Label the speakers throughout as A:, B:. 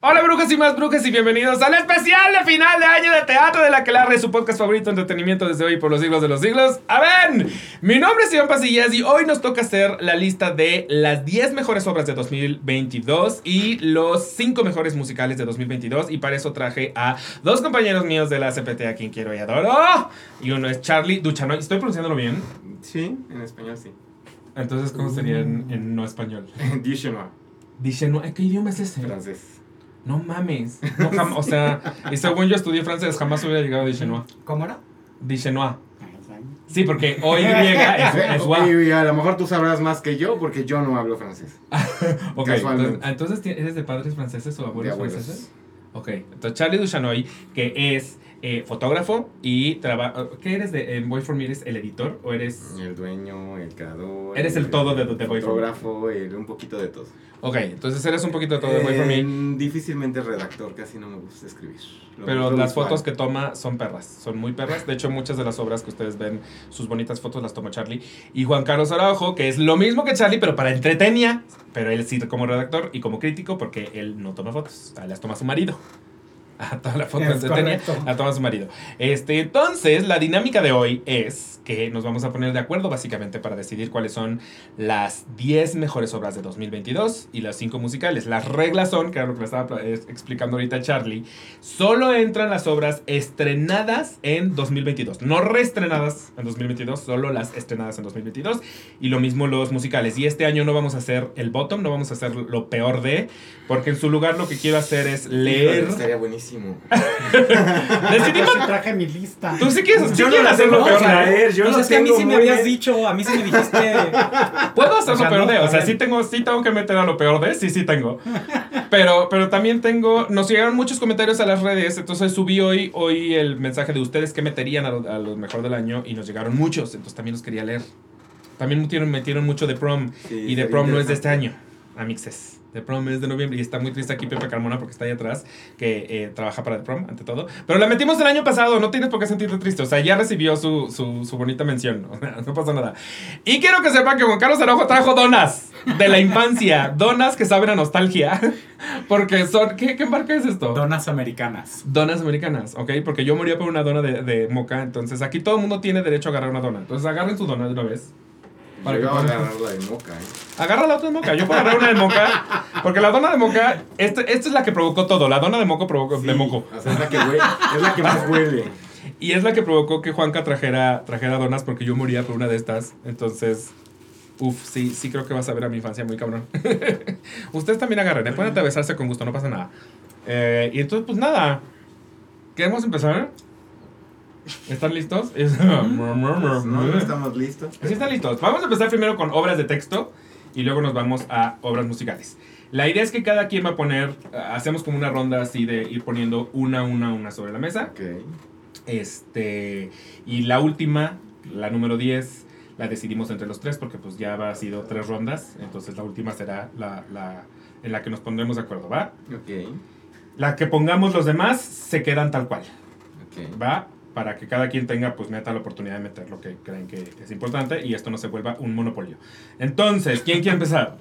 A: Hola brujas y más brujas y bienvenidos al especial de final de año de teatro de la que larre su podcast favorito entretenimiento desde hoy por los siglos de los siglos. A ver, mi nombre es Iván Pasillas y hoy nos toca hacer la lista de las 10 mejores obras de 2022 y los 5 mejores musicales de 2022 y para eso traje a dos compañeros míos de la CPT a quien quiero y adoro y uno es Charlie Duchanoy. ¿Estoy pronunciándolo bien?
B: Sí, en español sí.
A: Entonces, ¿cómo sería en, en no español?
B: Duchanoy,
A: Duchanoy, ¿qué idioma es ese?
B: francés.
A: No mames. No, jam- o sea, y según yo estudié francés, jamás hubiera llegado a Dichenois.
C: ¿Cómo era?
A: Dichenois. Sí, porque hoy griega es, es wa.
B: Y a lo mejor tú sabrás más que yo porque yo no hablo francés.
A: Ok,
B: Casualmente.
A: entonces, entonces, ¿ti- ¿eres de padres franceses o
B: De
A: abuelos
B: abuelos.
A: franceses? Ok, entonces Charlie Duchanoy, que es eh, fotógrafo y trabaja... ¿Qué eres de en Boy For Me? ¿Eres el editor o eres...?
B: El dueño, el creador.
A: Eres el todo de- de Boy For Me.
B: fotógrafo, el- un poquito de todo.
A: Ok, entonces eres un poquito de todo de Boy For Me.
B: Eh, Difícilmente redactor, casi no me gusta escribir. Lo-
A: Pero las
B: visual.
A: fotos que toma son perras, son muy perras. De hecho, muchas de las obras que ustedes ven, sus bonitas fotos las toma Charlie. Y Juan Carlos Araujo, que es lo mismo que Charlie, pero para entretenia. Pero él sí como redactor y como crítico, porque él no toma fotos, las toma su marido. Ah, toda la foto
C: Es
A: entretenida
C: correcto.
A: la toma su marido. Este, entonces, la dinámica de hoy es que nos vamos a poner de acuerdo básicamente para decidir cuáles son las 10 mejores obras de 2022 y las 5 musicales. Las reglas son, que era lo que le estaba explicando ahorita Charlie, solo entran las obras estrenadas en 2022, no reestrenadas en 2022, solo las estrenadas en 2022 y lo mismo los musicales. Y este año no vamos a hacer el bottom, no vamos a hacer lo peor de, porque en su lugar lo que quiero hacer es leer.
B: Estaría buenísimo.
A: Decidimos
C: Yo sí traje mi lista.
A: Tú sí quieres,
B: Yo no
A: peor
B: traer, yo
C: Pues
B: no
C: es que a mí sí me habías dicho, a mí sí me dijiste.
A: Puedo hacer lo peor de. O sea, sí tengo, sí tengo que meter a lo peor de. Sí, sí tengo. Pero, pero también tengo. Nos llegaron muchos comentarios a las redes. Entonces subí hoy, hoy el mensaje de ustedes que meterían a lo, a lo mejor del año. Y nos llegaron muchos. Entonces también los quería leer. También metieron, metieron mucho de prom.
B: Sí,
A: y de prom no es de este año. Amixes. De prom es de noviembre. Y está muy triste aquí Pepe Carmona porque está ahí atrás. Que eh, trabaja para el prom, ante todo. Pero la metimos el año pasado. No tienes por qué sentirte triste. O sea, ya recibió su, su, su bonita mención. O sea, no pasa nada. Y quiero que sepan que Juan Carlos Araujo trajo donas de la infancia. donas que saben a nostalgia. Porque son. ¿Qué, qué marca es esto?
C: Donas americanas.
A: Donas americanas, ¿ok? Porque yo moría por una dona de, de moca. Entonces aquí todo el mundo tiene derecho a agarrar una dona. Entonces agarren su dona de una vez. Para
B: Yo
A: que
B: a agarrar la de moca, ¿eh?
A: Agarra la otra de moca. Yo puedo agarrar una de moca. Porque la dona de moca. Este, esta es la que provocó todo. La dona de moco provocó. de moco.
B: O sea, es la que, hue- es la que más huele.
A: Y es la que provocó que Juanca trajera, trajera donas porque yo moría por una de estas. Entonces. Uf, sí, sí creo que vas a ver a mi infancia muy cabrón. Ustedes también agarren, ¿eh? Pueden besarse con gusto, no pasa nada. Eh, y entonces, pues nada. ¿Queremos empezar? ¿Están listos?
B: No, no estamos listos.
A: Así están listos. Vamos a empezar primero con obras de texto y luego nos vamos a obras musicales. La idea es que cada quien va a poner, ah, hacemos como una ronda así de ir poniendo una, una, una sobre la mesa.
B: Ok.
A: Este, y la última, la número 10, la decidimos entre los tres porque pues ya ha sido tres rondas. Entonces la última será la, la en la que nos pondremos de acuerdo, ¿va?
B: Ok.
A: La que pongamos los demás se quedan tal cual.
B: Ok.
A: ¿va? Para que cada quien tenga, pues, neta, la oportunidad de meter lo que creen que es importante y esto no se vuelva un monopolio. Entonces, ¿quién quiere empezar?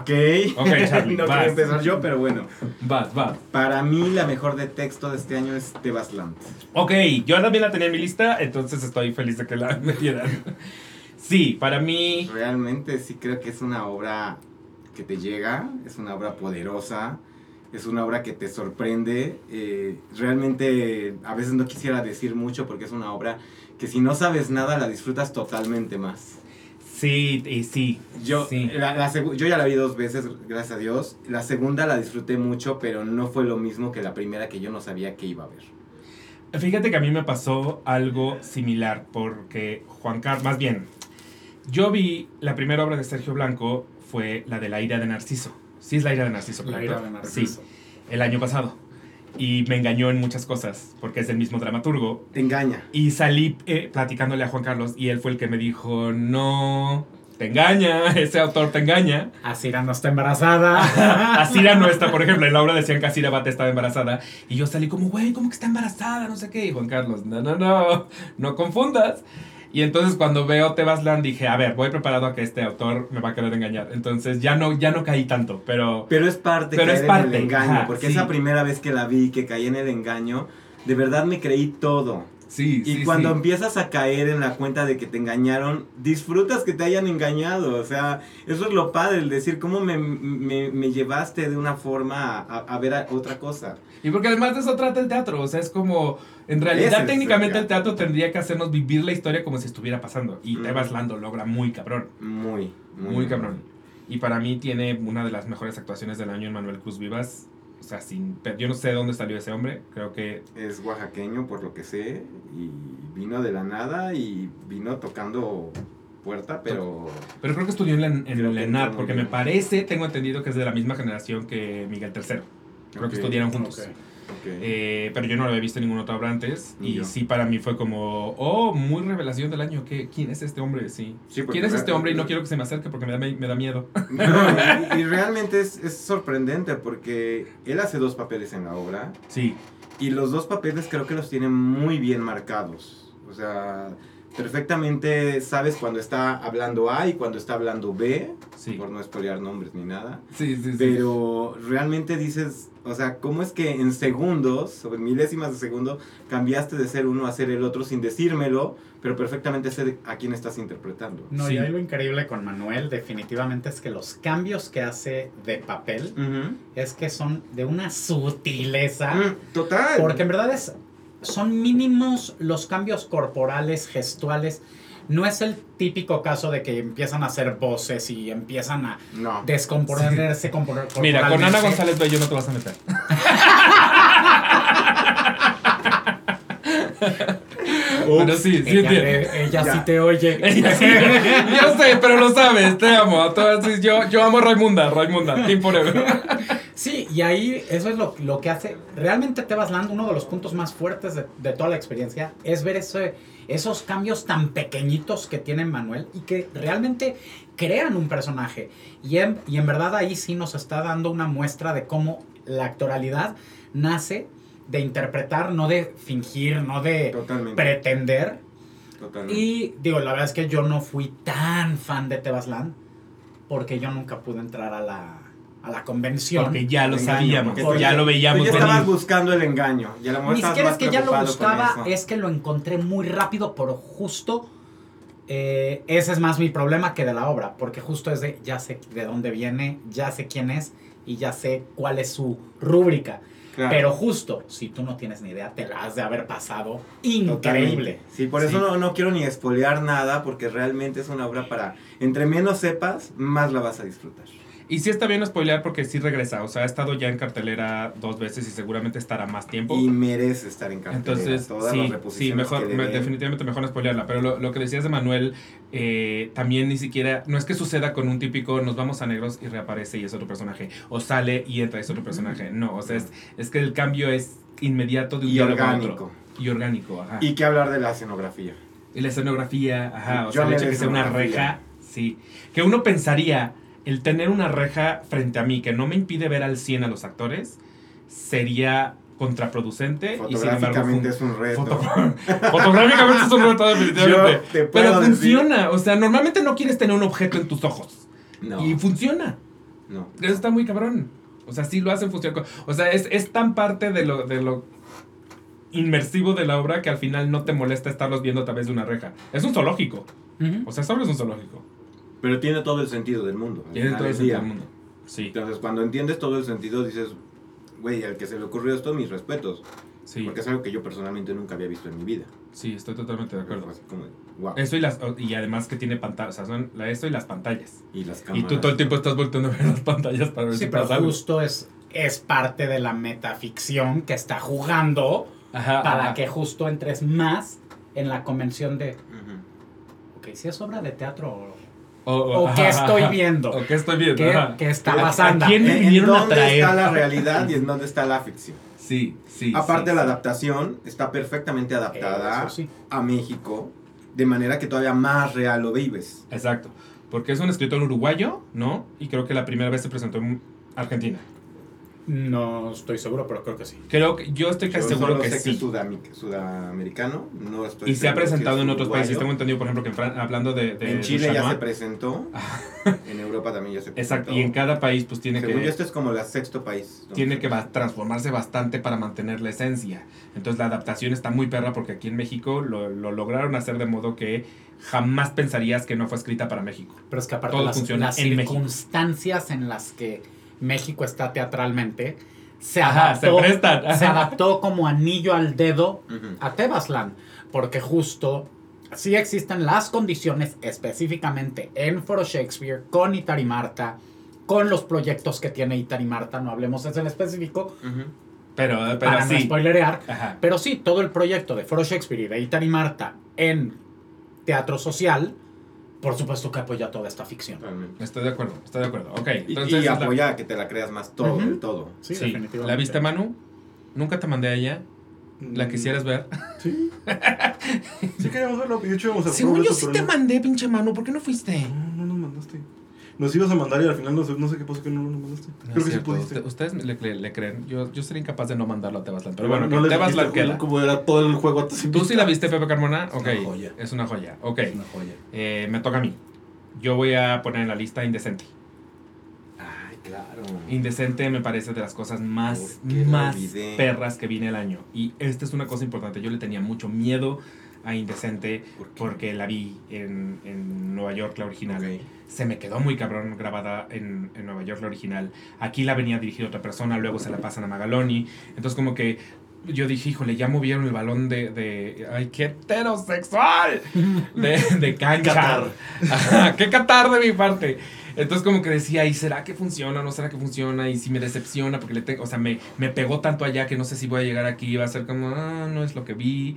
B: Ok.
A: Ok, Charlie,
B: no quiero empezar yo, pero bueno.
A: Vas, vas.
B: Para mí, la mejor de texto de este año es Tebasland.
A: Ok, yo también la tenía en mi lista, entonces estoy feliz de que la metieran. Sí, para mí...
B: Realmente sí creo que es una obra que te llega, es una obra poderosa, es una obra que te sorprende. eh, realmente a veces no quisiera decir mucho porque es una obra que si no sabes nada la disfrutas totalmente más.
A: Sí, y sí.
B: Yo,
A: Sí.
B: la- yo ya la vi dos veces, gracias a Dios. La segunda la disfruté mucho, pero no fue lo mismo que la primera que yo no sabía que iba a ver.
A: Fíjate que a mí me pasó algo similar, porque Juan Carlos, más bien, yo vi la primera obra de Sergio Blanco fue la de La ira de Narciso. Sí es La ira de Narciso,
C: La ira de Narciso.
A: Sí, el año pasado. Y me engañó en muchas cosas, porque es el mismo dramaturgo.
B: Te engaña.
A: Y salí eh, platicándole a Juan Carlos y él fue el que me dijo, no, te engaña, ese autor te engaña.
C: Asira no está embarazada.
A: Asira no está, por ejemplo, en la obra decían que Asira Bate estaba embarazada. Y yo salí como, güey, ¿cómo que está embarazada? No sé qué. Y Juan Carlos, no, no, no, no confundas. Y entonces cuando veo Tebas Land dije, a ver, voy preparado a que este autor me va a querer engañar. Entonces ya no, ya no caí tanto, pero...
B: Pero es parte
A: Pero
B: caer
A: es
B: en
A: parte,
B: el engaño,
A: ajá,
B: porque
A: sí.
B: esa primera vez que la vi, que caí en el engaño, de verdad me creí todo.
A: Sí,
B: Y
A: sí,
B: cuando
A: sí.
B: empiezas a caer en la cuenta de que te engañaron, disfrutas que te hayan engañado. O sea, eso es lo padre, el decir cómo me, me, me llevaste de una forma a, a ver a otra cosa.
A: Y porque además de eso trata el teatro, o sea, es como, en realidad técnicamente
B: el
A: el teatro tendría que hacernos vivir la historia como si estuviera pasando. Y
B: Mm.
A: Tebas Land lo logra muy cabrón,
B: Muy, muy,
A: muy cabrón. Y para mí tiene una de las mejores actuaciones del año en Manuel Cruz Vivas. O sea, sin, yo no sé de dónde salió ese hombre, creo que...
B: Es oaxaqueño, por lo que sé, y vino de la nada y vino tocando puerta, pero...
A: Pero creo que estudió en, en ENAD,
B: muy
A: porque me parece, tengo entendido que es de la misma generación que Miguel III. Creo que estudiaron juntos. Eh, pero yo no lo había visto en ninguna otra obra antes.
B: Ni
A: Y
B: yo.
A: sí, para mí fue como, oh, muy revelación del año. ¿Qué, ¿Quién es este hombre? Sí. ¿Quién es este
B: re-
A: hombre? Y no quiero que se me acerque porque me da, me da miedo.
B: No, y, y realmente es, es sorprendente porque él hace dos papeles en la obra
A: Sí.
B: y los dos papeles creo que los tiene muy bien marcados. O sea, perfectamente sabes cuando está hablando A y cuando está hablando B,
A: Sí.
B: por no spoilear nombres ni nada.
A: Sí, sí, sí.
B: Pero realmente dices, o sea, ¿cómo es que en segundos, o en milésimas de segundo, cambiaste de ser uno a ser el otro sin decírmelo, pero perfectamente sé a quién estás interpretando?
C: No,
A: Sí.
C: y lo increíble con Manuel definitivamente es que los cambios que hace de papel es que son de una sutileza.
B: Mm, Total.
C: Porque en verdad es, son mínimos los cambios corporales, gestuales. No es el típico caso de que empiezan a hacer voces y empiezan a
B: No.
C: descomponerse compor-
A: Mira, con Ana. González Bello no te vas a meter. Pero sí, sí
C: Ella,
A: entiendo.
C: eh, ella sí te oye.
A: Ella sí, yo sé, pero lo sabes, te amo. a todas, sí, yo, yo amo a Raimunda, Raimunda, Team Forever.
C: Y ahí eso es lo, lo que hace. Realmente Tebas Land, uno de los puntos más fuertes de, de toda la experiencia, es ver ese, esos cambios tan pequeñitos que tiene Manuel y que realmente crean un personaje. Y en, y en verdad ahí sí nos está dando una muestra de cómo la actoralidad nace de interpretar, no de fingir, no de
B: Totalmente.
C: pretender.
B: totalmente.
C: Y digo, la verdad es que yo no fui tan fan de Tebas Land porque yo nunca pude entrar a la, a la convención.
A: Porque ya lo
B: Engaño,
A: sabíamos,
B: porque
C: tú
A: ya
C: ya-
A: lo
B: Tú
A: veíamos
B: ya estabas
A: venir.
B: buscando el engaño. Y a
C: Ni siquiera es que ya lo buscaba, es que lo encontré muy rápido, pero justo eh, ese es más mi problema que de la obra, porque justo es de ya sé de dónde viene, ya sé quién es y ya sé cuál es su rúbrica.
B: Claro,
C: Pero justo, si tú no tienes ni idea, te la has de haber pasado
B: totalmente.
C: increíble.
B: Sí, por eso
A: Sí.
B: no, no quiero ni espolear nada, porque realmente es una obra para. Entre menos sepas, más la vas a disfrutar.
A: Y sí está bien spoilear porque sí regresa. O sea, ha estado ya en cartelera dos veces y seguramente estará más tiempo.
B: Y merece estar en cartelera.
A: Entonces,
B: Todas las
A: sí, sí,
B: reposiciones
A: mejor,
B: que
A: definitivamente mejor no spoilearla. Pero lo, lo que decías de Manuel, eh, también ni siquiera, no es que suceda con un típico, nos vamos a negros y reaparece y es otro personaje. O sale y entra y es otro personaje. No, o sea, es, es que el cambio es inmediato de un
B: Y
A: a
B: orgánico.
A: otro. Y orgánico, ajá.
B: Y que hablar de la escenografía.
A: Y la escenografía, ajá, o
B: Yo
A: sea, el hecho de que sea una reja, sí. Que uno pensaría, el tener una reja frente a mí que no me impide ver al 100 a los actores, sería contraproducente. y sin embargo,
B: es un reto.
A: foto- Fotográficamente es un reto, definitivamente. Pero
B: decir-
A: funciona, o sea, normalmente no quieres tener un objeto en tus ojos.
B: No.
A: Y funciona.
B: no.
A: Eso está muy cabrón. O sea, sí lo hacen funcionar. O sea, es, es tan parte de lo, de lo inmersivo de la obra que al final no te molesta estarlos viendo a través de una reja. Es un zoológico. O sea, solo es un zoológico.
B: Pero tiene todo el sentido del mundo.
A: Tiene todo el sentido del mundo. Sí,
B: Entonces, cuando entiendes todo el sentido, dices, güey, al que se le ocurrió esto, mis respetos.
A: sí,
B: Porque es algo que yo personalmente nunca había visto en mi vida.
A: sí, estoy totalmente de acuerdo.
B: Como, wow.
A: Eso y las y además que tiene pantallas, o sea, son la esto y las pantallas.
B: Y las
A: Y
B: cámaras.
A: tú todo el tiempo estás volteando a ver las pantallas para ver
C: Sí,
A: si
C: pero
A: pasa algo.
C: justo es, es parte de la metaficción que está jugando
A: Ajá,
C: para
A: ajá.
C: que justo entres más en la convención de,
B: Ujú.
C: ok, si es obra de teatro o,
A: O,
C: qué estoy viendo,
A: O qué estoy viendo.
C: qué, está
A: ¿A- a
C: pasando.
B: ¿En
A: a
B: dónde
A: traer?
B: está la realidad y en dónde está la ficción?
A: Sí, sí.
B: Aparte,
A: sí,
B: la
A: sí.
B: adaptación está perfectamente adaptada
C: sí.
B: a México, de manera que todavía más real lo vives.
A: Exacto. Porque es un escritor uruguayo, ¿no? Y creo que la primera vez se presentó en Argentina.
C: No estoy seguro, pero creo que sí.
A: Creo que yo estoy casi
B: Yo
A: seguro
B: solo
A: que
B: sé que
A: sí.
B: sudamericano, no estoy
A: Y se ha presentado
B: es
A: en otros países. Tengo entendido, por ejemplo, que en Fran- hablando de, de
B: En Chile ya se presentó, en Europa también ya se presentó.
A: Exacto, y en cada país pues tiene
B: Según yo,
A: que
B: este es como el sexto país.
A: tiene que va- transformarse bastante para mantener la esencia. Entonces la adaptación está muy perra porque aquí en México lo, lo lograron hacer de modo que jamás pensarías que no fue escrita para México.
C: Pero es que aparte
A: Todo
C: las,
A: funciona
C: las
A: en México.
C: circunstancias en las que México está teatralmente se
A: Ajá, se
C: adaptó, se como anillo al dedo a Tebasland, porque justo sí existen las condiciones específicamente en Foro Shakespeare, con Itari Marta, con los proyectos que tiene Itari Marta, no hablemos de ese en específico.
A: Pero, pero
C: para no
A: sí.
C: spoilerear,
A: Ajá.
C: pero sí, todo el proyecto de Foro Shakespeare y de Itari Marta en teatro social, por supuesto que apoya toda esta ficción.
B: Totalmente.
A: Estoy de acuerdo, estoy de acuerdo. Ok,
B: Y,
A: entonces.
B: y
A: la-
B: apoya a que te la creas más todo, el todo.
C: Sí,
A: sí,
C: definitivamente.
A: ¿La viste, Manu? Nunca te mandé a ella. ¿La
D: Mm,
A: quisieras ver?
D: Sí. sí queríamos verlo. De hecho,
A: Según yo sí te mandé, pinche Manu. ¿Por qué no fuiste?
D: No, no nos mandaste. Nos ibas a mandar y al final no sé, no sé qué pasó que no nos mandaste.
A: No
D: Creo
A: es
D: que sí pudiste.
A: usted- ustedes le, le- le creen. Yo, yo sería incapaz de no mandarlo a Tebasland. Pero
D: Pero
A: bueno,
D: no
A: Tebasland
D: dijiste
A: queda.
D: cómo era todo el juego antes
A: ¿Tú sí la viste, Pepe Carmona? Ok.
D: una joya.
A: Es una joya. Ok.
D: Es una joya.
A: Eh, me toca a mí. Yo voy a poner en la lista Indecente.
B: Ay, claro.
A: Indecente me parece de las cosas más,
B: ¿Por qué la
A: más perras que viene el año. Y esta es una cosa importante. Yo le tenía mucho miedo a Indecente porque la vi en, en Nueva York, la original. Se me quedó muy cabrón grabada en, en Nueva York, la original. Aquí la venía dirigida otra persona, luego se la pasan a Magaloni. Entonces como que yo dije, híjole, ya movieron el balón de... de ¡Ay, qué heterosexual! De, de cancha.
D: Qatar.
A: Ajá, ¡Qué catar de mi parte! Entonces como que decía, ¿y será que funciona? ¿No será que funciona? Y si me decepciona, porque le tengo, o sea, me, me pegó tanto allá que no sé si voy a llegar aquí, va a ser como, ah, no es lo que vi.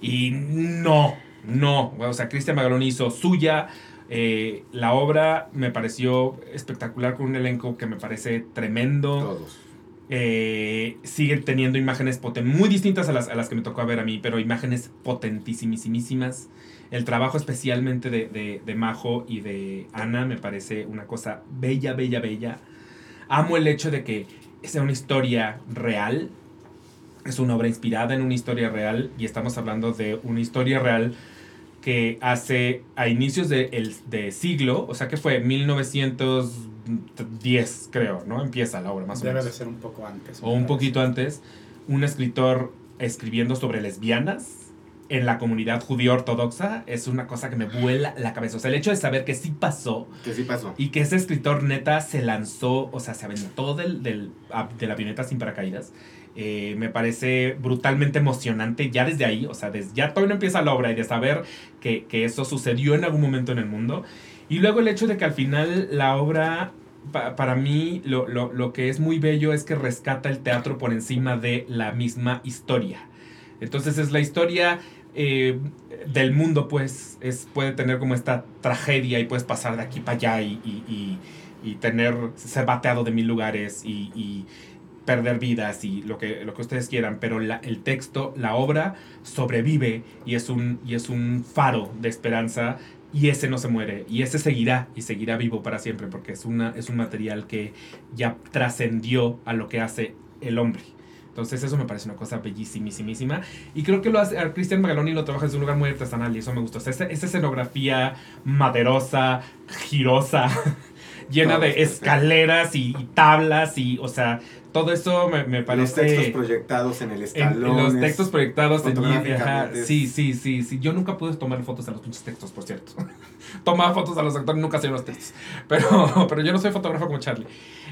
A: Y no, no. O sea, Cristian Magaloni hizo suya. eh, la obra me pareció espectacular con un elenco que me parece tremendo.
B: Todos.
A: Eh, sigue teniendo imágenes poten- muy distintas a las, a las que me tocó ver a mí, pero imágenes potentísimísimas. El trabajo especialmente de, de, de Majo y de Ana me parece una cosa bella, bella, bella. Amo el hecho de que sea una historia real. Es una obra inspirada en una historia real y estamos hablando de una historia real que hace a inicios de, el, de siglo, o sea que fue 1910 creo, ¿no? Empieza la obra más o
C: Debe
A: menos
C: de ser un poco antes.
A: o un poquito antes, un escritor escribiendo sobre lesbianas en la comunidad judío ortodoxa es una cosa que me vuela la cabeza. O sea, el hecho de saber que sí pasó
B: Que sí pasó.
A: y que ese escritor neta se lanzó, o sea, se aventó del, del, a- de la avioneta sin paracaídas, eh, me parece brutalmente emocionante ya desde ahí. O sea, desde, ya todavía no empieza la obra y de saber que, que eso sucedió en algún momento en el mundo. Y luego el hecho de que al final la obra, pa- para mí, lo, lo, lo que es muy bello es que rescata el teatro por encima de la misma historia. Entonces es la historia eh, del mundo, pues, es, puede tener como esta tragedia y puedes pasar de aquí para allá y, y, y- y tener, ser bateado de mil lugares y perder vidas y lo que, lo que ustedes quieran, pero la- el texto, la obra sobrevive y es, un, y es un faro de esperanza y ese no se muere y ese seguirá y seguirá vivo para siempre porque es, una, es un material que ya trascendió a lo que hace el hombre. Entonces eso me parece una cosa bellísimísima. Y creo que lo hace, a Cristian Magaloni lo trabaja desde un lugar muy artesanal y eso me gusta. O sea, esa, esa escenografía maderosa, girosa, llena de escaleras y, y tablas y, o sea, todo eso me, me
B: Los
A: parece...
B: textos proyectados en el escalón.
A: en los textos proyectados en ajá, Sí, sí, sí, sí. Yo nunca pude tomar fotos a los pinches textos, por cierto. Tomaba fotos a los actores, nunca hacía los textos. Pero, pero yo no soy fotógrafo como Charlie.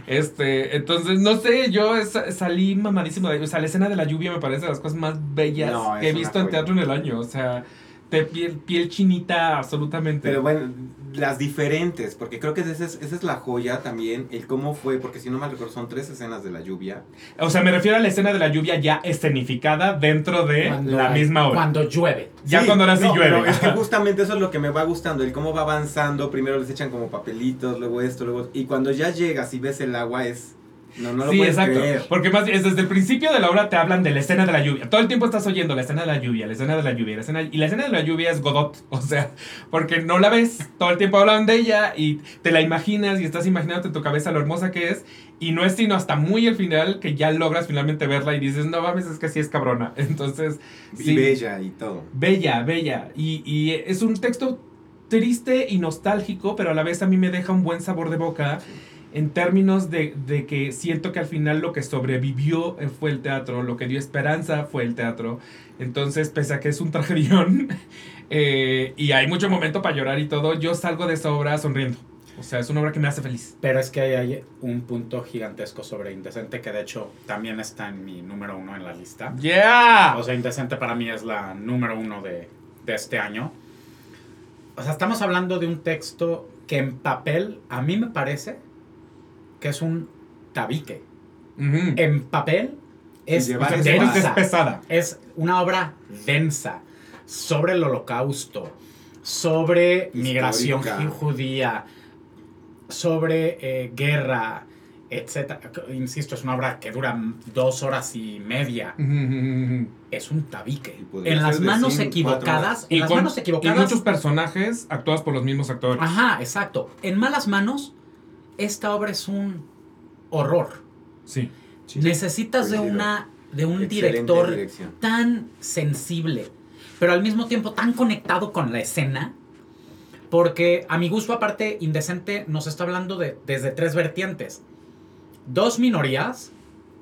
A: Este, entonces, no sé, yo sa- salí mamadísimo de. O sea, la escena de la lluvia me parece de las cosas más bellas
B: No,
A: que he visto en teatro en el año. O sea, de piel, piel chinita absolutamente.
B: Pero bueno, las diferentes, porque creo que esa es, esa es la joya también, el cómo fue, porque si no mal recuerdo son tres escenas de la lluvia.
A: O sea, me refiero a la escena de la lluvia ya escenificada dentro de
C: Cuando
A: la misma obra.
C: Cuando llueve.
A: Ya
B: Sí,
A: cuando ahora sí
B: no,
A: llueve.
B: pero es que justamente eso es lo que me va gustando, el cómo va avanzando, primero les echan como papelitos, luego esto, luego... Y cuando ya llegas y ves el agua es No, no lo
A: sí, exacto.
B: creer.
A: Porque más desde el principio de la obra te hablan de la escena de la lluvia. Todo el tiempo estás oyendo la escena de la lluvia, la escena de la lluvia, la escena... Y la escena de la lluvia es Godot. O sea, porque no la ves. Todo el tiempo hablan de ella y te la imaginas y estás imaginándote en tu cabeza lo hermosa que es. Y no es sino hasta muy al final que ya logras finalmente verla y dices, no mames, es que sí es cabrona. Entonces,
B: Y
A: sí.
B: bella y todo.
A: Bella, bella. Y, y es un texto triste y nostálgico, pero a la vez a mí me deja un buen sabor de boca en términos de, de que siento que al final lo que sobrevivió eh, fue el teatro, lo que dio esperanza fue el teatro. Entonces, pese a que es un tragedión eh, y hay mucho momento para llorar y todo, yo salgo de esa obra sonriendo. O sea, es una obra que me hace feliz.
C: Pero es que hay, hay un punto gigantesco sobre Indecente que de hecho también está en mi número uno en la lista.
A: ¡Yeah!
C: O sea, Indecente para mí es la número uno de, de este año. O sea, estamos hablando de un texto que en papel a mí me parece que es un tabique. En papel es
A: que es
C: densa.
A: pesada.
C: Es una obra densa sobre el holocausto, sobre migración judía, sobre eh, guerra, etc. Insisto, es una obra que dura dos horas y media. Es un tabique.
B: Y
C: En las manos
B: cinco,
C: equivocadas, en
A: Y
C: las manos
A: Y
C: equivocadas.
A: muchos personajes actuados por los mismos actores.
C: Ajá, exacto. En malas manos, esta obra es un horror.
A: Sí.
C: Necesitas de una de un director
B: dirección.
C: tan sensible, pero al mismo tiempo tan conectado con la escena. Porque a mi gusto, aparte, Indecente nos está hablando de, desde tres vertientes. Dos minorías,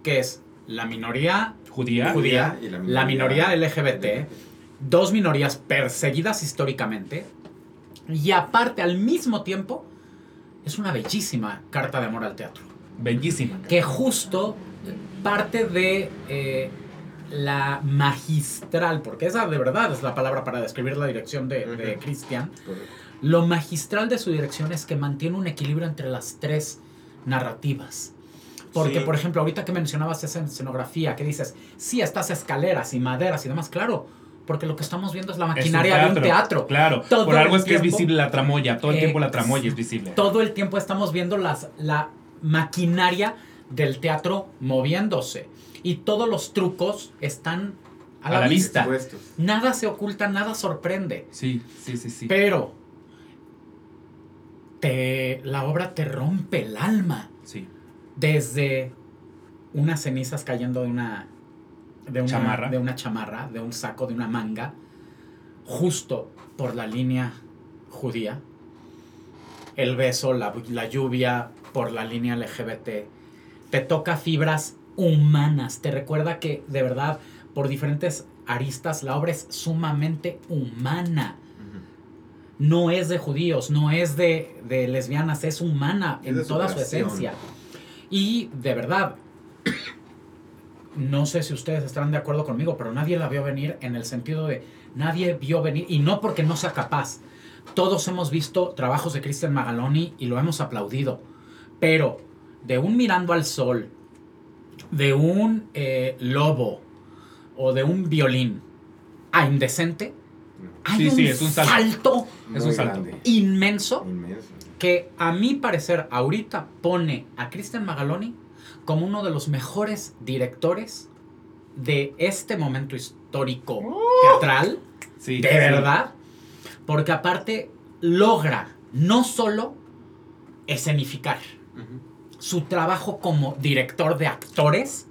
C: que es la minoría
A: Judía.
C: judía,
B: y
C: la minoría LGBT, dos minorías perseguidas históricamente, y aparte, al mismo tiempo, es una bellísima carta de amor al teatro
A: Bellísima.
C: que justo parte de eh, la magistral, porque esa de verdad es la palabra para describir la dirección de. Christian,
B: Correcto.
C: lo magistral de su dirección es que mantiene un equilibrio entre las tres narrativas. Porque,
B: Sí.
C: por ejemplo, ahorita que mencionabas esa escenografía, que dices, sí, estas escaleras y maderas y demás, claro, porque lo que estamos viendo es la
A: Es un
C: maquinaria de un teatro.
A: Claro.
C: Todo
A: Por algo es que es visible la tramoya. Todo el tiempo la tramoya es visible.
C: todo el tiempo estamos viendo las, la maquinaria del teatro moviéndose. Y todos los trucos están a, la,
A: A la
C: vista.
B: Expuestos.
C: Nada se oculta, nada sorprende.
A: Sí, sí, sí, sí.
C: Pero te, la obra te rompe el alma.
A: Sí.
C: Desde unas cenizas cayendo de una, de una
A: Chamarra.
C: de una chamarra, de un saco, de una manga, justo por la línea judía. El beso, la, la lluvia por la línea LGBT. Te toca fibras humanas. Te recuerda que de verdad, por diferentes aristas, la obra es sumamente humana. No es de judíos, no es de, de lesbianas, es humana
B: Es
C: en toda su esencia. Y de verdad, no sé si ustedes estarán de acuerdo conmigo, pero nadie la vio venir en el sentido de nadie vio venir, y no porque no sea capaz. Todos hemos visto trabajos de Christian Magaloni y lo hemos aplaudido, pero de un Mirando al Sol, de un eh, Lobo o de un violín a Indecente, hay
A: Sí,
C: un,
A: sí, es un salto.
C: salto
A: Es
B: Muy
A: un salto.
B: grande.
C: inmenso
B: Inmenso.
C: que a mi parecer ahorita pone a Christian Magaloni como uno de los mejores directores de este momento histórico teatral,
A: Sí,
C: de
A: sí.
C: verdad, porque aparte logra no solo escenificar, su trabajo como director de actores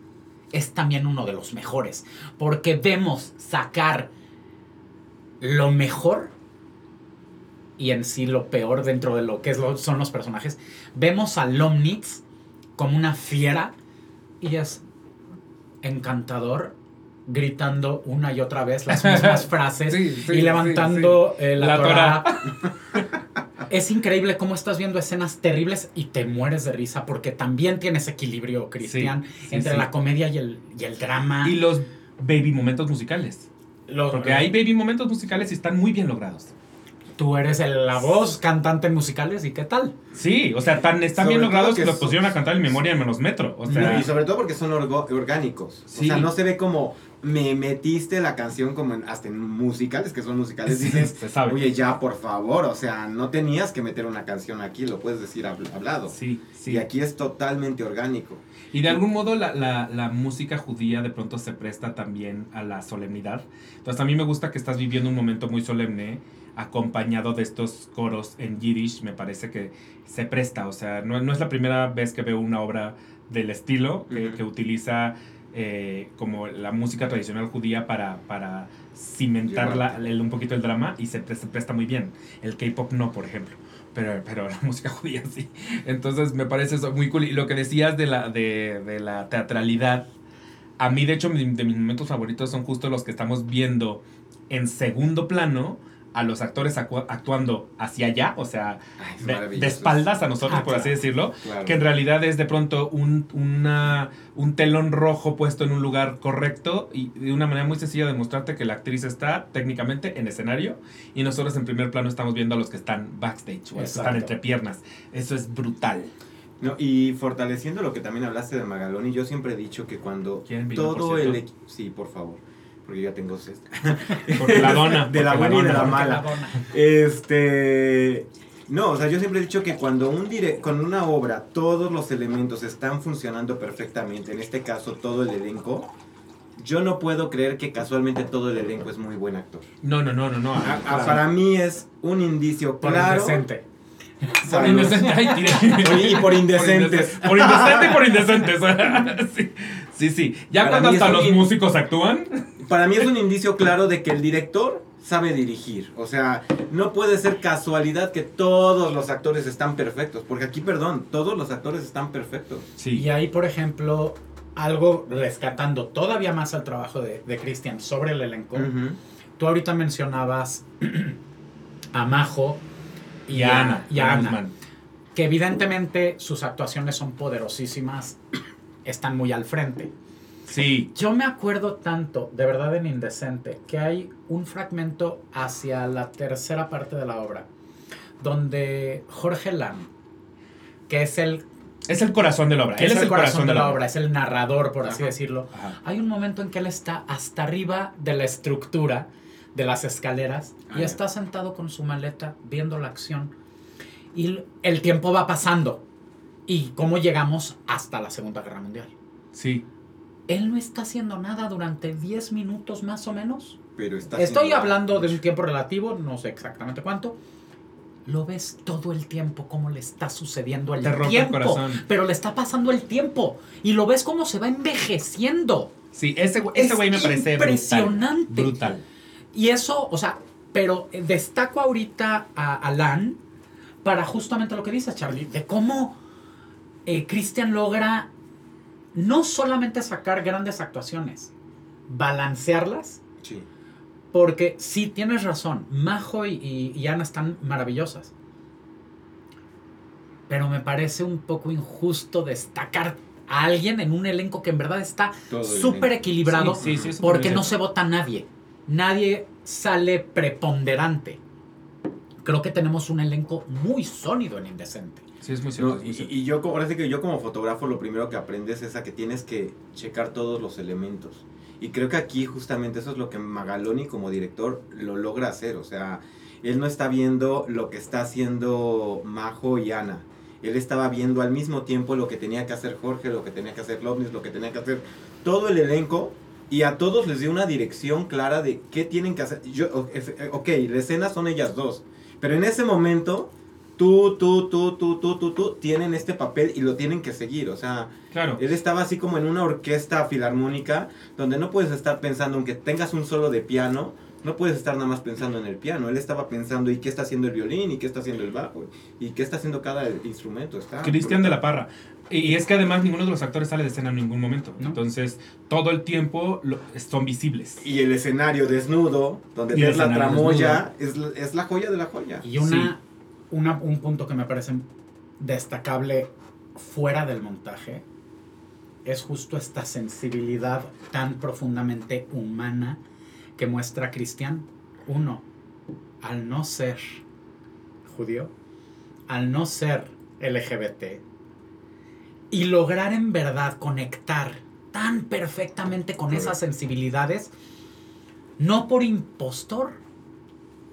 C: es también uno de los mejores, porque vemos sacar lo mejor y en sí lo peor dentro de lo que es lo- son los personajes. Vemos a Lomnitz como una fiera y es encantador gritando una y otra vez las mismas frases
A: Sí, sí,
C: y levantando eh, la,
A: La
C: Torá. Es increíble cómo estás viendo escenas terribles y te mueres de risa porque también tienes equilibrio, Cristian, entre la comedia y el, y el drama.
A: Y los baby momentos musicales.
C: Los-
A: Porque hay baby momentos musicales y están muy bien logrados.
C: Tú eres el- la voz cantante en musicales y qué tal.
A: Sí, o sea, tan, están
B: Sobre
A: bien logrados
B: que
A: que los pusieron a cantar en memoria en menos metro. O sea,
B: y sobre todo porque son orgo- orgánicos.
A: Sí.
B: O sea, no se ve como me metiste la canción como en, hasta en musicales, que son musicales,
A: Sí,
B: dices,
A: se sabe.
B: oye, ya, por favor, o sea, no tenías que meter una canción aquí, lo puedes decir habl- hablado.
A: Sí, sí.
B: Y aquí es totalmente orgánico.
A: Y de algún modo la, la- la música judía de pronto se presta también a la solemnidad. Entonces a mí me gusta que estás viviendo un momento muy solemne acompañado de estos coros en yiddish. Me parece que se presta. O sea, no, no es la primera vez que veo una obra del estilo que, utiliza eh, como la música tradicional judía para, para cimentar la-
B: Llevarte.
A: el- un poquito el drama y se, pre- se presta muy bien. El K-pop no, por ejemplo. Pero, pero la música judía sí. Entonces me parece eso muy cool. Y lo que decías de la, de, de la teatralidad, a mí de hecho de mis momentos favoritos son justo los que estamos viendo en segundo plano a los actores actuando hacia allá, o sea,
B: Ay,
A: de, espaldas a nosotros,
C: Ah,
A: por así decirlo,
B: Claro.
A: que en realidad es de pronto un, una, un telón rojo puesto en un lugar correcto y de una manera muy sencilla de mostrarte que la actriz está técnicamente en escenario y nosotros en primer plano estamos viendo a los que están backstage o están entre piernas. Eso es brutal.
B: No, y fortaleciendo lo que también hablaste de Magaloni, yo siempre he dicho que cuando
A: ¿Quieren vino,
B: todo
A: por
B: el Sí, por favor, porque ya tengo sed.
A: Porque la dona.
B: De la buena y de la mala. Este. No, o sea, yo siempre he dicho que cuando un dire con una obra todos los elementos están funcionando perfectamente, en este caso todo el elenco, yo no puedo creer que casualmente todo el elenco es muy buen actor.
A: No, no, no, no, no.
B: A- a-
A: Claro.
B: para mí es un indicio
C: Por
B: claro.
A: Por indecente.
B: Oye, y por indecentes.
A: Por indecente y por indecentes. sí, sí, sí. Ya cuando hasta los
B: un-
A: músicos actúan.
B: Para mí es un indicio claro de que el director sabe dirigir. O sea, no puede ser casualidad que todos los actores están perfectos. Porque aquí, perdón, todos los actores están perfectos.
A: Sí.
C: Y ahí, por ejemplo, algo rescatando todavía más al trabajo de, de Christian sobre el elenco.
B: Ujú.
C: Tú ahorita mencionabas a Majo y,
A: Y a Ana.
C: y a Ana, que evidentemente sus actuaciones son poderosísimas, están muy al frente.
A: Sí.
C: Yo me acuerdo tanto, de verdad en Indecente, que hay un fragmento hacia la tercera parte de la obra, donde Jorge Lam, que es el,
A: Es el corazón de la obra. Él
C: es el corazón de la obra, es el narrador, por así decirlo,
A: Ajá.
C: hay un momento en que él está hasta arriba de la estructura de las escaleras
B: Ah,
C: y
B: ya.
C: está sentado con su maleta viendo la acción. Y el tiempo va pasando. Y cómo llegamos hasta la Segunda Guerra Mundial.
A: Sí.
C: Él no está haciendo nada durante 10 minutos más o menos.
B: Pero está
C: Estoy hablando de un tiempo relativo, no sé exactamente cuánto. Lo ves todo el tiempo cómo le está sucediendo el
A: Te rompe el
C: tiempo.
A: corazón.
C: Pero le está pasando el tiempo. Y lo ves cómo se va envejeciendo.
A: Sí, ese, güey- ese
C: Es
A: güey me parece
C: impresionante.
A: brutal. Brutal.
C: Y eso, o sea, pero eh, destaco ahorita a Alan para justamente lo que dice Charlie, de cómo eh, Christian logra no solamente sacar grandes actuaciones, balancearlas,
B: Sí.
C: porque sí, tienes razón, Majo y, y- y Ana están maravillosas. Pero me parece un poco injusto destacar a alguien en un elenco que en verdad está súper equilibrado
A: Sí, sí, sí,
C: porque no se vota nadie. Nadie sale preponderante. Creo que tenemos un elenco muy sólido en Indecente.
A: Sí, es muy cierto.
B: No,
A: es muy
B: y,
A: cierto.
B: y yo, como- ahora sí que yo como fotógrafo lo primero que aprendes es a que tienes que checar todos los elementos. Y creo que aquí justamente eso es lo que Magaloni como director lo logra hacer. O sea, él no está viendo lo que está haciendo Majo y Ana. Él estaba viendo al mismo tiempo lo que tenía que hacer Jorge, lo que tenía que hacer Lovnis, lo que tenía que hacer todo el elenco. Y a todos les dio una dirección clara de qué tienen que hacer. Yo, ok, la escena son ellas dos. Pero en ese momento tú, tú, tú, tú, tú, tú, tú, tienen este papel y lo tienen que seguir. O sea,
A: Claro.
B: él estaba así como en una orquesta filarmónica donde no puedes estar pensando, aunque tengas un solo de piano, no puedes estar nada más pensando en el piano. Él estaba pensando, ¿y qué está haciendo el violín? ¿Y qué está haciendo el bajo? ¿Y qué está haciendo cada instrumento? Está
A: Cristian de la. Parra. Y es que además ninguno de los actores sale de escena en ningún momento.
C: ¿No?
A: Entonces, todo el tiempo lo- son visibles.
B: Y el escenario desnudo, donde ves la tramoya, es, la- es la joya de la joya.
C: Y una, una- un punto que me parece destacable fuera del montaje es justo esta sensibilidad tan profundamente humana que muestra Cristian. Uno, al no ser judío, al no ser LGBT, y lograr en verdad conectar tan perfectamente con esas sensibilidades, no por impostor,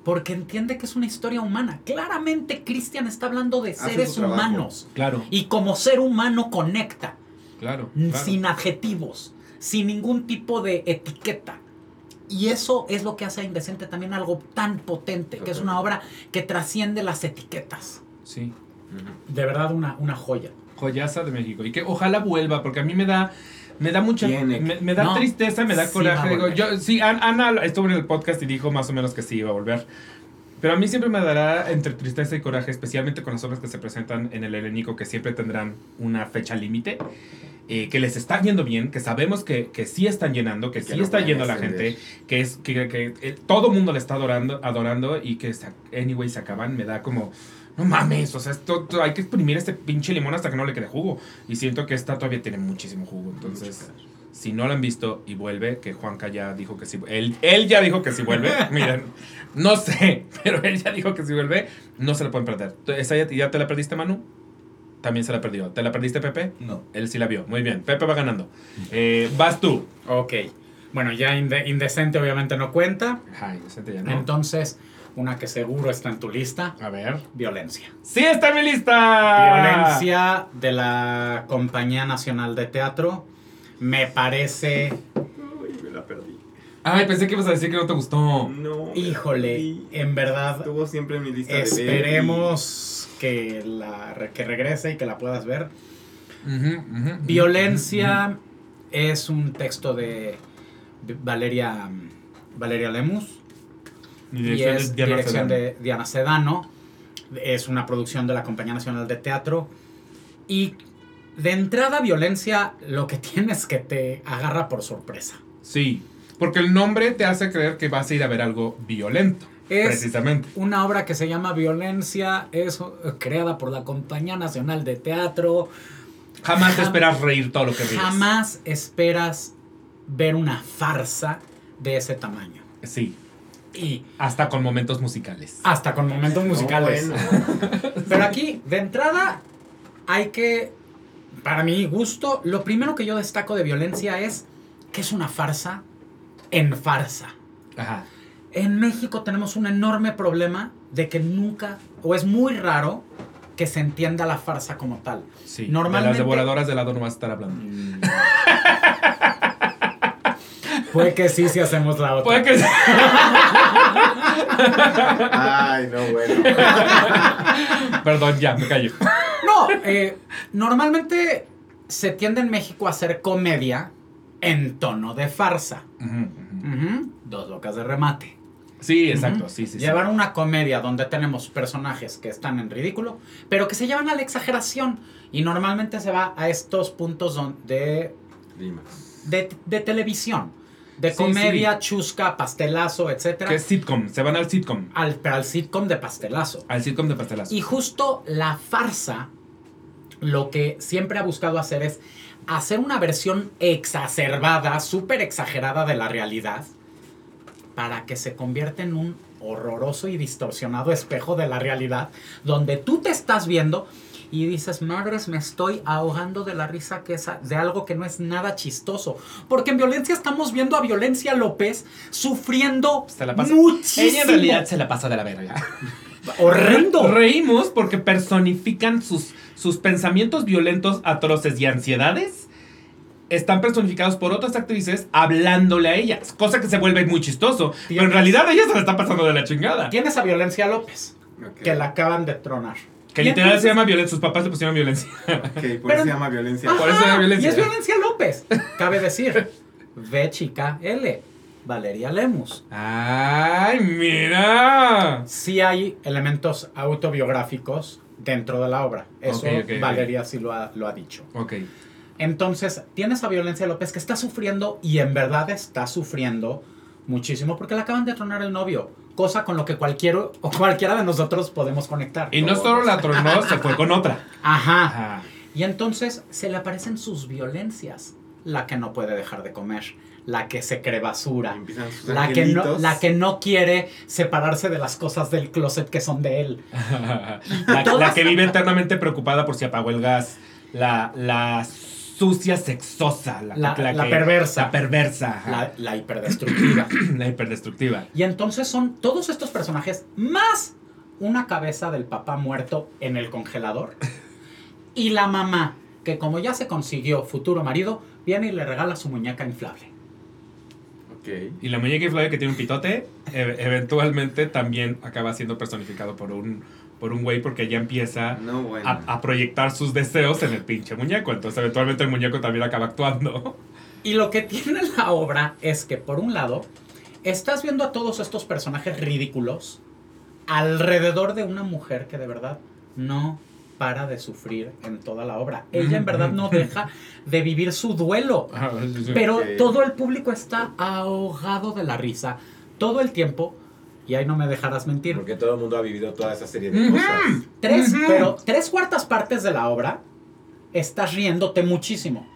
C: porque entiende que es una historia humana. Claramente Christian está hablando de
B: Hace
C: seres humanos
A: Claro,
C: y como ser humano conecta,
A: claro.
C: sin adjetivos, sin ningún tipo de etiqueta. Y eso es lo que hace a Indecente también algo tan potente, que es una obra que trasciende las etiquetas.
A: Sí.
C: De verdad, una, una joya.
A: Joyaza de México. Y que ojalá vuelva, porque a mí me da. Me da mucha.
B: Tiene.
A: Me, me da
C: No,
A: tristeza, me da
C: sí
A: coraje. Digo, yo, sí, An- Ana estuvo en el podcast y dijo más o menos que sí iba a volver. Pero a mí siempre me dará entre tristeza y coraje, especialmente con las obras que se presentan en el helénico, que siempre tendrán una fecha límite, eh, que les está yendo bien, que sabemos que, que sí están llenando, que
B: Que
A: sí
B: no
A: está yendo la gente, que es que, que- eh, todo mundo le está adorando, adorando y que anyway se acaban, me da como, no mames, o sea, esto, esto- hay que exprimir este pinche limón hasta que no le quede jugo. Y siento que esta todavía tiene muchísimo jugo, entonces... Si no la han visto y vuelve, que Juanca ya dijo que sí. Él, él ya dijo que sí vuelve. Miren, no sé, pero él ya dijo que sí vuelve. No se la pueden perder. ¿Esa ya, ya te la perdiste, Manu? También se la perdió. ¿Te la perdiste, Pepe?
E: No.
A: Él sí la vio. Muy bien. Pepe va ganando. Eh, vas tú.
C: Ok. Bueno, ya inde- Indecente obviamente no cuenta.
A: Ay, decente ya no.
C: Entonces, una que seguro está en tu lista,
A: A ver.
C: violencia.
A: ¡Sí está en mi lista!
C: Violencia de la Compañía Nacional de Teatro. Me parece,
B: Uy, me la perdí.
A: Ay, pensé que ibas a decir que no te gustó.
B: No.
C: híjole, en verdad,
B: Estuvo siempre en mi lista de ver y-
C: esperemos que, la, que regrese y que la puedas ver. Violencia es un texto de Valeria, Valeria Lemus. Y
A: dirección
C: es
A: Diana
C: dirección
A: Sedano.
C: de Diana Sedano. Es una producción de la Compañía Nacional de Teatro. Y de entrada, violencia lo que tiene es que te agarra por sorpresa.
A: Sí, porque el nombre te hace creer que vas a ir a ver algo violento.
C: Es
A: precisamente.
C: una obra que se llama Violencia, es eh, creada por la Compañía Nacional de Teatro.
A: Jamás te esperas reír todo lo que ríes.
C: Jamás esperas ver una farsa de ese tamaño.
A: Sí,
C: Y
A: hasta con momentos musicales.
C: hasta con momentos
B: No,
C: musicales.
B: bueno.
C: Pero aquí, de entrada, hay que, para mi gusto, lo primero que yo destaco de violencia es que es una farsa en farsa.
A: Ajá.
C: En México tenemos un enorme problema de que nunca, o es muy raro, que se entienda la farsa como tal.
A: Sí.
C: Normalmente-
A: De las devoradoras de lado no vas a estar hablando.
C: Puede que sí, si hacemos la otra.
A: Puede que
B: Ay, no, bueno.
A: Perdón, ya, me callo.
C: No, eh, normalmente se tiende en México a hacer comedia en tono de farsa. Dos locas de remate.
A: Sí, exacto, sí, sí. sí.
C: Llevar una comedia donde tenemos personajes que están en ridículo, pero que se llevan a la exageración. Y normalmente se va a estos puntos de, de, de televisión. De
A: Sí,
C: comedia, chusca, pastelazo, etc.
A: Que es sitcom, se van al sitcom.
C: Al, pero al sitcom de pastelazo.
A: Al sitcom de pastelazo.
C: Y justo la farsa, lo que siempre ha buscado hacer es hacer una versión exacerbada, súper exagerada de la realidad, para que se convierta en un horroroso y distorsionado espejo de la realidad, donde tú te estás viendo y dices, madres, me estoy ahogando de la risa que es de algo que no es nada chistoso. Porque en violencia estamos viendo a Violencia López sufriendo
A: Se la pasa.
C: muchísimo.
A: Ella en realidad se la pasa de la verga.
C: horrendo.
A: Reímos porque personifican sus, sus pensamientos violentos, atroces y ansiedades. Están personificados por otras actrices hablándole a ellas, cosa que se vuelve muy chistoso. Pero en realidad ella se la está pasando de la chingada.
C: Tienes a Violencia López, que la acaban de tronar.
A: Que literal
C: entonces-
A: se llama violencia, sus papás le pusieron violencia.
B: Ok, por
C: Pero-
B: eso se llama violencia.
A: Por eso era violencia.
C: Y es Violencia López, cabe decir. V chica L, Valeria Lemus.
A: ¡Ay, mira!
C: Sí hay elementos autobiográficos dentro de la obra. Eso. Valeria sí lo ha, lo ha dicho.
A: Ok.
C: Entonces, tienes a Violencia López que está sufriendo y en verdad está sufriendo muchísimo porque le acaban de tronar el novio. Cosa con lo que cualquier, o cualquiera de nosotros podemos conectar.
A: Y no solo la tronó, se fue con otra.
C: Ajá.
A: Ajá.
C: Y entonces se le aparecen sus violencias. La que no puede dejar de comer, la que se cree basura, la que, no, la que no quiere separarse de las cosas del closet que son de él.
A: La, la que vive eternamente preocupada por si apagó el gas. La, la sucia, sexosa. La,
C: La- la
A: que-
C: perversa.
A: La perversa.
C: La, la hiperdestructiva.
A: La hiperdestructiva.
C: y entonces son todos estos personajes más una cabeza del papá muerto en el congelador. Y la mamá, que como ya se consiguió futuro marido, viene y le regala su muñeca inflable.
B: Ok.
A: Y la muñeca inflable que tiene un pitote, e- eventualmente también acaba siendo personificado por un por un güey porque ya empieza
B: No, bueno.
A: a, a proyectar sus deseos en el pinche muñeco. Entonces, eventualmente el muñeco también acaba actuando.
C: Y lo que tiene la obra es que, por un lado, estás viendo a todos estos personajes ridículos alrededor de una mujer que de verdad no para de sufrir en toda la obra. Ella en verdad no deja de vivir su duelo. Pero todo el público está ahogado de la risa todo el tiempo. Y ahí no me dejarás mentir.
E: Porque todo el mundo ha vivido toda esa serie de cosas.
C: Tres, pero tres cuartas partes de la obra estás riéndote muchísimo.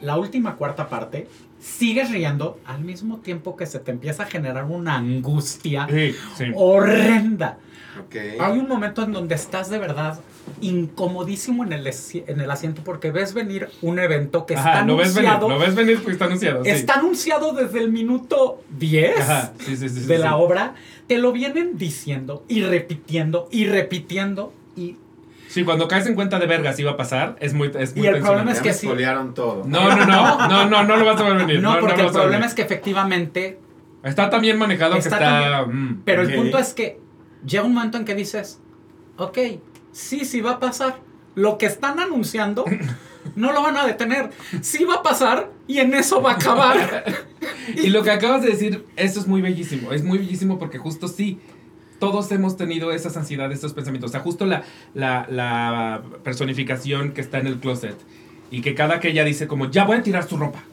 C: La última cuarta parte sigues riendo al mismo tiempo que se te empieza a generar una angustia
A: Sí, sí.
C: horrenda.
B: Ok.
C: Hay un momento en donde estás de verdad incomodísimo en el, en el asiento porque ves venir un evento que está
A: Ajá, lo ves venir,
C: anunciado.
A: lo ves venir porque está anunciado. sí.
C: Está anunciado desde el minuto 10
A: Ajá, sí, sí,
C: de
A: sí.
C: la obra. Te lo vienen diciendo y repitiendo y repitiendo. Y,
A: Sí, cuando caes en cuenta de vergas iba a pasar, es muy, es muy
C: Y el problema es que sí.
B: todo.
A: No, no, no, no, no, no lo vas a ver venir.
C: no, porque el problema es que efectivamente.
A: Está tan bien manejado
C: Está
A: que está... mm.
C: Pero el punto es que llega un momento en que dices: Ok, sí, sí va a pasar. Lo que están anunciando no lo van a detener. Sí va a pasar y en eso va a acabar.
A: Y lo que acabas de decir, eso es muy bellísimo. Es muy bellísimo porque justo sí, todos hemos tenido esas ansiedades, esos pensamientos. O sea, justo la, la, la personificación que está en el closet y que cada que ella dice como, ya voy a tirar su ropa.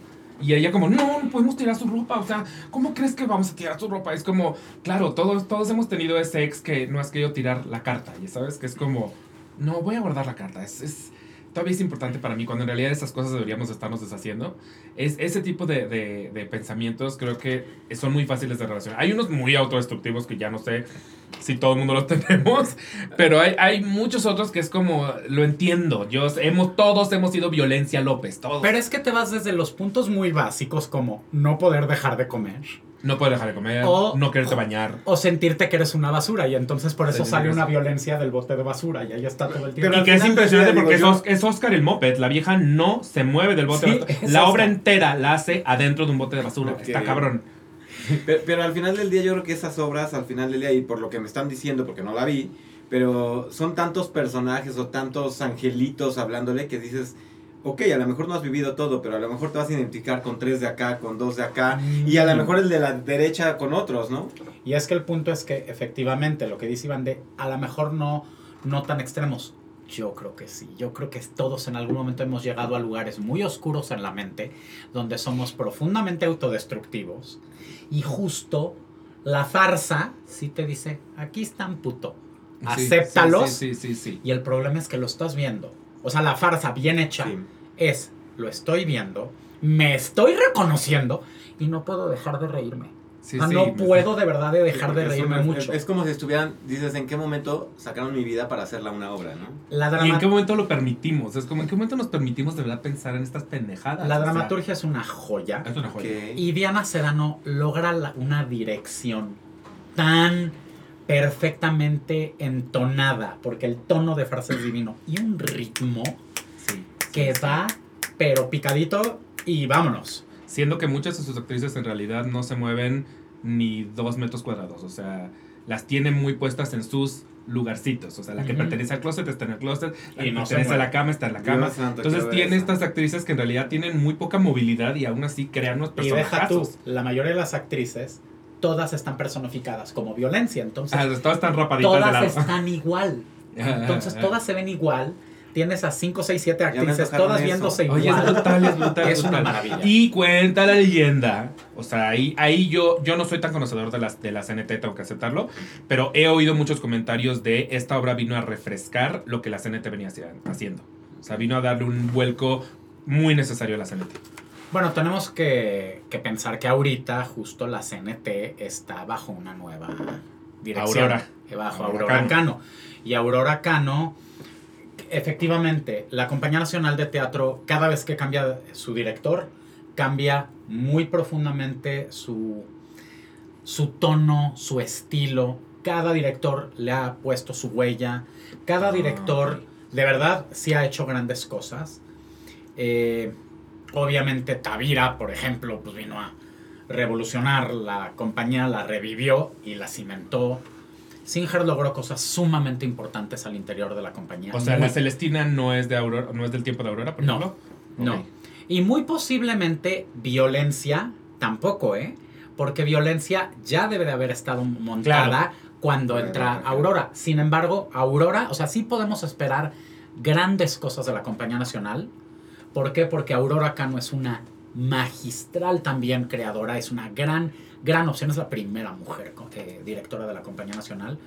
A: Y ella como, no, no podemos tirar su ropa. O sea, ¿cómo crees que vamos a tirar su ropa? Es como, claro, todos, todos hemos tenido ese ex que no has querido tirar la carta. Y sabes que es como, no, voy a guardar la carta. Es, es, todavía es importante para mí, cuando en realidad esas cosas deberíamos estarnos deshaciendo. Es, ese tipo de, de- de pensamientos creo que son muy fáciles de relacionar. Hay unos muy autodestructivos que ya no sé si todo el mundo los tenemos, pero hay, hay muchos otros que es como, lo entiendo, yo, hemos, todos hemos sido violencia López, todos.
C: Pero es que te vas desde los puntos muy básicos como no poder dejar de comer
A: no puedes dejar de comer,
C: O-
A: no quererte bañar.
C: o sentirte que eres una basura y entonces por eso sale una violencia del bote de basura y ahí está todo el tiempo.
B: Pero
A: y que es impresionante porque es, es Oscar el Moped, la vieja no se mueve del bote
C: Sí,
A: de basura. La obra entera la hace adentro de un bote de basura. Está cabrón.
B: Pero, pero al final del día yo creo que esas obras, al final del día, y por lo que me están diciendo, porque no la vi, pero son tantos personajes o tantos angelitos hablándole que dices, ok, a lo mejor no has vivido todo, pero a lo mejor te vas a identificar con tres de acá, con dos de acá, y a lo mejor el de la derecha con otros, ¿no?
C: Y es que el punto es que efectivamente lo que dice Iván de a lo mejor no, no tan extremos. Yo creo que sí. Yo creo que todos en algún momento hemos llegado a lugares muy oscuros en la mente donde somos profundamente autodestructivos y justo la farsa sí te dice, aquí están puto. Acéptalos.
A: Sí, sí, sí.
C: Y el problema es que lo estás viendo. O sea, la farsa bien hecha es, lo estoy viendo, me estoy reconociendo y no puedo dejar de reírme.
A: Sí,
C: Ah,
A: sí,
C: no puedo de verdad de dejar de
B: es
C: reírme mucho.
B: Es, como si estuvieran, dices, ¿en qué momento sacaron mi vida para hacerla una obra, no?
C: La,
A: ¿Y en qué momento lo permitimos? Es como, ¿en qué momento nos permitimos de verdad pensar en estas pendejadas?
C: la
A: O sea,
C: dramaturgia es una joya.
A: es una joya.
C: Y Diana Sedano logra la- una dirección tan perfectamente entonada, porque el tono de frase es divino, y un ritmo
A: Sí,
C: que
A: sí,
C: va, pero picadito, y vámonos.
A: Siendo que muchas de sus actrices en realidad no se mueven ni dos metros cuadrados. O sea, las tienen muy puestas en sus lugarcitos. O sea, la que pertenece al closet está en el closet, la
C: Y
A: que
C: no
A: pertenece a la cama está en la cama.
B: santo,
A: Entonces tiene
B: eso.
A: estas actrices que en realidad tienen muy poca movilidad y aún así crean unos
C: Y deja tú,
A: personajes.
C: la mayoría de las actrices, todas están personificadas como violencia, entonces
A: todas están rapaditas de
C: todas
A: lado.
C: están igual. Entonces todas se ven igual. Tienes a 5, 6, 7
B: me
C: actrices todas viéndose
A: Oye, es
C: igual.
A: brutal, es brutal.
C: Es una maravilla.
A: Y cuenta la leyenda. O sea, ahí, ahí yo, yo no soy tan conocedor de las de la CNT, tengo que aceptarlo. Pero he oído muchos comentarios de esta obra vino a refrescar lo que la CNT venía haciendo. O sea, vino a darle un vuelco muy necesario a la CNT.
C: Bueno, tenemos que, que pensar que ahorita justo la CNT está bajo una nueva dirección.
A: Aurora.
C: Eh, Bajo
A: Aurora
C: Aurora,
A: Cano.
C: Cano. Y Aurora Cano efectivamente, la Compañía Nacional de Teatro, cada vez que cambia su director, cambia muy profundamente su, su tono, su estilo. Cada director le ha puesto su huella. Cada
A: Ah,
C: director, de verdad, sí ha hecho grandes cosas. Eh, obviamente, Tavira, por ejemplo, pues vino a revolucionar la compañía, la revivió y la cimentó. Singer logró cosas sumamente importantes al interior de la compañía.
A: O sea,
C: Muy-
A: la Celestina no es de Aurora, no es del tiempo de Aurora, por
C: No.
A: ejemplo.
C: No. Y muy posiblemente violencia tampoco, ¿eh? Porque violencia ya debe de haber estado montada
A: Claro.
C: cuando
B: Claro,
C: entra
B: claro.
C: Aurora. Sin embargo, Aurora, o sea, sí podemos esperar grandes cosas de la compañía nacional. ¿Por qué? Porque Aurora Cano es una magistral también creadora, es una gran, gran opción, es la primera mujer eh, directora de la compañía nacional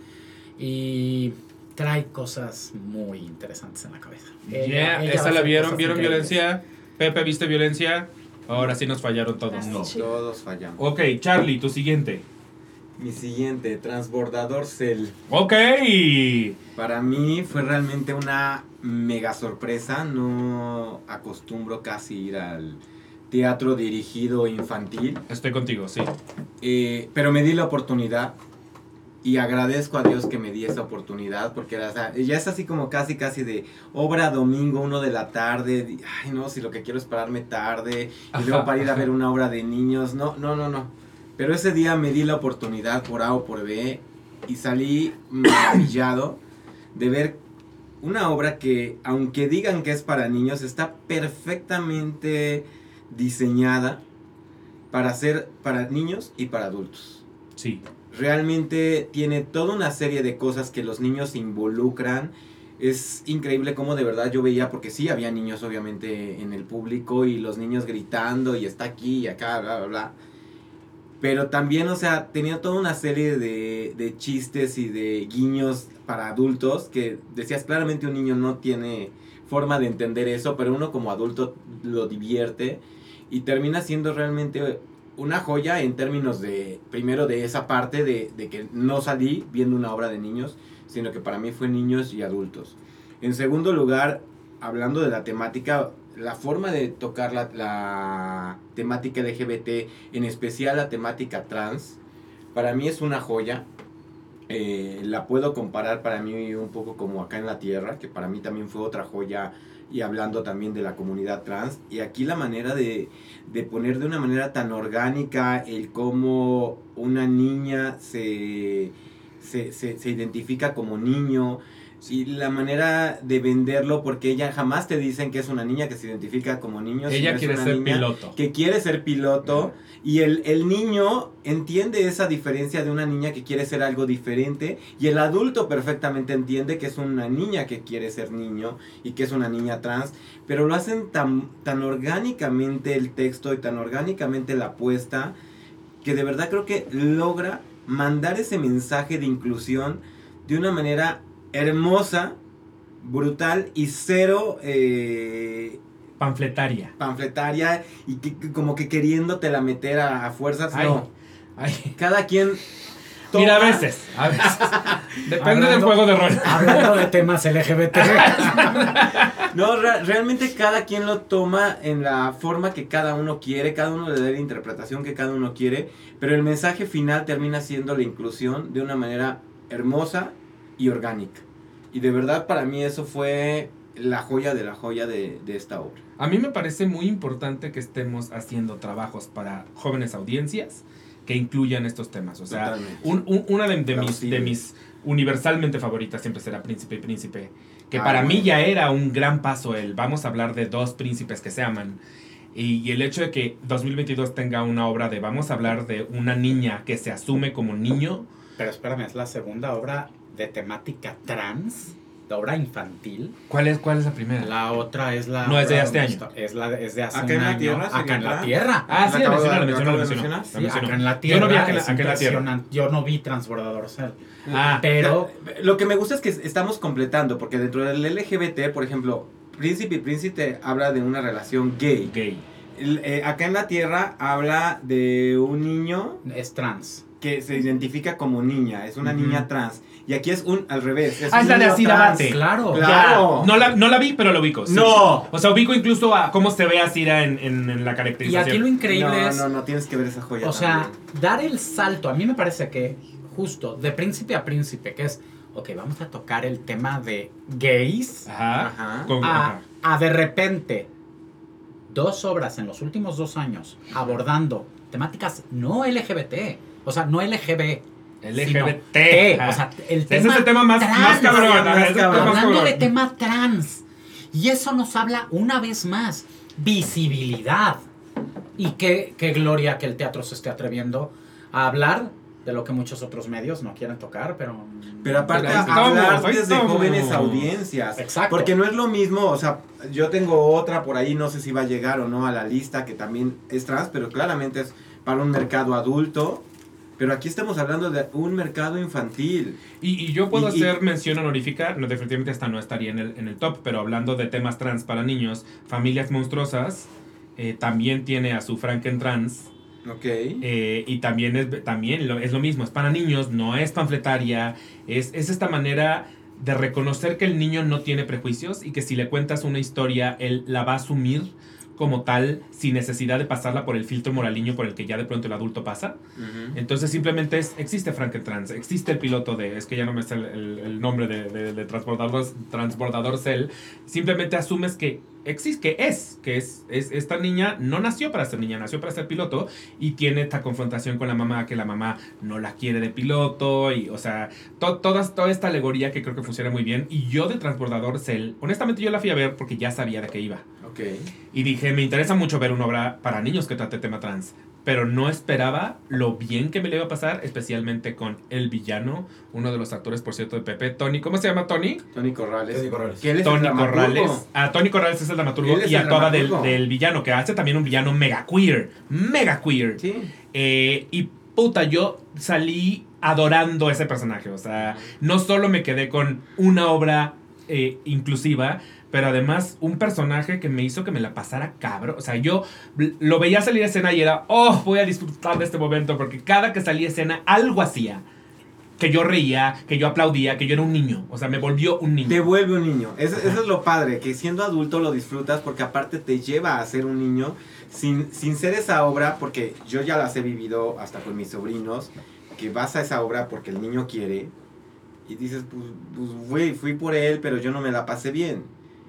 C: y trae cosas muy interesantes en la cabeza.
A: Yeah,
C: va
A: esa la vieron, vieron
C: increíbles.
A: violencia. Pepe, ¿viste violencia? Ahora sí nos fallaron todos.
F: No.
B: Todos fallamos.
A: Ok, Charlie, tu siguiente.
B: Mi siguiente, Transbordador Cell.
A: Ok.
B: Para mí fue realmente una mega sorpresa. No acostumbro casi ir al teatro dirigido infantil.
A: Estoy contigo, sí.
B: Eh, pero me di la oportunidad y agradezco a Dios que me di esa oportunidad porque era, o sea, ya es así como casi casi de obra domingo, uno de la tarde. Ay, no, si lo que quiero es pararme tarde y luego para ir a ver una obra de niños. No, no, no, no. Pero ese día me di la oportunidad por A o por B y salí maravillado de ver una obra que, aunque digan que es para niños, está perfectamente diseñada para ser para niños y para adultos.
A: Sí.
B: Realmente tiene toda una serie de cosas que los niños involucran. Es increíble cómo de verdad yo veía, porque sí había niños obviamente en el público y los niños gritando y está aquí y acá, bla, bla, bla. Pero también, o sea, tenía toda una serie de, de chistes y de guiños para adultos que decías claramente un niño no tiene forma de entender eso, pero uno como adulto lo divierte y termina siendo realmente una joya en términos de, primero de esa parte de, de que no salí viendo una obra de niños, sino que para mí fue niños y adultos. En segundo lugar, hablando de la temática, la forma de tocar la, la temática LGBT, en especial la temática trans, para mí es una joya. Eh, la puedo comparar para mí un poco como acá en la Tierra, que para mí también fue otra joya y hablando también de la comunidad trans. Y aquí la manera de, de poner de una manera tan orgánica el cómo una niña se, se, se, se identifica como niño y la manera de venderlo porque ella jamás te dicen que es una niña que se identifica como niño.
A: Ella
B: es
A: quiere
B: una
A: ser
B: niña
A: piloto.
B: Que quiere ser piloto y el, el niño entiende esa diferencia de una niña que quiere ser algo diferente y el adulto perfectamente entiende que es una niña que quiere ser niño y que es una niña trans, pero lo hacen tan, tan orgánicamente el texto y tan orgánicamente la apuesta que de verdad creo que logra mandar ese mensaje de inclusión de una manera hermosa, brutal y cero eh,
A: Panfletaria.
B: panfletaria y que, que como que queriéndotela meter a, a fuerzas.
A: Ay.
B: No,
A: Ay.
B: cada quien...
A: Mira, a
B: toma-
A: veces. A veces. Depende del juego de rol.
C: Hablando de temas LGBT.
B: No, re- realmente cada quien lo toma en la forma que cada uno quiere, cada uno le da la interpretación que cada uno quiere, pero el mensaje final termina siendo la inclusión de una manera hermosa y orgánica. Y de verdad para mí eso fue la joya de la joya de, de esta obra.
A: A mí me parece muy importante que estemos haciendo trabajos para jóvenes audiencias que incluyan estos temas. O sea, un- un- una de, de mis, de mis universalmente favoritas siempre será Príncipe y Príncipe. Que
B: Ah,
A: para mí
B: bueno.
A: ya era un gran paso el vamos a hablar de dos príncipes que se aman. Y, y el hecho de que 2022 tenga una obra de vamos a hablar de una niña que se asume como niño.
C: Pero espérame, es la segunda obra de temática trans, de obra infantil.
A: ¿Cuál es, cuál es la primera?
C: La otra es la.
A: No, es de este año.
C: Es, la, es de hace
B: Acá
C: un
B: en la
C: año.
B: Tierra
C: Acá en la tierra.
A: Ah, sí, la mencionó,
C: Sí, acá en la
A: Yo
C: tierra.
A: no vi acá en la,
C: es
A: acá en la tierra.
C: Yo no vi Transbordador Cell.
A: Ah,
C: Pero.
B: Lo que me gusta es que estamos completando, porque dentro del LGBT, por ejemplo, Príncipe y Príncipe habla de una relación gay.
A: gay.
B: Eh, acá en la Tierra habla de un niño
C: Es trans.
B: que se identifica como niña, es una niña trans. Y aquí es un al revés. Es
A: Ah, es la de Asira. Bate.
C: Claro.
A: No la, no la vi, pero lo ubico. sí.
B: No.
A: O sea, ubico incluso a cómo se ve Asira en, en, en la
C: Y
A: caracterización.
C: aquí lo increíble
B: no,
C: es,
B: no, no, tienes que ver esa joya.
C: o sea, dar el salto, a mí me parece que justo de príncipe a príncipe, que es, ok, vamos a tocar el tema de gays,
A: Ajá.
B: Ajá.
A: Con-
C: a,
A: ajá.
C: a de repente dos obras en los últimos dos años abordando temáticas no LGBT, o sea, no LGBT.
A: LGBT.
C: sino
A: ajá.
C: o sea, el
A: Ese
C: tema
A: es el tema más,
C: trans.
A: más cabrón.
B: más
A: ese
B: cabrón.
C: Hablando
A: cabrón.
C: de tema trans. Y eso nos habla una vez más, visibilidad. Y qué, qué gloria que el teatro se esté atreviendo a hablar de lo que muchos otros medios no quieren tocar, pero...
B: Pero aparte, hablar desde
A: estamos.
B: jóvenes audiencias.
C: Exacto.
B: Porque no es lo mismo, o sea, yo tengo otra por ahí, no sé si va a llegar o no a la lista, que también es trans, pero claramente es para un mercado adulto. Pero aquí estamos hablando de un mercado infantil.
A: Y, y yo puedo
B: Y- y-
A: hacer mención honorífica, no, definitivamente esta no estaría en el, en el top, pero hablando de temas trans para niños, Familias Monstruosas eh, también tiene a su Franken Trans.
B: Ok.
A: eh, y también, es, también lo, es lo mismo, es para niños, no es panfletaria, es, es esta manera de reconocer que el niño no tiene prejuicios y que si le cuentas una historia, él la va a asumir como tal sin necesidad de pasarla por el filtro moraliño por el que ya de pronto el adulto pasa. Entonces simplemente es, existe Frankentrans, existe el piloto de, es que ya no me sé el, el- el nombre de, de- de transbordador, transbordador Cell, simplemente asumes que existe, que es, que es, es, esta niña no nació para ser niña, nació para ser piloto y tiene esta confrontación con la mamá, que la mamá no la quiere de piloto y, o sea, to- todas, toda esta alegoría que creo que funciona muy bien y yo de transbordador Cell, honestamente yo la fui a ver porque ya sabía de qué iba.
B: Ok.
A: Y dije, me interesa mucho ver una obra para niños que trate tema trans. Pero no esperaba lo bien que me le iba a pasar, especialmente con el villano, uno de los actores, por cierto, de Pepe, Tony. ¿Cómo se llama Tony?
B: Tony Corrales.
E: Tony Corrales.
B: Que él es el
A: Tony. Corrales. Ah, Tony Corrales es el dramaturgo
B: es
A: y
B: el
A: actuaba del,
B: dramaturgo.
A: del villano, que hace también un villano mega queer. Mega queer.
B: Sí.
A: Eh, y puta, yo salí adorando ese personaje. O sea, no solo me quedé con una obra eh, inclusiva, pero además un personaje que me hizo que me la pasara cabrón. O sea, yo lo veía salir a escena y era, oh, voy a disfrutar de este momento, porque cada que salía a escena algo hacía. Que yo reía, que yo aplaudía, que yo era un niño. O sea, me volvió un niño.
B: Te vuelve un niño. Eso, eso es lo padre, que siendo adulto lo disfrutas porque aparte te lleva a ser un niño sin, sin ser esa obra, porque yo ya las he vivido hasta con mis sobrinos, que vas a esa obra porque el niño quiere y dices, pues, pues güey, fui por él, pero yo no me la pasé bien.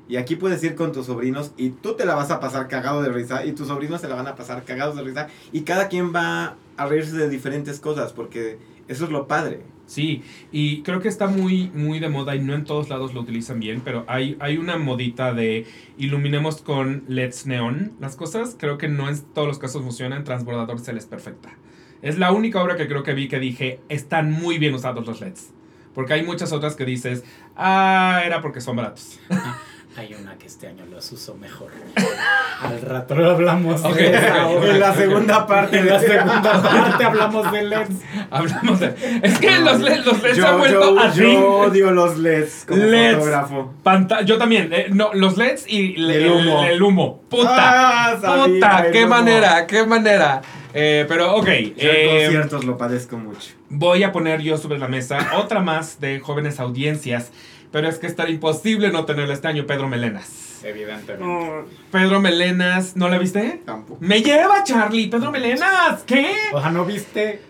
B: Y aquí puedes ir con tus sobrinos y tú te la vas a pasar cagado de risa y tus sobrinos se la van a pasar cagados de risa y cada quien va a reírse de diferentes cosas porque eso es lo padre.
A: Sí, y creo que está muy, muy de moda y no en todos lados lo utilizan bien, pero hay, hay una modita de iluminemos con LEDs neón las cosas. Creo que no en todos los casos funcionan. Transbordador Cell es perfecta. Es la única obra que creo que vi que dije, están muy bien usados los LEDs. Porque hay muchas otras que dices, ah, era porque son baratos.
C: Hay una que este año los uso mejor. Al rato lo hablamos de esa
A: ok.
C: obra.
B: En la segunda parte
C: En la segunda parte hablamos de LEDs.
A: Hablamos de... Es que los LEDs, los LEDs se han vuelto
B: yo,
A: así.
B: yo odio los LEDs como
A: LEDs.
B: fotógrafo.
A: Panta- yo también, eh, no, los LEDs y el,
B: El humo.
A: el humo. Puta.
B: Ah, sabía,
A: puta, qué
B: humo.
A: manera, qué manera. Eh, pero ok,
B: Yo en
A: eh,
B: conciertos lo padezco mucho.
A: voy a poner yo sobre la mesa otra más de jóvenes audiencias, pero es que está imposible no tenerla este año, Pedro Melenas.
C: Evidentemente.
A: Pedro Melenas, ¿no la viste?
B: Tampoco.
A: Me lleva Charlie, Pedro Melenas, ¿qué?
C: O sea, ¿no viste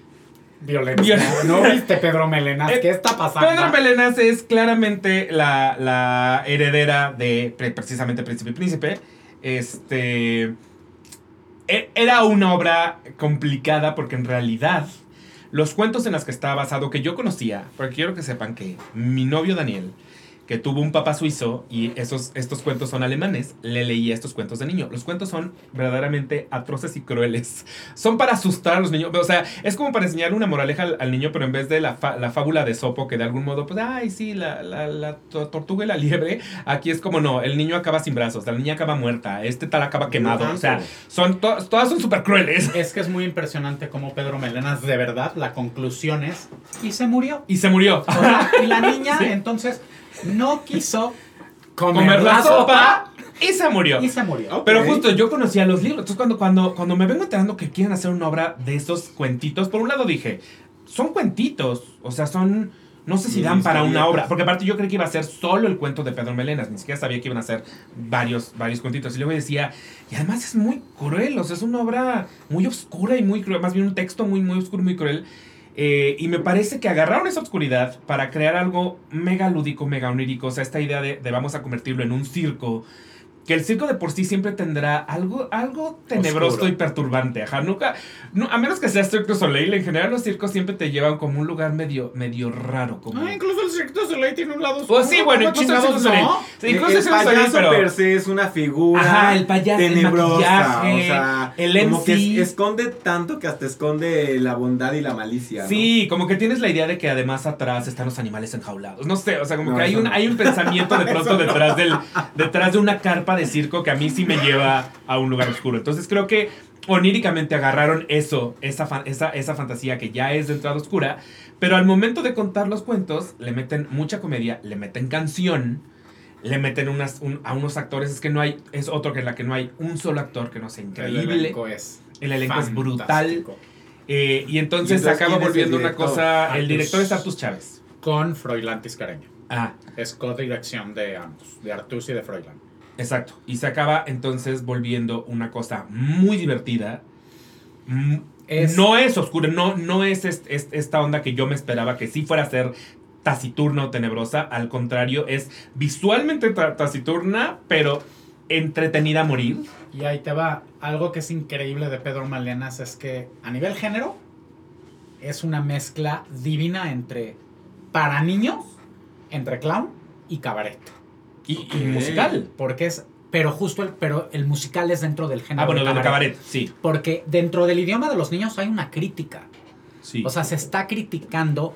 C: violencia? ¿No viste Pedro Melenas? ¿Qué está pasando?
A: Pedro Melenas es claramente la, la heredera de pre- precisamente Príncipe y Príncipe. Este. e- Era una obra complicada porque en realidad los cuentos en los que estaba basado, que yo conocía, porque quiero que sepan que mi novio Daniel, que tuvo un papá suizo y esos, estos cuentos son alemanes, le leía estos cuentos de niño. Los cuentos son verdaderamente atroces y crueles. Son para asustar a los niños. O sea, es como para enseñar una moraleja al, al niño, pero en vez de la, fa- la fábula de Sopo, que de algún modo, pues, ay, sí, la, la, la to- tortuga y la liebre, aquí es como no, el niño acaba sin brazos, la niña acaba muerta, este tal acaba quemado. O sea, son to- todas son súper crueles.
C: Es que es muy impresionante cómo Pedro Melenas, de verdad, la conclusión es, y se murió.
A: Y se murió.
C: O sea, y la niña,
A: Sí.
C: entonces, no quiso
A: Comer la sopa y se murió.
C: y se murió.
A: Pero justo yo conocía los libros. Entonces, cuando, cuando, cuando me vengo enterando que quieren hacer una obra de esos cuentitos, por un lado dije, son cuentitos, o sea, son... No sé si dan para una obra, porque aparte yo creí que iba a ser solo el cuento de Pedro Melenas, ni siquiera sabía que iban a ser varios, varios cuentitos. Y luego decía, y además es muy cruel, o sea, es una obra muy oscura y muy cruel, más bien un texto muy, muy oscuro y muy cruel. Eh, y me parece que agarraron esa oscuridad para crear algo mega lúdico, mega onírico, o sea, esta idea de, de vamos a convertirlo en un circo. Que el circo de por sí siempre tendrá algo, algo tenebroso
C: Oscuro.
A: y perturbante. Ajá, nunca, no, a menos que sea Cirque Soleil, en general los circos siempre te llevan como un lugar medio, medio raro. Como...
C: Ah, incluso el Cirque Soleil tiene un lado
A: Pues sí, bueno,
C: ¿Cuántos
A: chingados
C: no?
A: Sí, incluso
B: el
A: el Soleil,
B: payaso
A: pero...
B: per se es una figura
A: Ajá, el payaso, el
B: tenebrosa,
A: maquillaje,
B: o sea,
A: el
B: como que
A: MC.
B: es- esconde tanto que hasta esconde la bondad y la malicia, ¿no?
A: Sí, como que tienes la idea de que además atrás están los animales enjaulados. No sé, o sea, como
B: No,
A: que hay un, hay un pensamiento de pronto detrás, del, detrás de una carpa de circo que a mí sí me lleva a un lugar oscuro. Entonces creo que oníricamente agarraron eso, esa, esa, esa fantasía que ya es de entrada oscura, pero al momento de contar los cuentos le meten mucha comedia, le meten canción. Le meten unas, un- a unos actores, es que no hay, es otro que en la que no hay un solo actor que no sea
C: El
A: increíble.
C: elenco es
A: El elenco es brutal. Eh, y entonces,
B: ¿Y entonces
A: acaba
B: el
A: volviendo una
B: director?
A: cosa. El director es Artus Chávez.
C: Con Froilán Tiscareño.
A: Ah,
C: Es co-dirección de ambos, de Artus y de Froilán.
A: Exacto. Y se acaba entonces volviendo una cosa muy divertida. Mm,
C: Es-
A: No es oscura, no, no es est- est- esta onda que yo me esperaba que sí fuera a ser taciturna o tenebrosa. Al contrario, es visualmente ta- taciturna, pero entretenida a morir.
C: Y ahí te va. Algo que es increíble de Pedro Malenas es que a nivel género es una mezcla divina entre para niños, entre clown y cabaret.
A: Y, musical.
C: Porque es. Pero justo el, pero el musical es dentro del género.
A: Ah, bueno,
C: de
A: del cabaret, sí.
C: Porque dentro del idioma de los niños hay una crítica.
A: sí.
C: O sea, se está criticando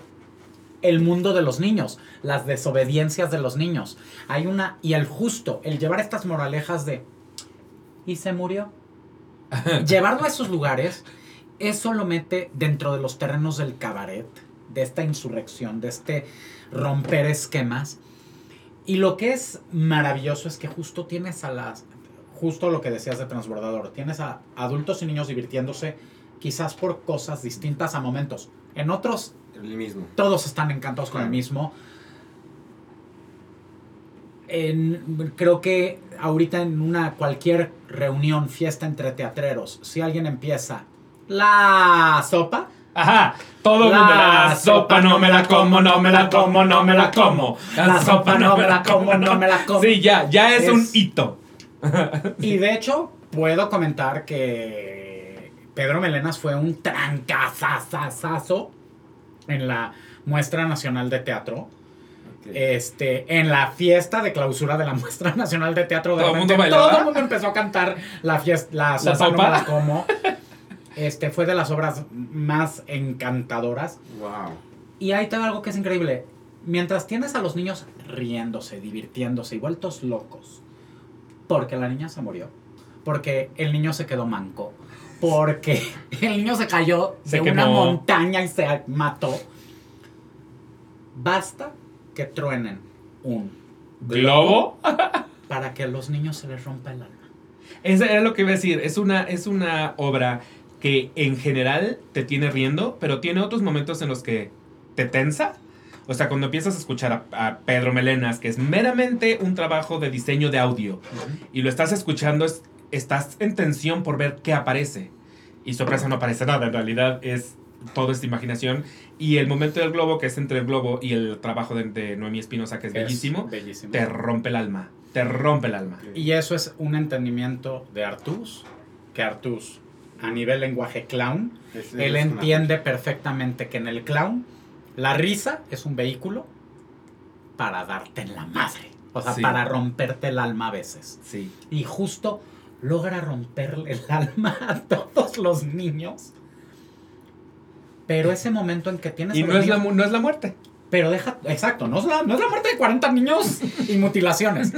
C: el mundo de los niños, las desobediencias de los niños. Hay una. Y el justo, el llevar estas moralejas de. Y se murió. Llevarlo a esos lugares, eso lo mete dentro de los terrenos del cabaret, de esta insurrección, de este romper esquemas. Y lo que es maravilloso es que justo tienes a las. Justo lo que decías de transbordador. Tienes a adultos y niños divirtiéndose quizás por cosas distintas a momentos. En otros
B: El mismo.
C: todos están encantados con el mismo. En- creo que ahorita en una cualquier reunión, fiesta entre teatreros, si alguien empieza la sopa,
A: Ajá, todo el mundo. La sopa no me la como, no me la como, no me la como.
C: la sopa no me la como, no me la como.
A: Sí, ya, ya es,
C: Es-
A: un hito.
C: Y de hecho, puedo comentar que Pedro Melenas fue un trancazazazazo en la Muestra Nacional de Teatro. Este, en la fiesta de clausura de la Muestra Nacional de Teatro, de
A: ¿Todo el mundo
C: todo mundo empezó a cantar la fiesta, la sopa, no
A: sopa?
C: me la como. Este, fue de las obras más encantadoras.
B: Wow.
C: Y ahí te algo que es increíble. Mientras tienes a los niños riéndose, divirtiéndose y vueltos locos, porque la niña se murió, porque el niño se quedó manco, porque el niño se cayó
A: Se
C: de una montaña y se mató, basta que truenen un
A: ¿Globo?
C: para que a los niños se les rompa el alma.
A: Eso era lo que iba a decir. Es una, es una obra que en general te tiene riendo, pero tiene otros momentos en los que te tensa. O sea, cuando empiezas a escuchar a, a Pedro Melenas, que es meramente un trabajo de diseño de audio, y lo estás escuchando, es- estás en tensión por ver qué aparece. Y sorpresa no aparece nada, en realidad es todo esta imaginación. Y el momento del globo, que es entre el globo y el trabajo de, de Noemí Espinosa, que es, bellísimo,
C: bellísimo.
A: te rompe el alma. Te rompe el alma.
C: Y eso es un entendimiento de Artus, que Artus, a nivel lenguaje clown,
B: Es-
C: Él
B: es
C: entiende perfectamente que en el clown la risa es un vehículo para darte en la madre. O sea,
A: Sí.
C: para romperte el alma a veces.
A: Sí.
C: Y justo logra romperle el alma a todos los niños. Pero ese momento en que tienes...
A: Y no es, la, no es la muerte.
C: Pero deja... Exacto, no es, la, no es la muerte de 40 niños y mutilaciones.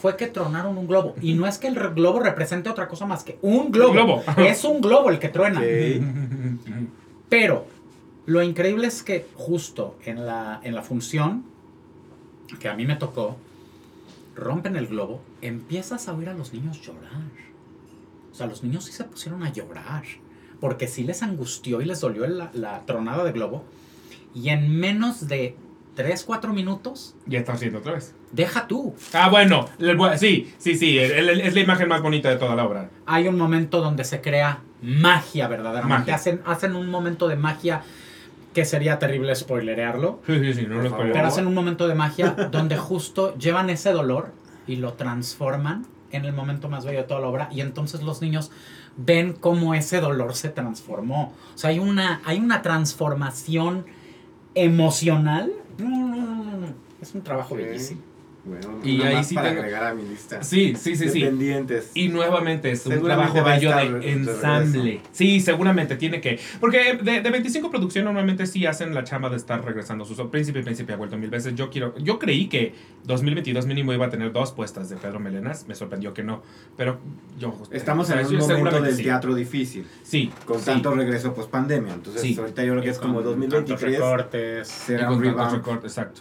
C: Fue que tronaron un globo. Y no es que el globo represente otra cosa más que un globo.
A: globo.
C: Es un globo el que truena. Pero lo increíble es que justo en la, en la función que a mí me tocó, rompen el globo, empiezas a oír a los niños llorar. O sea, los niños sí se pusieron a llorar. porque sí les angustió y les dolió la, la tronada de globo. Y en menos de 3, 4 minutos,
A: Ya está haciendo otra vez.
C: deja tú.
A: Ah, bueno. Sí, sí, sí. es la imagen más bonita de toda la obra.
C: Hay un momento donde se crea magia verdaderamente.
A: Magia.
C: Hacen, hacen un momento de magia que sería terrible spoilerearlo.
A: Sí, sí, sí. No lo.
C: Pero hacen un momento de magia donde justo llevan ese dolor y lo transforman en el momento más bello de toda la obra. Y entonces los niños ven cómo ese dolor se transformó. O sea, hay una, hay una transformación emocional. No, no, no, no, no. Es un trabajo bellísimo.
B: Bueno,
A: Y
B: y
A: ahí sí
B: para
A: te-
B: agregar a mi lista.
A: Sí, sí, sí, sí. Y nuevamente es un trabajo bello de ensamble. Sí, seguramente tiene que. Porque de, de 25 producción normalmente sí hacen la chamba de estar regresando sus. Príncipe, Príncipe ha vuelto mil veces. Yo quiero. Yo creí que 2022 mínimo iba a tener dos puestas de Pedro Melenas. Me sorprendió que no. Pero yo.
B: Estamos en un momento del
A: sí.
B: teatro difícil,
A: Sí.
B: con
A: sí.
B: tanto regreso post pandemia. Entonces,
A: Sí.
B: ahorita yo creo que es como
C: Con
B: 2023.
C: tantos recortes.
A: Y
B: Será
A: con
B: un
A: tantos
B: revamp.
A: recortes, exacto.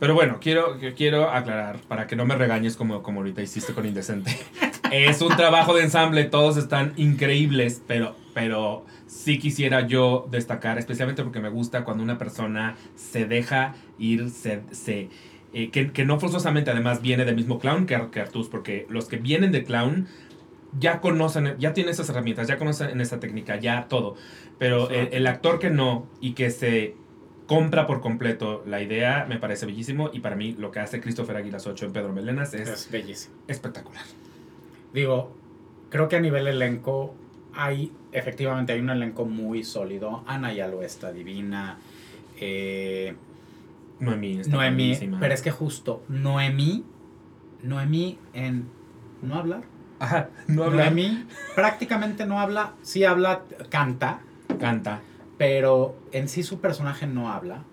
A: Pero bueno, quiero, quiero aclarar, para que no me regañes como, como ahorita hiciste con Indecente. es un trabajo de ensamble, todos están increíbles, pero, pero sí quisiera yo destacar, especialmente porque me gusta cuando una persona se deja ir, se... se eh, que, que no forzosamente además viene del mismo clown que, que Artus, porque los que vienen de clown ya conocen, ya tienen esas herramientas, ya conocen esa técnica, ya todo. Pero el, el actor que no y que se compra por completo la idea me parece bellísimo y para mí lo que hace Christopher Aguilas 8 en Pedro Melenas es
C: Es bellísimo.
A: espectacular.
C: Digo, creo que a nivel elenco hay, efectivamente, hay un elenco muy sólido. Ana ya lo está divina. Eh,
A: Noemí está
C: Noemí,
A: buenísima.
C: pero es que justo, Noemí, Noemí en no hablar.
A: Ajá, no habla,
C: Noemí prácticamente no habla, sí habla, canta,
A: canta.
C: Pero en sí su personaje no habla.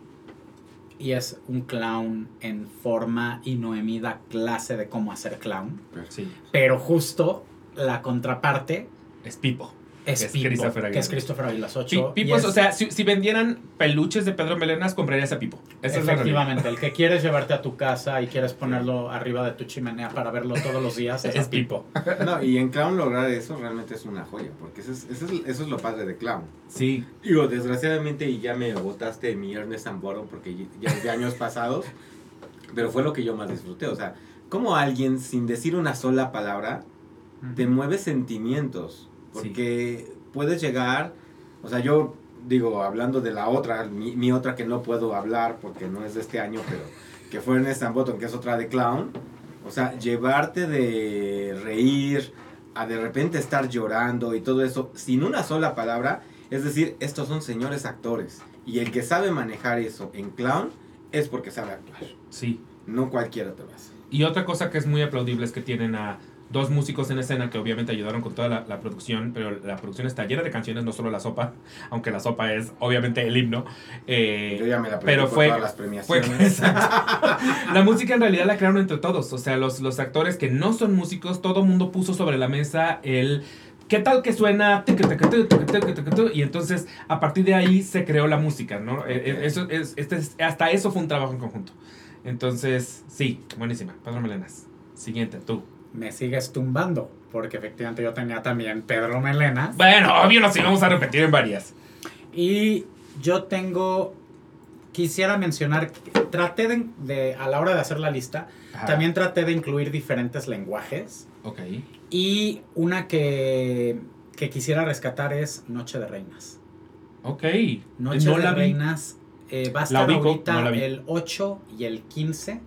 C: Y es un clown en forma y Noemí da clase de cómo hacer clown.
A: Sí,
C: Pero justo la contraparte
A: es Pipo.
C: Es,
A: Es
C: Pipo,
A: Christopher
C: que
A: Aguilar.
C: es Christopher Aguilas
A: Pi-
C: 8.
A: Pipo es- o sea, si, si vendieran peluches de Pedro Melenas, comprarías a Pipo. Esa es la
C: efectivamente, el que quieres llevarte a tu casa y quieres ponerlo arriba de tu chimenea para verlo todos los días es,
A: Es
C: Pipo.
B: No, y en Clown lograr eso realmente es una joya, porque eso es, eso es, eso es lo padre de Clown.
A: Sí,
B: Digo, desgraciadamente, y ya me botaste de mi Ernest Amboro, porque ya es de años pasados, pero fue lo que yo más disfruté. O sea, como alguien sin decir una sola palabra te mueve sentimientos, porque puedes llegar, o sea, yo digo, hablando de la otra, mi, mi otra que no puedo hablar porque no es de este año, pero que fue Ernest Button, que es otra de Clown, o sea, llevarte de reír a de repente estar llorando y todo eso sin una sola palabra, es decir, estos son señores actores y el que sabe manejar eso en Clown es porque sabe actuar,
A: sí.
B: no cualquiera te lo hace.
A: Y otra cosa que es muy aplaudible es que tienen a dos músicos en escena que obviamente ayudaron con toda la, la producción, pero la producción está llena de canciones, no solo la sopa, aunque la sopa es obviamente el himno. Eh,
B: Yo ya me la
A: pero fue-
B: todas las
A: fue
B: premiaciones.
A: exacto. la música en realidad la crearon entre todos, o sea, los, los actores que no son músicos, todo mundo puso sobre la mesa el... ¿Qué tal que suena? Y entonces, a partir de ahí se creó la música, ¿no? Eh, eh, Eso es, este es- hasta eso fue un trabajo en conjunto. Entonces, sí, buenísima. Pedro Melenas. Siguiente, tú.
C: Me sigues tumbando, porque efectivamente yo tenía también Pedro Melenas.
A: Bueno, obvio nos íbamos a repetir en varias.
C: Y yo tengo, quisiera mencionar, traté de, de- a la hora de hacer la lista,
A: Ajá.
C: también traté de incluir diferentes lenguajes.
A: Ok.
C: Y una que, que quisiera rescatar es Noche de Reinas.
A: Ok.
C: Noche
A: no
C: de. Reinas eh, va a estar ahorita
A: no
C: el 8 y el 15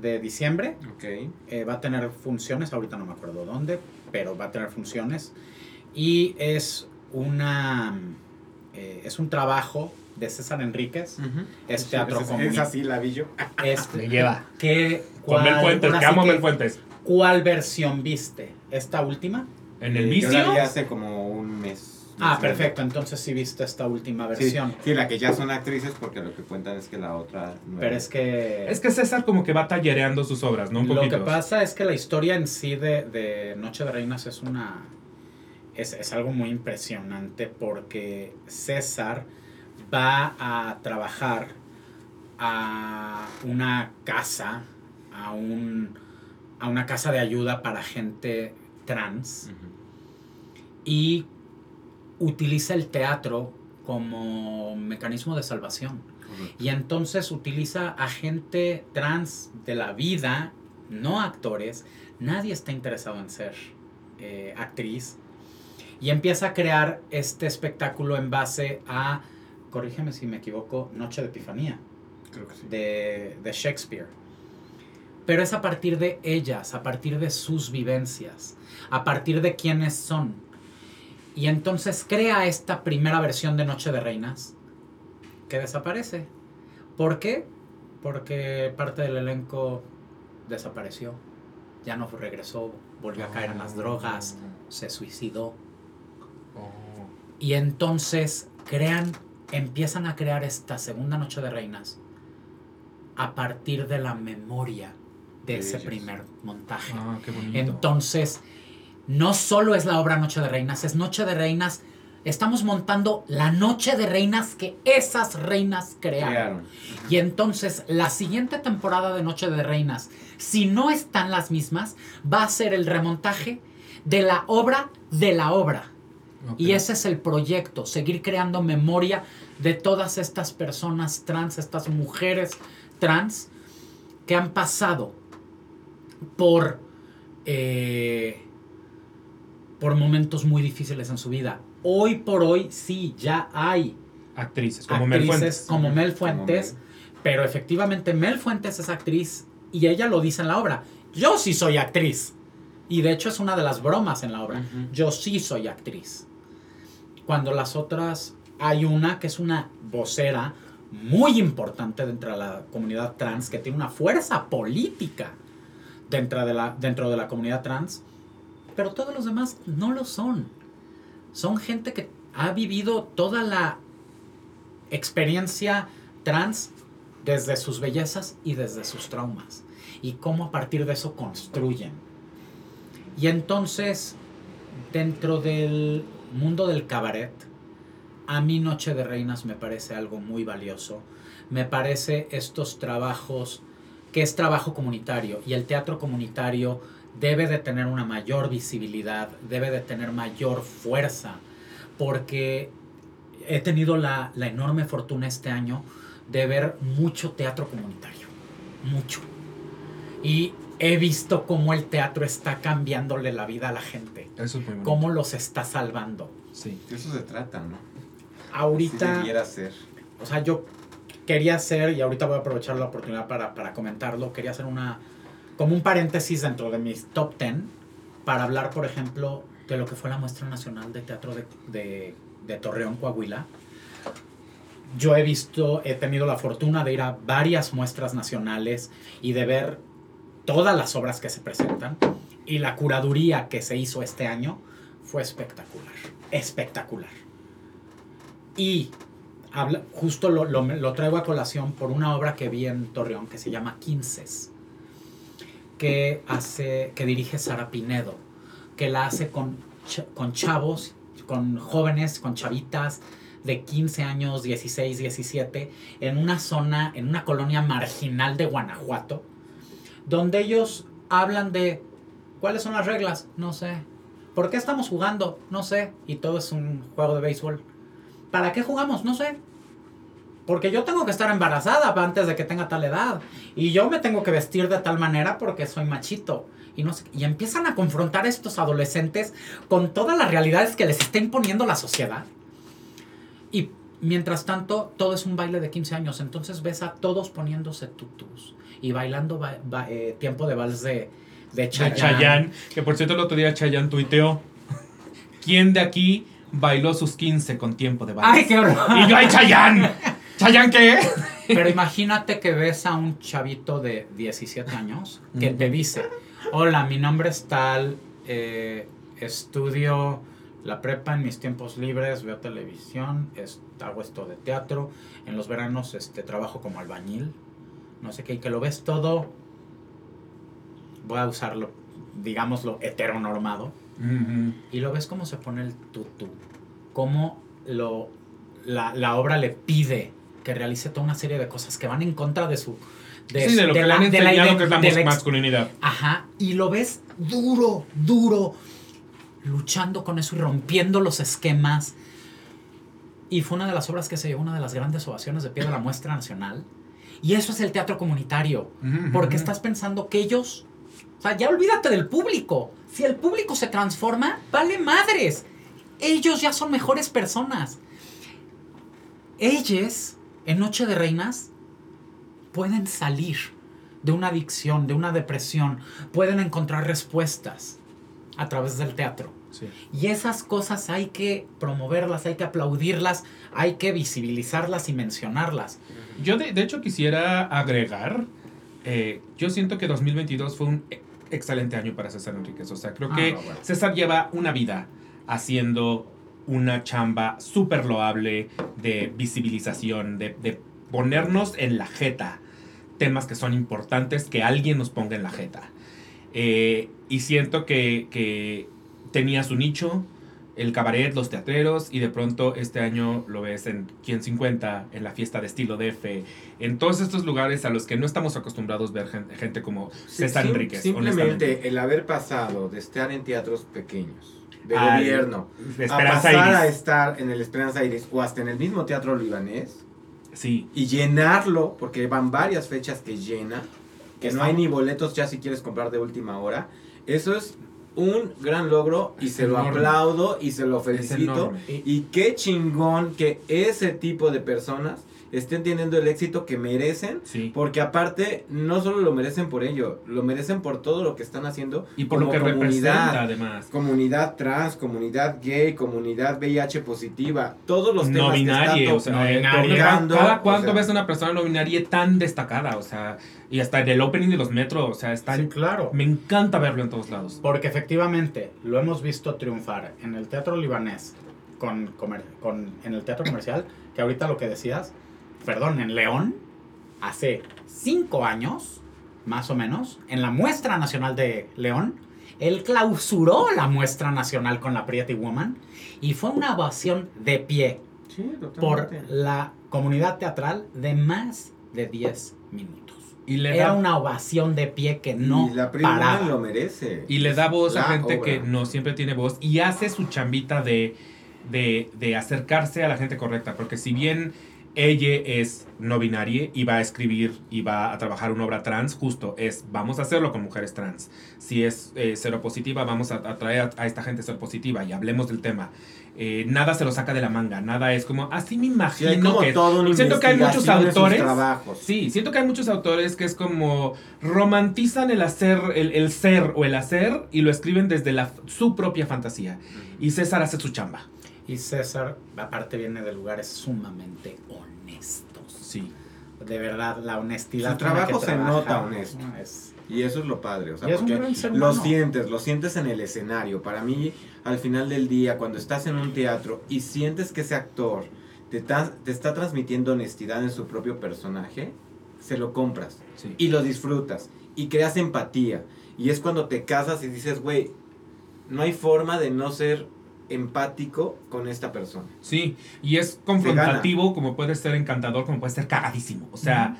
C: de diciembre.
B: Ok.
C: Eh, va a tener funciones, ahorita no me acuerdo dónde, pero va a tener funciones. Y es una eh, es un trabajo de César Enríquez. Es teatro
B: es,
C: comunista.
B: es así la vi yo.
C: Este,
A: Me lleva.
C: ¿qué,
A: Con Mel
C: cuál-
A: Fuentes, que
C: sí
A: amo Mel Fuentes.
C: ¿Cuál versión viste? ¿Esta última?
A: En el
B: Eh, Yo
A: vicio.
B: la vi hace como un mes.
C: Ah, perfecto. Entonces sí viste esta última versión.
B: sí, la que ya son actrices porque lo que cuentan es que la otra no
C: Pero
B: era.
C: es que...
A: Es que César como que va tallereando sus obras, ¿no? Un
C: Lo
A: poquito.
C: que pasa es que la historia en sí de, de Noche de Reinas es una. Es, es algo muy impresionante porque César va a trabajar a una casa, a, un, a una casa de ayuda para gente trans y utiliza el teatro como mecanismo de salvación. Y entonces utiliza a gente trans de la vida, no actores. Nadie está interesado en ser eh, actriz. Y empieza a crear este espectáculo en base a, corrígeme si me equivoco, Noche de Epifanía
D: Creo que sí.
C: de, de Shakespeare. Pero es a partir de ellas, a partir de sus vivencias, a partir de quiénes son. Y entonces crea esta primera versión de Noche de Reinas que desaparece. ¿Por qué? Porque parte del elenco desapareció. Ya no regresó, volvió a caer en las drogas, se suicidó. Y entonces crean, empiezan a crear esta segunda Noche de Reinas a partir de la memoria de
B: De
C: ese primer montaje.
A: Ah, qué bonito.
C: Entonces, no solo es la obra Noche de Reinas, es Noche de Reinas. Estamos montando la Noche de Reinas que esas reinas crearon.
B: Crearon.
C: Y entonces, la siguiente temporada de Noche de Reinas, si no están las mismas, va a ser el remontaje de la obra de la obra. Y ese es el proyecto, seguir creando memoria de todas estas personas trans, estas mujeres trans que han pasado por, eh, por momentos muy difíciles en su vida. Hoy por hoy sí, ya hay
A: Actrices, como Mel Fuentes.
C: como Mel
B: Como
C: Fuentes,
B: Mel.
C: pero efectivamente Mel Fuentes es actriz y ella lo dice en la obra. Yo sí soy actriz. Y de hecho es una de las bromas en la obra. Yo sí soy actriz. Cuando las otras, hay una que es una vocera muy importante dentro de la comunidad trans, que tiene una fuerza política dentro de la, dentro de la comunidad trans, pero todos los demás no lo son. Son gente que ha vivido toda la experiencia trans desde sus bellezas y desde sus traumas. Y cómo a partir de eso construyen. Y entonces, dentro del mundo del cabaret, a mí Noche de Reinas me parece algo muy valioso. Me parece estos trabajos, que es trabajo comunitario, y el teatro comunitario debe de tener una mayor visibilidad, debe de tener mayor fuerza, porque he tenido la, la enorme fortuna este año de ver mucho teatro comunitario, mucho. Y he visto cómo el teatro está cambiándole la vida a la gente,
A: Eso es muy
C: cómo los está salvando.
A: Sí.
B: De eso se trata, ¿no?
C: Ahorita,
B: debiera ser.
C: o sea, yo quería hacer, y ahorita voy a aprovechar la oportunidad para, para comentarlo, quería hacer una, como un paréntesis dentro de mis top 10 para hablar, por ejemplo, de lo que fue la muestra nacional de teatro de, de, de Torreón, Coahuila. Yo he visto, he tenido la fortuna de ir a varias muestras nacionales y de ver todas las obras que se presentan. Y la curaduría que se hizo este año fue espectacular, espectacular. Y habla, justo lo, lo- lo traigo a colación por una obra que vi en Torreón que se llama Quinces, que, hace, que dirige Sara Pinedo, que la hace con, con chavos, con jóvenes, con chavitas de 15 años, 16, 17, en una zona, en una colonia marginal de Guanajuato, donde ellos hablan de cuáles son las reglas, no sé. ¿Por qué estamos jugando? No sé. Y todo es un juego de béisbol. ¿Para qué jugamos? No sé. Porque yo tengo que estar embarazada antes de que tenga tal edad. Y yo me tengo que vestir de tal manera porque soy machito. Y, no sé- y empiezan a confrontar a estos adolescentes con todas las realidades que les está imponiendo la sociedad. Y mientras tanto, todo es un baile de 15 años. Entonces ves a todos poniéndose tutus y bailando ba- ba- eh, tiempo de vals de, de Chayanne.
A: Chayanne, que por cierto el otro día Chayanne tuiteó. ¿Quién de aquí bailó sus 15 con tiempo de baile?
C: ¡Ay, qué horror!
A: Y yo, ¡ay, Chayanne! ¿Chayanne qué?
C: Pero imagínate que ves a un chavito de 17 años que te dice, hola, mi nombre es tal, eh, estudio la prepa en mis tiempos libres, veo televisión, es- hago esto de teatro, en los veranos este, trabajo como albañil, no sé qué, y que lo ves todo, voy a usarlo, digámoslo, heteronormado, y lo ves cómo se pone el tutú, cómo lo, la, la obra le pide que realice toda una serie de cosas que van en contra de su...
A: sí, de lo que le han
C: de la
A: enseñado
C: iden-
A: que es la
C: de
A: masculinidad.
C: Ajá, y lo ves duro, duro, luchando con eso y rompiendo los esquemas Y fue una de las obras que se llevó una de las grandes ovaciones de pie de la muestra nacional. Y eso es el teatro comunitario. Porque estás pensando que ellos. O sea, ya olvídate del público. Si el público se transforma, vale madres. Ellos ya son mejores personas. Ellos, en Noche de Reinas, pueden salir de una adicción, de una depresión. Pueden encontrar respuestas a través del teatro.
A: Sí.
C: Y esas cosas hay que promoverlas, hay que aplaudirlas, hay que visibilizarlas y mencionarlas.
A: Yo de, de hecho quisiera agregar, eh, yo siento que 2022 fue un excelente año para César Enríquez. O sea, creo
C: Ah,
A: que
C: no, bueno.
A: César lleva una vida haciendo una chamba súper loable de visibilización, de, de ponernos en la jeta temas que son importantes, que alguien nos ponga en la jeta. Eh, y siento que, que tenía su nicho, el cabaret, los teatreros, y de pronto este año lo ves en Quien 50, en la fiesta de estilo DF, en todos estos lugares a los que no estamos acostumbrados ver gente, gente como César
B: Sim-
A: Enríquez.
B: Simplemente el haber pasado de estar en teatros pequeños, de
A: Al-
B: gobierno, a pasar a estar en el Esperanza Iris o hasta en el mismo teatro libanés.
A: Sí,
B: y llenarlo, porque van varias fechas que llena, que no hay ni boletos ya si quieres comprar de última hora, eso es un gran logro y
A: Es
B: se lo aplaudo y se lo felicito. Y qué chingón que ese tipo de personas estén teniendo el éxito que merecen.
A: Sí.
B: Porque aparte, no solo lo merecen por ello, lo merecen por todo lo que están haciendo.
A: Y por lo
B: como
A: que representa,
B: comunidad.
A: además.
B: Comunidad trans, comunidad gay, comunidad VIH positiva, todos los
A: No
B: temas que
A: binaria,
B: está
A: o sea,
B: to-
A: eh,
C: binaria.
A: cada, cada
B: o
A: cuánto
B: sea,
A: ves una persona no binaria tan destacada, o sea, y hasta en el opening de los metros, o sea, está,
C: Sí, claro.
A: me encanta verlo en todos lados.
C: Porque efectivamente lo hemos visto triunfar en el teatro libanés, con, comer- con, en el teatro comercial, que ahorita lo que decías, perdón, en León, hace cinco años, más o menos, en la muestra nacional de León, él clausuró la muestra nacional con la Pretty Woman y fue una ovación de pie
B: Sí,
C: por la comunidad teatral de más de 10 minutos.
A: Y le
C: Era
A: da,
C: una ovación de pie que no
B: y la
C: paraba.
B: lo merece.
A: y le da voz a gente
B: obra.
A: que no siempre tiene voz y hace su chambita de, de, de acercarse a la gente correcta, porque si bien ella es no binaria y va a escribir y va a trabajar una obra trans, justo es, vamos a hacerlo con mujeres trans. Si es eh, seropositiva, vamos a atraer a, a esta gente seropositiva y hablemos del tema. Eh, nada se lo saca de la manga, nada es como, así me
B: Sí,
A: imagino
B: hay como
A: que
B: todo
A: Siento que hay muchos autores. Sí, siento que hay muchos autores que es como romantizan el hacer, el, el ser o el hacer y lo escriben desde la, su propia fantasía. Y César hace su chamba.
C: Y César, aparte, viene de lugares sumamente honestos.
A: Sí.
C: De verdad, la honestidad.
B: Su trabajo se
C: trabaja,
B: nota honesto.
C: ¿no? Es-
B: Y eso es lo padre, o sea, porque
C: gran ser
B: lo sientes, lo sientes en el escenario. Para mí, al final del día, cuando estás en un teatro y sientes que ese actor te, ta- te está transmitiendo honestidad en su propio personaje, se lo compras
A: Sí.
B: y lo disfrutas y creas empatía. Y es cuando te casas y dices, güey, no hay forma de no ser empático con esta persona.
A: Sí, y es confrontativo, como puede ser encantador, como puede ser cagadísimo. O sea,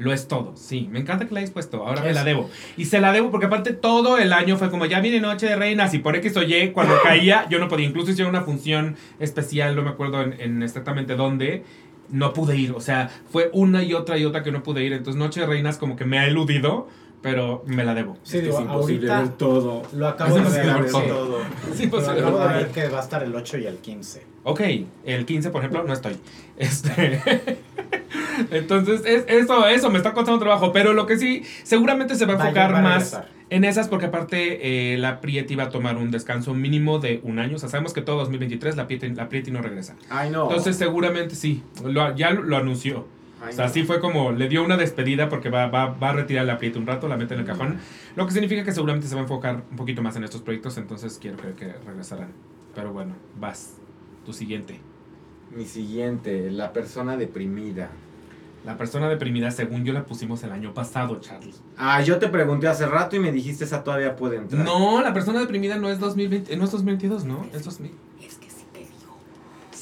A: lo es todo. Sí, me encanta que la hayas puesto. Ahora me la debo. Y se la debo porque aparte todo el año fue como, ya viene Noche de Reinas y por X o Y, cuando caía, yo no podía. Incluso hicieron una función especial, no me acuerdo en, en exactamente dónde. No pude ir, o sea, fue una y otra y otra que no pude ir. Entonces, Noche de Reinas como que me ha eludido, pero me la debo.
C: Sí,
B: Es
C: digo,
B: es imposible
C: ahorita
B: ver todo.
C: lo acabo
A: Es
C: de ver.
A: imposible todo.
C: Lo
A: pues,
C: acabo de ver que va a estar el 8 y el 15.
A: Ok, el 15, por ejemplo, no estoy. Este. Entonces, es, eso, eso me está costando trabajo. Pero lo que sí, seguramente se va a enfocar
C: va a
A: más en esas, porque aparte eh, la Prieti va a tomar un descanso mínimo de un año. O sea, sabemos que todo 2023 la Prieti, la Prieti no regresa.
B: Ay, no.
A: Entonces, seguramente sí. Lo- ya lo, lo anunció.
B: Ay,
A: O sea,
B: no.
A: así fue como le dio una despedida porque va, va, va a retirar la Prieti un rato, la mete en el cajón. Lo que significa que seguramente se va a enfocar un poquito más en estos proyectos. Entonces, quiero creer que regresarán. Pero bueno, vas. Tu siguiente.
B: Mi siguiente, la persona deprimida.
A: La persona deprimida, según yo la pusimos el año pasado, Charlie.
B: Ah, yo te pregunté hace rato y me dijiste esa todavía puede entrar.
A: No, la persona deprimida no es 2020, no es 2022, ¿no? Es 2000.
C: Es que sí te digo.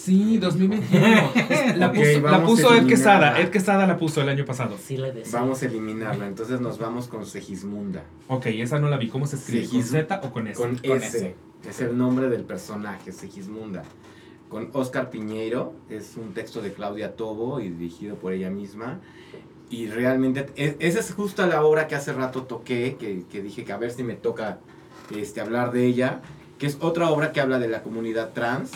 A: Sí, 2021. Es- la puso, la puso Ed Quesada. Ed Quesada la puso el año pasado.
C: Sí le decía.
B: Vamos a eliminarla. Entonces nos vamos con Segismunda.
A: Ok, esa no la vi. ¿Cómo se escribe? ¿Con
B: Segis-
A: Z o con S?
B: Con,
C: Con
B: S.
C: S.
B: Es el nombre del personaje, Segismunda. con Oscar Piñeiro. Es un texto de Claudia Tobo y dirigido por ella misma. Y realmente, e- esa es justo la obra que hace rato toqué, que, que dije que a ver si me toca este, hablar de ella, que es otra obra que habla de la comunidad trans,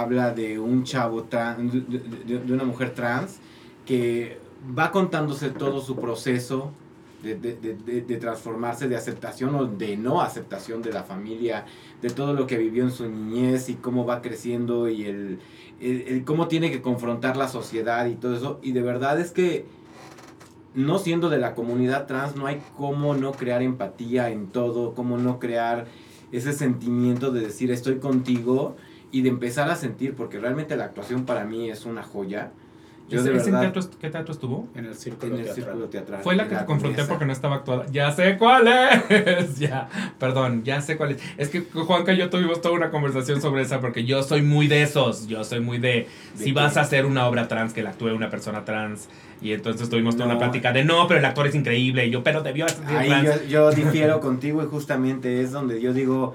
B: habla de un chavo trans, de, una mujer trans, que va contándose todo su proceso de- de- de transformarse, de aceptación o de no aceptación de la familia, de todo lo que vivió en su niñez y cómo va creciendo y el, el- el cómo tiene que confrontar la sociedad y todo eso. Y de verdad es que no siendo de la comunidad trans, no hay cómo no crear empatía en todo, cómo no crear ese sentimiento de decir estoy contigo y de empezar a sentir, porque realmente la actuación para mí es una joya. Yo
A: ¿Ese-
B: de verdad,
A: teatro est- ¿Qué teatro estuvo?
C: En el
B: en
C: círculo
B: el
C: teatral.
B: círculo teatral.
A: Fue la
B: en
A: que te confronté
B: Condesa.
A: porque no estaba actuada. Ya sé cuál es. ya, perdón, ya sé cuál es. Es que Juanca y yo tuvimos toda una conversación sobre esa porque yo soy muy de esos. Yo soy muy de.
B: ¿De
A: Si
B: qué?
A: vas a hacer una obra trans, que la actúe una persona trans. Y entonces tuvimos toda
B: No.
A: una plática de no, pero el actor es increíble. Y yo, pero debió ser
B: Ahí
A: trans.
B: yo, yo difiero contigo y justamente es donde yo digo,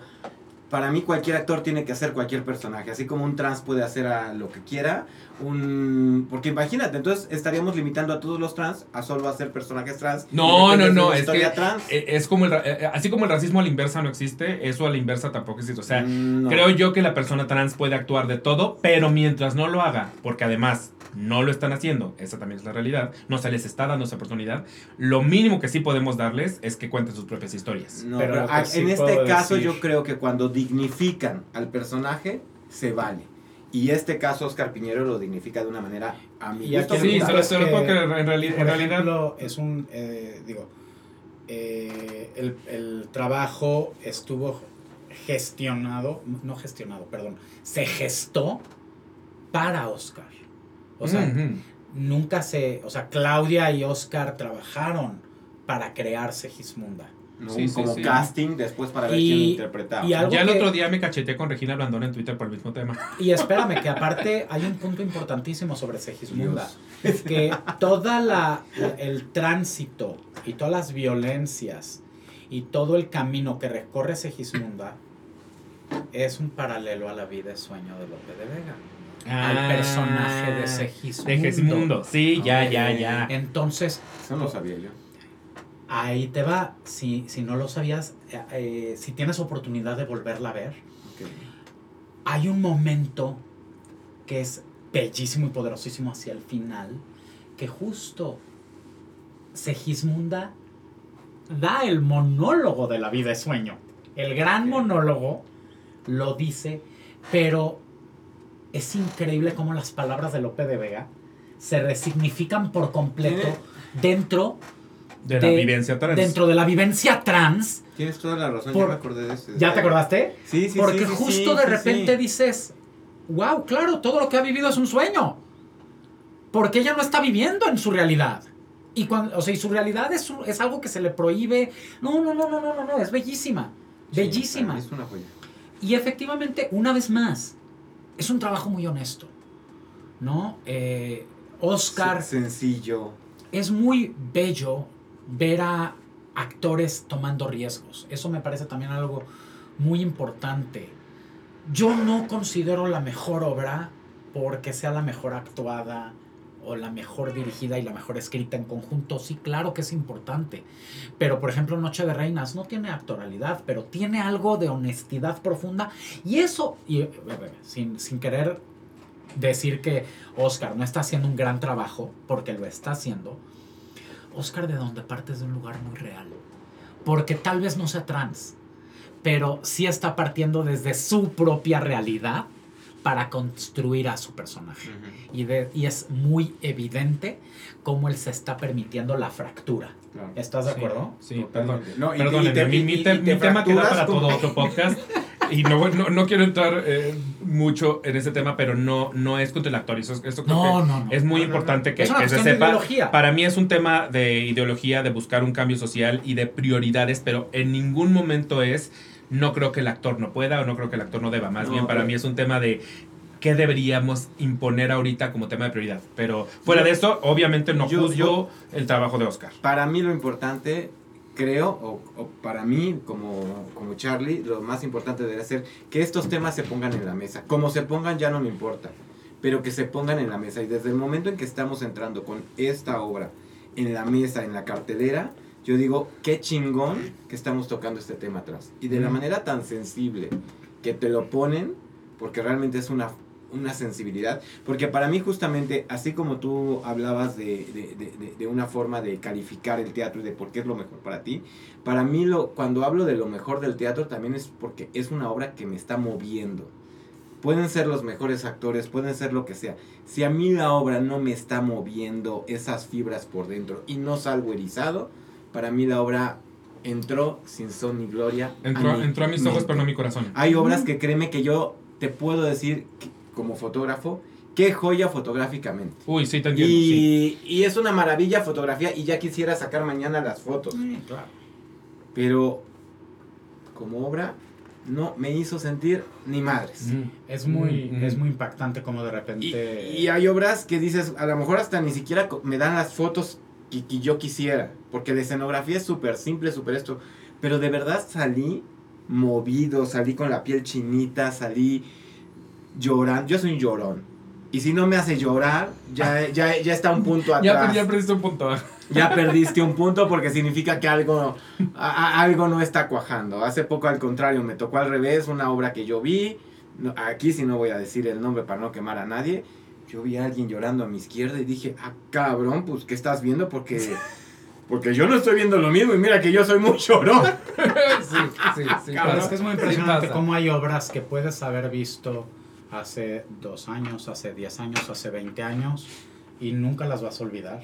B: para mí cualquier actor tiene que hacer cualquier personaje, así como un trans puede hacer a lo que quiera, un porque imagínate, entonces estaríamos limitando a todos los trans a solo hacer personajes trans.
A: No, no, no, es
B: historia
A: que
B: trans.
A: eh, es como el, ra- eh, así como el racismo a la inversa no existe, eso a la inversa tampoco existe. O sea,
B: Mm, no.
A: Creo yo que la persona trans puede actuar de todo, pero mientras no lo haga, porque además no lo están haciendo, esa también es la realidad, no se les está dando esa oportunidad, lo mínimo que sí podemos darles es que cuenten sus propias historias.
B: No,
C: Pero
B: pero
C: lo que
B: a-
C: sí
B: en este caso
C: decir-
B: yo creo que cuando dignifican al personaje, se vale. Y este caso Oscar Piñero lo dignifica de una manera a mi
C: Y
B: gusto.
C: aquí
A: Sí,
C: el
A: se lo,
C: es
A: se lo
C: que,
A: puedo creer, en, reali- en
C: Por
A: realidad...
C: ejemplo, es un, eh, digo, eh, el, el trabajo estuvo gestionado, no gestionado, perdón, se gestó para Oscar. O sea, nunca se, o sea, Claudia y Oscar trabajaron para crear Segismunda.
B: ¿No?
A: Sí, sí,
B: como
A: sí.
B: casting después para ver
C: Y-
B: quién lo interpretaba.
C: y algo
A: Ya el otro día me cacheteé con Regina Blandón en Twitter por el mismo tema.
C: Y espérame, que aparte hay un punto importantísimo sobre Segismunda. Que toda la el tránsito y todas las violencias y todo el camino que recorre Segismunda es un paralelo a la vida y sueño de Lope de Vega. al personaje de Segismundo.
A: Ah, De Segismundo, sí, ya, ya, ya.
C: Entonces,
B: Eso no sabía yo.
C: Ahí te va. Si, si no lo sabías, eh, eh, si tienes oportunidad de volverla a ver, hay un momento que es bellísimo y poderosísimo hacia el final, que justo Segismunda da el monólogo de la vida y sueño. El gran monólogo lo dice, pero es increíble cómo las palabras de Lope de Vega se resignifican por completo dentro,
A: De la vivencia trans.
C: dentro de la vivencia trans.
B: Tienes toda la razón,
C: Por-
B: ya me acordé de ese.
C: ¿Ya te acordaste?
B: Sí, sí,
C: Porque
B: sí,
C: justo
B: sí,
C: de
B: sí,
C: repente
B: sí.
C: dices, wow, claro, todo lo que ha vivido es un sueño. Porque ella no está viviendo en su realidad. Y cuando, o sea, y su realidad es, es algo que se le prohíbe. No, no, no, no, no, no, no, es bellísima.
B: Sí,
C: bellísima.
B: para mí Es una joya.
C: Y efectivamente, una vez más, es un trabajo muy honesto. ¿No? Eh, Oscar
B: Sen- Sencillo.
C: es muy bello ver a actores tomando riesgos. Eso me parece también algo muy importante. Yo no considero la mejor obra porque sea la mejor actuada o la mejor dirigida y la mejor escrita en conjunto. Sí, claro que es importante. Pero, por ejemplo, Noche de Reinas no tiene actoralidad, pero tiene algo de honestidad profunda. Y eso, y, eh, eh, sin, sin querer decir que Oscar no está haciendo un gran trabajo, porque lo está haciendo, Oscar de donde parte es de un lugar muy real. Porque tal vez no sea trans, pero sí está partiendo desde su propia realidad para construir a su personaje. Y, de- y es muy evidente cómo él se está permitiendo la fractura.
B: Claro.
C: ¿Estás de
A: Sí,
C: acuerdo?
A: Sí, perdón.
B: No, y-
A: Perdónenme,
B: y te-
A: mi, te tema queda para todo otro podcast. Y no, no, no quiero entrar eh, mucho en ese tema, pero no, no es contra el actor. Eso, eso creo
C: No,
A: que
C: no, no.
A: es muy
B: No, no, no.
A: importante que,
C: Es
A: que se sepa.
C: ideología.
A: Para mí es un tema de ideología, de buscar un cambio social y de prioridades, pero en ningún momento es no creo que el actor no pueda o no creo que el actor no deba. Más
B: No,
A: bien para mí es un tema de qué deberíamos imponer ahorita como tema de prioridad. Pero fuera
B: Yo-
A: de eso, obviamente no
B: yo-
A: juzgo
B: yo-
A: el trabajo de Oscar.
B: Para mí lo importante, creo, o, o para mí, como, como Charlie, lo más importante debe ser que estos temas se pongan en la mesa. Como se pongan ya no me importa, pero que se pongan en la mesa. Y desde el momento en que estamos entrando con esta obra en la mesa, en la cartelera, yo digo, qué chingón que estamos tocando este tema atrás. Y de la manera tan sensible que te lo ponen, porque realmente es una, una sensibilidad. Porque para mí justamente, así como tú hablabas de, de- de- de- una forma de calificar el teatro y de por qué es lo mejor para ti, para mí lo, cuando hablo de lo mejor del teatro también es porque es una obra que me está moviendo. Pueden ser los mejores actores, pueden ser lo que sea. Si a mí la obra no me está moviendo esas fibras por dentro y no salgo erizado, para mí la obra entró sin son ni gloria.
A: Entró,
B: mi
A: entró a mis ojos,
B: mente.
A: pero no a mi corazón.
B: Hay obras que créeme que yo te puedo decir que- como fotógrafo, qué joya fotográficamente.
A: Uy, sí, te entiendo. sí.
B: Y, y es una maravilla fotografía y ya quisiera sacar mañana las fotos.
C: Claro.
B: Pero como obra no me hizo sentir ni madres.
A: Mm.
C: Es muy,
A: Mm, mm.
C: es muy impactante como de
B: Y,
C: repente...
B: y hay obras que dices, a lo mejor hasta ni siquiera me dan las fotos que, que yo quisiera, porque la escenografía es súper simple, súper esto, pero de verdad salí movido, salí con la piel chinita, salí llorando, yo soy un llorón. Y si no me hace llorar, ya, ya, ya está un punto
A: Ya,
B: atrás.
A: per- ya perdiste un punto.
B: ya perdiste un punto porque significa que algo, a- a- algo no está cuajando. Hace poco al contrario, me tocó al revés, una obra que yo vi, no- aquí sí no voy a decir el nombre para no quemar a nadie, yo vi a alguien llorando a mi izquierda y dije, ah cabrón, pues ¿qué estás viendo? Porque, porque yo no estoy viendo lo mismo y mira que yo soy muy llorón.
A: sí, sí, sí.
C: Pero
A: pasa.
C: es que es muy impresionante cómo hay obras que puedes haber visto hace dos años, hace 10 años, hace 20 años y nunca las vas a olvidar.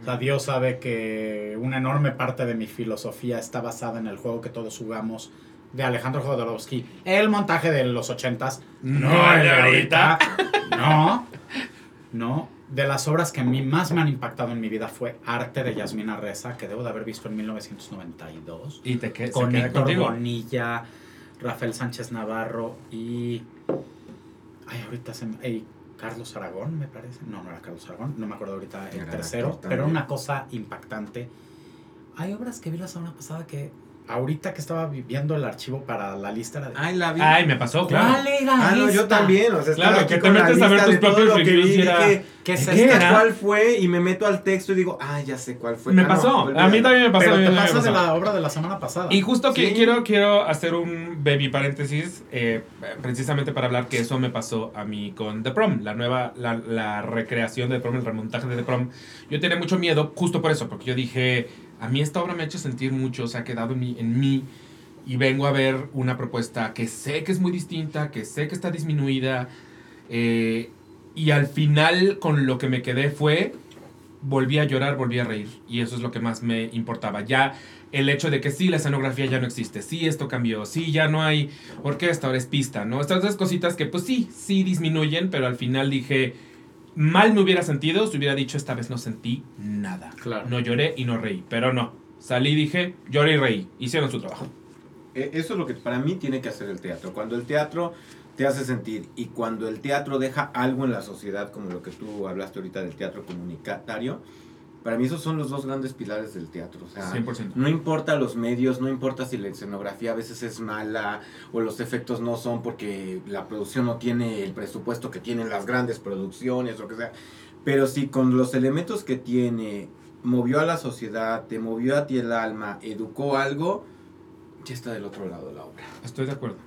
C: O sea, Dios sabe que una enorme parte de mi filosofía está basada en el juego que todos jugamos de Alejandro Jodorowsky. El montaje de los ochentas.
A: No, el de ahorita.
C: No, no. De las obras que a mí más me han impactado en mi vida fue Arte de Yasmina Reza, que debo de haber visto en 1992
A: Y te que,
C: con Héctor. Bonilla, Rafael Sánchez Navarro y. Ay, ahorita se me. Carlos Aragón, me parece. No, no era Carlos Aragón, no me acuerdo ahorita el tercero, pero una cosa impactante. Hay obras que vi la semana pasada que. Ahorita que estaba viendo el archivo para la lista era de.
B: Ay, la vi.
A: Ay, me pasó, claro.
C: ¿Cuál era
B: Ah, no, yo
C: esta?
B: también, o sea,
A: Claro,
B: aquí
A: que te
B: la
A: metes a ver tus propios reviews
B: vi,
A: y era-
B: dije,
C: ¿Qué es
A: ¿Qué
C: esta?
A: era?
B: ¿Cuál fue? Y me meto al texto y digo, ah, ya sé cuál fue.
A: Me
B: Ah,
A: pasó. a mí también me pasó.
C: Pero te pasas de la obra de la semana pasada.
A: Y justo que
B: Sí.
A: quiero, quiero hacer un baby paréntesis, eh, precisamente para hablar que eso me pasó a mí con The Prom, la nueva, la, la recreación de The Prom, el remontaje de The Prom. Yo tenía mucho miedo justo por eso, porque yo dije, a mí esta obra me ha hecho sentir mucho, se ha quedado en mí, y vengo a ver una propuesta que sé que es muy distinta, que sé que está disminuida, eh, y al final con lo que me quedé fue, volví a llorar, volví a reír, y eso es lo que más me importaba. Ya el hecho de que sí, la escenografía ya no existe, sí, esto cambió, sí, ya no hay orquesta, ahora es pista, ¿no? Estas dos cositas que pues sí, sí disminuyen, pero al final dije, mal me hubiera sentido si hubiera dicho esta vez no sentí nada.
C: Claro.
A: No lloré y no reí, pero no. Salí y dije, lloré y reí, hicieron su trabajo.
B: Eh, Eso es lo que para mí tiene que hacer el teatro. Cuando el teatro te hace sentir y cuando el teatro deja algo en la sociedad, como lo que tú hablaste ahorita del teatro comunitario, para mí esos son los dos grandes pilares del teatro. O sea,
A: 100%.
B: no importa los medios, no importa si la escenografía a veces es mala o los efectos no son porque la producción no tiene el presupuesto que tienen las grandes producciones o que sea. Pero si con los elementos que tiene movió a la sociedad, te movió a ti el alma, educó algo, ya está del otro lado la obra.
A: Estoy de acuerdo.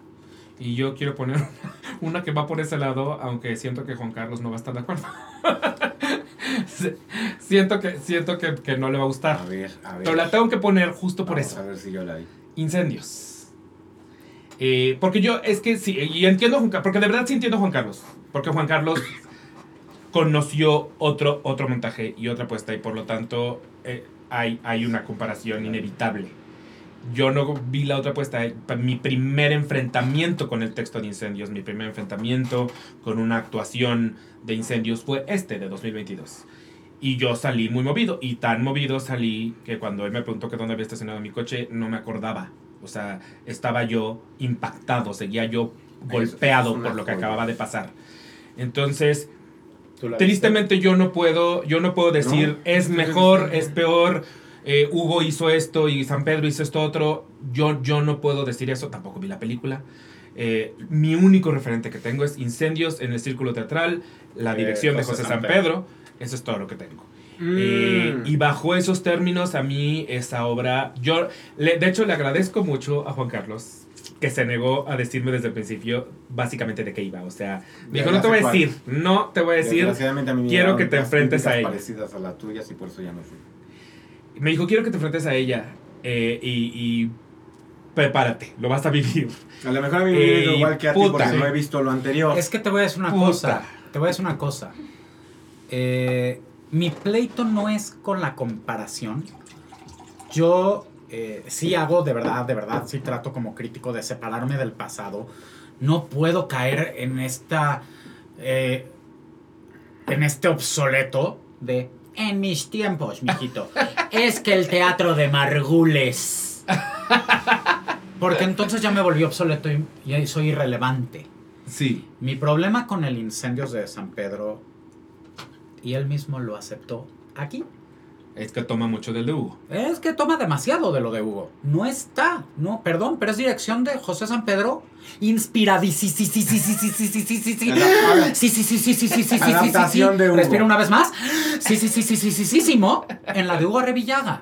A: Y yo quiero poner una que va por ese lado, aunque siento que Juan Carlos no va a estar de acuerdo. Siento que, siento que, que no le va a gustar.
B: A ver, a ver.
A: Pero la tengo que poner justo por
B: Vamos
A: eso.
B: A ver si yo la vi.
A: Incendios. Eh, porque yo, es que sí, y entiendo a Juan Carlos, porque de verdad sí entiendo a Juan Carlos. Porque Juan Carlos conoció otro, otro montaje y otra puesta, y por lo tanto eh, hay, hay una comparación inevitable. Yo no vi la otra puesta. eh, Mi primer enfrentamiento con el texto de incendios, mi primer enfrentamiento con una actuación de incendios fue este de 2022. Y yo salí muy movido. Y tan movido salí que cuando él me preguntó que dónde había estacionado mi coche, no me acordaba. O sea, estaba yo impactado, seguía yo golpeado por lo que acababa de pasar. Entonces, tristemente yo no puedo, yo no puedo decir
B: No,
A: es mejor, es peor, eh, Hugo hizo esto y San Pedro hizo esto otro. Yo, yo no puedo decir eso, tampoco vi la película. Eh, mi único referente que tengo es Incendios en el Círculo Teatral, la
B: Eh,
A: dirección de
B: José San
A: Pedro. Eso es todo lo que tengo.
B: Mm.
A: y bajo esos términos, a mí esa obra, yo, le- de hecho, le agradezco mucho a Juan Carlos que se negó a decirme desde el principio básicamente de qué iba. O sea, me dijo, no te voy a
B: cuál.
A: decir, no te voy a decir. Quiero que te enfrentes a ella.
B: parecidas a las tuyas y por eso ya no fui.
A: Me dijo, quiero que te enfrentes a ella eh, y, y prepárate, lo vas a vivir.
B: A lo mejor a mí me
A: Eh,
B: igual que a ti porque no he visto lo anterior.
C: Es que te voy a decir una
A: Puta.
C: cosa. Te voy a decir una cosa. Eh, mi pleito no es con la comparación. Yo eh, sí hago, de verdad, de verdad, sí trato como crítico de separarme del pasado. No puedo caer en esta. eh, en este obsoleto de. En mis tiempos, mijito. es que el teatro de Margules. Porque entonces ya me volví obsoleto y, y soy irrelevante.
A: Sí.
C: Mi problema con el incendios de San Pedro, y él mismo lo aceptó aquí,
A: Es que toma mucho del de Hugo.
C: es que toma demasiado de lo de Hugo. No está, no, perdón, pero es dirección de José San Pedro, inspiradísimo.
B: Adap-
C: Sí, sí, sí, sí, sí, sí, sí, sí, sí, sí,
B: Adaptación
C: sí.
B: de Hugo.
C: Respira una vez más. Sí, sí, sí, sí, sí, sí, sí, sí, en la de Hugo Revillaga.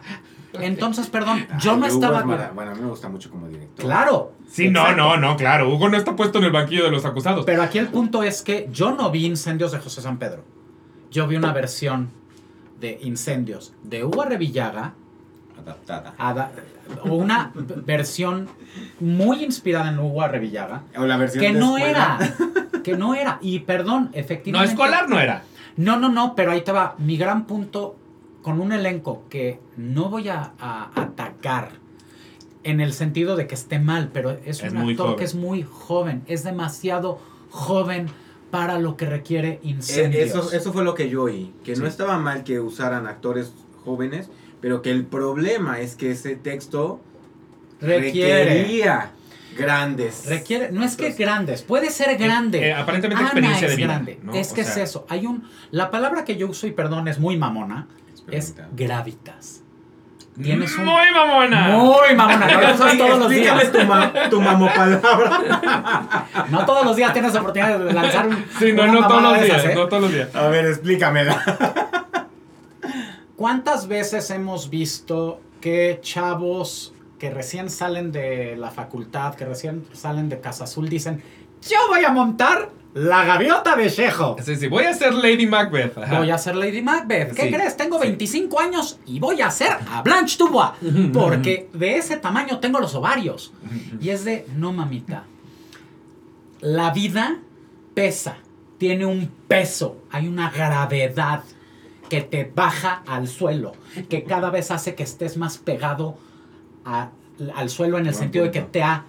C: Entonces, perdón, yo no estaba...
B: Bueno, a mí me gusta mucho como director.
C: Claro.
A: Sí, no, no, no, claro. Hugo no está puesto en el banquillo de los acusados.
C: Pero aquí el punto es que yo no vi incendios de José San Pedro. Yo vi una versión de incendios de Hugo Revillaga,
B: Adaptada.
C: ada- o una versión muy inspirada en Hugo Revillaga,
B: O la versión
C: que
B: de
C: no
B: escuela.
C: era, que no era. Y perdón,
A: no,
C: efectivamente.
A: escolar no era.
C: No, no, no, pero ahí te va. Mi gran punto con un elenco que no voy a, a atacar en el sentido de que esté mal, pero es,
A: Es
C: un actor
A: joven.
C: que es muy joven, es demasiado joven para lo que requiere
B: Eh,
C: incendios.
B: Eso, eso fue lo que yo oí. Que no estaba mal que usaran actores jóvenes, pero que el problema es que ese texto
C: requiere,
B: requería grandes.
C: requiere, no es que
B: Entonces,
C: grandes, puede ser grande.
A: Eh, aparentemente
C: Ana
A: experiencia
C: es
A: de vida.
C: grande.
A: ¿no?
C: Es
A: O
C: que
A: sea,
C: es eso. Hay un, la palabra que yo uso y perdón es muy mamona, es
B: Experimenta.
C: gravitas. Tienes un-
A: Muy mamona.
C: Muy mamona, no lo usas todos los días.
B: Tu, ma- tu mamopalabra.
C: No todos los días tienes oportunidad de lanzar un.
A: Sí, no, no todos los días,
C: esas, ¿eh?
A: no todos los días.
B: A ver, explícamela.
C: ¿Cuántas veces hemos visto que chavos que recién salen de la facultad, que recién salen de Casa Azul, dicen: Yo voy a montar la gaviota de Chejo.
A: Sí, sí, voy a ser Lady Macbeth. Ajá.
C: Voy a ser Lady Macbeth. ¿Qué
A: Sí,
C: crees? Tengo
A: sí.
C: 25 años y voy a ser a Blanche Dubois. Porque de ese tamaño tengo los ovarios. Y es de, no mamita. La vida pesa. Tiene un peso. Hay una gravedad que te baja al suelo. Que cada vez hace que estés más pegado a- al suelo en el
B: Buen
C: sentido de que te ha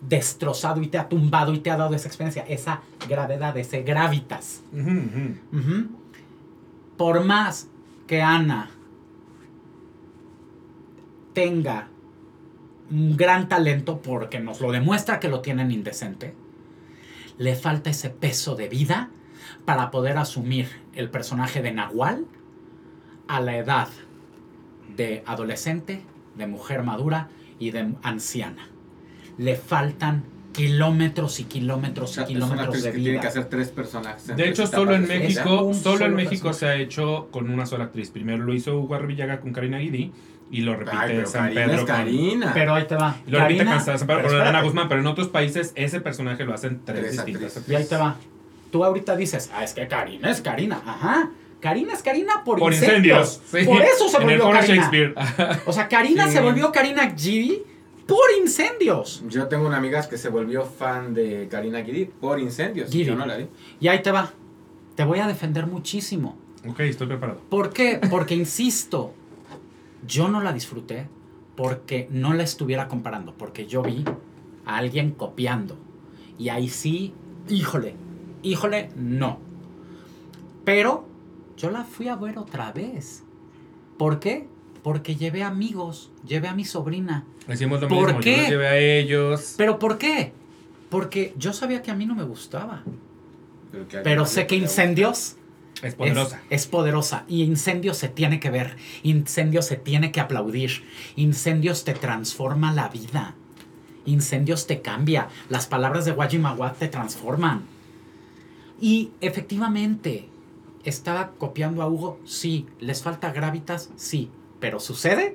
C: destrozado y te ha tumbado y te ha dado esa experiencia. Esa gravedad, ese gravitas. Por más que Ana tenga un gran talento, porque nos lo demuestra que lo tienen indecente, le falta ese peso de vida para poder asumir el personaje de Nahual a la edad de adolescente, de mujer madura y de anciana. Le faltan kilómetros y kilómetros y
B: Es una
C: kilómetros de
B: que tiene
C: vida.
B: que hacer tres personajes. en
A: De hecho, solo en
B: de su vida.
A: México, solo en
C: solo
A: México
C: personaje.
A: se ha hecho con una sola actriz. Primero lo hizo Hugo Arribillaga con Karina Guidi y lo repite
B: Ay, pero
A: San
B: Karina
A: Pedro
B: es
A: con-
B: Karina.
C: Pero ahí te va.
A: y lo repite
C: Karina-
A: con San Pedro
C: pero
A: con Ana. Guzmán, pero en otros países ese personaje lo hacen tres,
B: Tres
A: distintas
B: actrices.
C: Y ahí te va. Tú ahorita dices, ah, es que Karina es Karina. Ajá. Karina es Karina por,
A: Por
C: incendios.
A: incendios. sí.
C: Por eso se
A: En
C: volvió Karina.
A: Shakespeare.
C: O sea, Karina
B: Sí.
C: se volvió Karina Gidi por incendios.
B: Yo tengo una amiga que se volvió fan de Karina Gidi por incendios.
C: Gidi.
B: Yo no la vi.
C: Y ahí te va. Te voy a defender muchísimo.
A: ok, estoy preparado.
C: ¿Por qué? Porque, insisto, yo no la disfruté porque no la estuviera comparando, porque yo vi a alguien copiando. Y ahí sí, híjole, híjole, no. Pero yo la fui a ver otra vez. ¿Por qué? Porque llevé amigos, llevé a mi sobrina.
A: Decimos lo
C: ¿Por
A: mismo,
C: qué?
A: yo los llevé a ellos.
C: ¿Pero por qué? Porque yo sabía que a mí no me gustaba.
B: Pero, que
C: sé que incendios
A: Es poderosa.
C: Es, es poderosa. Y Incendios se tiene que ver. Incendios se tiene que aplaudir. Incendios te transforma la vida. Incendios te cambia. Las palabras de Wajimawat te transforman. Y efectivamente, ¿estaba copiando a Hugo? Sí. ¿Les falta Gravitas? Sí. ¿Pero sucede?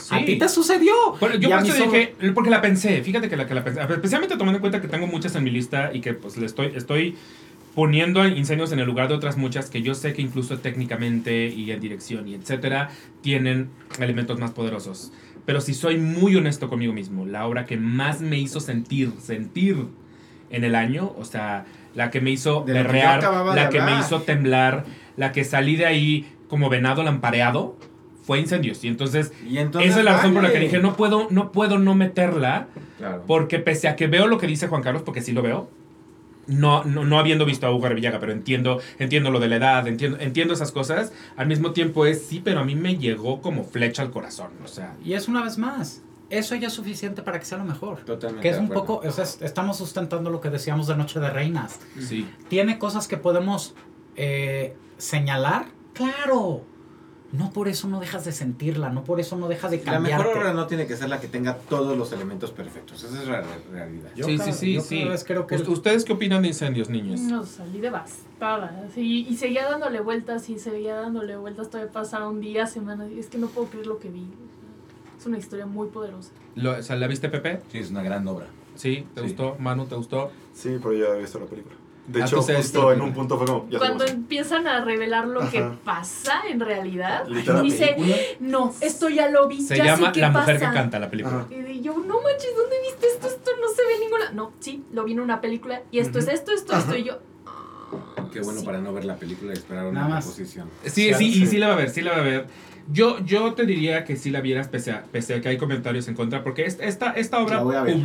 A: Sí.
C: ¿A ti te sucedió?
A: Bueno, yo por eso
C: solo-
A: dije, porque la pensé, fíjate que la que la pensé, especialmente tomando en cuenta que tengo muchas en mi lista y que pues le estoy, estoy poniendo incendios en el lugar de otras muchas que yo sé que incluso técnicamente y en dirección y etcétera tienen elementos más poderosos. Pero si soy muy honesto conmigo mismo, la obra que más me hizo sentir, sentir en el año, o sea, la que me hizo
B: De la que
A: berrear, la que me hizo temblar, la que salí de ahí como venado lampareado, fue incendios. Y entonces
B: Y entonces,
A: esa es la razón por la que dije, no puedo, no puedo no meterla,
B: Claro.
A: porque pese a que veo lo que dice Juan Carlos, porque sí lo veo, no, no, no habiendo visto a Hugo Revillaga, pero entiendo, entiendo lo de la edad, entiendo, entiendo esas cosas, al mismo tiempo es sí, pero a mí me llegó como flecha al corazón, o sea,
C: Y es una vez más. Eso ya es suficiente para que sea lo mejor.
B: Totalmente
C: Que es un poco, o sea, es- estamos sustentando lo que decíamos de Noche de Reinas.
A: sí.
C: ¿Tiene cosas que podemos eh, señalar? Claro. No por eso no dejas de sentirla, no por eso no dejas de
B: La
C: cambiarte.
B: mejor obra no tiene que ser la que tenga todos los elementos perfectos. Esa es la re- realidad.
C: Yo
A: sí,
C: cada-
A: sí, sí,
C: yo
A: sí.
C: cada vez creo que
A: Ust- ¿Ustedes qué opinan de incendios, niños?
F: No, salí devastada. Sí, y seguía dándole vueltas y seguía dándole vueltas. Todavía pasaron días, semanas. Y es que no puedo creer lo que vi. Es una historia muy poderosa.
A: Lo- o sea, ¿La viste, Pepe?
G: Sí, es una gran obra.
A: Sí, ¿te
G: Sí.
A: gustó? Manu, ¿te gustó?
D: Sí, pero ya había visto la película. De hecho, justo en un punto fue como. Ya
F: Cuando empiezan a revelar lo que pasa en realidad, dice, no, esto ya lo vi,
A: Se
F: ya
A: llama
F: sé qué
A: La mujer
F: pasa".
A: que canta la película.
D: Ajá.
F: Y yo, no manches, ¿dónde viste esto? Esto no se ve en ninguna. No, sí, lo vi en una película y esto es esto, esto, esto. Y yo,
B: Qué bueno
F: Sí.
B: para no ver la película y esperar una
C: Nada más.
B: proposición.
A: Sí,
C: Sí,
A: sí, y
C: sí.
A: sí la va a ver, sí la va a ver. Yo, yo te diría que sí la vieras pese a, pese a que hay comentarios en contra, porque es- esta, esta obra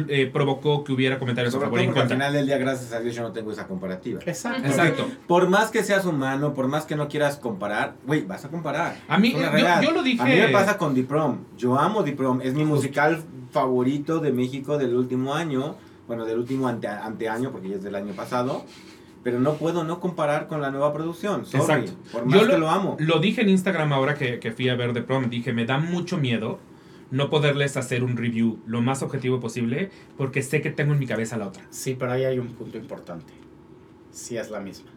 A: eh, provocó que hubiera comentarios a
B: Sobre
A: favor y en
B: porque al
A: contra.
B: final del día, gracias a Dios, yo no tengo esa comparativa.
C: Exacto.
A: Exacto.
B: Por más que seas humano, por más que no quieras comparar, güey, vas a comparar.
A: A mí, yo- lo dije-
B: A mí me pasa con The Prom. Yo amo The Prom. Es mi musical favorito de México del último año. Bueno, del último ante, anteaño, porque ya es del año pasado. Pero no puedo no comparar con la nueva producción. Sorry.
A: Exacto.
B: Por más
A: Yo
B: que lo amo.
A: Lo dije en Instagram ahora que, que fui a ver The Prom. Dije, me da mucho miedo no poderles hacer un review lo más objetivo posible porque sé que tengo en mi cabeza la otra.
C: Sí, pero ahí hay un punto importante. Sí es la misma.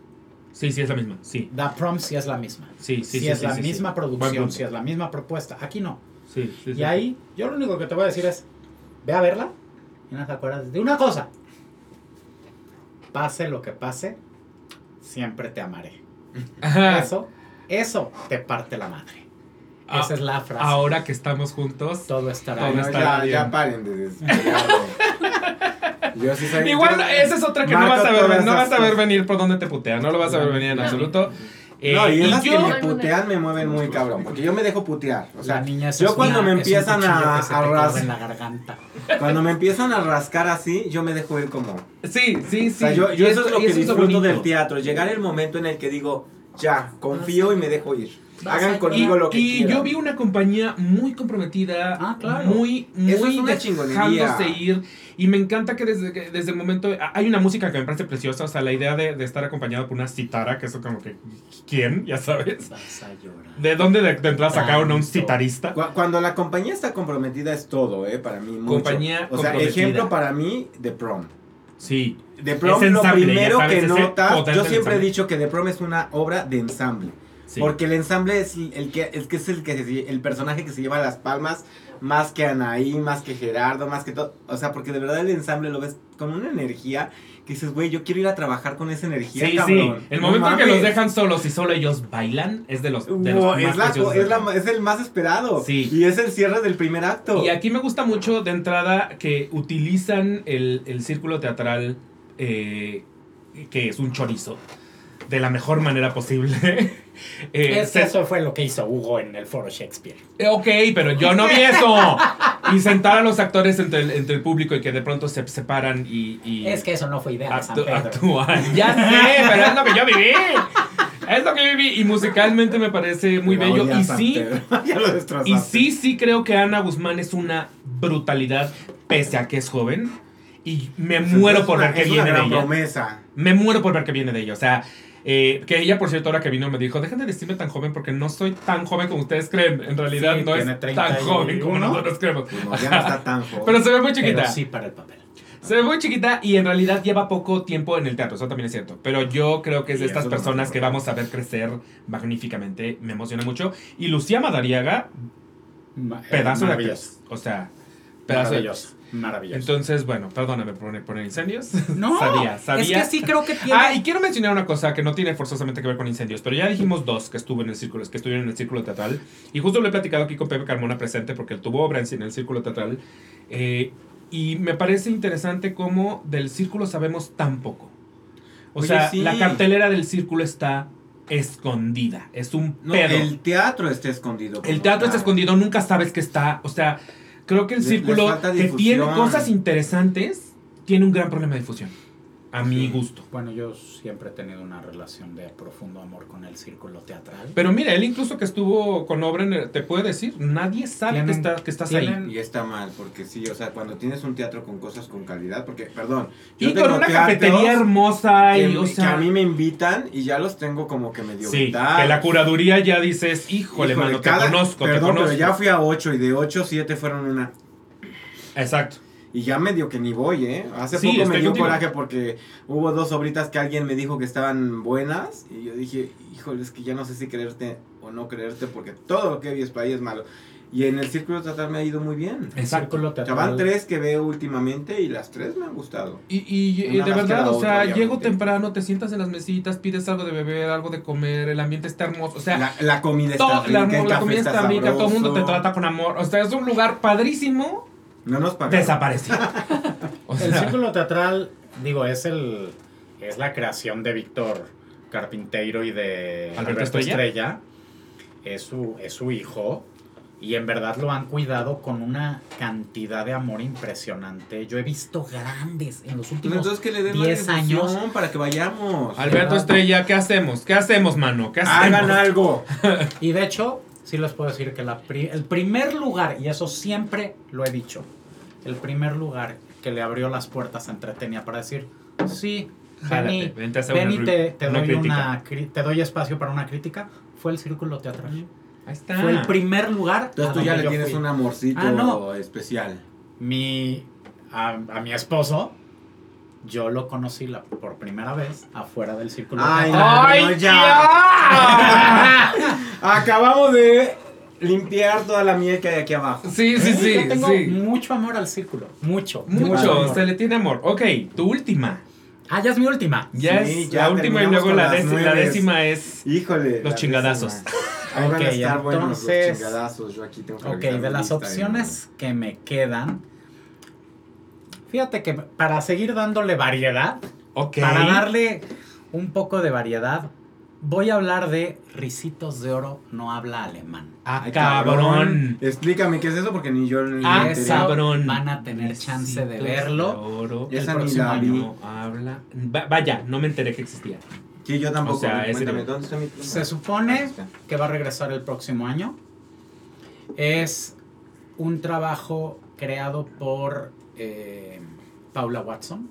A: Sí, sí, es la misma. Sí,
C: The Prom sí es la misma.
A: sí, sí.
C: Sí,
A: sí,
C: es
A: sí,
C: la
A: sí,
C: misma producción, sí es la misma propuesta. Aquí no.
A: Sí, sí,
C: Y
A: sí.
C: ahí, yo lo único que te voy a decir es, ve a verla y no te acuerdas de una cosa. Pase lo que pase, siempre te amaré.
A: Ajá.
C: Eso, eso te parte la madre.
A: Ah,
C: Esa es la frase.
A: Ahora que estamos juntos.
C: Todo estará
A: Todo.
B: No,
A: estará
B: ya,
A: bien.
B: ya paren de. Yo sí soy-
A: Igual,
B: yo-
A: esa es otra que no vas a ver, no vas a ver venir por donde te putea, no lo vas a ver venir en
F: No.
A: absoluto. Eh,
B: No, y
A: y
B: esas
A: yo,
B: que me putean me mueven muy cabrón, porque yo me dejo putear. O sea,
C: la niña
B: yo
C: una-
B: cuando me
C: es un
B: empiezan a, a
C: clava
B: ras-
C: en la garganta.
B: cuando me empiezan a rascar así, yo me dejo ir como.
A: sí, sí, sí.
B: O sea, yo,
A: y
B: yo eso es lo
A: y
B: que
A: eso
B: disfruto
A: bonito.
B: del teatro, llegar el momento en el que digo, ya, confío y me dejo ir. Hagan conmigo
A: Y,
B: lo que
A: y
B: quieran.
A: yo vi una compañía muy comprometida,
C: Ah, claro.
A: muy, muy
B: Eso es una
A: dejándose
B: chingonería.
A: ir. Y me encanta que desde, que desde el momento. Hay una música que me parece preciosa. O sea, la idea de, de estar acompañado por una citara, que eso como que. ¿Quién? Ya sabes.
C: Vas a llorar.
A: ¿De dónde de, de entrada sacaron a un citarista?
B: Cu- Cuando la compañía está comprometida es todo, ¿eh? Para mí, mucho.
A: Compañía
B: O sea, ejemplo para mí, The Prom.
A: Sí.
B: The Prom,
A: Es
B: lo
A: ensamble, ya
B: primero
A: sabes,
B: que notas, yo siempre he dicho que The Prom es una obra de ensamble.
A: sí.
B: Porque el ensamble es el que, es que es el que se- el personaje que se lleva las palmas más que Anaí, más que Gerardo, más que todo. O sea, porque de verdad el ensamble lo ves con una energía que dices, güey, yo quiero ir a trabajar con esa energía,
A: Sí, sí. El
B: No
A: momento en que los dejan solos y solo ellos bailan es de los, de los
B: Wow,
A: más
B: es, la, es, la- es el más esperado.
A: Sí.
B: Y es el cierre del primer acto.
A: Y aquí me gusta mucho de entrada que utilizan el, el círculo teatral, eh, que es un chorizo, de la mejor manera posible. Eh,
C: Es que
A: se-
C: eso fue lo que hizo Hugo en el foro Shakespeare.
A: eh, ok, pero yo no vi eso. Y sentar a los actores entre el, entre el público y que de pronto se separan y... y
C: Es que eso no fue idea
A: actu- actúan. Ya sé, pero es lo que yo viví. Es lo que viví. Y musicalmente me parece muy bello. Y sí, y sí, sí creo que Ana Guzmán es una brutalidad, pese a que es joven. Y me muero por ver
B: una
A: viene de ella.
B: promesa.
A: Me muero por ver qué viene de ella. O sea, Eh, que ella, por cierto, ahora que vino me dijo, dejen de decirme tan joven porque no soy tan joven como ustedes creen. En realidad
C: Sí,
A: no es tan
C: 31.
A: joven como nosotros creemos.
B: Pues no, ya no está tan joven.
A: Pero se ve muy chiquita.
C: Pero sí para el papel.
A: Se ve muy chiquita y en realidad lleva poco tiempo en el teatro, eso también es cierto. Pero yo creo que es de estas
B: no
A: personas que vamos a ver crecer magníficamente. Me emociona mucho. Y Lucía Madariaga,
C: Ma-
A: pedazo de actriz. O sea, pedazo de
C: Maravilloso. Maravilloso.
A: Entonces, bueno, perdóname por poner, incendios.
C: no,
A: sabía, sabía.
C: es que sí creo que tiene.
A: Ah, y quiero mencionar una cosa que no tiene forzosamente que ver con incendios, pero ya dijimos dos que estuvo en el círculo, que estuvieron en el círculo teatral. Y justo lo he platicado aquí con Pepe Carmona presente porque él tuvo obra en, en el círculo teatral. Eh, y me parece interesante cómo del círculo sabemos tan poco. O
B: Oye,
A: sea,
B: sí.
A: la cartelera del círculo está escondida. Es un
B: No,
A: pedo.
B: el teatro está escondido.
A: El teatro está escondido, nunca sabes que está. O sea, creo que el círculo
B: les
A: que tiene cosas interesantes tiene un gran problema de difusión. A mi gusto.
C: Bueno, yo siempre he tenido una relación de profundo amor con el círculo teatral.
A: Pero mira, él incluso que estuvo con obra, en el- te puede decir, nadie sabe que, está, que estás ahí.
B: Y está mal, porque sí, o sea, cuando tienes un teatro con cosas con calidad, porque, perdón,
A: Y con una cafetería hermosa
B: que,
A: y,
B: que a mí me invitan y ya los tengo como que medio
A: sí, que la curaduría ya dices, híjole,
B: Híjole,
A: mano,
B: cada-
A: te conozco,
B: Perdón,
A: te conozco.
B: pero ya fui a 8 y de 8, 7 fueron una...
A: Exacto.
B: Y ya medio que ni voy, ¿eh? Hace
A: Sí,
B: poco me dio
A: contigo.
B: coraje porque hubo dos obritas que alguien me dijo que estaban buenas y yo dije, híjole, es que ya no sé si creerte o no creerte porque todo lo que vi es para ahí es malo. Y en el círculo teatral me ha ido muy bien.
C: El
A: Exacto.
C: círculo teatral.
B: van tres que veo últimamente y las tres me han gustado.
A: Y, y- y de verdad,
B: la
A: o
B: otra,
A: sea,
B: obviamente.
A: llego temprano, te sientas en las mesitas, pides algo de beber, algo de comer, el ambiente está hermoso. O sea,
B: La, la comida
A: todo-
B: está
A: la,
B: rica, el
A: la
B: café
A: comida está rica, todo el mundo te trata con amor. O sea, es un lugar padrísimo,
B: No nos pagaron.
A: desaparecido. O
C: El círculo teatral, digo, es el es la creación de Víctor Carpinteiro y de
A: Alberto
C: Alberto
A: Estrella.
C: Estrella. Es su, es su hijo. Y en verdad lo han cuidado con una cantidad de amor impresionante. Yo he visto grandes en los últimos
B: entonces que le den más
C: 10 años.
B: para que vayamos.
A: Alberto Estrella, ¿qué hacemos? ¿Qué hacemos, mano? ¿Qué hacemos?
B: Hagan algo.
C: Y de hecho, sí les puedo decir que la pri- el primer lugar, y eso siempre lo he dicho, el primer lugar que le abrió las puertas a Entretenia para decir, sí,
A: Jálate,
C: ven y te, te
A: una
C: doy una te doy espacio para una crítica, fue el Círculo Teatral.
A: Ahí está.
C: Fue el primer lugar.
B: Entonces
C: a
B: tú ya le tienes
C: fui.
B: un amorcito
C: Ah, no.
B: especial.
C: Mi, a, a mi esposo, yo lo conocí la- por primera vez afuera del Círculo
B: Ay.
A: ¡Ay,
B: Bueno,
A: ya!
B: Acabamos de limpiar toda la miel que hay aquí abajo.
A: Sí, sí, sí,
C: Yo tengo
A: sí.
C: mucho amor al Círculo, mucho.
A: Mucho, se le tiene amor. Ok, tu última.
C: Ah, ya es mi última.
A: Ya
B: Sí,
A: es
B: ya
A: la última y luego la, décima- la
B: nueves.
A: décima es...
B: Híjole.
A: Los chingadazos.
B: Ahí van a
C: Ok,
B: estar buenos los
C: entonces-
B: chingadazos. Yo aquí tengo que
C: Ok, de las opciones que me quedan, fíjate que para seguir dándole variedad, para darle un poco de variedad, voy a hablar de Risitos de Oro no habla alemán.
A: Ah,
B: Ay,
A: cabrón.
B: Explícame qué es eso porque ni yo ni
A: Ah, cabrón.
C: van a tener chance de verlo.
A: oro.
C: el
B: Esa
C: próximo año.
A: No habla. Va- vaya, no me enteré que existía.
B: Sí, yo tampoco.
A: O sea,
B: Cuéntame. ¿dónde está mi?
C: Se supone
B: Ahí está.
C: que va a regresar el próximo año. Es un trabajo creado por eh, Paula Watson.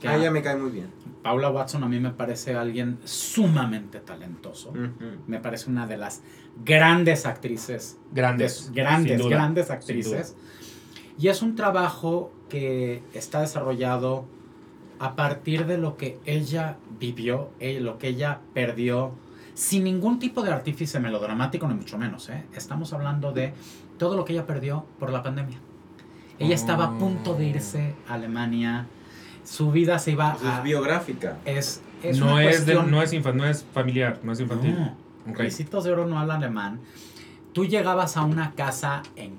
C: que
B: Ah,
C: a-
B: ya me cae muy bien.
C: Paula Watson a mí me parece alguien sumamente talentoso. Me parece una de las grandes actrices.
A: Grandes.
C: de- grandes,
A: duda,
C: grandes actrices. Y es un trabajo que está desarrollado a partir de lo que ella vivió, eh, lo que ella perdió, sin ningún tipo de artífice melodramático, ni mucho menos. ¿eh? Estamos hablando de todo lo que ella perdió por la pandemia. Ella estaba a punto de irse a Alemania, su vida se iba
B: Pues es
C: a...
B: biográfica.
C: Es, es
A: no,
C: una
A: es de- no, es infa- no es familiar, no es infantil.
C: no,
A: Ok.
C: Ricitos de Oro no habla alemán. Tú llegabas a una casa en...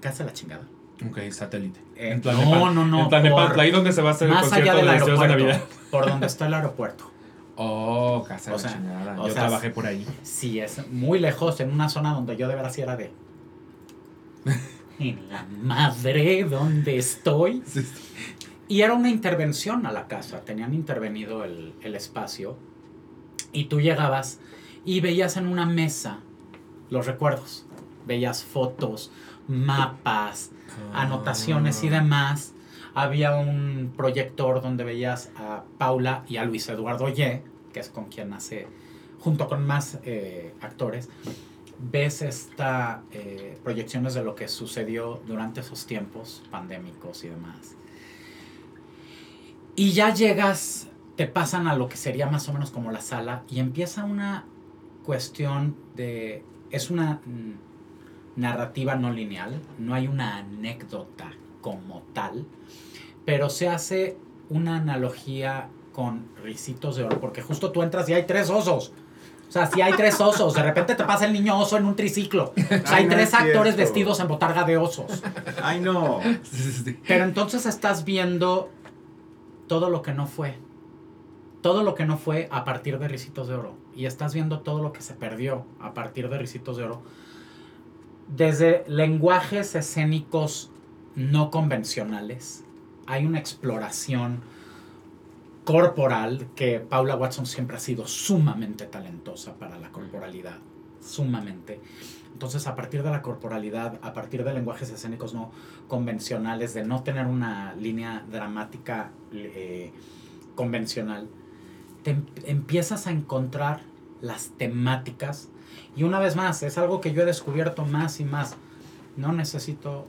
C: Casa de la chingada.
A: Ok, satélite.
C: Eh,
A: En
C: no,
A: Tlalnepantla.
C: no, no,
A: En Tlalnepantla,
C: por-
A: ahí donde se va a hacer el
C: Más allá
A: concierto
C: del
A: de deseos de Navidad.
C: aeropuerto. Por donde está el aeropuerto.
A: Oh, casa de
C: O
A: la
C: sea,
A: chingada.
C: o
A: Yo
C: sea,
A: trabajé por ahí.
C: Sí, es muy lejos, en una zona donde yo de veras sí era de... En la madre donde estoy. Y era una intervención a la casa, tenían intervenido el, el espacio. Y tú llegabas y veías en una mesa los recuerdos, veías fotos, mapas, anotaciones y demás. Había un proyector donde veías a Paula y a Luis Eduardo Ye, que es con quien hace, junto con más eh, actores, ves esta eh, proyecciones de lo que sucedió durante esos tiempos pandémicos y demás. Y ya llegas, te pasan a lo que sería más o menos como la sala y empieza una cuestión de... Es una mm, narrativa no lineal, no hay una anécdota como tal, pero se hace una analogía con risitos de oro, porque justo tú entras y hay tres osos. O sea, si hay tres osos, de repente te pasa el niño oso en un triciclo. O sea, hay
B: Ay, no
C: tres
B: es
C: actores
B: cierto.
C: vestidos en botarga de osos.
B: Ay, no.
A: Sí, sí, sí.
C: Pero entonces estás viendo todo lo que no fue. Todo lo que no fue a partir de Ricitos de Oro. Y estás viendo todo lo que se perdió a partir de Ricitos de Oro. Desde lenguajes escénicos no convencionales. Hay una exploración corporal que Paula Watson siempre ha sido sumamente talentosa para la corporalidad. Sumamente. Entonces, a partir de la corporalidad, a partir de lenguajes escénicos no convencionales, de no tener una línea dramática eh, convencional, te em- empiezas a encontrar las temáticas. Y una vez más, es algo que yo he descubierto más y más. No necesito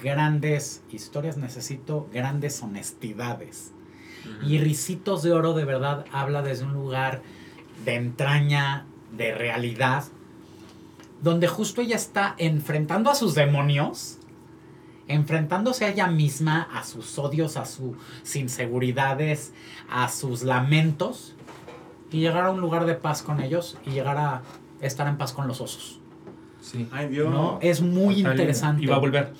C: grandes historias, necesito grandes honestidades. Y Ricitos de Oro de verdad habla desde un lugar de entraña, de realidad, donde justo ella está enfrentando a sus demonios, enfrentándose a ella misma, a sus odios, a sus inseguridades, a sus lamentos, y llegar a un lugar de paz con ellos y llegar a estar en paz con los osos.
A: Sí.
B: Ay, Dios.
C: ¿no? Es muy
A: Total,
C: interesante.
A: Y va a volver.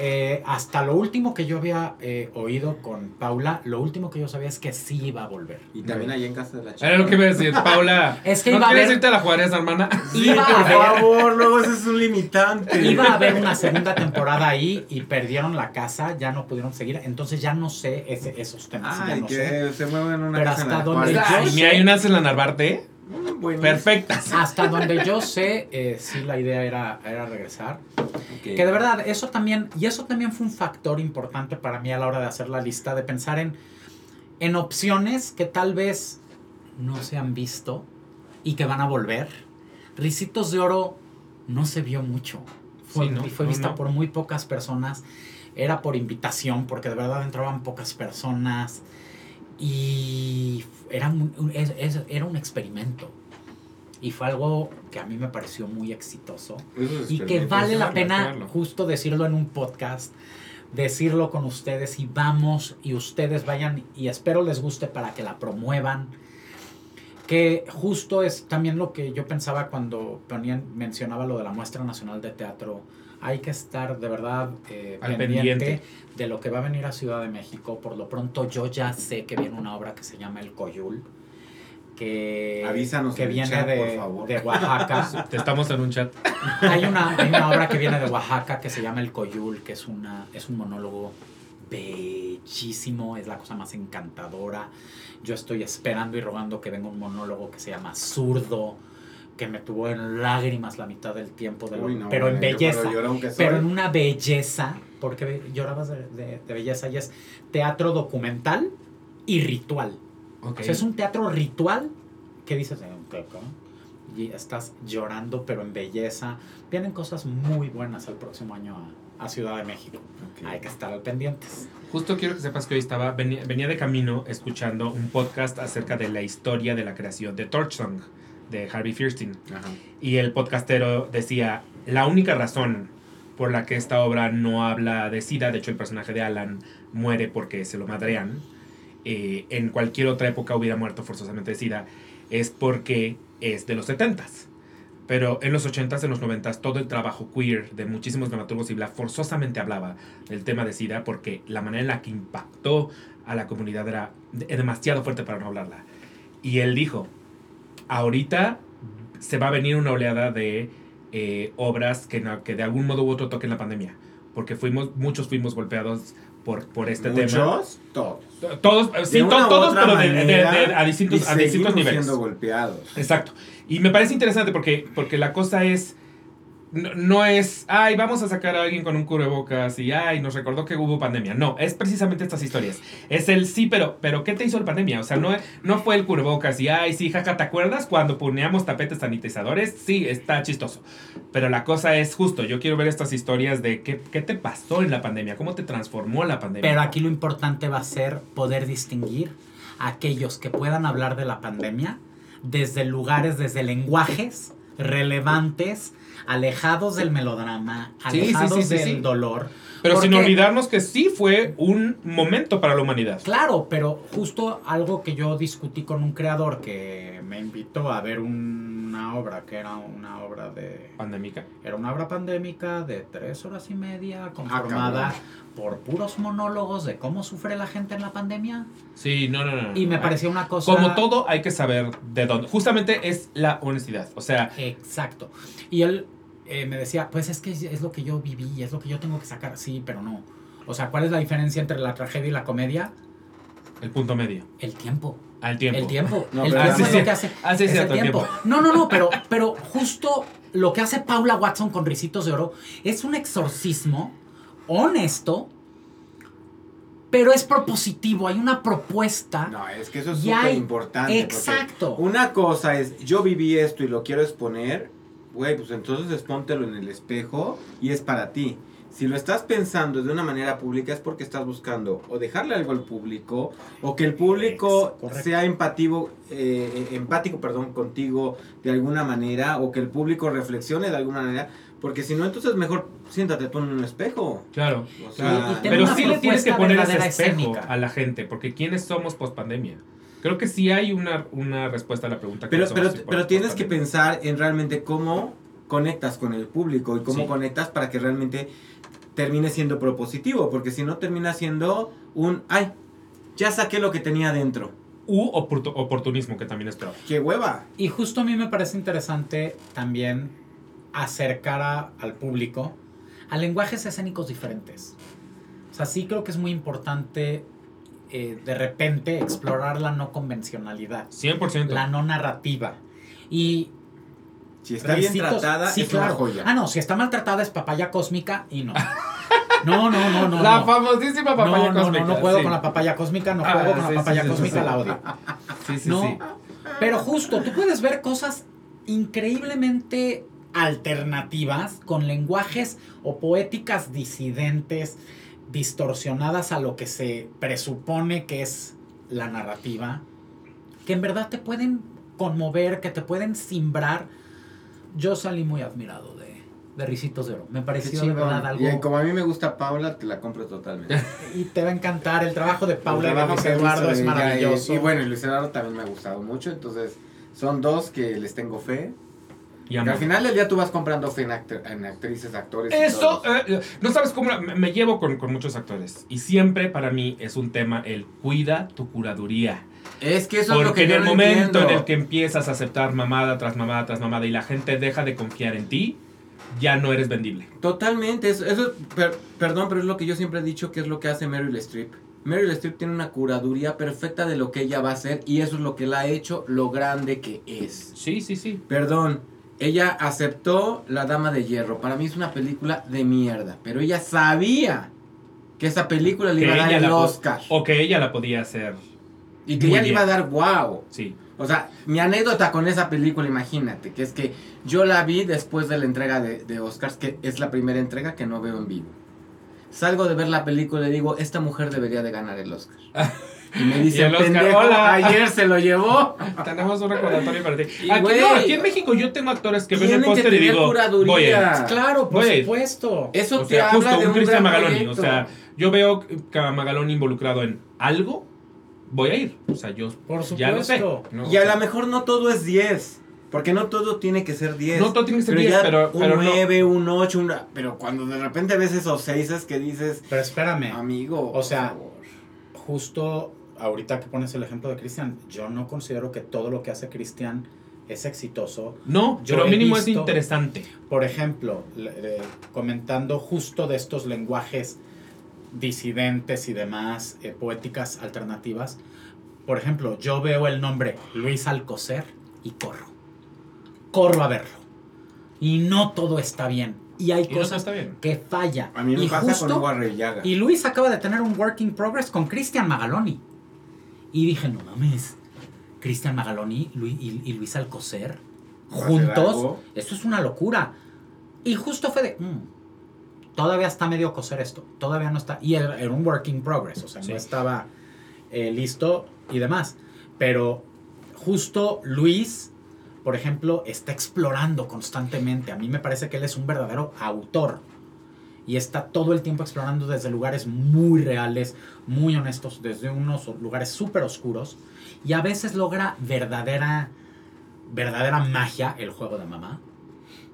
C: Eh, hasta lo último que yo había eh, oído con Paula, lo último que yo sabía es que sí iba a volver.
B: Y también allá en casa de la chica.
A: Era lo que iba a decir, Paula.
C: Es que
A: ¿No
C: iba a
A: quieres
C: haber-
A: irte a la Juárez, hermana?
B: Sí,
C: Iba a
B: por favor, luego ese es un limitante.
C: Iba a haber una segunda temporada ahí y perdieron la casa, ya no pudieron seguir, entonces ya no sé ese- esos temas. ya no sé.
B: que se mueven en una
C: Pero
B: casa en
C: hasta
B: la
C: donde yo sé-
A: hay unas en la Narvarte.
B: Mm, buenísimo.
A: Perfectas.
C: Hasta donde yo sé, eh, sí, la idea era, era regresar. Que de verdad, eso también, y eso también fue un factor importante para mí a la hora de hacer la lista, de pensar en, en opciones que tal vez no se han visto y que van a volver. Ricitos de Oro no se vio mucho. Fue,
A: Sí, ¿no?
C: fue
A: No,
C: vista
A: no.
C: por muy pocas personas. Era por invitación, porque de verdad entraban pocas personas. Y era un, es- es- era un experimento. Y fue algo que a mí me pareció muy exitoso y que vale la pena justo decirlo en un podcast, decirlo con ustedes y vamos y ustedes vayan y espero les guste para que la promuevan. Que justo es también lo que yo pensaba cuando ponían, mencionaba lo de la muestra nacional de teatro. Hay que estar de verdad eh,
A: Al
C: pendiente,
A: pendiente.
C: de lo que va a venir a Ciudad de México. Por lo pronto yo ya sé que viene una obra que se llama El Coyul. Que,
B: Avísanos
C: que viene
B: chat,
C: de,
B: por favor.
C: de Oaxaca.
A: Te estamos en un chat.
C: Hay una, hay una obra que viene de Oaxaca que se llama El Coyul, que es, una, es un monólogo bellísimo, es la cosa más encantadora. Yo estoy esperando y rogando que venga un monólogo que se llama Zurdo, que me tuvo en lágrimas la mitad del tiempo, de lo-
B: Uy, no,
C: pero en belleza. Pero en una belleza, porque llorabas de, de- de belleza y es teatro documental y ritual.
A: Ok.
C: O sea, es un teatro ritual que dices, eh, y estás llorando, pero en belleza. Vienen cosas muy buenas el próximo año a, a Ciudad de México.
B: Ok.
C: Hay que estar al pendientes.
A: Justo quiero que sepas que hoy estaba, venía, venía de camino escuchando un podcast acerca de la historia de la creación de Torch Song de Harvey Fierstein.
B: Ajá.
A: Y el podcastero decía, la única razón por la que esta obra no habla de SIDA, de hecho el personaje de Alan muere porque se lo madrean, eh, en cualquier otra época hubiera muerto forzosamente de SIDA, es porque es de los 70s. Pero en los 80s, en los 90s, todo el trabajo queer de muchísimos dramaturgos y bla forzosamente hablaba del tema de SIDA porque la manera en la que impactó a la comunidad era de- demasiado fuerte para no hablarla. Y él dijo, ahorita se va a venir una oleada de eh, obras que, no- que de algún modo u otro toquen la pandemia. Porque fuimos, muchos fuimos golpeados por, por este tema.
B: Muchos, todos.
A: Todos, eh, sí, to- todos, pero de, de-
B: manera,
A: de- a distintos,
B: y
A: a distintos niveles.
B: siendo golpeados.
A: Exacto. Y me parece interesante porque, porque la cosa es, no, no es, ay, vamos a sacar a alguien con un cubrebocas y, ay, nos recordó que hubo pandemia. No, es precisamente estas historias. Es el sí, pero, pero ¿qué te hizo la pandemia? O sea, no, no fue el cubrebocas y, ay, sí, jaja, ¿te acuerdas cuando poníamos tapetes sanitizadores? Sí, está chistoso. Pero la cosa es justo, yo quiero ver estas historias de qué, qué te pasó en la pandemia, cómo te transformó la pandemia.
C: Pero aquí lo importante va a ser poder distinguir a aquellos que puedan hablar de la pandemia desde lugares, desde lenguajes relevantes, alejados del melodrama,
A: Sí, sí, sí,
C: alejados
A: sí,
C: del
A: sí.
C: dolor.
A: Pero sin olvidarnos que sí fue un momento para la humanidad.
C: Claro, pero justo algo que yo discutí con un creador que me invitó a ver una obra, que era una obra de...
A: Pandémica.
C: Era una obra pandémica de tres horas y media,
B: Ah,
C: conformada por puros monólogos de cómo sufre la gente en la pandemia.
A: Sí, no, no, no.
C: Y me
A: no.
C: pareció una cosa...
A: Como todo, hay que saber de dónde. Justamente es la honestidad. O sea,
C: Exacto. Y él eh, me decía, pues es que es, lo que yo viví, es lo que yo tengo que sacar. Sí, pero no. O sea, ¿cuál es la diferencia entre la tragedia y la comedia?
A: el punto medio.
C: El tiempo.
A: Al tiempo.
C: El tiempo.
B: No,
C: el tiempo
A: Ah, sí,
C: es
A: sí.
C: lo que hace.
A: Ah, sí,
C: es
A: cierto,
C: el
A: el
C: tiempo.
A: tiempo.
C: No, no, no, pero, pero justo lo que hace Paula Watson con Ricitos de Oro es un exorcismo honesto, pero es propositivo. Hay una propuesta.
B: No, es que eso es súper importante.
C: Exacto.
B: Una cosa es, yo viví esto y lo quiero exponer, güey, pues entonces expóntelo en el espejo y es para ti. Si lo estás pensando de una manera pública es porque estás buscando o dejarle algo al público o que el público
C: correcto.
B: sea empativo, eh, empático perdón, contigo de alguna manera o que el público reflexione de alguna manera. Porque si no, entonces mejor siéntate tú en un espejo.
A: Claro.
B: O
A: claro.
B: sea,
C: y
A: Pero sí le tienes que poner ese espejo
C: escénica.
A: a la gente. Porque ¿quiénes somos post pandemia? Creo que sí hay una, una respuesta a la pregunta.
B: Pero,
A: ¿quiénes
B: pero,
A: somos
B: pero tienes que pensar en realmente cómo conectas con el público y cómo
A: Sí.
B: conectas para que realmente termine siendo propositivo, porque si no termina siendo un, ay, ya saqué lo que tenía dentro.
A: U oportu- oportunismo, que también es peor.
B: ¡Qué hueva!
C: Y justo a mí me parece interesante también acercar a- al público a lenguajes escénicos diferentes. O sea, sí creo que es muy importante eh, de repente explorar la no convencionalidad,
A: 100%.
C: la no narrativa. Y
B: Si está bien tratada,
C: sí,
B: es
C: claro.
B: una joya.
C: Ah, no, si está maltratada es papaya cósmica y no. No, no, no, no.
A: la
C: no.
A: famosísima
C: No,
A: papaya
C: no,
A: cósmica.
C: no, no puedo
A: sí.
C: con la papaya cósmica, no
A: Ah,
C: juego con
A: sí,
C: la papaya
A: sí,
C: cósmica,
A: sí.
C: la odio.
A: Sí, sí,
C: No,
A: sí.
C: pero justo, tú puedes ver cosas increíblemente alternativas con lenguajes o poéticas disidentes, distorsionadas a lo que se presupone que es la narrativa, que en verdad te pueden conmover, que te pueden simbrar. Yo salí muy admirado de, de Ricitos de Oro. Me pareció de verdad algo...
B: Y como a mí me gusta Paula, te la compro totalmente.
C: Y te va a encantar. El trabajo de Paula y
B: El
C: de
B: trabajo
C: Luis Eduardo es maravilloso.
B: Y, bueno, y Luis Eduardo también me ha gustado mucho, entonces son dos que les tengo fe.
A: Y
B: al final del día tú vas comprando fe en, actrices, actores.
A: Eso,
B: todos.
A: eh, no sabes cómo me, me llevo con, con muchos actores. Y siempre para mí es un tema el cuida tu curaduría.
B: Es que eso es lo que
A: en
B: yo
A: el
B: no
A: momento
B: entiendo.
A: en el que empiezas a aceptar mamada tras mamada tras mamada y la gente deja de confiar en ti, ya no eres vendible.
B: Totalmente, eso, eso per- perdón, pero es lo que yo siempre he dicho que es lo que hace Meryl Streep. Meryl Streep tiene una curaduría perfecta de lo que ella va a hacer y eso es lo que la ha hecho lo grande que es.
A: Sí, sí, sí.
B: Perdón, ella aceptó La Dama de Hierro. Para mí es una película de mierda, pero ella sabía que esa película le iba a dar el Oscar
A: O que ella la podía hacer.
B: y que ella le iba a dar wow.
A: Sí.
B: O sea, mi anécdota con esa película, imagínate, que es que yo la vi después de la entrega de, de Oscars, que es la primera entrega que no veo en vivo. Salgo de ver la película y digo, esta mujer debería de ganar el Oscar. Y me dice,
A: el Oscar,
B: pendejo,
A: hola".
B: ayer se lo llevó.
A: Tenemos un recordatorio para ti.
B: Y,
A: Aquí,
B: güey,
A: no, aquí en México yo tengo actores que ven el póster y digo,
B: curaduría.
A: voy a ir.
C: Claro, por supuesto.
B: Eso
A: O
B: te
A: sea,
B: habla
A: justo
B: de
A: un
B: un
A: Cristian Magaloni.
B: proyecto.
A: O sea, yo veo que a Magaloni involucrado en algo, voy a ir. O sea, yo
C: Por
A: ya lo sé.
C: supuesto.
A: ¿no?
B: y a lo mejor no todo es 10. Porque no todo tiene que ser 10.
A: No todo tiene que ser
B: pero
A: 10,
B: ya
A: pero-
B: un
A: pero no.
B: 9, un 8, un... pero cuando de repente ves esos 6 es que dices,
C: Pero espérame,
B: amigo,
C: O sea,
B: por favor.
C: justo ahorita que pones el ejemplo de Cristian, yo no considero que todo lo que hace Cristian es exitoso.
A: No,
C: Yo
A: pero mínimo es interesante.
C: Por ejemplo, le- eh, comentando justo de estos lenguajes disidentes y demás, eh, poéticas alternativas, por ejemplo, yo veo el nombre Luis Alcocer y corro. Corro a verlo. Y no todo está bien. Y hay
A: Y no todo
C: cosas
A: está bien.
C: que falla.
B: A mí me
C: y
B: pasa
C: justo,
B: con Hugo.
C: Y Luis acaba de tener un working progress con Cristian Magaloni. Y dije, no mames, Cristian Magaloni y, y Luis Alcocer juntos, esto es una locura. Y justo fue de, "Mm, todavía está medio coser esto, todavía no está. Y era, era un working progress, o sea,
A: Sí.
C: no estaba eh, listo y demás. Pero justo Luis, por ejemplo, está explorando constantemente. A mí me parece que él es un verdadero autor. Y está todo el tiempo explorando desde lugares muy reales, muy honestos, desde unos lugares súper oscuros. Y a veces logra verdadera, verdadera magia el juego de mamá.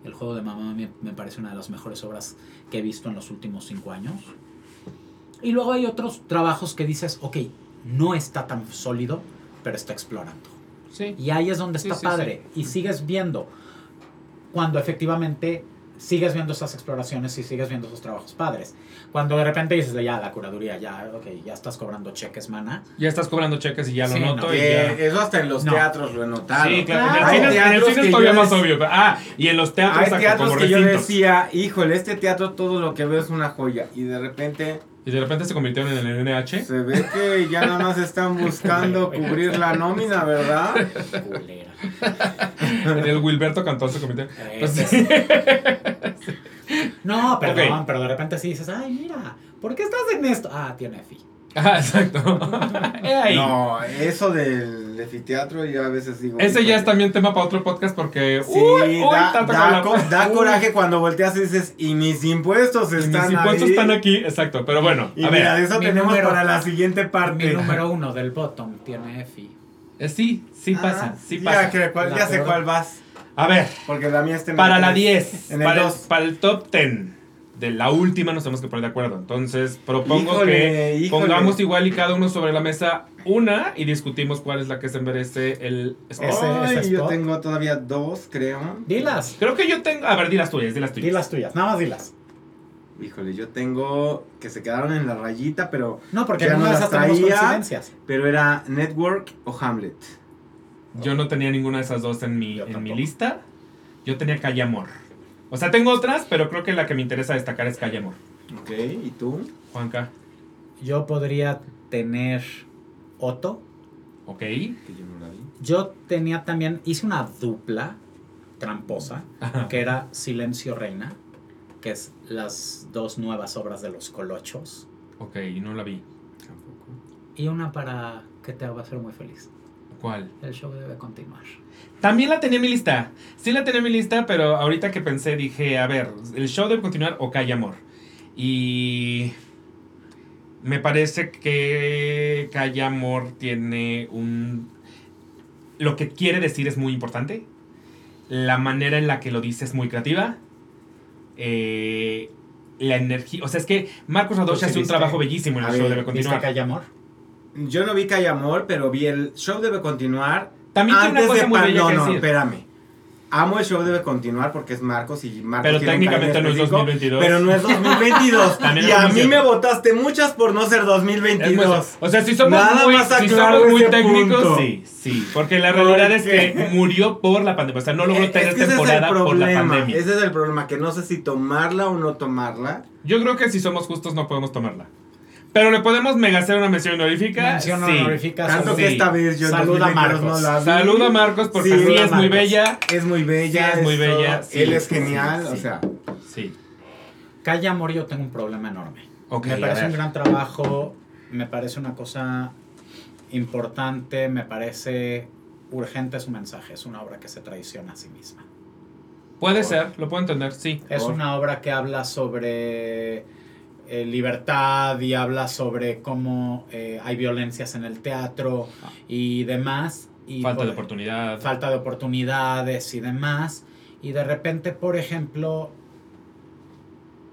C: El juego de mamá me, me parece una de las mejores obras que he visto en los últimos cinco años. Y luego hay otros trabajos que dices, ok, no está tan sólido, pero está explorando.
A: Sí.
C: Y ahí es donde
A: Sí,
C: está
A: sí,
C: padre. Y sigues viendo cuando efectivamente sigues viendo esas exploraciones y sigues viendo esos trabajos padres. Cuando de repente dices, ya, la curaduría, ya, ok, ya estás cobrando cheques, mana.
A: Ya estás cobrando cheques y ya lo
C: Sí,
A: noto.
C: no.
A: y
B: Que
A: ya.
B: eso hasta en los
C: No.
B: teatros lo he notado.
A: Sí, claro.
C: Claro.
A: En el cine, en el
B: teatros
A: cine es todavía más obvio. Ah, y en los teatros
B: Hay teatros
A: como
B: que yo decía, híjole, este teatro todo lo que veo es una joya. Y de repente
A: Y de repente se convirtieron en el NH.
B: se ve que ya nada más están buscando cubrir la nómina, ¿verdad?
C: Culera.
A: En el Wilberto Cantón se convirtió. Pues.
C: No, perdón,
A: Ok.
C: pero de repente sí dices, ay, mira, ¿por qué estás en esto? Ah, tiene fi.
A: Ah, exacto.
B: No, eso del efiteatro yo a veces digo.
A: Ese ya es también tema para otro podcast porque.
B: Sí,
A: uy, uy,
B: da,
A: tanto
B: da
A: con la-
B: co- da
A: Uy,
B: coraje cuando volteas y dices, y mis impuestos
A: y
B: están
A: Mis impuestos
B: ahí.
A: están aquí, exacto. Pero bueno,
B: Y
A: a
B: mira,
A: ver.
B: eso
C: mi
B: tenemos
C: número-
B: para la siguiente parte.
C: Mi número uno del bottom tiene fi.
A: Eh, sí, sí
B: Ah,
A: pasa, sí
B: ya,
A: pasa.
B: que cuál- ya sé
C: peor.
B: cuál vas.
A: A ver,
B: Porque la mía está en
A: para
B: el
A: la
B: tres.
A: 10,
B: En el
A: para, el,
B: dos.
A: para el top 10 de la última nos tenemos que poner de acuerdo. Entonces, propongo
B: Híjole,
A: que
B: híjole.
A: pongamos igual y cada uno sobre la mesa una y discutimos cuál es la que se merece el spot.
C: Ese- ese
B: yo tengo todavía dos, creo.
C: Dilas,
A: Creo que yo tengo. A ver, di las tuyas, di las tuyas.
C: dilas tuyas, nada más dilas.
B: Híjole, yo tengo que se quedaron en la rayita, pero
C: No, porque
B: Ya
C: no las
B: traía.
C: coincidencias.
B: pero era Network o Hamlet.
A: Yo no tenía ninguna de esas dos en mi,
C: Yo
A: en mi lista. Yo tenía Calle Amor. O sea, tengo otras, pero creo que la que me interesa destacar es Calle Amor.
B: Ok, ¿y tú?
A: Juanca,
C: Yo podría tener Otto.
A: ok.
B: Que yo no la vi.
C: Yo tenía también, hice una dupla tramposa, que era Silencio Reina, que es las dos nuevas obras de los colochos,
A: Ok, no la vi.
B: Tampoco.
C: y una para que te va a hacer muy feliz.
A: ¿Cuál?
C: El show debe continuar.
A: También la tenía en mi lista. Sí la tenía en mi lista, pero ahorita que pensé dije, a ver, el show debe continuar o Calle Amor. Y me parece que Calle Amor tiene un... Lo que quiere decir es muy importante. La manera en la que lo dice es muy creativa. Eh, la energía... O sea, es que Marcos
C: ¿Tú
A: Radocha
C: sí
A: hace un
C: viste?
A: trabajo bellísimo en el
B: A
A: show
B: ver,
A: debe
C: ¿Viste
A: continuar.
C: que hay amor?
B: Yo no vi Calle Amor, pero vi el show debe continuar.
A: También tiene una
B: antes
A: cosa
B: de
A: muy bella
B: No,
A: que
B: no,
A: decir.
B: espérame. Amo el show debe continuar porque es Marcos y Marcos
A: Pero
B: tiene un cariño
A: técnicamente no es
B: específico,
A: 2022.
B: Pero no es 2022.
A: También
B: y a mí me votaste muchas por no ser
A: Es muy-
B: 2022.
A: o sea, si somos
B: Nada
A: muy,
B: más
A: si somos muy técnicos,
B: punto.
A: sí, sí. Porque la realidad es que murió por la pandemia. O sea, no logró tener
B: es que es
A: temporada por la pandemia.
B: Ese es el problema, que no sé si tomarla o no tomarla.
A: Yo creo que si somos justos no podemos tomarla. Pero le podemos mega hacer una mención honorífica.
C: Mención
A: sí.
C: honorífica
B: Tanto
C: sobre-
B: que
A: sí.
B: esta vez yo
C: Saluda a
B: 2022
C: Marcos.
B: no la vi.
A: Saluda a Marcos porque
B: Sí,
A: sí, es muy bella.
B: Es muy bella.
A: Sí, es muy bella, sí,
B: él es
A: sí,
B: genial,
A: sí,
B: o
A: sí.
B: sea.
A: Sí.
C: Calle Amor yo tengo un problema enorme.
A: Ok,
C: me parece un gran trabajo, me parece una cosa importante, me parece urgente su mensaje, es una obra que se traiciona a sí misma.
A: Puede ser, lo puedo entender, sí.
C: Es
B: Por-
C: una obra que habla sobre eh, libertad y habla sobre cómo eh, hay violencias en el teatro y demás. Y
A: Falta de
C: por-
A: oportunidad.
C: falta de oportunidades y demás. Y de repente, por ejemplo,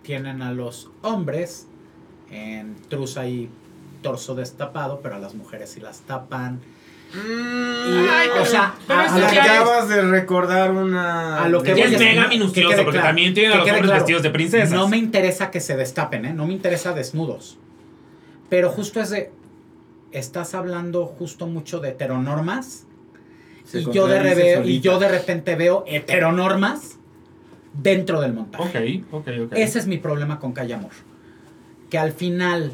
C: tienen a los hombres en truza y torso destapado, pero a las mujeres sí las tapan. Y,
A: Ay,
C: o sea,
A: pero
C: a- a
B: acabas de recordar una.
C: A lo que voy
A: es mega minucioso porque
C: claro,
A: también tienen a
C: que
A: los hombres
C: claro.
A: vestidos de princesas.
C: No me interesa que se destapen, ¿eh? No me interesa desnudos. Pero justo es de... Estás hablando justo mucho de heteronormas
B: Se
C: y yo, de y yo de repente veo heteronormas dentro del montaje.
A: Ok, ok, ok.
C: Ese es mi problema con Calle Amor. Que al final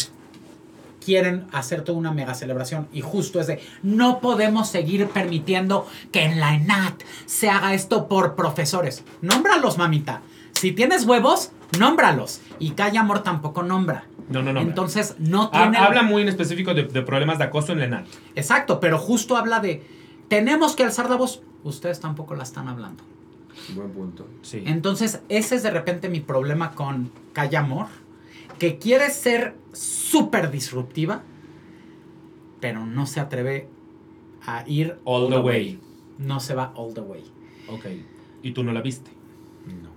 C: quieren hacer toda una mega celebración y justo es de no podemos seguir permitiendo que en la ENAT se haga esto por profesores. Nómbralos, mamita. Si tienes huevos, nómbralos. Y Calle Amor tampoco nombra.
A: No, no, no.
C: Entonces no tiene...
A: habla muy en específico de, de problemas de acoso en la ENAT.
C: Exacto, pero justo habla de tenemos que alzar la voz. Ustedes tampoco la están hablando.
B: Buen punto.
A: Sí.
C: Entonces, ese es de repente mi problema con Calle Amor, que quiere ser súper disruptiva, pero no se atreve a ir
A: All the way.
C: No se va all the way.
A: Ok. Y tú no la viste.
B: No.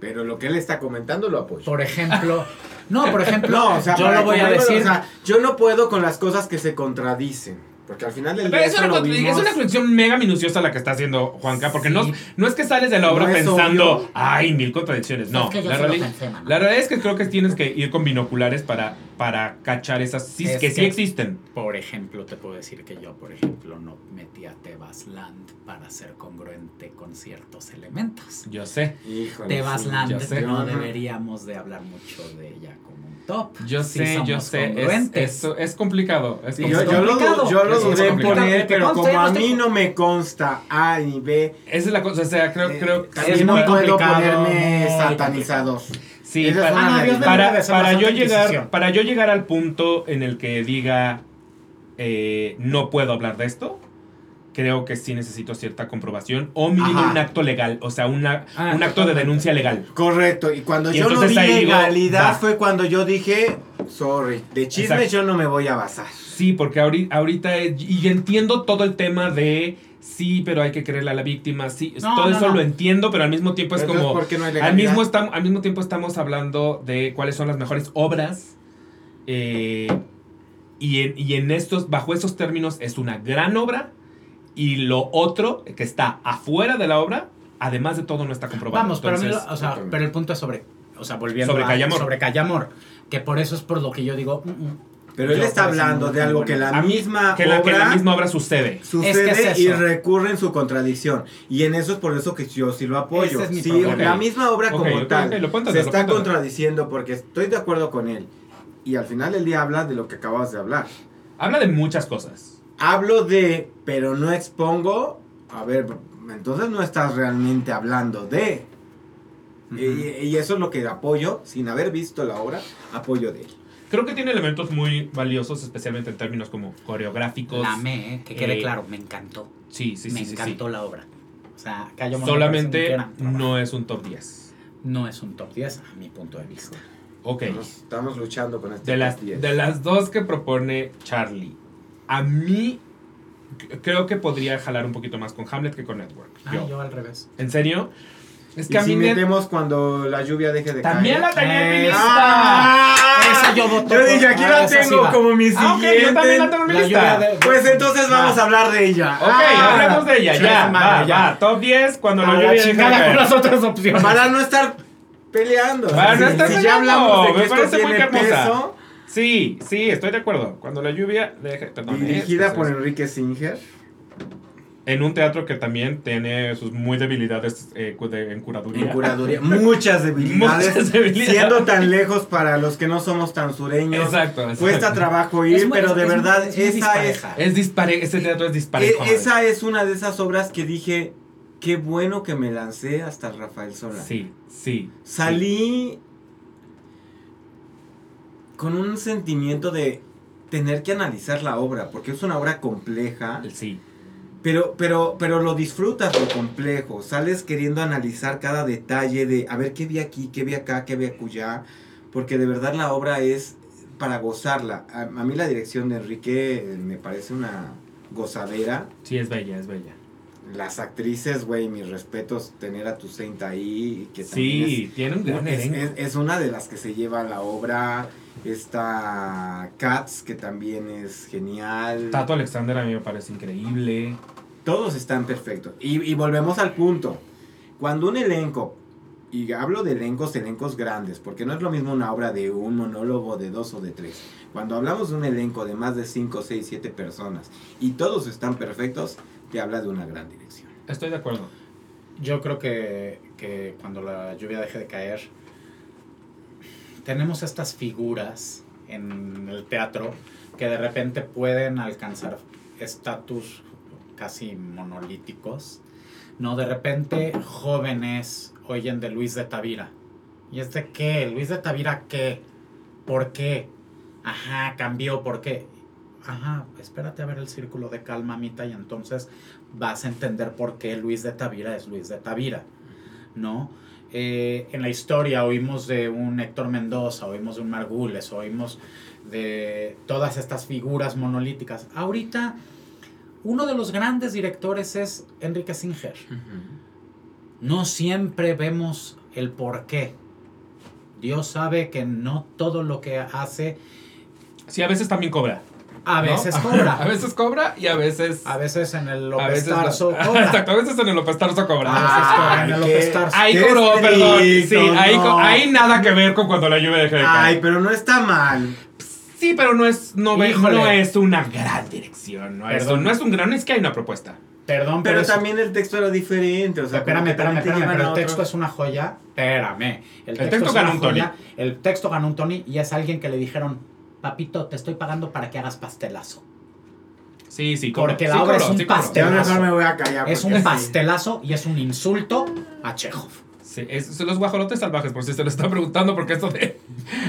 B: Pero lo que él está comentando lo apoyo.
C: Por ejemplo, no, por ejemplo,
B: No, o sea,
C: yo lo voy a decir.
B: o sea, yo no puedo con las cosas que se contradicen. Porque al final del
A: Pero
B: día
A: es una, es una conexión mega minuciosa la que está haciendo Juanca, porque no,
C: Sí.
A: no es que sales de la obra
B: No
A: pensando,
B: obvio.
A: ay, mil contradicciones. No,
C: Es que
A: la,
C: sí lo
A: reali-
C: pensé, mano.
A: la realidad es que creo que tienes que ir con binoculares para, para cachar esas, sí,
C: Es
A: que, sí existen.
C: Por ejemplo, te puedo decir que yo, por ejemplo, no metí a Tebas Land para ser congruente con ciertos elementos.
A: Yo sé.
B: Híjole,
C: Tebas
B: sí,
C: Land no deberíamos de hablar mucho de ella como top.
A: Yo
C: Sí
A: sé, yo sé. Es, eso es complicado. Es
B: Sí,
C: Es
B: yo,
A: complicado.
B: yo lo,
C: complicado.
B: yo lo
A: Sí, es
B: dudé en
A: complicado.
B: poner,
C: Que
B: pero
C: conste,
B: como a mí no me consta A ni B,
A: Esa es la cosa. O sea, creo,
B: eh,
A: creo
B: también
C: es
B: no
C: muy
B: puedo
C: complicado,
B: ponerme
C: muy
B: satanizados.
A: Sí,
B: es
A: para,
C: Ah, no,
A: para, para yo llegar, para yo llegar al punto en el que diga eh, no puedo hablar de esto, creo que sí necesito cierta comprobación o mínimo
B: Ajá.
A: un acto legal, o sea, una,
C: Ah,
A: un acto de denuncia legal.
B: Correcto, y cuando
A: Y
B: yo no vi
A: digo,
B: legalidad fue cuando yo dije, sorry, de chismes
A: Exacto.
B: yo no me voy a basar.
A: Sí, porque ahorita, ahorita es- y entiendo todo el tema de sí, pero hay que creerle a la víctima, sí,
C: No,
A: todo
C: no,
A: eso
C: no.
A: lo entiendo, pero al mismo tiempo es
B: Pero
A: como
B: ¿por qué no hay
A: al mismo estam- al mismo tiempo estamos hablando de cuáles son las mejores obras eh, y, en, y en estos bajo esos términos es una gran obra y lo otro que está afuera de la obra, además de todo no está comprobado.
C: Vamos, pero, a mí
A: Entonces,
C: lo- o sea, pero el punto es sobre, o sea, volviendo
A: Sobre
C: a-
A: Callamor.
C: sobre Callamor, que por eso es por lo que yo digo, mm, mm.
B: Pero él
C: Yo
B: está hablando de algo que la
A: A
B: misma
A: que la, que
B: obra
A: la misma obra sucede.
B: sucede
C: Es que es
B: y recurre en su contradicción. Y en eso es por eso que yo sí lo apoyo.
C: Ese es mi
B: Sí,
C: problema.
B: la misma obra
A: Ok,
B: como
A: ok,
B: tal se está contradiciendo porque estoy de acuerdo con él. Y al final del día habla de lo que acabas de hablar.
A: Habla de muchas cosas.
B: Hablo de, pero no expongo. A ver, entonces no estás realmente hablando de. y, y eso es lo que apoyo, sin haber visto la obra, apoyo de él.
A: Creo que tiene elementos muy valiosos, especialmente en términos como coreográficos.
C: la eh, que quede
A: Eh,
C: claro, me encantó.
A: Sí, sí, sí.
C: me
A: sí, sí.
C: encantó la obra. O sea,
A: Solamente no es un top 10.
C: no es un top 10 a mi punto de vista.
A: Ok.
B: Estamos, estamos luchando con este
A: De las,
B: top 10.
A: de las dos que propone Charlie, a mí creo que podría jalar un poquito más con Hamlet que con Network.
C: Ah,
A: Yo.
C: yo al revés.
A: ¿En serio? Es que
B: y
A: a mí
B: si metemos cuando la lluvia deje de
A: También la
B: caer.
A: tenía en mi lista.
B: ¡Ah!
C: Esa yo voto
B: Yo dije, aquí
C: ah,
B: la
C: sí
B: tengo
C: va.
B: como mi
A: Ah, ok,
B: siguiente.
A: yo también la tengo en mi
C: La
A: lista.
C: de-
B: Pues entonces vamos
C: Va.
B: a hablar de ella.
A: Ok,
B: Ah.
A: hablemos de ella, ya,
C: madre,
A: va,
C: ya.
A: va, top 10 cuando
C: la
A: lluvia deje de caer.
C: con las otras opciones.
B: Para no estar peleando.
A: Para no
B: Si-
A: estar
B: si ya
A: peleando,
B: hablamos de
A: me
B: que esto
A: parece muy
B: tiene
A: hermosa.
B: peso,
A: Sí, sí, estoy de acuerdo. Cuando la lluvia. Perdón, ¿eh?
B: dirigida
A: Es-
B: por
A: es-
B: Enrique Singer.
A: En un teatro que también tiene sus muy debilidades eh, de- en curaduría.
B: En curaduría. Muchas debilidades.
A: Muchas debilidades.
B: Siendo tan lejos para los que no somos tan sureños.
A: Exacto, exacto.
B: Cuesta trabajo ir,
C: muy-
B: pero de
C: es-
B: verdad,
C: es
B: esa es.
C: dispareja.
A: Es dispare, ese teatro es disparejo.
B: e- esa es una de esas obras que dije. Qué bueno que me lancé hasta Rafael Sola.
A: Sí, sí.
B: Salí con un sentimiento de tener que analizar la obra, porque es una obra compleja,
A: Sí.
B: pero, pero, pero lo disfrutas lo complejo, sales queriendo analizar cada detalle de a ver qué vi aquí, qué vi acá, qué vi acullá, porque de verdad la obra es para gozarla. A, a mí la dirección de Enrique eh, me parece una gozadera.
A: Sí, es bella, es bella.
B: Las actrices, güey, mis respetos, tener a tu Saint ahí, que
A: Sí, tiene un gran
B: es, es- es una de las que se lleva la obra. Está Cats, que también es genial.
A: Tato Alexander a mí me parece increíble.
B: Todos están perfectos. Y, y volvemos al punto. Cuando un elenco, y hablo de elencos, elencos grandes, porque no es lo mismo una obra de un monólogo de dos o de tres. Cuando hablamos de un elenco de más de cinco, seis, siete personas y todos están perfectos, te habla de una gran dirección.
A: Estoy de acuerdo.
C: Yo creo que, que cuando la lluvia deje de caer, tenemos estas figuras en el teatro que de repente pueden alcanzar estatus casi monolíticos. No, de repente jóvenes oyen de Luis de Tavira. ¿Y es qué? ¿Luis de Tavira qué? ¿Por qué? Ajá, cambió, ¿por qué? Ajá, espérate a ver el círculo de calma, Mita, y entonces vas a entender por qué Luis de Tavira es Luis de Tavira, ¿no? Eh, en la historia oímos de un Héctor Mendoza, oímos de un Margules, oímos de todas estas figuras monolíticas. Ahorita, uno de los grandes directores es Enrique Singer. No siempre vemos el por qué. Dios sabe que no todo lo que hace
A: Sí, a veces también cobra.
C: A
A: ¿no?
C: veces cobra.
A: a veces cobra y a veces.
C: A veces en el López Tarso
A: no.
C: cobra.
A: Exacto, a veces en el López Tarso cobra.
C: A veces cobra en el López
B: qué-
C: Tarso.
A: Ahí cobró, perdón. Sí, ahí, co-
B: no.
A: ahí nada que ver con cuando la lluvia deje de caer.
B: Ay, pero no está mal.
A: Sí, pero no es, no,
C: Híjole.
A: no es una gran dirección. No es,
C: Perdón.
A: un- no es un gran, no es que hay una propuesta.
C: Perdón, pero,
B: Pero también el texto era diferente. O sea,
C: espérame, espérame, espérame, pero el texto es una joya. Espérame. El,
A: texto
C: es
A: ganó
C: una
A: un Tony.
C: joya. El texto ganó un Tony y es alguien que le dijeron, papito, te estoy pagando para que hagas pastelazo.
A: Sí, sí, cobró.
C: Porque la
A: Sí
C: obra es un
A: sí cobró.
C: pastel.
B: Ya mejor me voy a callar.
C: Es un
B: sí.
C: pastelazo y es un insulto a Chekhov.
A: Sí, es, son los guajolotes salvajes, por si se lo está preguntando, porque esto de,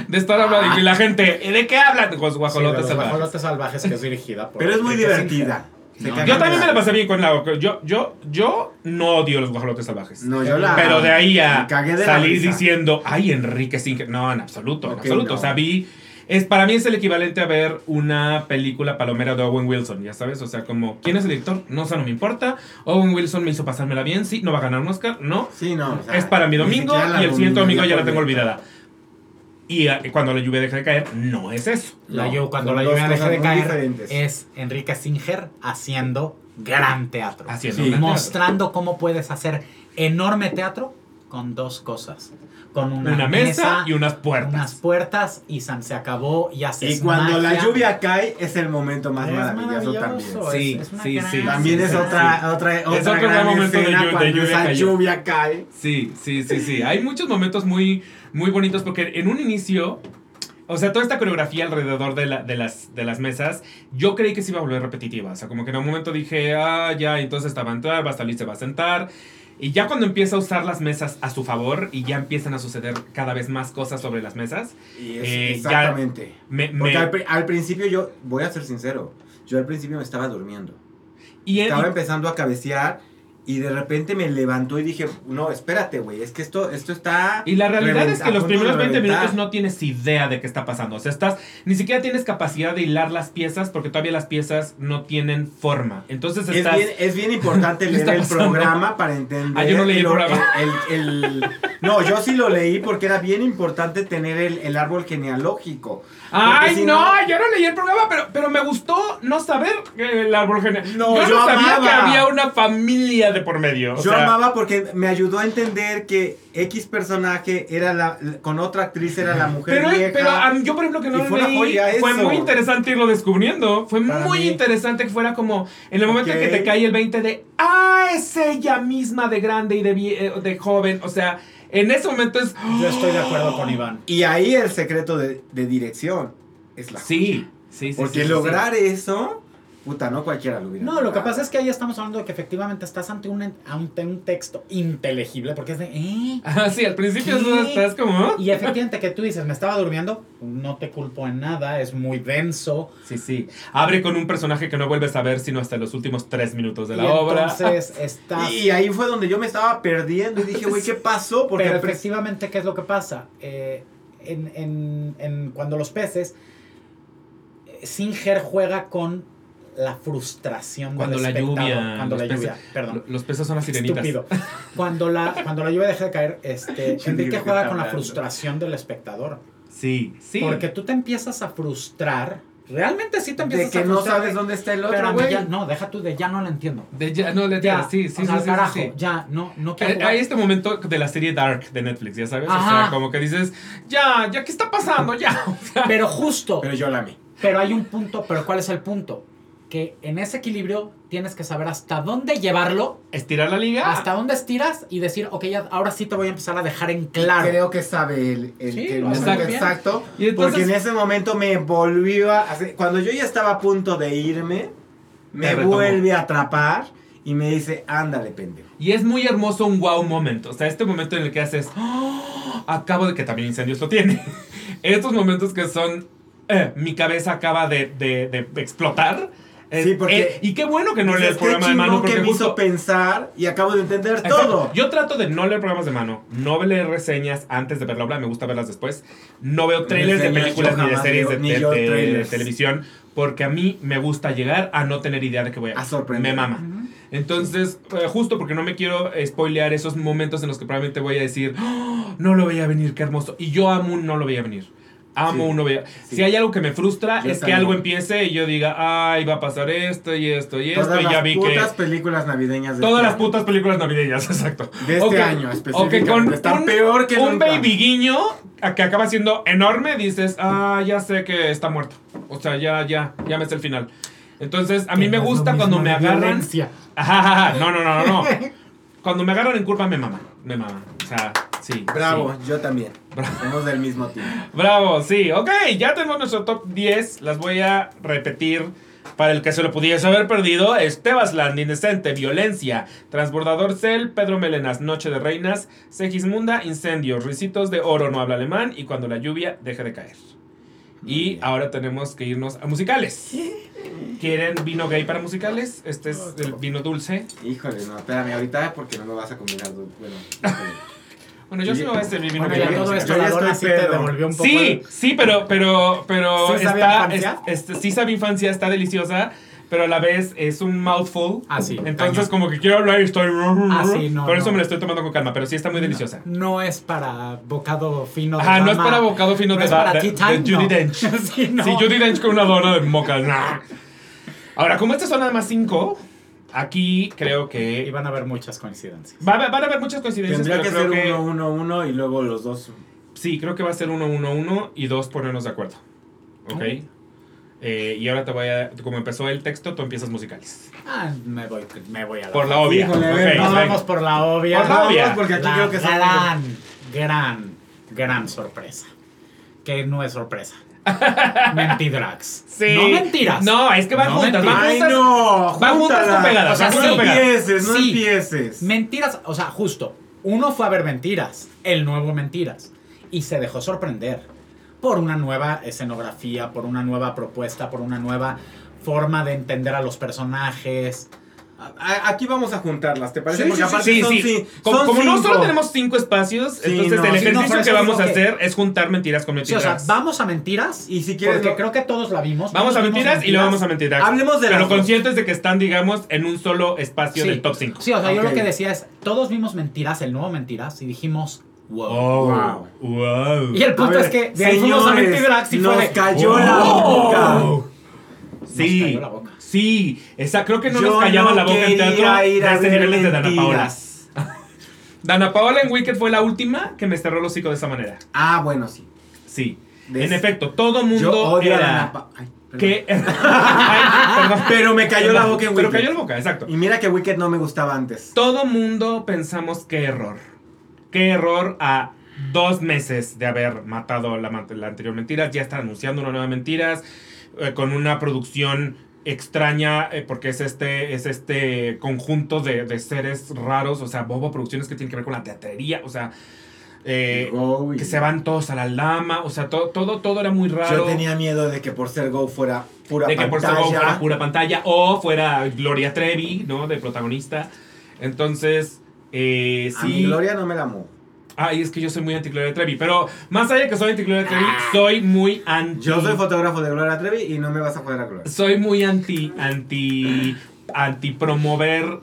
A: de estar hablando y la gente, ¿de qué hablan? Los guajolotes
C: los
A: salvajes.
C: guajolotes salvajes que es dirigida por...
B: Pero es muy divertida.
C: No,
A: Yo también me la pasé bien con la. Yo, yo, yo no odio los guajolotes salvajes.
B: No, yo la.
A: Pero de ahí a salir diciendo, ay, Enrique Singer. No, en absoluto, en
B: Ok,
A: absoluto.
B: no.
A: O sea, vi. Es, para mí es el equivalente a ver una película palomera de Owen Wilson, ya sabes. O sea, como, ¿quién es el director? No, o sea, no me importa. Owen Wilson me hizo pasármela bien, sí. No va a ganar un Oscar, no.
B: Sí, no. o sea,
A: es para mi domingo y el siguiente domingo ya la tengo olvidada. Y eh, cuando la lluvia deja de caer, no es eso.
C: La
B: No,
C: cuando la lluvia deje
B: cosas
C: de caer
B: diferentes.
C: es Enrique Singer haciendo gran teatro.
A: Haciendo
B: Sí.
A: gran teatro.
C: Mostrando cómo puedes hacer enorme teatro con dos cosas. Con una,
A: una mesa, y unas puertas.
C: unas puertas y San se acabó y haces
B: Y cuando la lluvia cae, es el momento más
C: Es
B: maravilloso,
C: maravilloso,
B: también.
A: Sí,
C: es- es una
A: sí,
C: gran
A: sí.
B: También es otra, otra, otra
A: otro
B: gran
A: gran momento de
B: escena
A: de
B: cuando
A: lluvia
B: esa lluvia cae.
A: Sí, sí, sí, sí. Hay muchos momentos muy, muy bonitos porque en un inicio, o sea, toda esta coreografía alrededor de, la- de, las, de las mesas, yo creí que se iba a volver repetitiva. O sea, como que en un momento dije, ah, ya, entonces esta va a entrar, va a salir, se va a sentar. Y ya cuando empieza a usar las mesas a su favor y ya empiezan a suceder cada vez más cosas sobre las mesas,
B: Y es
A: Eh,
B: exactamente.
A: me...
B: Porque al, pri- al principio yo, voy a ser sincero, yo al principio me estaba durmiendo.
A: y,
B: Estaba empezando a cabecear y de repente me levantó y dije, no, espérate, güey, es que esto, esto está...
A: Y la realidad es que los primeros 20
B: reventar.
A: minutos no tienes idea de qué está pasando. O sea, estás, ni siquiera tienes capacidad de hilar las piezas porque todavía las piezas no tienen forma. Entonces
B: Es
A: estás...
B: bien, es bien importante
A: ¿Qué
B: leer el programa para entender.
A: Ah, yo no leí el programa.
B: el- el- no, yo sí lo leí porque era bien importante tener el, el árbol genealógico.
A: Ay,
B: si
A: no,
B: no-
A: yo no leí el programa, pero, pero me gustó no saber el árbol genealógico.
B: No,
A: yo,
B: yo
A: no sabía
B: amaba.
A: que había una familia de por medio. O
B: yo
A: sea,
B: amaba porque me ayudó a entender que X personaje era la, con otra actriz era la mujer
A: Pero,
B: vieja.
A: pero a mí- yo, por ejemplo, que no lo
B: fue una
A: leí,
B: joya
A: fue
B: eso.
A: muy interesante irlo descubriendo. Fue
B: Para
A: muy
B: mí.
A: interesante que fuera como en el momento en que te cae el 20 de, ah, es ella misma de grande y de, vie- eh, de joven. O sea, en ese momento es...
C: Yo estoy de acuerdo con Iván.
B: Y ahí el secreto de, de dirección es la
A: Sí, sí, sí.
B: Porque
A: sí, sí,
B: lograr eso, puta, no cualquiera lo hubiera
C: No, lo que pasa es que ahí estamos hablando de que efectivamente estás ante un, ante un texto inteligible, porque es de, ¿eh?
A: Ah, sí, al principio
C: ¿Qué?
A: estás como...
C: Y efectivamente que tú dices, me estaba durmiendo, no te culpo en nada, es muy denso.
A: Sí, sí. Abre con un personaje que no vuelves a ver sino hasta los últimos tres minutos de la
C: y
A: obra.
C: entonces estás...
B: Y ahí fue donde yo me estaba perdiendo y dije, güey, ¿qué pasó? Porque
C: Pero efectivamente, ¿qué es lo que pasa? Eh, en, en- en- cuando los peces, eh, Singer juega con la frustración
A: Cuando
C: del
A: la lluvia,
C: Cuando la lluvia,
A: peces-
C: perdón.
A: Los peces son las sirenitas.
C: Estúpido. Cuando la, cuando la lluvia deja de caer, este,
B: Sí,
C: Enrique
B: ¿de qué
C: juega con la frustración del espectador.
A: Sí, sí.
C: Porque tú te empiezas a frustrar. Realmente sí te empiezas
B: de
C: a
B: que no
C: frustrar.
B: sabes dónde está el otro,
C: ya, no, deja tú de ya no lo entiendo.
A: De ya, no, le
C: Ya,
A: sí, sí,
C: o sea,
A: sí, sí,
C: carajo,
A: sí, sí.
C: ya, no, no quiero
A: Hay,
C: jugar.
A: hay este momento de la serie Dark de Netflix, ya sabes. O sea, como que dices, ya, ya, ¿qué está pasando? Ya. O sea,
C: Pero justo,
B: Pero yo la amé.
C: pero hay un punto, pero ¿cuál es el punto? Que en ese equilibrio tienes que saber hasta dónde llevarlo,
A: Estirar la liga.
C: hasta dónde estiras y decir, ok, ya, ahora sí te voy a empezar a dejar en claro.
B: Creo que sabe el, el,
C: Sí,
B: el
C: lo hace
B: momento exacto.
A: Y entonces-
B: porque en ese momento me volvió a hacer- Cuando yo ya estaba a punto de irme, me vuelve a atrapar y me dice, ándale, pendejo.
A: Y es muy hermoso un wow momento. O sea, este momento en el que haces. "Oh, acabo de. que también incendios lo tiene. Estos momentos que son. eh, mi cabeza acaba de, de- de explotar. Eh,
B: Sí, porque-
A: eh, y qué bueno que no lees el programa de mano porque
B: que me
A: justo.
B: hizo pensar y acabo de entender
A: Exacto.
B: todo.
A: Yo trato de no leer programas de mano, no leer reseñas antes de ver la obra, me gusta verlas después. No veo trailers de películas ni de series
B: leo,
A: de,
B: ni
A: de- de
B: trailers.
A: televisión, porque a mí me gusta llegar a no tener idea de qué voy a
B: A sorprender.
A: Me mama. Entonces, eh, justo porque no me quiero spoilear esos momentos en los que probablemente voy a decir, "Oh, no lo veía venir, qué hermoso. Y yo amo un no lo veía venir. Amo
B: Sí,
A: un no veía.
B: sí.
A: Si hay algo que me frustra,
B: Yo
A: es que
B: también.
A: algo empiece y yo diga, ay, va a pasar esto y esto y esto.
B: Todas
A: y ya
B: las
A: vi que.
B: putas películas navideñas de
A: Todas
B: este
A: las
B: año.
A: putas películas navideñas, exacto.
B: De este
A: Ok,
B: año específicamente.
A: con
B: Están
A: un,
B: peor que
A: un
B: nunca.
A: baby guiño que acaba siendo enorme, dices, ah, ya sé que está muerto. O sea, ya, ya, ya me sé el final. Entonces, a mí
C: Que
A: me gusta cuando me agarran. Ajá, ajá, ajá. No, no, no, no, no. Cuando me agarran en curva me mama. Me mama. O sea, sí.
B: Bravo,
A: sí.
B: yo también.
A: Bravo.
B: Somos del mismo team.
A: Bravo, sí. Ok, ya tenemos nuestro top 10. Las voy a repetir. Para el que se lo pudiese haber perdido, Estebasland, Indecente, Violencia, Transbordador Cell, Pedro Melenas, Noche de Reinas, Segismunda, Incendios, Ricitos de Oro, No Habla Alemán y Cuando la Lluvia Deje de Caer. Y ahora tenemos que irnos a musicales. ¿Quieren vino gay para musicales? Este es el vino dulce.
B: Híjole, no, espérame, ahorita porque no me vas a combinar. Bueno.
A: Bueno, yo sí me voy a servir
C: Bueno,
A: gay
C: ya todo esto la
B: ya
C: dona sí te devolvió un poco.
A: Sí,
C: el-
A: sí, pero, pero, pero
C: ¿Sí sabe
A: está,
C: a infancia?
A: es- sí sabe infancia, está deliciosa, pero a la vez es un mouthful.
C: Ah, sí.
A: Entonces como que quiero hablar y estoy...
C: Ah, sí, no,
A: Por eso
C: no.
A: me la estoy tomando con calma, pero sí está muy deliciosa.
C: No es para bocado fino de
A: Ajá, no es para bocado fino
C: No
A: de,
C: es para
A: de-
C: tea
A: de
C: time,
A: Judy
C: no.
A: Dench.
C: sí, no.
A: Sí, Judy Dench con una dona de moca. Ahora, como estas son nada más cinco, aquí creo
C: Y
A: que...
C: van a haber muchas coincidencias.
A: Va, a- van a haber muchas coincidencias,
B: Tendría que ser
A: que...
B: uno, uno, uno y luego los dos.
A: Sí, creo que va a ser uno, uno, uno y dos ponernos de acuerdo. ¿Ok? Eh, y ahora te voy a... Como empezó el texto, tú empiezas musicales.
C: Ah, me voy, me voy a la
A: Por la obvia.
B: Híjole, a
A: Ok,
B: ver,
C: Nos
A: venga.
C: vamos por la obvia.
A: Por la
B: Vamos,
A: obvia.
B: porque aquí
C: La
B: creo que
C: gran, gran, gran sorpresa. Que no es sorpresa. Mentidrags.
A: Sí.
C: No mentiras.
A: No, es que van
C: No
A: juntas, van
C: mentiras.
B: Ay,
A: juntas.
B: no,
A: van juntas con pegadas,
C: O sea,
B: no
A: juntas
B: empieces, no
C: Sí.
B: empieces.
C: Mentiras, o sea, justo. Uno fue a ver Mentiras, el nuevo Mentiras, y se dejó sorprender por una nueva escenografía, por una nueva propuesta, por una nueva forma de entender a los personajes.
B: A- Aquí vamos a juntarlas, ¿te parece?
C: Sí,
B: Porque
C: sí,
B: aparte
A: Sí,
B: son,
A: sí. Como,
B: son
A: como no solo tenemos cinco espacios, entonces
B: no.
A: el ejercicio
C: no,
A: que vamos a hacer es juntar mentiras con
C: Sí, o sea,
A: mentiras.
C: vamos a Mentiras.
B: Y si quieres,
C: porque
B: lo-
C: creo que todos la vimos.
A: Vamos a mentiras y luego vamos a mentiras.
B: Hablemos de
A: Pero
B: dos.
A: conscientes de que están, digamos, en un solo espacio del top 5.
C: Sí, o sea, yo lo que decía es, todos vimos Mentiras, el nuevo Mentiras, y dijimos, wow.
A: Oh,
B: Wow.
A: wow.
C: Y el punto
B: ver,
C: es que de ahí fuimos a Mentiras y
B: nos
C: fue de,
B: cayó la boca.
A: Sí,
C: cayó la boca.
A: Sí, esa, creo que no
B: Yo
A: nos callaba
B: no
A: la boca en teatro
B: ir a
A: de ese
B: ver
A: nivel de Dana Paola.
B: mentiras.
A: Dana Paola en Wicked fue la última que me cerró el hocico de esa manera.
B: Ah, bueno, sí.
A: Sí. En efecto, todo mundo
B: Yo odio a Dana Pa- Ay, perdón.
A: que Ay.
B: Pero me cayó la boca en
A: Pero
B: Wicked.
A: cayó la boca, exacto.
B: Y mira que Wicked no me gustaba antes.
A: Todo mundo pensamos qué error. Qué error a dos meses de haber matado la, anterior mentira. Ya están anunciando una nueva mentiras eh, con una producción extraña eh, porque es este, es este conjunto de, de seres raros. O sea, Bobo Producciones que tienen que ver con la teatrería. O sea, eh,
B: Go y-
A: que se van todos a la lama. O sea, todo, todo, todo era muy raro.
B: Yo tenía miedo de que por ser Go fuera pura
A: de que por ser
B: pantalla.
A: Bob fuera pura pantalla o fuera Gloria Trevi, ¿no? De protagonista. Entonces, eh,
B: A mi
A: sí.
B: Gloria no me la amo.
A: Ay, es que yo soy muy anti Gloria Trevi. Pero más allá de que soy anti Gloria Trevi, soy muy anti.
B: Yo soy fotógrafo de Gloria Trevi y no me vas a joder a Gloria.
A: soy muy anti. Anti. Anti promover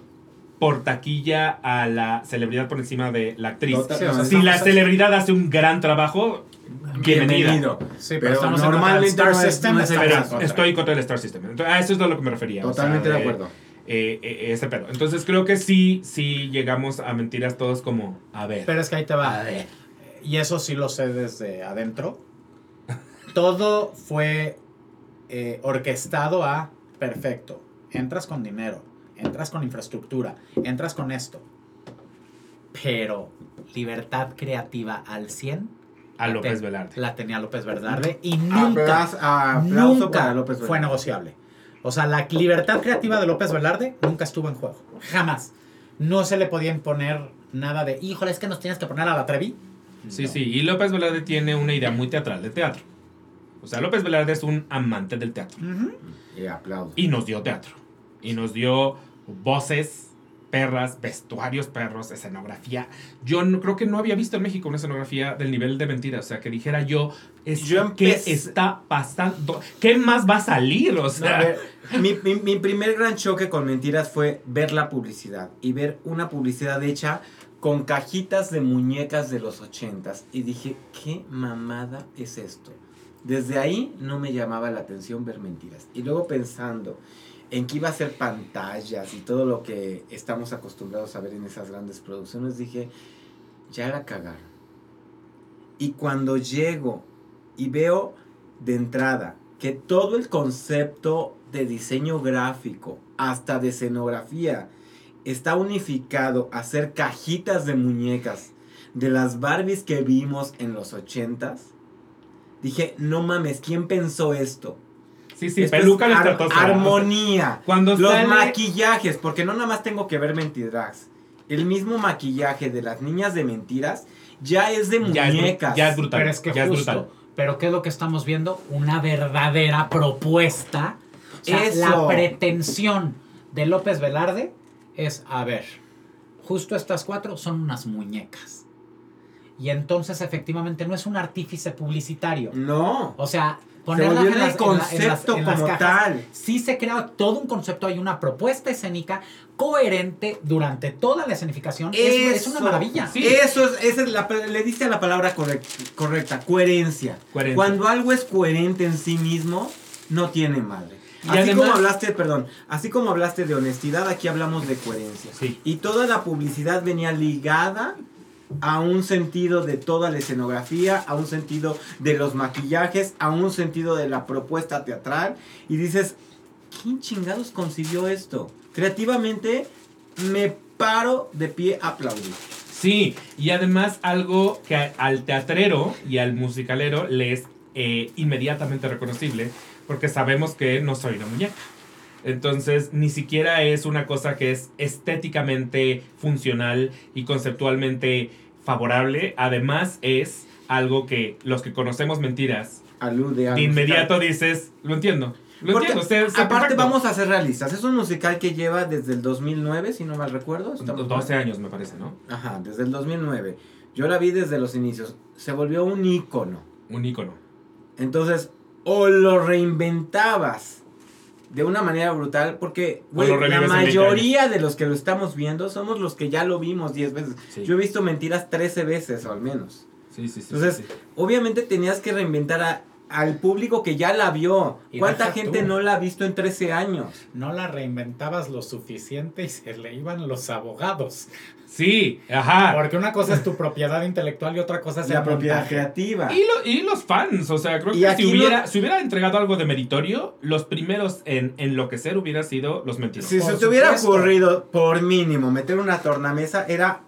A: por taquilla a la celebridad por encima de la actriz.
B: Total-
C: Sí, o sea,
A: si la celebridad hace un gran trabajo, bienvenida.
B: Bienvenido.
C: Sí, pero,
B: normalmente
C: Star
B: no es-
C: System.
B: no es
A: Pero
C: contra.
A: estoy contra el Star System. Entonces, a eso es a lo que me refería. o sea,
B: Totalmente de
A: de-
B: acuerdo.
A: Eh, eh, ese pedo. Entonces creo que sí, sí llegamos a mentiras todos como, a ver.
C: Pero es que ahí te va.
A: A ver.
C: Y eso sí lo sé desde adentro. Todo fue eh, orquestado a perfecto. Entras con dinero, entras con infraestructura, entras con esto. Pero libertad creativa al 100
A: A
C: la
A: López Velarde.
C: La tenía López Velarde y nunca,
B: aplauso
C: nunca fue negociable. O sea, la libertad creativa de López Velarde nunca estuvo en juego. Jamás. No se le podía imponer nada de, híjole, es que nos tienes que poner a la Trevi.
A: Sí,
C: No.
A: sí. Y López Velarde tiene una idea muy teatral de teatro. O sea, López Velarde es un amante del teatro.
B: Y aplauso.
A: Y nos dio teatro. Y nos dio voces perras, vestuarios perros, escenografía. Yo no, creo que no había visto en México una escenografía del nivel de mentira. O sea, que dijera yo, es,
B: Yo
A: ¿qué está pasando? ¿Qué más va a salir? O
B: No,
A: sea,
B: a ver, mi, mi- mi primer gran choque con mentiras fue ver la publicidad y ver una publicidad hecha con cajitas de muñecas de los ochentas y dije, ¿qué mamada es esto? Desde ahí no me llamaba la atención ver mentiras. Y luego pensando en que iba a ser pantallas y todo lo que estamos acostumbrados a ver en esas grandes producciones, dije, ya la cagaron. Y cuando llego y veo de entrada que todo el concepto de diseño gráfico, hasta de escenografía, está unificado a hacer cajitas de muñecas de las Barbies que vimos en los ochentas, dije, no mames, ¿quién pensó esto?
A: Sí, sí,
B: es
A: peluca
B: ar-
A: estratosa.
B: Armonía.
A: Cuando
B: Los
A: sale-
B: maquillajes, porque no nada más tengo que ver mentidrags. El mismo maquillaje de las niñas de mentiras ya es de
A: ya es, bru-
B: muñecas.
A: ya es brutal.
C: Pero es que
A: ya es
C: justo,
A: brutal.
C: pero ¿qué es lo que estamos viendo? Una verdadera propuesta. O sea,
B: Eso.
C: la pretensión de López Velarde es, a ver, justo estas cuatro son unas muñecas. Y entonces efectivamente no es un artífice publicitario.
B: No.
C: O sea,
B: Se
C: ponerlas en
B: el
C: las, en la- en las-
B: concepto
C: en las
B: como
C: cajas,
B: tal.
C: Sí se crea todo un concepto, hay una propuesta escénica coherente durante toda la escenificación. Es, es una maravilla.
A: Sí.
B: Eso es, esa es la, le diste a la palabra correct- correcta, coherencia.
A: Coherencia.
B: Cuando algo es coherente en sí mismo, no tiene madre.
A: Y
B: Así
A: además-
B: como hablaste, perdón, así como hablaste de honestidad, aquí hablamos de coherencia.
A: Sí.
B: Y toda la publicidad venía ligada a un sentido de toda la escenografía, a un sentido de los maquillajes, a un sentido de la propuesta teatral. Y dices, ¿quién chingados concibió esto? Creativamente me paro de pie a aplaudir.
A: Sí, y además algo que al teatrero y al musicalero le es eh, inmediatamente reconocible, porque sabemos que no soy una muñeca. Entonces, ni siquiera es una cosa que es estéticamente funcional y conceptualmente favorable. Además, es algo que los que conocemos mentiras,
B: Alude a
A: de inmediato dices, lo entiendo. Lo
B: Porque,
A: entiendo. sé- sé
B: aparte,
A: perfecto.
B: vamos a ser realistas. Es un musical que lleva desde el 2009, si no mal recuerdo. Estamos
A: 12 años, me parece, ¿no?
B: Ajá, desde el 2009. Yo la vi desde los inicios. Se volvió un ícono.
A: Un ícono.
B: Entonces, o lo reinventabas de una manera brutal, porque güey, la
A: revives en 20
B: mayoría de los que lo estamos viendo somos los que ya lo vimos 10 veces.
A: Sí.
B: Yo he visto mentiras 13 veces o al menos.
A: Sí, sí, sí.
B: Entonces,
A: sí, sí.
B: obviamente tenías que reinventar a- al público que ya la vio.
C: Y
B: ¿Cuánta gente
C: tú.
B: no la ha visto en 13 años?
C: No la reinventabas lo suficiente y se le iban los abogados.
A: Sí, ajá.
C: Porque una cosa es tu propiedad intelectual y otra cosa es
B: La
C: el
B: propiedad
C: montaje.
B: creativa.
A: Y, lo- y los fans, o sea, creo
B: Y
A: que si
B: no-
A: hubiera, si hubiera entregado algo de meritorio, los primeros en enloquecer hubiera sido los mentirosos.
B: Si
C: Por
B: se te hubiera ocurrido por mínimo meter una tornamesa, era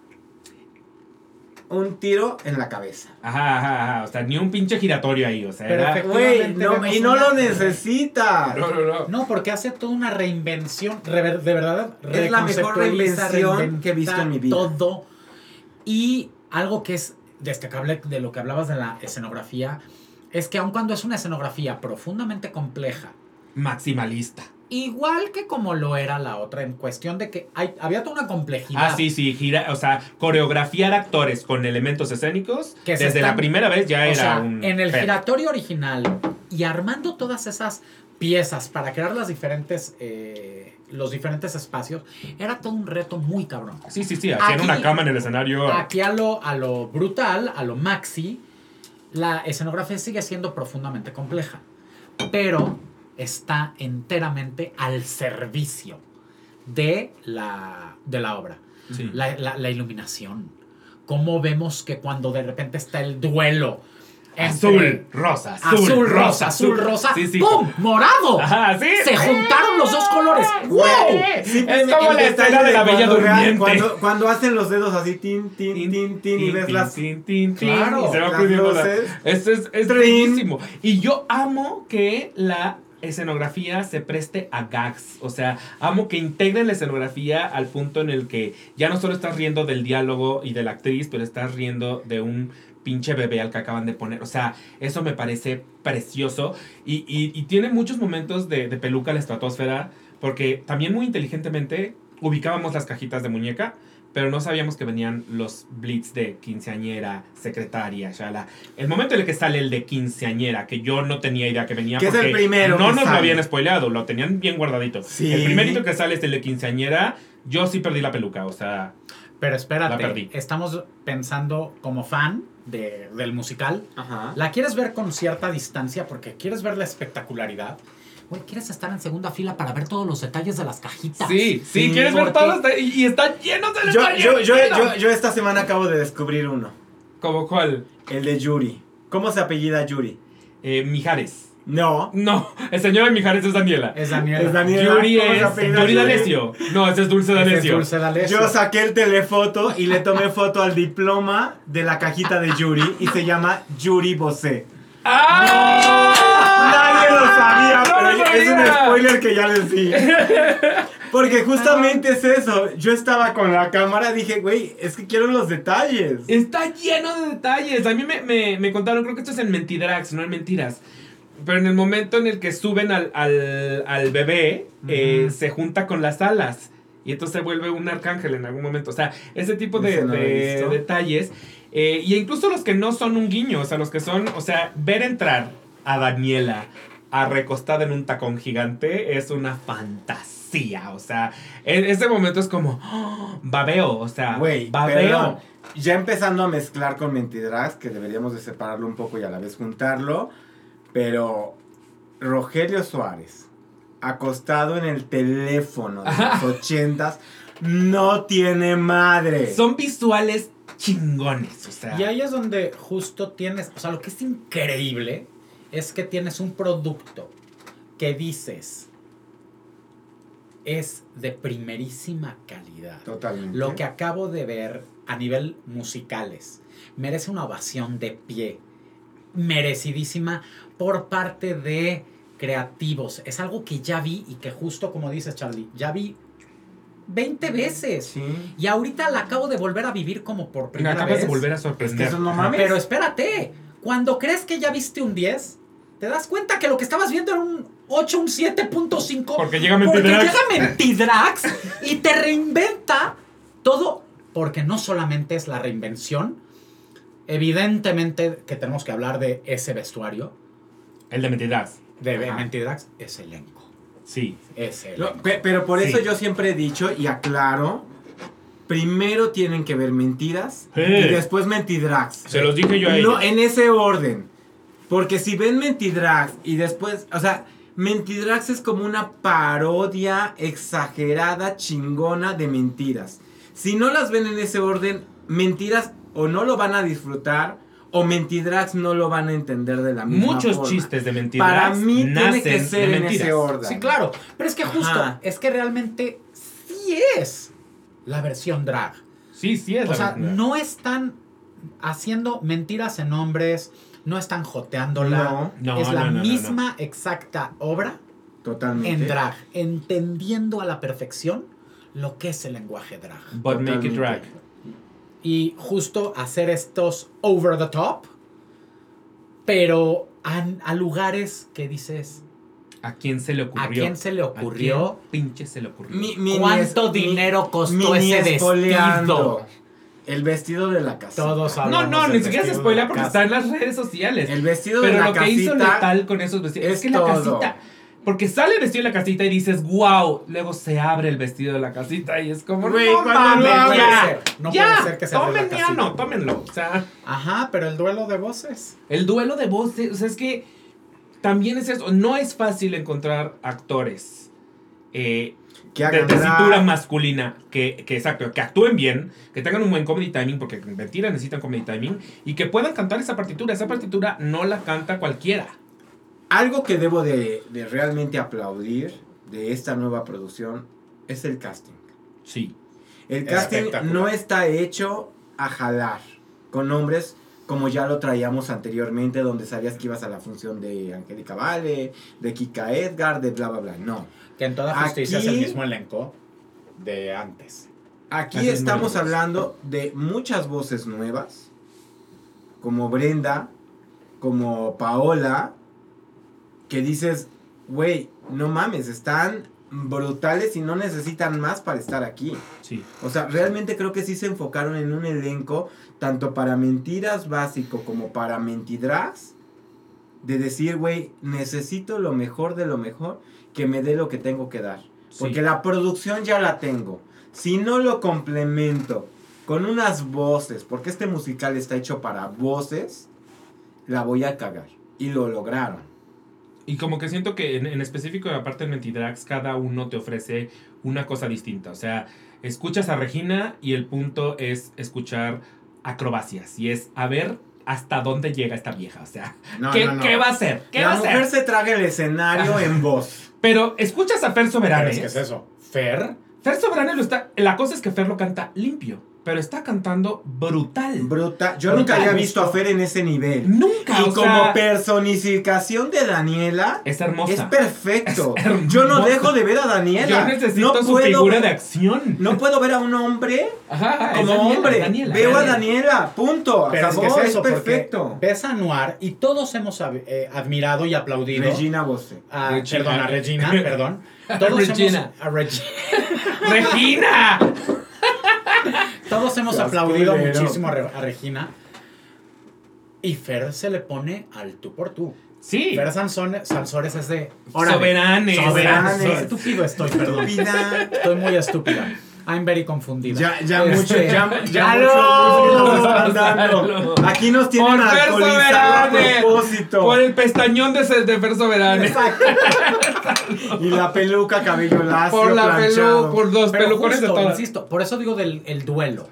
B: un tiro en la cabeza.
A: Ajá, ajá, ajá. O sea, ni un pinche giratorio ahí, o sea,
C: Pero
A: era...
B: no,
C: vemos
B: y no
C: una-
B: lo necesitas.
A: No, no, no.
C: No, porque hace toda una reinvención, rever- de verdad.
B: Es la mejor reinvención que he visto en mi vida.
C: Todo. Y algo que es destacable de lo que hablabas de la escenografía, es que aun cuando es una escenografía profundamente compleja,
A: Maximalista.
C: Igual que como lo era la otra, en cuestión de que hay, había toda una complejidad.
A: Ah, sí, sí, gira, o sea, coreografiar actores con elementos escénicos,
C: Que
A: desde
C: están-
A: la primera vez ya
C: O
A: era
C: sea,
A: un...
C: en el
A: pedo.
C: giratorio original y armando todas esas piezas para crear las diferentes, eh, los diferentes espacios, era todo un reto muy cabrón.
A: Sí, sí, sí, hacían una cama en el escenario.
C: Aquí a lo, a lo brutal, a lo maxi, la escenografía sigue siendo profundamente compleja, pero está enteramente al servicio de la, de la obra.
A: Sí.
C: La, la- la iluminación. Cómo vemos que cuando de repente está el duelo
A: Azul, rosa, azul,
C: azul, rosa, azul, rosa,
A: Sí, sí.
C: ¡pum! ¡Morado!
A: Ajá, sí.
C: Se juntaron los dos colores. ¡Wow!
A: Es como la escena de la bella
B: cuando,
A: durmiente.
B: Cuando, cuando hacen los dedos así, tin, tin, tin, tin, y ves las...
A: tin, tin, tin,
C: Claro,
A: y se va
B: las
A: ocurriendo la-
B: luces.
A: Esto es, es. Y yo amo que la escenografía se preste a gags. O sea, amo que integren la escenografía al punto en el que ya no solo estás riendo del diálogo y de la actriz, pero estás riendo de un pinche bebé al que acaban de poner. O sea, eso me parece precioso. Y, y- tiene muchos momentos de, de peluca la estratosfera, porque también muy inteligentemente ubicábamos las cajitas de muñeca, pero no sabíamos que venían los blitz de quinceañera, secretaria, shala. El momento en el que sale el de quinceañera, que yo no tenía idea que venía.
B: Que es el primero
A: No
B: que
A: nos lo habían spoileado, lo tenían bien guardadito.
B: Sí.
A: El primerito que sale es el de quinceañera. Yo sí perdí la peluca, o sea.
C: Pero
A: La
C: espérate,
A: perdí.
C: estamos pensando como fan de- del musical.
B: Ajá.
C: La quieres ver con cierta distancia porque quieres ver la espectacularidad. Güey, quieres estar en segunda fila para ver todos los detalles de las cajitas.
A: Sí, sí,
B: Sí,
A: quieres ver todos los y, están llenos de
B: Yo,
A: detalles.
B: yo, yo, yo, yo esta semana acabo de descubrir uno.
A: ¿Cómo cuál?
B: El de Yuri. ¿Cómo se apellida Yuri?
A: Eh, Mijares.
B: No.
A: No, el señor de Mijares es Daniela.
C: Es Daniela.
B: Es Daniela.
A: Yuri
B: ¿Cómo se
A: es Yuri? D'Alessio. No, ese es Dulce
C: es
A: D'Alessio.
C: Dulce D'Alessio.
B: Yo saqué el telefoto y le tomé foto al diploma de la cajita de Yuri y se llama Yuri Bosé.
A: ¡Ah!
B: Nadie lo sabía,
A: No
B: pero
A: lo
B: es un
A: sabía.
B: spoiler que ya les di. Porque justamente es eso. Yo estaba con la cámara dije, güey, es que quiero los detalles.
A: Está lleno de detalles. A mí me, me- me contaron, creo que esto es en Mentidrax, no en Mentiras. Pero en el momento en el que suben al, al, al bebé, eh,
B: Ujú.
A: se junta con las alas. Y entonces se vuelve un arcángel en algún momento. O sea, ese tipo de,
B: no
A: de detalles. Eh, y incluso los que no son un guiño, o sea, los que son, o sea, ver entrar a Daniela a recostada en un tacón gigante es una fantasía. O sea, en ese momento es como ¡oh! babeo, o sea,
B: Güey,
A: babeo.
B: perdón. Ya empezando a mezclar con Mentidrax, que deberíamos de separarlo un poco y a la vez juntarlo. Pero Rogelio Suárez, acostado en el teléfono de los ochentas, no tiene madre.
A: Son visuales chingones, o sea.
C: Y ahí es donde justo tienes, o sea, lo que es increíble es que tienes un producto que dices es de primerísima calidad.
B: Totalmente.
C: Lo que acabo de ver a nivel musicales merece una ovación de pie, merecidísima por parte de creativos. Es algo que ya vi y que justo como dices Charlie, ya vi 20 veces.
B: Sí.
C: Y ahorita la acabo de volver a vivir como por
A: Me
C: primera
A: acabas
C: vez.
A: de volver a
B: Es que
A: sorprender.
B: eso no mames.
C: Pero espérate, cuando crees que ya viste un 10, te das cuenta que lo que estabas viendo era un 8, un 7.5.
A: Porque llega
C: Porque
A: Mentidrax.
C: llega Mentidrax y te reinventa todo. Porque no solamente es la reinvención, evidentemente que tenemos que hablar de ese vestuario
A: El de Mentidrax.
C: de
B: Ajá.
C: Mentidrax, es elenco.
A: Sí.
C: Es
B: No,
C: elenco.
B: pe- pero por
A: Sí.
B: eso yo siempre he dicho y aclaro, primero tienen que ver mentiras
A: Sí.
B: y después mentidrax.
A: Se los dije yo a
B: No,
A: ellos.
B: en ese orden. Porque si ven Mentidrax y después, o sea, Mentidrax es como una parodia exagerada, chingona de mentiras. Si no las ven en ese orden, mentiras o no lo van a disfrutar o Mentidrax no lo van a entender de la misma
A: Muchos
B: forma.
A: chistes de Mentidrax
B: Para mí tiene
A: nacen
B: que ser en ese orden.
C: Sí, claro. Pero es que justo,
B: Ajá.
C: es que realmente sí es la versión drag.
A: Sí, sí es
C: O
A: la
C: sea,
A: verdad.
C: no están haciendo mentiras en hombres, no están joteándola.
B: No,
A: No,
C: es la
A: no, no,
C: misma exacta obra
B: totalmente.
C: en drag, entendiendo a la perfección lo que es el lenguaje drag.
A: But make it
B: Totalmente.
A: drag.
C: Y justo hacer estos over the top, pero a, a lugares que dices,
A: ¿A quién se le ocurrió?
C: ¿a quién se le
A: ¿A
C: ocurrió?
A: quién pinche se le ocurrió?
B: Mi-
C: ¿Cuánto
B: mi-
C: dinero costó ese vestido?
B: El vestido de la casa.
C: Todos
A: No, no, ni siquiera se spoilea
C: de
A: porque
C: la
A: está en las redes sociales.
B: El vestido de
A: Pero
B: la
A: lo que hizo
B: casita
A: letal con esos vestidos es,
B: es
A: que la
B: todo.
A: casita. Porque sale el vestido de la casita y dices, wow. Luego se abre el vestido de la casita y es como,
B: Güey,
A: no
B: cuando
A: mames,
C: No puede
A: ya.
C: ser, no
A: ya,
C: puede ser que se abra la
A: ya,
C: casita.
A: no, tómenlo. O sea,
C: Ajá, pero el duelo de voces.
A: el duelo de voces, o sea, es que también es eso. No es fácil encontrar actores eh,
B: Que
A: de
B: hagan
A: tesitura
B: drag.
A: masculina, que, que exacto, que actúen bien, que tengan un buen comedy timing, porque mentira necesitan comedy timing, y que puedan cantar esa partitura. Esa partitura no la canta cualquiera.
B: Algo que debo de, de realmente aplaudir de esta nueva producción es el casting.
A: Sí.
B: El casting no está hecho a jalar con hombres como ya lo traíamos anteriormente, donde sabías que ibas a la función de Angélica Vale, de Kika Edgar, de bla, bla, bla. No.
C: Que en toda justicia es el
B: Aquí-
C: mismo elenco de antes.
B: Aquí
A: Así
B: estamos hablando de muchas voces nuevas, como Brenda, como Paola, que dices, güey, no mames, están brutales y no necesitan más para estar aquí.
A: Sí.
B: O sea, realmente creo que sí se enfocaron en un elenco, tanto para mentiras básico como para mentidras, de decir, güey, necesito lo mejor de lo mejor, que me dé lo que tengo que dar. Porque la producción ya la tengo. Si no lo complemento con unas voces, porque este musical está hecho para voces, la voy a cagar. Y lo lograron.
A: Y como que siento que en, en específico, aparte en Mentidrags, cada uno te ofrece una cosa distinta. O sea, escuchas a Regina y el punto es escuchar acrobacias. Y es a ver hasta dónde llega esta vieja. O sea,
B: No,
A: ¿qué,
B: no, no.
A: qué va a hacer? ¿Qué
B: la
A: va a
B: mujer
A: hacer?
B: se traga el escenario en voz.
A: Pero escuchas a Fer Soberanes.
C: es que es eso. Fer,
A: Fer Soberanes lo está. La cosa es que Fer lo canta limpio. Pero está cantando brutal.
B: Bruta. Yo
A: Brutal,
B: nunca había visto a Fer en ese nivel.
A: Nunca.
B: Y
A: o
B: como
A: sea,
B: personificación de Daniela,
A: es hermosa.
B: es perfecto.
A: Es hermosa.
B: Yo no dejo de ver a Daniela.
A: Yo necesito
B: no
A: su
B: puedo
A: figura de acción.
B: No puedo ver a un hombre
A: Ajá, es
B: como
A: Daniela,
B: hombre.
A: Daniela,
B: Veo a
A: Daniela.
B: Daniela, punto.
C: pero es
B: Acabó,
C: que
B: es,
C: es eso, porque
B: perfecto.
C: ves a Noir y todos hemos eh, admirado y aplaudido
B: Regina Bose.
C: a,
A: Regina.
C: perdón, a Regina, perdón. Todos
A: Regina.
C: hemos, a Regi-
A: ¡Regina!
C: Todos hemos aplaudido
B: culero.
C: muchísimo a, Re- a Regina. Y Fer se le pone al tú por tú.
A: Sí.
C: Fer Sansone- Sansores es de...
A: Soberanes.
C: Soberanes.
B: Soberanes.
C: Estúpido estoy, perdón.
B: Estúpida.
C: Estoy muy estúpida. I'm very confundida.
B: Ya, ya
C: Este,
B: mucho, ya, ya
C: ¡Aló!
B: mucho nos están dando. Aquí nos tienen
A: Por Fer
B: alcoholizados a propósito.
A: Por el pestañón de, de Fer Soberanes.
B: Y la peluca, cabello lacio,
A: Por la
B: planchado.
A: pelu, por los
C: Pero
A: pelucones
C: justo,
A: de todas.
C: insisto, por eso digo del el duelo.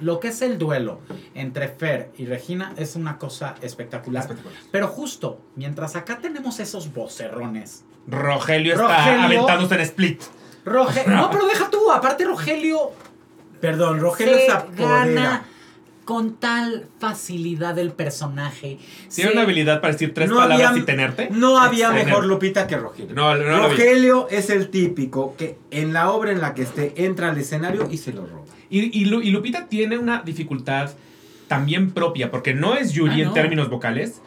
C: Lo que es el duelo entre Fer y Regina es una cosa espectacular.
A: Espectacular.
C: Pero justo, mientras acá tenemos esos vocerrones.
A: Rogelio está aventándose en split.
C: Roge no, pero deja tú, aparte Rogelio
B: Perdón, Rogelio
C: se gana con tal facilidad el personaje.
A: Tiene
C: Se-
A: una habilidad para decir tres
B: No
A: palabras
B: había-
A: y tenerte.
B: No había mejor Lupita que Rogelio.
A: No, no.
B: Rogelio es el típico que en la obra en la que esté entra al escenario y se lo roba.
A: Y, y Lu- y Lupita tiene una dificultad también propia, porque no es Yuri
C: Ah,
A: en
C: no.
A: términos vocales,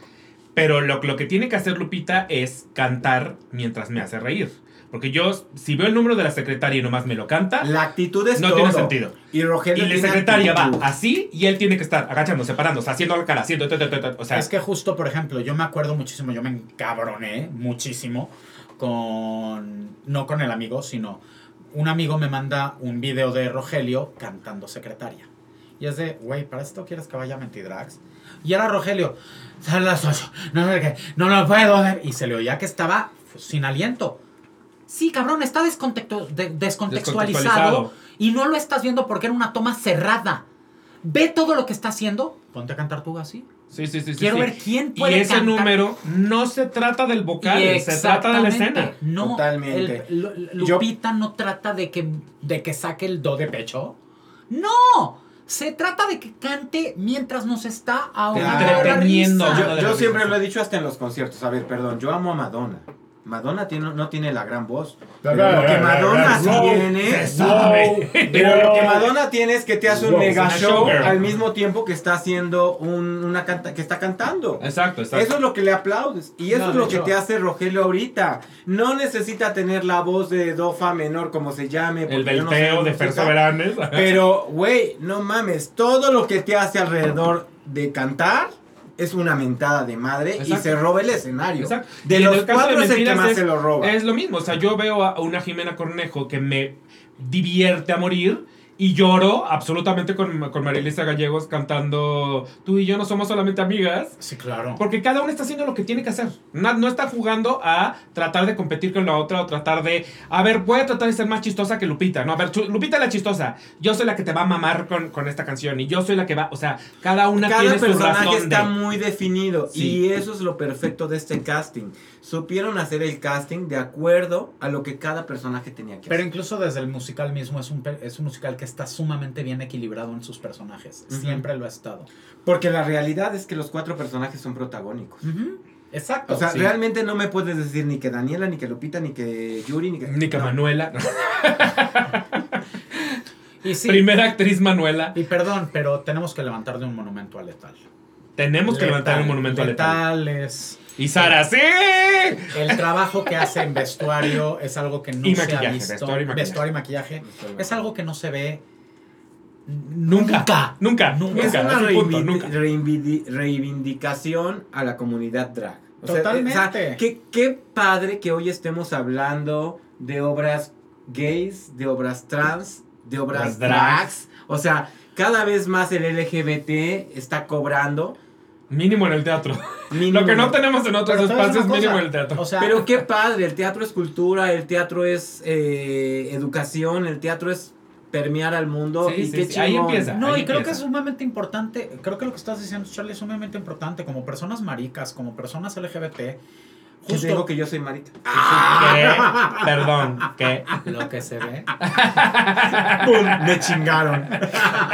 A: pero lo, lo que tiene que hacer Lupita es cantar mientras me hace reír. Porque yo, si veo el número de la secretaria y nomás me lo canta,
B: La actitud es
A: no
B: todo.
A: tiene sentido.
B: Y
A: Y
B: Rogelio
A: la
B: tiene
A: secretaria va
B: actitud.
A: así y él tiene que estar agachándose, parándose, haciendo la cara, haciendo... ta, ta, ta, O sea,
C: es que justo, por ejemplo, yo me acuerdo muchísimo, yo me encabroné muchísimo con, no con el amigo, sino un amigo me manda un video de Rogelio cantando secretaria. Y es de, güey, ¿para esto quieres que vaya a Mentidrags? Y era Rogelio, son las ocho, no sé qué, no lo puedo ver. Y se le oía que estaba sin aliento. Sí, cabrón, está descontextualizado,
A: Descontextualizado.
C: y no lo estás viendo porque era una toma cerrada. Ve todo lo que está haciendo. Ponte a cantar tú así.
A: sí, sí, sí. sí,
C: Quiero
A: sí.
C: ver quién
A: Y
C: puede
A: ese
C: cantar.
A: número no se trata del vocal,
C: Y
A: se trata de la escena.
C: No,
B: Totalmente.
C: el- Lupita no trata de que, de que saque el do de pecho. No. Se trata de que cante mientras nos está ahogando
A: Yo,
B: yo siempre lo he dicho hasta en los conciertos. A ver, perdón, yo amo a Madonna. Madonna tiene, no tiene la gran voz. Pero lo que Madonna tiene.
A: Se sabe.
B: Pero lo que Madonna tiene es que te hace un
A: Wow,
B: mega show al mismo tiempo que está haciendo un- una canta, que está cantando.
A: Exacto, exacto.
B: Eso es lo que le aplaudes. Y eso
C: No,
B: es lo que te hace Rogelio ahorita. No necesita tener la voz de Do Fa menor, como se llame.
A: el
B: yo no sé
A: belteo de
B: música.
A: Fer Soberanes.
B: Pero, güey, no mames. Todo lo que te hace alrededor de cantar es una mentada de madre y se roba el escenario.
A: Exacto.
B: De
A: Y
B: los cuatro es el que más
A: es-
B: se lo roba.
A: Es lo mismo, o sea, yo veo a una Jimena Cornejo que me divierte a morir Y lloro absolutamente con, con María Elisa Gallegos cantando Tú y yo no somos solamente amigas.
C: Sí, claro.
A: Porque cada uno está haciendo lo que tiene que hacer. No, no está jugando a tratar de competir con la otra o tratar de. A ver, voy a tratar de ser más chistosa que Lupita. No, a ver, Lupita es la chistosa. Yo soy la que te va a mamar con, con esta canción. Y yo soy la que va. O sea, cada una
B: Cada
A: tiene su
B: personaje
A: razón
B: está
A: de.
B: muy definido
A: Sí.
B: y eso es lo perfecto de este casting. Supieron hacer el casting de acuerdo a lo que cada personaje tenía que
C: Pero
B: hacer.
C: incluso desde el musical mismo es un, es un musical que está sumamente bien equilibrado en sus personajes. Siempre lo ha estado.
B: Porque la realidad es que los cuatro personajes son protagónicos.
C: Exacto.
B: O sea,
C: sí.
B: realmente no me puedes decir ni que Daniela, ni que Lupita, ni que Yuri, ni que...
A: Ni que
B: no.
A: Manuela.
C: Y sí,
A: Primera actriz Manuela.
C: y perdón, pero tenemos que levantarle un monumento a Letal.
A: Tenemos que levantar un monumento a Letal.
C: Letal es...
A: Y Sara, ¡sí!
C: El trabajo que hace en vestuario es algo que no
A: Y
C: se ha visto.
A: vestuario y maquillaje.
C: Vestuario y maquillaje. Es algo que no se ve
A: Nunca. Nunca. Nunca.
B: Es una
A: nunca.
B: reivindicación a la comunidad drag.
C: Totalmente.
B: qué, qué padre que hoy estemos hablando de obras gays, de obras trans, de obras
A: drags.
B: O sea, cada vez más el LGBT está cobrando.
A: Mínimo en el teatro.
B: mínimo.
A: Lo que no tenemos en otros
C: Pero
A: espacios,
C: una
A: mínimo en el teatro.
C: O sea,
B: Pero qué padre, el teatro es cultura, el teatro es eh, educación, el teatro es permear al mundo.
A: Sí,
B: y
A: sí,
B: qué
A: sí, ahí empieza.
C: No,
A: Ahí
C: y creo que es sumamente importante, creo que lo que estás diciendo, Charlie, es sumamente importante como personas maricas, como personas LGBT.
B: Que
C: Justo
B: digo que yo soy marica.
A: ¿Qué? Perdón, ¿qué?
C: lo que se ve.
B: ¡Pum! Me chingaron.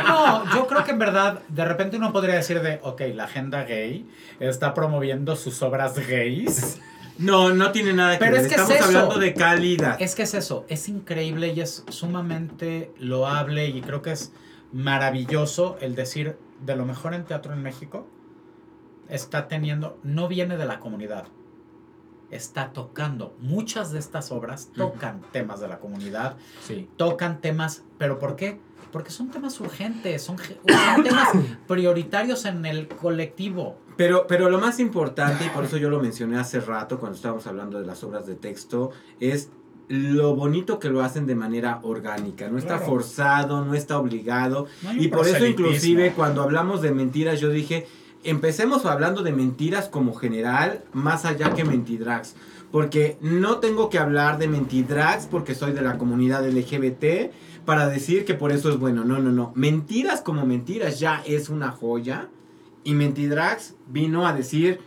C: No, yo creo que en verdad, de repente uno podría decir de, ok, la agenda gay está promoviendo sus obras gays.
B: No, no tiene nada que
C: Pero
B: ver.
C: es que es
B: Estamos
C: eso.
B: hablando de calidad.
C: Es que es eso, es increíble y es sumamente loable y creo que es maravilloso el decir de lo mejor en teatro en México está teniendo, no viene de la comunidad, está tocando. Muchas de estas obras tocan temas de la comunidad,
A: Sí.
C: tocan temas, pero ¿por qué? Porque son temas urgentes, son, temas prioritarios en el colectivo.
B: Pero, pero lo más importante, y por eso yo lo mencioné hace rato cuando estábamos hablando de las obras de texto, es lo bonito que lo hacen de manera orgánica. No está forzado, no está obligado.
C: No
B: Y por eso inclusive cuando hablamos de mentiras, yo dije, empecemos hablando de mentiras como general, más allá que mentidrags. Porque no tengo que hablar de mentidrags porque soy de la comunidad LGBT para decir que por eso es bueno. No, no, no. Mentiras como mentiras ya es una joya. Y mentidrags vino a decir,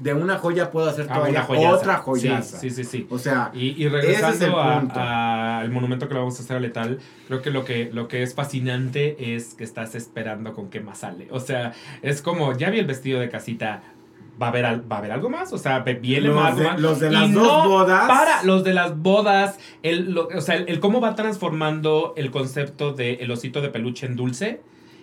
B: de una joya puedo hacer
A: Ah,
B: todavía otra joyaza.
A: Sí, sí, sí. sí.
B: O sea,
A: Y,
B: es
A: regresando a- al monumento que le vamos a hacer a Letal, creo que lo que, lo que es fascinante es que estás esperando con qué más sale. O sea, es como, ya vi el vestido de casita, ¿va a haber, al- va a haber algo más? O sea, viene
B: Los
A: más,
B: de-
A: más.
B: los de
A: Y
B: las dos bodas.
A: Para, los de las bodas, el, lo- o sea, el, el cómo va transformando el concepto de el osito de peluche en dulce.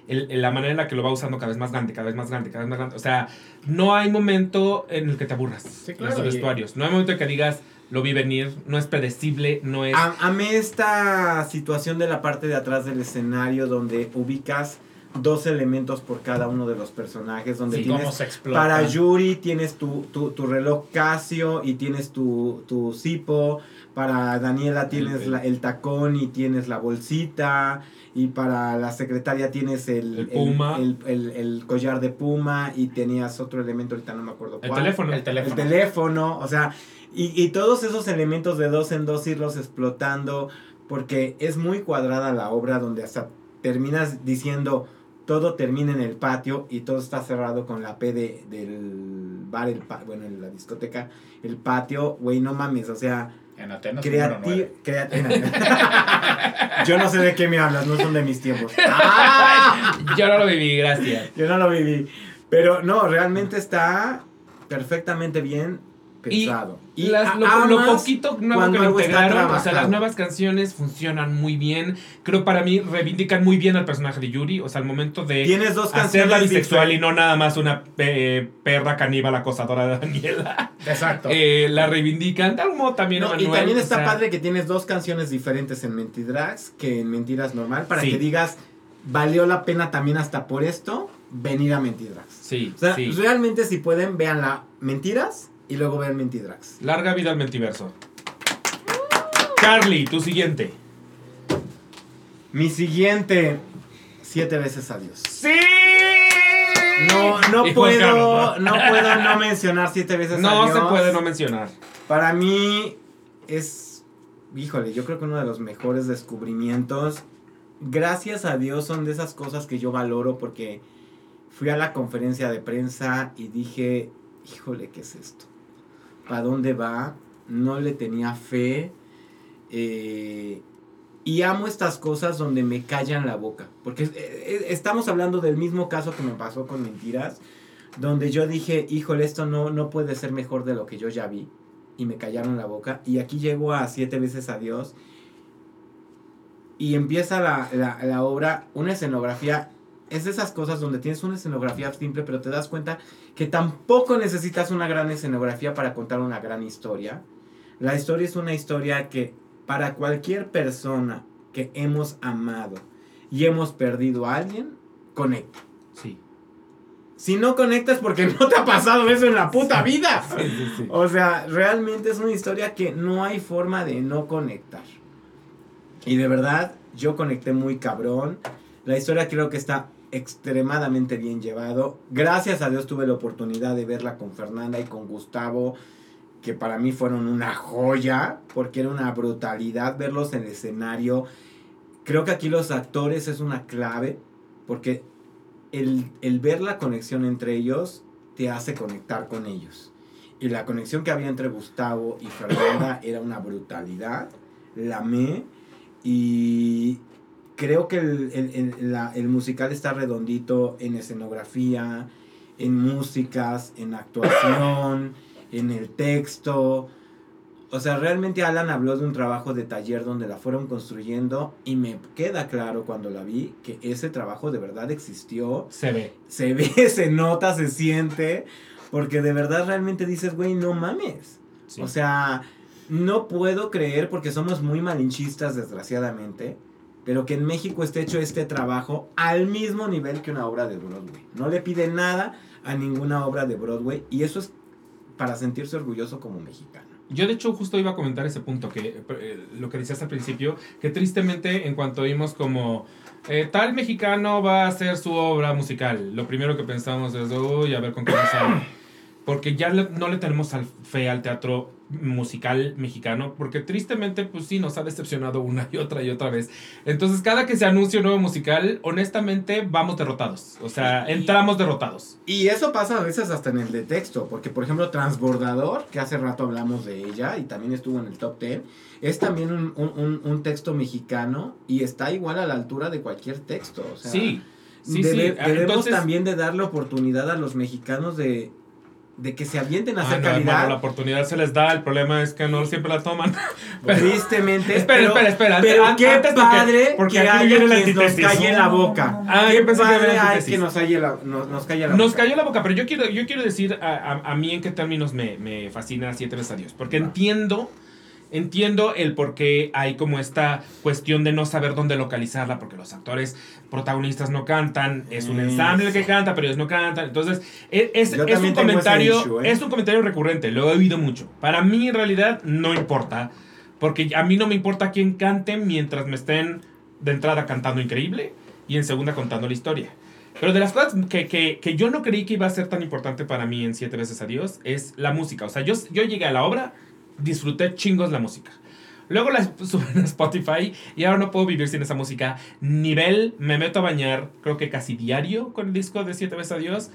A: El- el- la manera en la que lo va usando cada vez más grande, cada vez más grande, cada vez más grande. O sea, no hay momento en el que te aburras.
C: Sí, claro,
A: los vestuarios. No hay momento en que digas, lo vi venir, no es predecible, no es...
B: A- amé esta situación de la parte de atrás del escenario donde ubicas dos elementos por cada uno de los personajes, donde
A: Sí,
B: tienes para Yuri tienes tu, tu, tu reloj Casio y tienes tu, tu Zippo, para Daniela tienes
A: el-
B: la- el tacón y tienes la bolsita, y para la secretaria tienes el,
A: El puma.
B: el, el- el collar de puma y tenías otro elemento, ahorita no me acuerdo
A: el
B: cuál.
A: teléfono.
C: El teléfono.
B: El teléfono, o sea, y, y todos esos elementos de dos en dos irlos explotando, porque es muy cuadrada la obra donde hasta terminas diciendo todo termina en el patio y todo está cerrado con la P de, del bar, el pa- bueno, en la discoteca, el patio, güey, no mames, o sea,
C: En Atenas.
B: creativo.
C: nueve.
B: Yo no sé de qué me hablas, no son de mis tiempos. ¡Ah!
A: Yo no lo viví, gracias.
B: Yo no lo viví. Pero no, realmente está perfectamente bien
A: Y. Las- lo, lo poquito nuevo que integraron, o sea, las nuevas canciones funcionan muy bien. Creo para mí reivindican muy bien al personaje de Yuri. O sea, al momento de
B: Tienes dos canciones
A: hacerla bisexual y no nada más una eh, perra caníbal acosadora de Daniela.
C: Exacto.
A: Eh, la reivindican. De algún modo también
B: No, y también
A: o
B: está
A: sea,
B: padre que tienes dos canciones diferentes en Mentidrags que en Mentiras Normal para
A: Sí.
B: que digas, valió la pena también hasta por esto venir a Mentidrags.
A: Sí,
B: O sea,
A: sí.
B: realmente si pueden, veanla Mentiras y luego vean Mentidrags.
A: Larga vida al mentiverso. Carly, tu siguiente.
B: Mi siguiente, siete veces adiós.
A: ¡Sí!
B: No, no puedo,
A: Carlos,
B: no puedo no mencionar siete veces
A: No
B: adiós.
A: se puede no mencionar.
B: Para mí es, híjole, yo creo que uno de los mejores descubrimientos. Gracias a Dios son de esas cosas que yo valoro porque fui a la conferencia de prensa y dije, híjole, ¿qué es esto? ¿Para dónde va? No le tenía fe. eh, y amo estas cosas donde me callan la boca. Porque eh, eh, estamos hablando del mismo caso que me pasó con Mentiras. Donde yo dije, híjole, esto no, no puede ser mejor de lo que yo ya vi. Y me callaron la boca. Y aquí llego a siete veces a Dios. Y empieza la, la, la obra, una escenografía. Es de esas cosas donde tienes una escenografía simple, pero te das cuenta que tampoco necesitas una gran escenografía para contar una gran historia. La historia es una historia que para cualquier persona que hemos amado y hemos perdido a alguien, conecta.
A: Sí.
B: Si no conectas porque no te ha pasado eso en la puta vida.
A: Sí, sí, sí.
B: O sea, realmente es una historia que no hay forma de no conectar. Y de verdad, yo conecté muy cabrón. La historia creo que está extremadamente bien llevado. Gracias a Dios tuve la oportunidad de verla con Fernanda y con Gustavo, que para mí fueron una joya, porque era una brutalidad verlos en el escenario. Creo que aquí los actores es una clave, porque el, el ver la conexión entre ellos te hace conectar con ellos. Y la conexión que había entre Gustavo y Fernanda era una brutalidad. La amé. Y creo que el, el- el- la- el musical está redondito en escenografía, en músicas, en actuación, en el texto. O sea, realmente Alan habló de un trabajo de taller donde la fueron construyendo y me queda claro cuando la vi que ese trabajo de verdad existió
A: Se ve.
B: se ve, se nota, se siente, porque de verdad realmente dices, güey, no mames.
A: Sí.
B: O sea, no puedo creer, porque somos muy malinchistas, desgraciadamente, pero que en México esté hecho este trabajo al mismo nivel que una obra de Broadway. No le pide nada a ninguna obra de Broadway, y eso es para sentirse orgulloso como mexicano.
A: Yo de hecho justo iba a comentar ese punto, que eh, lo que decías al principio, que tristemente en cuanto vimos como eh, tal mexicano va a hacer su obra musical, lo primero que pensamos es, uy, a ver con qué sale. Porque ya no le tenemos fe al teatro musical mexicano, porque tristemente, pues sí, nos ha decepcionado una y otra y otra vez. Entonces, cada que se anuncia un nuevo musical, honestamente, vamos derrotados. O sea,
B: Y-
A: entramos derrotados.
B: Y eso pasa a veces hasta en el de texto, porque por ejemplo Transbordador, que hace rato hablamos de ella y también estuvo en el top 10, es también un, un- un- texto mexicano y está igual a la altura de cualquier texto. O sea,
A: sí, sí,
B: debe-
A: sí.
B: Debemos
A: Entonces,
B: también de darle oportunidad a los mexicanos de, de que se avienten a
A: Ah,
B: hacer
A: no, hermano,
B: calidad.
A: la oportunidad se les da, el problema es que no siempre la toman.
B: Tristemente.
A: Espera,
B: pero,
A: espera, espera.
B: Pero
A: An-
B: qué
A: antes porque-
B: padre
A: porque
B: que
A: aquí
B: haya
A: viene
B: nos calle la boca.
A: Ah,
B: qué padre hay que nos, calle la, nos, nos calle la
A: Nos
B: boca.
A: cayó la boca, pero yo quiero, yo quiero decir a, a- a mí en qué términos me, me fascina Siete veces a Dios. Porque
B: Va.
A: entiendo, entiendo el por qué hay como esta cuestión de no saber dónde localizarla, porque los actores protagonistas no cantan, es un ensamble que canta, pero ellos no cantan. Entonces, e- es, es un comentario,
B: issue, ¿eh?
A: es un comentario recurrente, lo he oído mucho. Para mí, en realidad, no importa. Porque a mí no me importa quién cante mientras me estén de entrada cantando increíble y en segunda contando la historia. Pero de las cosas que, que, que yo no creí que iba a ser tan importante para mí en Siete veces a Dios es la música. O sea, yo, yo llegué a la obra, disfruté chingos la música. Luego la suben a Spotify y ahora no puedo vivir sin esa música. Nivel, me meto a bañar, creo que casi diario con el disco de Siete veces a Dios.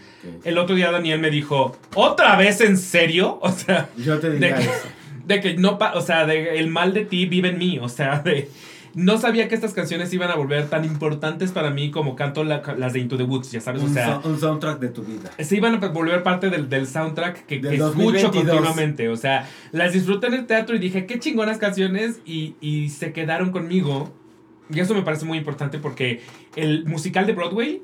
A: El otro día Daniel me dijo, ¿otra vez en serio? O sea,
B: Yo te
A: de que,
B: eso.
A: de que no, pa- o sea, de el mal de ti vive en mí, o sea, de no sabía que estas canciones iban a volver tan importantes para mí como canto la- las de Into the Woods, ya sabes, o sea,
B: so- un soundtrack de tu vida.
A: se iban a volver parte del, del soundtrack que,
B: Del
A: que escucho
B: 2022.
A: continuamente, o sea, las disfruté en el teatro y dije, qué chingonas canciones y, y se quedaron conmigo. Y eso me parece muy importante porque el musical de Broadway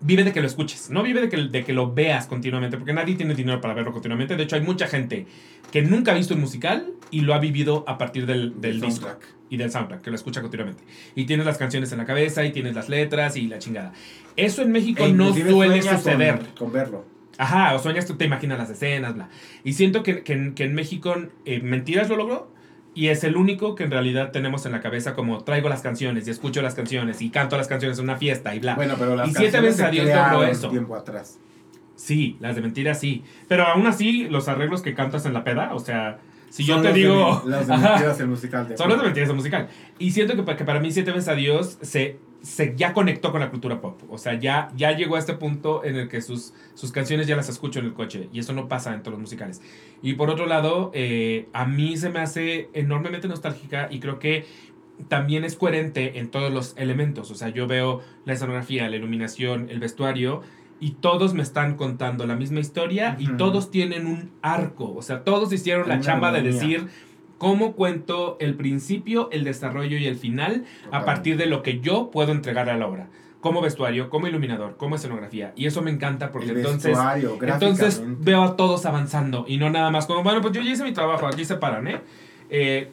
A: vive de que lo escuches, no vive de que, de que lo veas continuamente, porque nadie tiene dinero para verlo continuamente. De hecho, hay mucha gente que nunca ha visto un musical y lo ha vivido a partir del, del
B: El
A: disco
B: soundtrack.
A: y del soundtrack, que lo escucha continuamente. Y tienes las canciones en la cabeza y tienes las letras y la chingada. Eso en México
B: E
A: no suele suceder.
B: Con, con verlo.
A: Ajá, o sueñas, tú te imaginas las escenas, bla. Y siento que, que en México eh, Mentiras lo logró Y es el único que en realidad tenemos en la cabeza como traigo las canciones y escucho las canciones y canto las canciones en una fiesta y bla.
B: Bueno, pero las
A: Y siete veces a Dios logró eso.
B: tiempo atrás.
A: Sí, las de mentiras sí. Pero aún así, los arreglos que cantas en la peda, o sea, si yo te
B: de
A: digo...
B: mi- Las de mentiras, el musical. de
A: Son de mentiras el musical. Y siento que, que para mí Siete veces a Dios se, se ya conectó con la cultura pop. O sea, ya, ya llegó a este punto en el que sus, sus canciones ya las escucho en el coche. Y eso no pasa en todos los musicales. Y por otro lado, eh, a mí se me hace enormemente nostálgica y creo que también es coherente en todos los elementos. O sea, yo veo la escenografía, la iluminación, el vestuario. Y todos me están contando la misma historia y todos tienen un arco. O sea, todos hicieron la chamba de decir cómo cuento el principio, el desarrollo y el final a partir de lo que yo puedo entregar a la obra. Como vestuario, como iluminador, como escenografía. Y eso me encanta porque
B: El
A: entonces, entonces veo a todos avanzando y no nada más como, bueno, pues yo ya hice mi trabajo, aquí se paran, ¿eh? Eh,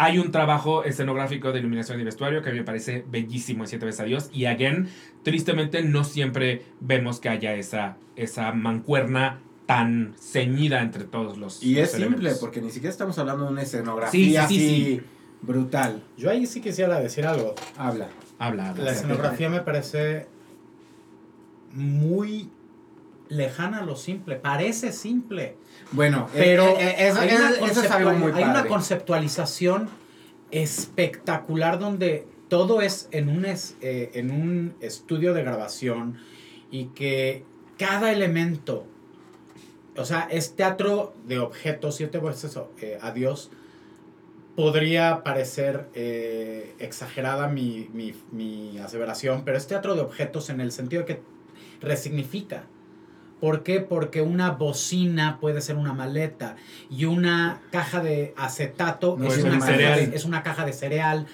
A: hay un trabajo escenográfico de iluminación y vestuario que a mí me parece bellísimo en Siete veces a Dios. Y again, tristemente no siempre vemos que haya esa, esa mancuerna tan ceñida entre todos los
B: Y es simple, porque ni siquiera estamos hablando de una escenografía
A: Sí, sí, sí,
B: así
A: sí.
B: brutal.
C: Yo ahí sí quisiera decir algo.
B: Habla.
A: Habla, habla.
C: La escenografía me parece muy lejana a lo simple. Parece simple.
B: Bueno,
C: Pero
B: eh, eh, eso, es,
C: una
B: eso es algo muy
C: hay una conceptualización espectacular donde todo es en un, es- eh, en un estudio de grabación y que cada elemento, o sea, es teatro de objetos, siete veces eh, a Dios, podría parecer eh, exagerada mi, mi, mi aseveración, pero es teatro de objetos en el sentido de que resignifica. ¿Por qué? Porque una bocina puede ser una maleta y una caja de acetato
B: No,
C: es,
B: es
C: una
B: un
C: caja
A: cereal.
C: de, es una caja de cereal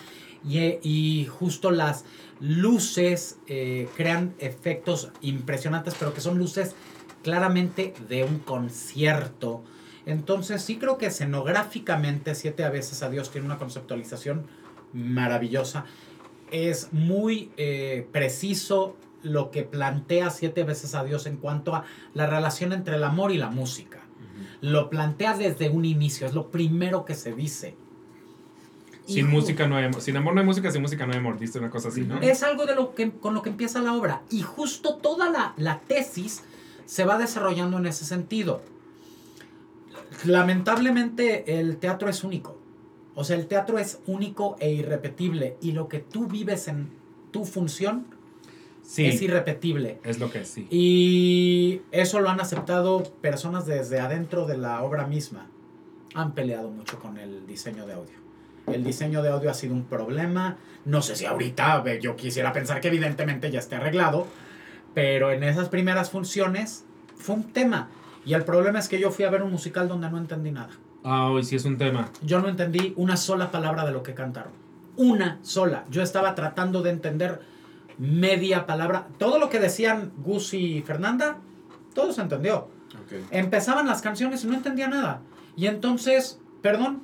C: y, y justo las luces eh, crean efectos impresionantes, pero que son luces claramente de un concierto. Entonces sí creo que escenográficamente Siete a veces a Dios tiene una conceptualización maravillosa. Es muy eh, preciso lo que plantea Siete veces a Dios en cuanto a la relación entre el amor y la música. Lo plantea desde un inicio, es lo primero que se dice.
A: Sin
C: Y-
A: música no hay amor. Sin amor no hay música, sin música no hay amor. Dice una cosa así, ¿no?
C: Es algo de lo que, con lo que empieza la obra. Y justo toda la, la tesis se va desarrollando en ese sentido. Lamentablemente el teatro es único. O sea, el teatro es único e irrepetible. Y lo que tú vives en tu función
A: Sí,
C: es irrepetible.
A: es lo que es, sí.
C: Y eso lo han aceptado personas desde adentro de la obra misma. Han peleado mucho con el diseño de audio. El diseño de audio ha sido un problema. No sé si ahorita yo quisiera pensar que evidentemente ya esté arreglado. Pero en esas primeras funciones fue un tema. Y el problema es que yo fui a ver un musical donde no entendí nada.
A: Ah, hoy sí es un tema.
C: Yo no entendí una sola palabra de lo que cantaron. Una sola. Yo estaba tratando de entender media palabra. Todo lo que decían Gus y Fernanda, todo se entendió. Empezaban las canciones y no entendía nada. Y entonces, perdón,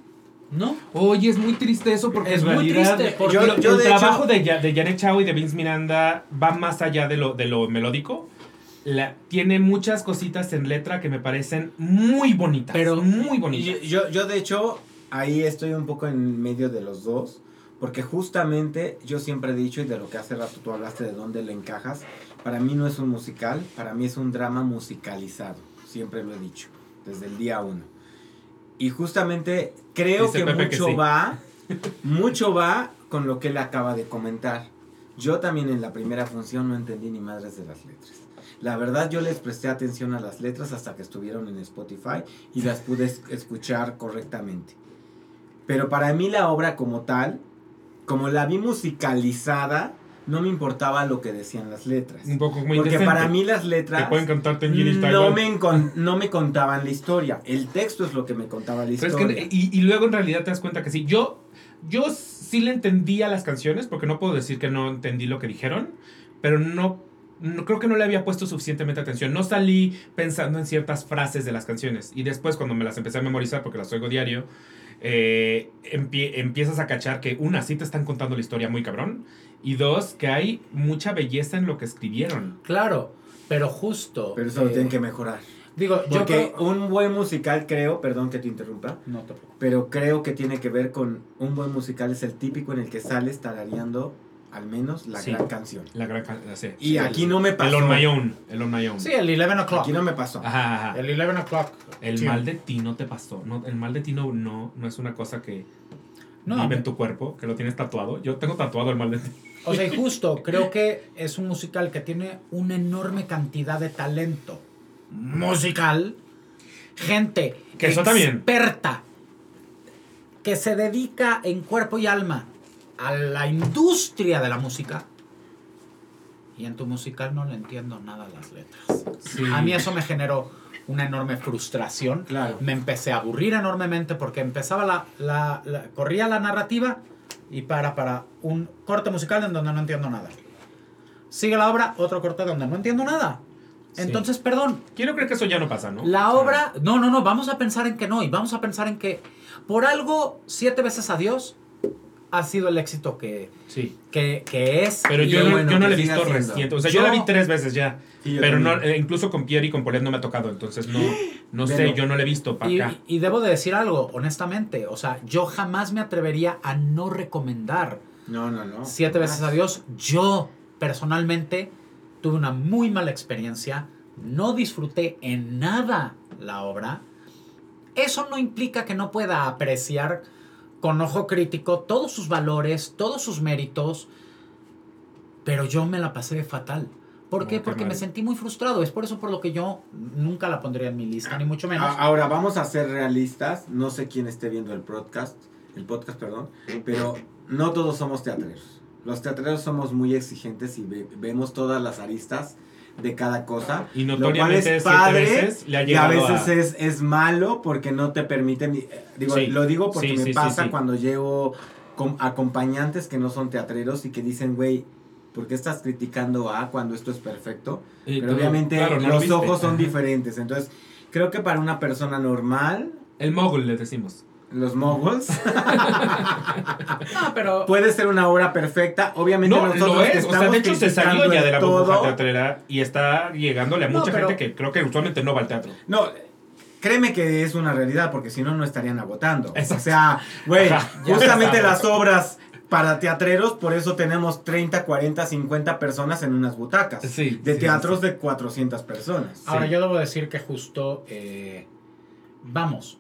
C: ¿no?
A: Oye, es muy triste eso porque
C: Es
A: en
C: muy triste, porque
A: yo,
B: yo,
A: el
B: de
A: trabajo
B: hecho-
A: de, Ya- de Janet Chao y de Vince Miranda va más allá de lo, de lo melódico. La, tiene muchas cositas en letra que me parecen muy bonitas.
C: Pero-
A: muy bonitas.
B: Yo, yo, de hecho, ahí estoy un poco en medio de los dos. Porque justamente yo siempre he dicho, y de lo que hace rato tú hablaste de dónde le encajas, para mí no es un musical, para mí es un drama musicalizado. Siempre lo he dicho, desde el día uno. Y justamente creo
A: Dice
B: que
A: Pepe que
B: mucho
A: sí.
B: va, mucho va con lo que él acaba de comentar. Yo también en la primera función no entendí ni madres de las letras. La verdad yo les presté atención a las letras hasta que estuvieron en Spotify y las pude es- escuchar correctamente. Pero para mí la obra como tal, como la vi musicalizada, no me importaba lo que decían las letras.
A: un poco muy
B: Porque para mí las
A: Te
B: letras
A: pueden cantarte en Yiddish
B: no me, no me contaban la historia. El texto es lo que me contaba la
A: es
B: historia.
A: que- y, y luego en realidad te das cuenta que sí. Yo, yo sí le entendía las canciones, porque no puedo decir que no entendí lo que dijeron, pero no, no creo que no le había puesto suficientemente atención. No salí pensando en ciertas frases de las canciones. Y después, cuando me las empecé a memorizar, porque las oigo diario, eh, empie- empiezas a cachar que, una, sí te están contando la historia muy cabrón, y dos, que hay mucha belleza en lo que escribieron.
C: Claro, pero justo.
B: Pero eso lo
C: eh,
B: tienen que mejorar.
C: Digo, yo
B: Porque
C: creo...
B: un buen musical, creo, perdón que te interrumpa,
C: No te
B: pero creo que tiene que ver con un buen musical es el típico en el que sales tarareando al menos la
A: Sí.
B: gran canción.
A: La gran ca- sí.
B: Y aquí no me
A: El
B: pasó.
A: On My Own. El On My Own.
C: Sí, el 11 o'clock.
B: Aquí no me pasó.
A: Ajá, ajá.
C: El 11 o'clock.
A: El mal de ti no te pasó. No, el mal de ti no, no, no es una cosa que
C: No,
A: vive en tu cuerpo, que lo tienes tatuado. Yo tengo tatuado el mal de ti.
C: O sea, y justo, creo que es un musical que tiene una enorme cantidad de talento musical. Gente
A: Que eso también.
C: experta que se dedica en cuerpo y alma a la industria de la música. Y en tu musical no le entiendo nada a las letras.
A: Sí.
C: A mí eso me generó una enorme frustración.
B: Claro.
C: Me empecé a aburrir enormemente porque empezaba la, la- la- corría la narrativa y para para un corte musical en donde no entiendo nada. Sigue la obra, otro corte donde no entiendo nada.
A: Sí.
C: Entonces, perdón,
A: Quiero creer que eso ya no pasa, ¿no?
C: la
A: O sea,
C: obra, no, no, no, vamos a pensar en que no y vamos a pensar en que por algo siete veces a Dios ha sido el éxito que,
A: Sí.
C: que, que es.
A: Pero yo, no-
B: bueno
A: yo no la he visto reciente. O sea, yo,
C: Yo-
A: la vi tres veces ya.
B: Sí,
A: pero no, eh, incluso con Pierre y con Paulette no me ha tocado. Entonces no, no sé, yo no la he visto para
C: Y,
A: acá.
C: y debo de decir algo, honestamente. O sea, yo jamás me atrevería a no recomendar
B: No, no, no.
C: siete
B: Jamás.
C: veces a Dios. Yo, personalmente, tuve una muy mala experiencia. No disfruté en nada la obra. Eso no implica que no pueda apreciar con ojo crítico todos sus valores, todos sus méritos. Pero yo me la pasé fatal. ¿Por qué? Porque me sentí muy frustrado. Es por eso por lo que yo nunca la pondría en mi lista, ni mucho menos.
B: Ahora vamos a ser realistas. No sé quién esté viendo el podcast, el podcast, perdón, pero no todos somos teatreros. Los teatreros somos muy exigentes y ve- vemos todas las aristas de cada cosa.
A: Y
B: Lo cual es padre
A: veces le ha
B: y a veces es, es malo porque no te permiten. eh, Digo,
A: Sí,
B: lo digo porque
A: sí,
B: me
A: sí,
B: pasa cuando llevo con acompañantes que no son teatreros y que dicen, güey, ¿por qué estás criticando a cuando esto es perfecto?
A: Y
B: Pero
A: tú,
B: obviamente
A: claro, no lo
B: los ojos son
A: Ajá.
B: diferentes. Entonces, creo que para una persona normal,
A: El mogul, le decimos.
B: Los moguls,
C: No, pero
B: puede ser una obra perfecta. Obviamente
A: No,
B: nosotros
A: lo
B: que
A: es. O sea, de hecho se salió ya de la burbuja teatrera y está llegándole a
C: No,
A: mucha
C: pero-
A: gente que creo que usualmente no va al teatro.
B: No, créeme que es una realidad porque si no, no estarían agotando.
A: Exacto.
B: O sea, güey, justamente las obras para teatreros, por eso tenemos 30, 40, 50 personas en unas butacas.
A: Sí.
B: De
A: sí,
B: teatros
A: sí.
B: de 400 personas.
C: Ahora,
A: Sí.
C: yo debo decir que justo, eh, vamos,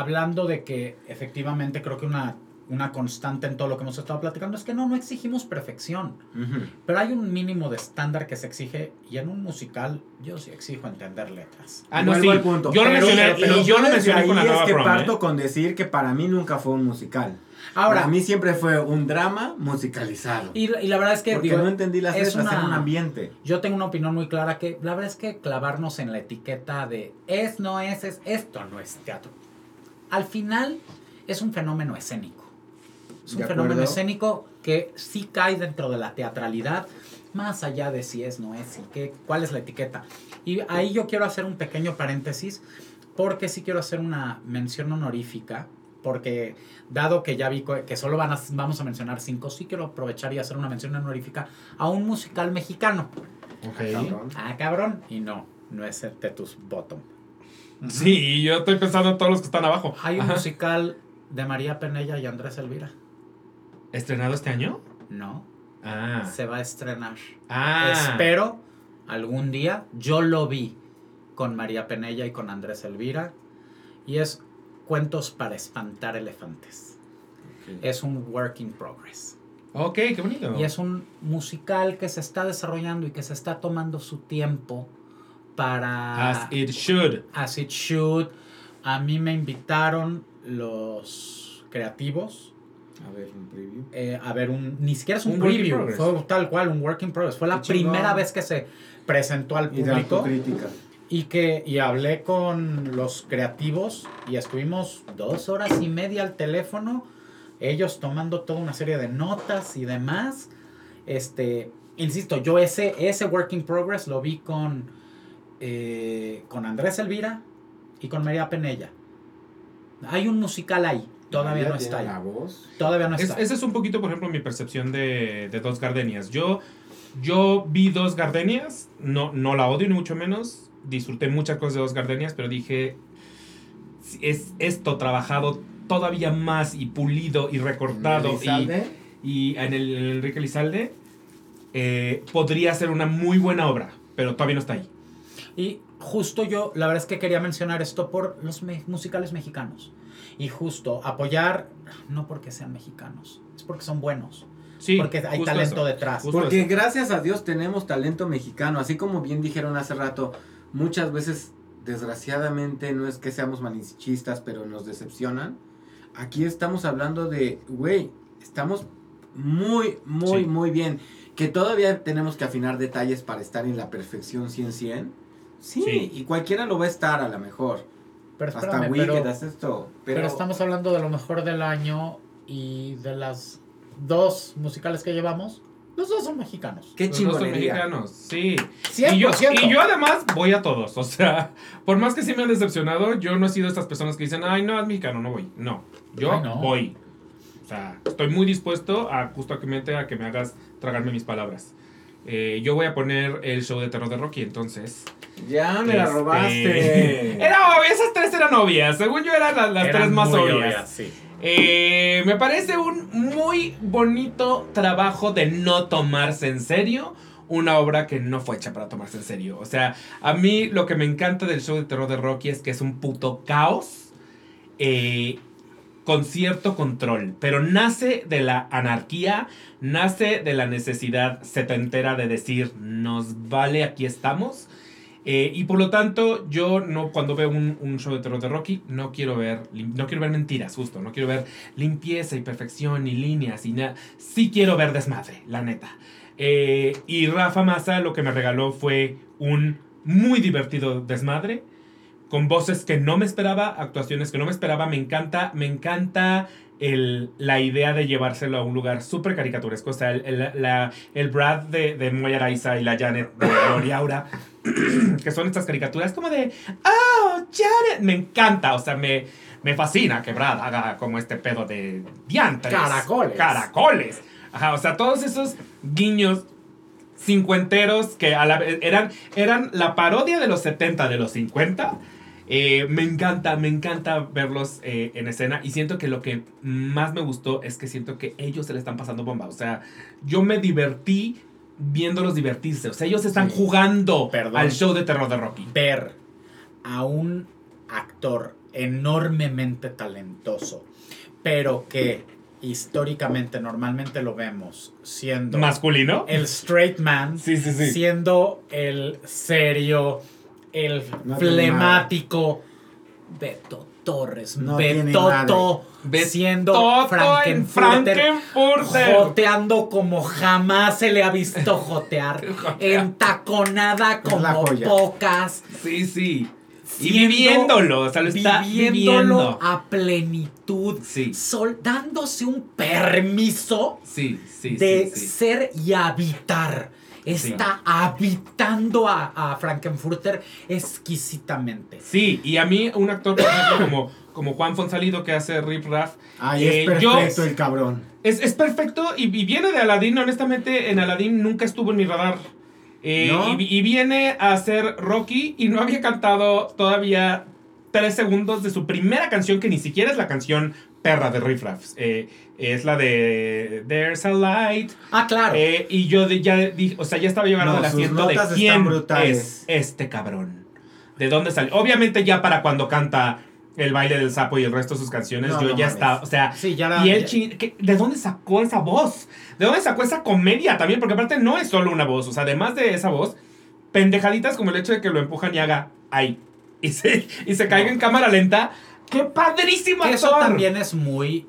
C: hablando de que efectivamente creo que una, una constante en todo lo que hemos estado platicando es que no, no exigimos perfección,
B: Ujú.
C: pero hay un mínimo de estándar que se exige y en un musical yo sí exijo entender letras.
A: Ah, no,
B: Vuelvo
A: sí.
B: al punto.
A: Yo lo
B: Pero-
A: mencioné,
B: pero
A: y yo lo
B: desde
A: mencioné con la
B: ahí
A: nueva
B: es que
A: prom,
B: parto
A: ¿eh?
B: con decir que para mí nunca fue un musical.
C: Ahora,
B: para mí siempre fue un drama musicalizado.
C: y, y la verdad es que
B: porque
C: digo,
B: no entendí las
C: es
B: letras,
C: una-
B: era un ambiente.
C: yo tengo una opinión muy clara que la verdad es que clavarnos en la etiqueta de es, no es, es, esto no es teatro. Al final es un fenómeno escénico. Es un fenómeno escénico que sí cae dentro de la teatralidad, más allá de si es, no es, y qué, cuál es la etiqueta. Y ahí yo quiero hacer un pequeño paréntesis, porque sí quiero hacer una mención honorífica, porque dado que ya vi que solo van a- vamos a mencionar cinco, sí quiero aprovechar y hacer una mención honorífica a un musical mexicano.
A: Ok.
B: Cabrón.
C: Ah, cabrón. Y no, no es el Tetus Bottom.
A: Sí, yo estoy pensando en todos los que están abajo.
C: Hay un
A: Ajá.
C: musical de María Penella y Andrés Elvira.
A: ¿Estrenado este año?
C: No,
A: Ah.
C: se va a estrenar.
A: Ah.
C: Espero algún día. Yo lo vi con María Penella y con Andrés Elvira. Y es Cuentos para espantar elefantes. Es un work in progress.
A: Ok, qué bonito.
C: Y es un musical que se está desarrollando y que se está tomando su tiempo para...
A: As it should.
C: As It Should. A mí me invitaron los creativos
B: A ver, un preview.
C: eh, a ver un... Ni siquiera es un, preview, fue tal cual, un work in progress. Fue la
B: Qué chingón.
C: primera vez que se presentó al
B: Y
C: público
B: crítica.
C: y que y hablé con los creativos y estuvimos dos horas y media al teléfono, ellos tomando toda una serie de notas y demás. Este, insisto, yo ese, ese work in progress lo vi con, eh, con Andrés Elvira y con María Penella. Hay un musical ahí, todavía
B: María
C: no está ahí.
B: la voz.
C: Todavía no
A: Es-
C: está.
A: esa es un poquito, por ejemplo, mi percepción de, de Dos Gardenias. Yo, yo vi Dos Gardenias, no, no la odio ni mucho menos. disfruté muchas cosas de Dos Gardenias, pero dije, es esto trabajado todavía más y pulido y recortado y, en el, el Enrique Elizalde eh, podría ser una muy buena obra, pero todavía no está ahí.
C: Y justo yo, la verdad es que quería mencionar esto por los me- musicales mexicanos. Y justo apoyar, no porque sean mexicanos, es porque son buenos.
A: Sí,
C: porque hay talento
A: eso.
C: detrás.
A: Justo
B: Porque
A: eso.
B: gracias a Dios tenemos talento mexicano, así como bien dijeron hace rato, muchas veces desgraciadamente no es que seamos malinchistas, pero nos decepcionan. Aquí estamos hablando de, güey, estamos muy, muy,
A: Sí.
B: muy bien. Que todavía tenemos que afinar detalles para estar en la perfección 100-100. Sí,
A: Sí.
B: y cualquiera lo va a estar a lo mejor.
C: Pero
B: Hasta Wicked,
C: pero,
B: hasta esto.
C: pero
B: Pero,
C: estamos hablando de lo mejor del año y de las dos musicales que llevamos, los dos son mexicanos.
B: qué
A: Los dos son
B: chingonería.
A: mexicanos, sí.
C: 100%.
A: Y yo, y yo además voy a todos. O sea, por más que sí me han decepcionado, yo no he sido estas personas que dicen, ay, no, es mexicano, no voy. No, yo
C: Ay, no.
A: voy. O sea, estoy muy dispuesto a justamente a que me hagas tragarme mis palabras. Eh, yo voy a poner el show de terror de Rocky, entonces.
B: Ya me la
A: Este,
B: robaste.
A: Era obvio, esas tres eran obvias. Según yo eran las, las
C: Eran
A: tres más
C: muy
A: obvias.
C: sí.
A: Eh, me parece un muy bonito trabajo de no tomarse en serio una obra que no fue hecha para tomarse en serio. O sea, a mí lo que me encanta del show de terror de Rocky es que es un puto caos eh, con cierto control, pero nace de la anarquía, nace de la necesidad setentera de decir, nos vale, aquí estamos. Eh, y por lo tanto, yo no cuando veo un, un show de terror de Rocky, no quiero ver no quiero ver mentiras, justo, no quiero ver limpieza y perfección y líneas y nada. Sí quiero ver desmadre, la neta. Eh, y Rafa Massa lo que me regaló fue un muy divertido desmadre con voces que no me esperaba, actuaciones que no me esperaba. Me encanta, me encanta el, la idea de llevárselo a un lugar súper caricaturesco. O sea, el, el- la- el Brad de, de Moya Araiza y la Janet de Gloria Aura, que son estas caricaturas como de, oh, Janet, me encanta. O sea, me, me fascina que Brad haga como este pedo de diantres.
C: Caracoles.
A: Caracoles. Ajá, o sea, todos esos guiños cincuenteros que a la vez eran, eran la parodia de los 70, de los 50. Eh, me encanta, me encanta verlos eh, en escena y siento que lo que más me gustó es que siento que ellos se le están pasando bomba. O sea, yo me divertí viéndolos divertirse. O sea, ellos están
C: Sí.
A: jugando
C: Perdón.
A: al show de terror de Rocky.
C: ver a un actor enormemente talentoso, pero que históricamente normalmente lo vemos siendo
A: ¿Masculino?
C: el straight man,
A: Sí, sí, sí.
C: siendo el serio, el
B: No
C: flemático, Beto Torres,
B: No
C: Betoto,
A: Beto
C: siendo
A: Toto en
C: Frankenfurter,
A: Frankenfurter.
C: joteando como jamás se le ha visto jotear, entaconada como pocas,
A: Sí, sí. Y viviéndolo, o sea, lo está
C: viviéndolo
A: viviendo.
C: a plenitud,
A: Sí,
C: sol- dándose un permiso
A: sí, sí,
C: de ser y habitar. Está habitando a, a Frankenfurter exquisitamente.
A: Sí, y a mí un actor, por ejemplo, como, como Juan Fonsalido que hace Rip Raff,
B: Ay,
A: Eh,
B: es
A: yo-
B: perfecto el cabrón.
A: es, es perfecto y, y viene de Aladdin. Honestamente, en Aladdin nunca estuvo en mi radar. Eh,
B: ¿No?
A: y, y viene a ser Rocky y no había cantado todavía tres segundos de su primera canción, que ni siquiera es la canción perra de Riff Raff. Eh, es la de There's a Light.
C: Ah, claro.
A: Eh, y yo de- ya dije, o sea, ya estaba llevando
B: No,
A: el
B: sus
A: asiento de quién es este cabrón. ¿De dónde sale? Obviamente ya para cuando canta El baile del sapo y el resto de sus canciones,
B: No,
A: yo
B: no
A: ya
B: mames.
A: estaba, o sea,
C: sí, ya la-
A: y él,
C: ya-
A: chi- ¿qué- ¿de dónde sacó esa voz? ¿De dónde sacó esa comedia también? Porque aparte no es solo una voz, o sea, además de esa voz, pendejaditas como el hecho de que lo empujan y haga ahí. Y se, y se caiga en cámara lenta. ¡Qué padrísimo
C: que eso
A: actor!
C: también es muy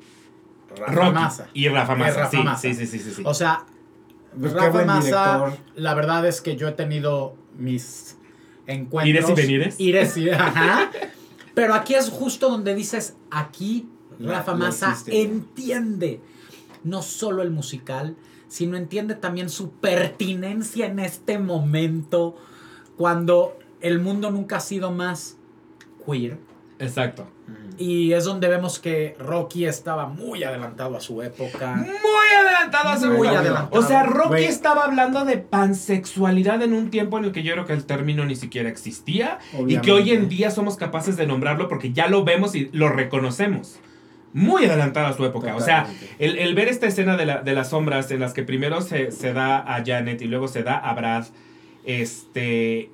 C: Rafa
A: Rocky
C: Massa.
A: Y Rafa Massa,
C: Rafa
A: sí,
C: Massa.
A: sí, sí, sí, sí, sí.
C: O sea,
B: Pues qué
C: Rafa
B: buen
C: Massa,
B: director.
C: la verdad es que yo he tenido mis encuentros.
A: ¿Ires y venires?
C: Ires y- ajá. Pero aquí es justo donde dices, aquí Rafa
B: la
C: Massa entiende no solo el musical, sino entiende también su pertinencia en este momento, cuando el mundo nunca ha sido más queer,
A: Exacto.
C: Y es donde vemos que Rocky estaba muy adelantado a su época.
A: Muy adelantado a su
C: Muy
A: época.
C: adelantado.
A: O sea, Rocky estaba hablando de pansexualidad en un tiempo en el que yo creo que el término ni siquiera existía y que hoy en día somos capaces de nombrarlo porque ya lo vemos y lo reconocemos. Muy adelantado a su época. O sea, el, el ver esta escena de, la- de las sombras en las que primero se, se da a Janet y luego se da a Brad, este.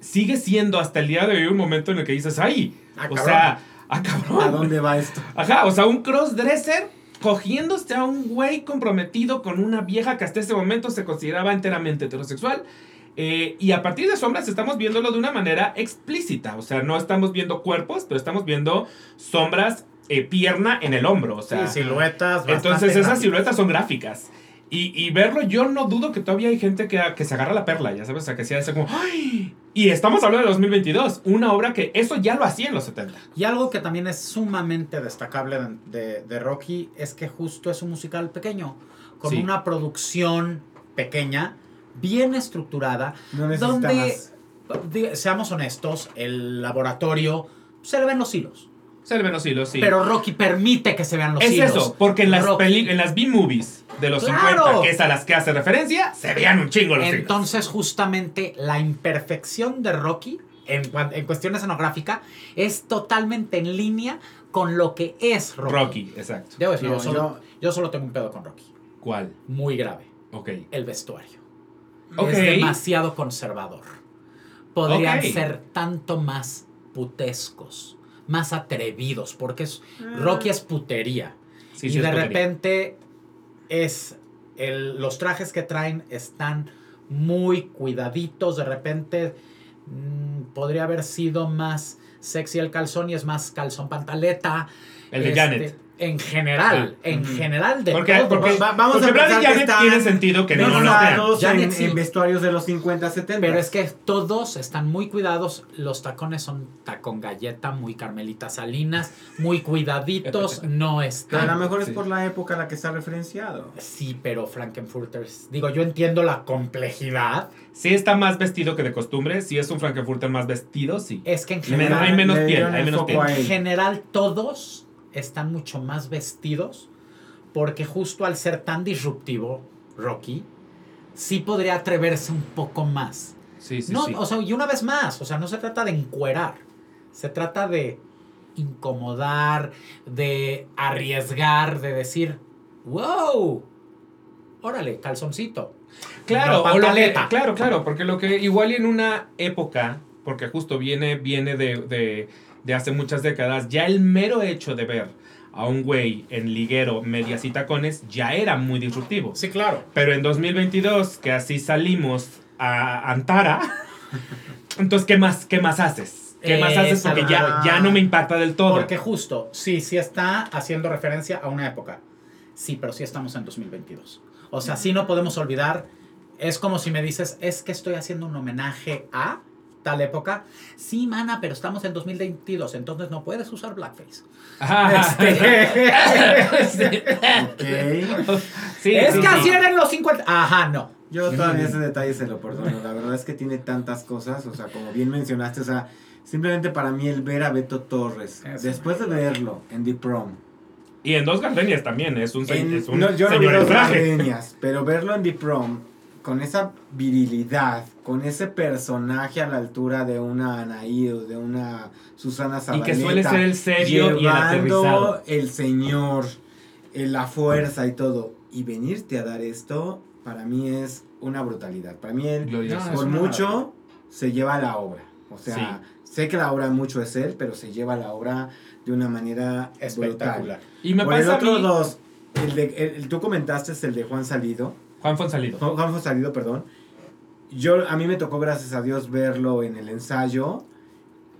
A: Sigue siendo hasta el día de hoy un momento en el que dices, ¡ay!
C: Ah,
A: o sea, ¡ah, cabrón!
B: ¿A dónde va esto?
A: Ajá, o sea, un crossdresser cogiéndose a un güey comprometido con una vieja que hasta ese momento se consideraba enteramente heterosexual. Eh, y a partir de sombras estamos viéndolo de una manera explícita. O sea, no estamos viendo cuerpos, pero estamos viendo sombras, eh, pierna en el hombro. O sea,
C: Sí, siluetas.
A: entonces esas
C: gráficas.
A: siluetas son gráficas. Y, y verlo, yo no dudo que todavía hay gente que, que se agarra la perla, ya sabes, o sea, que sea ese como, ¡ay! Y estamos hablando de 2022, una obra que eso ya lo hacía en los 70.
C: Y algo que también es sumamente destacable de, de- de Rocky es que justo es un musical pequeño, con
A: Sí.
C: una producción pequeña, bien estructurada,
B: No
C: donde, seamos honestos, el laboratorio se le ven los hilos.
A: Se le ven los hilos, sí.
C: Pero Rocky permite que se vean los
A: es
C: hilos.
A: eso, porque en las, en las B-movies de los
C: ¡Claro!
A: 50, que es a las que hace referencia, se vean un chingo los hilos.
C: Entonces, justamente la imperfección de Rocky en, en cuestión escenográfica es totalmente en línea con lo que es Rocky.
A: Rocky, exacto.
C: Debo decir,
B: No,
C: yo, solo, yo solo tengo un pedo con Rocky.
A: ¿Cuál?
C: Muy grave.
A: Ok.
C: El vestuario.
A: Ok.
C: Es demasiado conservador. Podrían ser tanto más putescos, más atrevidos, porque es, Rocky es putería.
A: Sí,
C: y
A: sí,
C: de
A: putería.
C: repente es el- los trajes que traen están muy cuidaditos. De repente mm, podría haber sido más sexy el calzón y es más calzón pantaleta.
A: El de
C: Este,
A: Janet.
C: En general,
A: Ah,
C: en general de
A: Porque,
C: todo.
A: porque,
B: Va- vamos a
A: porque Brad y Janet
B: están
A: tiene sentido que no,
C: no,
A: lo vean.
C: Janet
B: en,
C: sí.
B: en vestuarios de los 50, 70.
C: Pero es que todos están muy cuidados. Los tacones son tacón galleta, muy Carmelita Salinas, muy cuidaditos. No
B: Pero a lo
C: están.
B: mejor
A: Sí.
B: es por la época a la que está referenciado.
C: Sí, pero Frankenfurters. Digo, yo entiendo la complejidad.
A: Sí está más vestido que de costumbre. Si es un Frankenfurter más vestido, sí.
C: Es que en
A: Me-
C: general,
A: hay menos piel, hay menos piel.
B: a
C: en general todos están mucho más vestidos. Porque justo al ser tan disruptivo, Rocky, sí podría atreverse un poco más.
A: Sí, sí,
C: no,
A: sí.
C: o sea, y una vez más, o sea, no se trata de encuerar, se trata de incomodar, de arriesgar, de decir, wow, órale, calzoncito.
A: Claro, o lo que- claro, claro, porque lo que igual en una época, porque justo viene, viene de, de- de hace muchas décadas, ya el mero hecho de ver a un güey en liguero, medias y tacones, ya era muy disruptivo.
C: Sí, claro.
A: Pero en 2022, que así salimos a Antara, entonces, ¿qué más, qué más haces? ¿Qué más haces? Porque ya, ya no me impacta del todo.
C: Porque justo, sí, sí está haciendo referencia a una época. Sí, pero sí estamos en 2022. O sea, sí no podemos olvidar. Es como si me dices, es que estoy haciendo un homenaje a tal época. Sí, mana, pero estamos en 2022, entonces no puedes usar blackface.
A: Ajá.
C: Este,
B: Ok.
A: Sí,
C: es
A: sí,
C: que
A: sí.
C: así eran los 50. Ajá, no.
B: Yo todavía ese detalle se lo perdono. La verdad es que tiene tantas cosas. O sea, como bien mencionaste, o sea, simplemente para mí el ver a Beto Torres,
C: Eso.
B: después de verlo en The Prom.
A: Y en dos gardenias también, es un,
B: en-
A: es un
B: no, yo no los
A: traje.
B: gardenias, pero verlo en The Prom, con esa virilidad, con ese personaje a la altura de una Anaí o de una Susana
A: Y
B: Zabaleta.
A: que suele ser el serio y el
B: llevando
A: aterrizado.
B: el señor, eh, la fuerza y todo. Y venirte a dar esto, para mí es una brutalidad. Para mí él.
C: No,
B: por mucho, se lleva la obra. O sea, sé que la obra mucho es él, pero se lleva la obra de una manera
C: Espectacular.
B: brutal.
A: Y me
B: Por el
A: pasa a
B: otro
A: mí-
B: dos, el de, el- el- tú comentaste es el de Juan Salido.
A: Juan Fonsalido.
B: Juan, Juan Salido, perdón. Yo, a mí me tocó, gracias a Dios, verlo en el ensayo.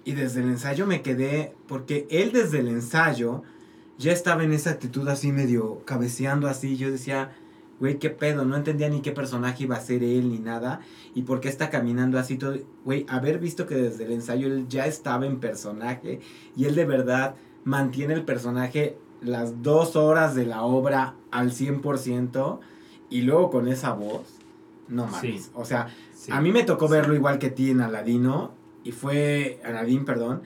B: Y desde el ensayo me quedé, porque él desde el ensayo ya estaba en esa actitud así medio cabeceando así. Yo decía, güey, qué pedo, no entendía ni qué personaje iba a ser él ni nada. Y por qué está caminando así todo. Güey, haber visto que desde el ensayo él ya estaba en personaje y él de verdad mantiene el personaje las dos horas de la obra al 100% y luego con esa voz, no mames.
A: Sí.
B: O sea,
A: Sí.
B: a mí me tocó verlo igual que ti en Aladino y fue, Aladín, perdón,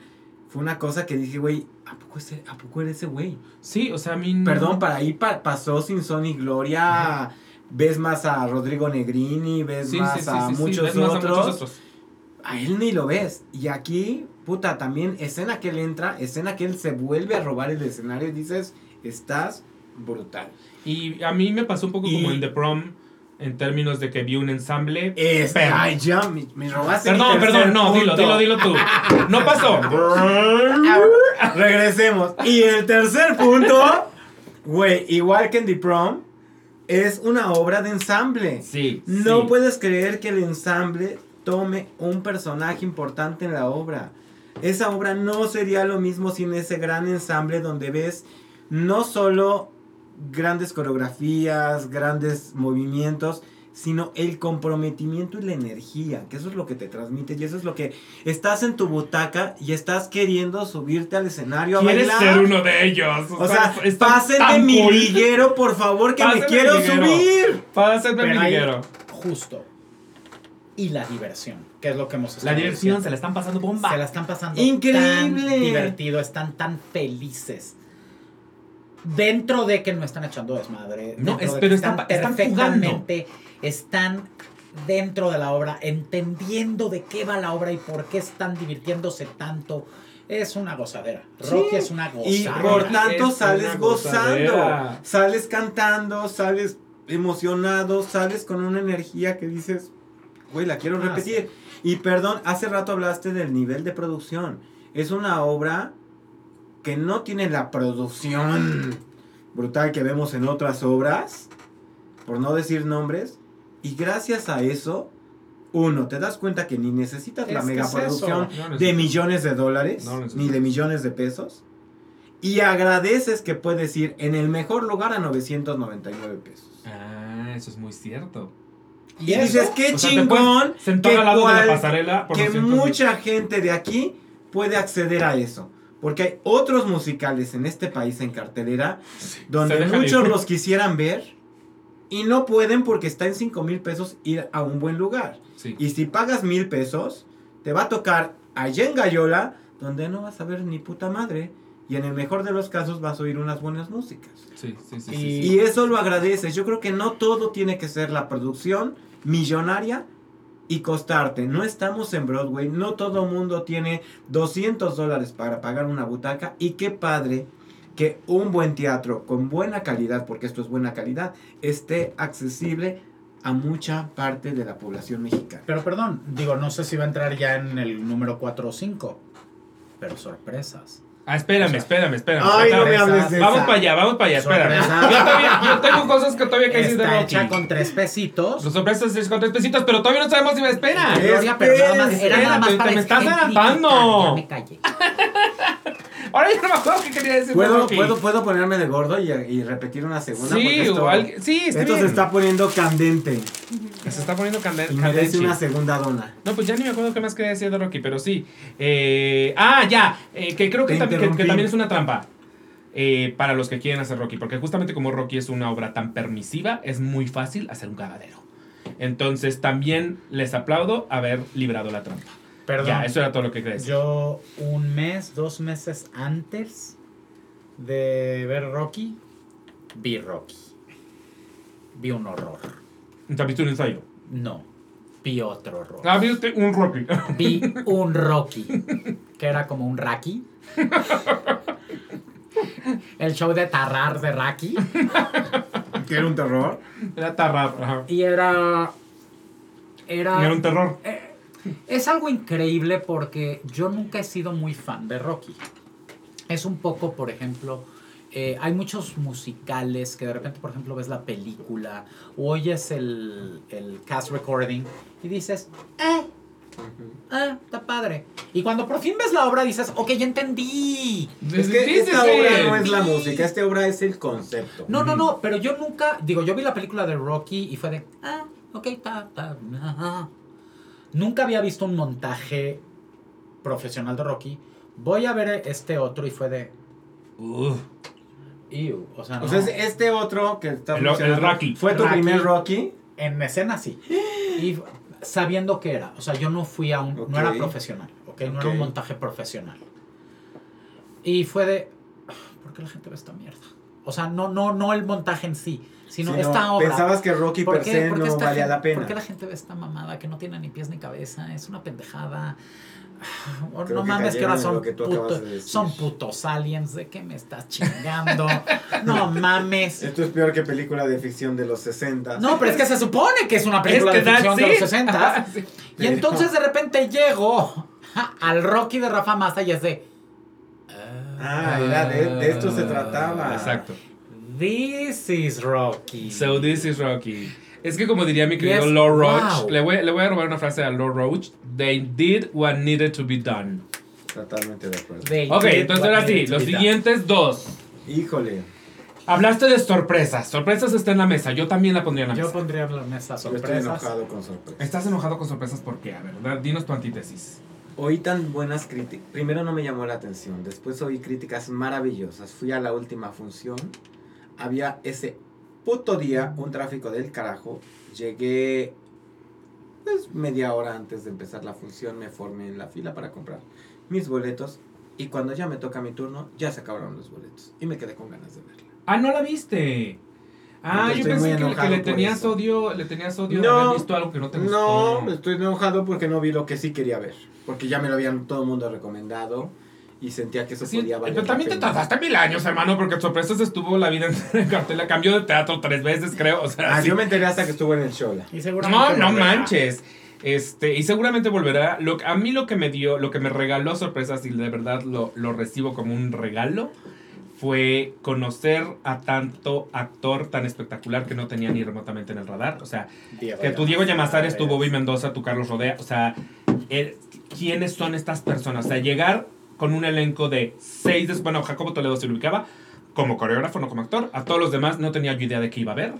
B: fue una cosa que dije, güey, ¿a poco, ese, ¿a poco era ese güey?
A: Sí, o sea, a mí. no-
B: Perdón, para ahí pa- pasó sin son y gloria. Ves más a Rodrigo Negrini, ves
A: Sí,
B: más a muchos
A: ves más a
B: otros.
A: muchos otros.
B: A él ni lo ves. Y aquí, puta, también escena que él entra, escena que él se vuelve a robar el escenario y dices, estás brutal.
A: Y a mí me pasó un poco
B: Y-
A: como en The Prom, en términos de que vi un ensamble.
B: Es,
A: Pero-
B: ay, ya, me, me robaste
A: Perdón, perdón, no, dilo, dilo, dilo tú. No pasó.
B: Regresemos. Y el tercer punto, güey, igual que en The Prom, es una obra de ensamble.
A: Sí.
B: No
A: sí.
B: puedes creer que el ensamble tome un personaje importante en la obra. Esa obra no sería lo mismo sin ese gran ensamble donde ves no solo grandes coreografías, grandes movimientos, sino el comprometimiento y la energía, que eso es lo que te transmite y eso es lo que estás en tu butaca y estás queriendo subirte al escenario a
A: ¿Quieres
B: bailar.
A: ser uno de ellos?
B: O sea,
A: está
B: pásenme mi
A: cool.
B: liguero, por favor, que me quiero
A: liguero.
B: subir.
A: Pásenme mi liguero.
C: Justo. Y la diversión, que es lo que hemos
A: La diversión
C: diciendo.
A: se la están pasando bomba.
C: Se la están pasando
B: Increíble.
C: tan divertido, están tan felices. Dentro de que no están echando desmadre.
A: No,
C: dentro
A: es-
C: de
A: pero están- están
C: perfectamente, están dentro de la obra, entendiendo de qué va la obra y por qué están divirtiéndose tanto. Es una gozadera. Rocky es una
B: Y
C: gozadera.
B: por tanto
A: Es
B: sales gozando,
A: gozadera.
B: sales cantando, sales emocionado, sales con una energía que dices, güey, la quiero
C: Ah,
B: repetir. Y perdón, hace rato hablaste del nivel de producción. Es una obra que no tiene la producción brutal que vemos en otras obras, por no decir nombres, y gracias a eso, uno, te das cuenta que ni necesitas la
C: Es es
B: megaproducción
A: eso. No
B: de millones de dólares,
A: No
B: ni de millones de pesos, y agradeces que puedes ir en el mejor lugar a 999 pesos.
A: Ah, eso es muy cierto.
B: Y, dices, qué
A: O sea, te
B: chingón que cual-
A: la pasarela por
B: que
A: 200
B: mucha gente de aquí puede acceder a eso. Porque hay otros musicales en este país en cartelera donde muchos los quisieran ver y no pueden porque está en 5 mil pesos ir a un buen lugar.
A: Sí.
B: Y si pagas mil pesos, te va a tocar allá en Gallola, donde no vas a ver ni puta madre. Y en el mejor de los casos vas a oír unas buenas músicas.
A: Sí, sí, sí.
C: Y-
A: sí, sí.
B: Y eso lo agradeces. Yo creo que no todo tiene que ser la producción millonaria y costarte. No estamos en Broadway, no todo mundo tiene 200 dólares para pagar una butaca. Y qué padre que un buen teatro con buena calidad, porque esto es buena calidad, esté accesible a mucha parte de la población mexicana.
C: Pero perdón, digo, no sé si va a entrar ya en el número 4 o 5. Pero sorpresas.
A: Ah, espérame,
C: O sea,
A: espérame, espérame.
B: Ay, no me hables de
A: Vamos
B: esa.
A: para allá, vamos para allá, espérame. Yo, todavía, yo tengo cosas que todavía que decir de
C: Está hecha con tres pesitos.
A: Los sorpresas es con tres pesitos, pero todavía no sabemos si me espera.
C: Gloria, pero nada más, era nada más para
A: te me estás adelantando.
C: Ya me callé.
A: Ahora ya no me acuerdo qué quería decir de
B: ¿Puedo,
A: Rocky.
B: ¿puedo, puedo ponerme de gordo y, y repetir una segunda?
A: Sí,
B: esto,
A: o alguien- sí, está
B: esto se está poniendo candente
A: Se está poniendo candente.
B: y merece una segunda dona.
A: No, pues ya ni me acuerdo qué más quería decir de Rocky, pero sí. Eh, ah, ya. eh, que creo que,
B: Te
A: tam- que- también es una trampa. eh, para los que quieren hacer Rocky. Porque justamente como Rocky es una obra tan permisiva, es muy fácil hacer un cagadero. Entonces también les aplaudo haber librado la trampa.
C: Perdón.
A: Ya, eso era todo lo que decir.
C: Yo un mes, dos meses antes de ver Rocky, vi Rocky. Vi un horror.
A: ¿Te has visto un ensayo?
C: No, vi otro horror.
A: Ah, vi un Rocky.
C: Vi un Rocky, que era como un Raki. El show de Tarrar de Raki.
B: Que era un terror.
A: Era tarra. ajá.
C: Y era. Era.
A: Era un terror.
C: Es algo increíble porque yo nunca he sido muy fan de Rocky. Es un poco, por ejemplo, eh, hay muchos musicales que de repente, por ejemplo, ves la película o oyes el, el cast recording y dices, eh, eh, está padre. Y cuando por fin ves la obra dices, ok, ya entendí.
B: Es que
A: Sí,
B: esta
A: sí, sí.
B: obra no es la música, esta obra es el concepto.
C: No, no, no, pero yo nunca, digo, yo vi la película de Rocky y fue de, ah, ok, ta, ta, ajá. Nunca había visto un montaje profesional de Rocky. Voy a ver este otro y fue de,
A: Ugh.
C: ew, o sea, no.
B: O sea, es este otro que está
A: El- el Rocky.
B: ¿Fue tu
C: Rocky.
B: primer Rocky?
C: en escena sí. Y sabiendo que era, o sea, yo no fui a un, no era profesional, ¿ok? No era un montaje profesional. Y fue de, ¿por qué la gente ve esta mierda? O sea, no, no, no el montaje en sí, sino
B: Sí,
C: esta
B: no,
C: obra.
B: Pensabas que Rocky
C: ¿Por
B: per
C: qué-
B: se
C: qué
B: no valía la pena.
C: ¿Por qué la gente ve esta mamada que no tiene ni pies ni cabeza? Es una pendejada.
B: Creo
C: no
B: que
C: mames, que ahora son,
B: que
C: puto-
B: de
C: son putos aliens. ¿De qué me estás chingando? no mames.
B: Esto es peor que película de ficción de los 60.
C: No, pero es que se supone que es una película
A: Es que
C: de ficción de los
A: sí.
C: 60.
A: Sí.
C: Y
B: Pero-
C: entonces de repente llego al Rocky de Rafa Massa y es de.
B: Ah, era de, de esto se trataba.
A: Exacto.
C: This is Rocky.
A: So this is Rocky. Es que como diría mi querido
C: Yes,
A: Lord Roach,
C: wow.
A: le, voy, le voy a robar una frase a Lord Roach. They did what needed to be done.
B: Totalmente de acuerdo.
C: They
A: Ok, entonces ahora sí, los siguientes dos.
B: Híjole.
A: Hablaste de sorpresas. Sorpresas está en la mesa. Yo también la pondría en la
C: Yo
A: mesa.
C: pondría en la mesa
B: Yo estoy
C: sorpresas.
B: enojado con sorpresas.
A: ¿Estás enojado con sorpresas por qué? A ver, dinos tu antítesis.
B: Oí tan buenas críticas. Primero no me llamó la atención. Después oí críticas maravillosas. Fui a la última función. Había ese puto día un tráfico del carajo. Llegué pues media hora antes de empezar la función. Me formé en la fila para comprar mis boletos. Y cuando ya me toca mi turno, ya se acabaron los boletos. Y me quedé con ganas de verla.
A: Ah, no la viste. Ah, yo pensé que, le tenías odio, le tenías odio de
B: No,
A: haber visto algo que no te gustó.
B: No, estoy enojado porque no vi lo que sí quería ver. Porque ya me lo habían todo el mundo recomendado. Y sentía que eso
A: Sí,
B: podía valer
A: pero
B: la
A: también te tardaste mil años, hermano, porque sorpresas estuvo la vida en cartela. Cambió de teatro tres veces, creo. O sea,
B: Ah,
A: sí.
B: yo me enteré hasta que estuvo en el Shola.
C: Y seguramente
A: No, no
C: volverá.
A: manches. Este, y seguramente volverá. Lo, a mí lo que me dio, lo que me regaló sorpresas y de verdad lo, lo recibo como un regalo, fue conocer a tanto actor tan espectacular que no tenía ni remotamente en el radar. O sea,
C: Diego
A: que tu Diego Llamazares, tu. Bobby Mendoza, tu Carlos Rodea, o sea, el- ¿quiénes son estas personas? O sea, llegar con un elenco de seis, de, bueno, Jacobo Toledo se lo ubicaba como coreógrafo, no como actor, a todos los demás no tenía yo idea de qué iba a ver,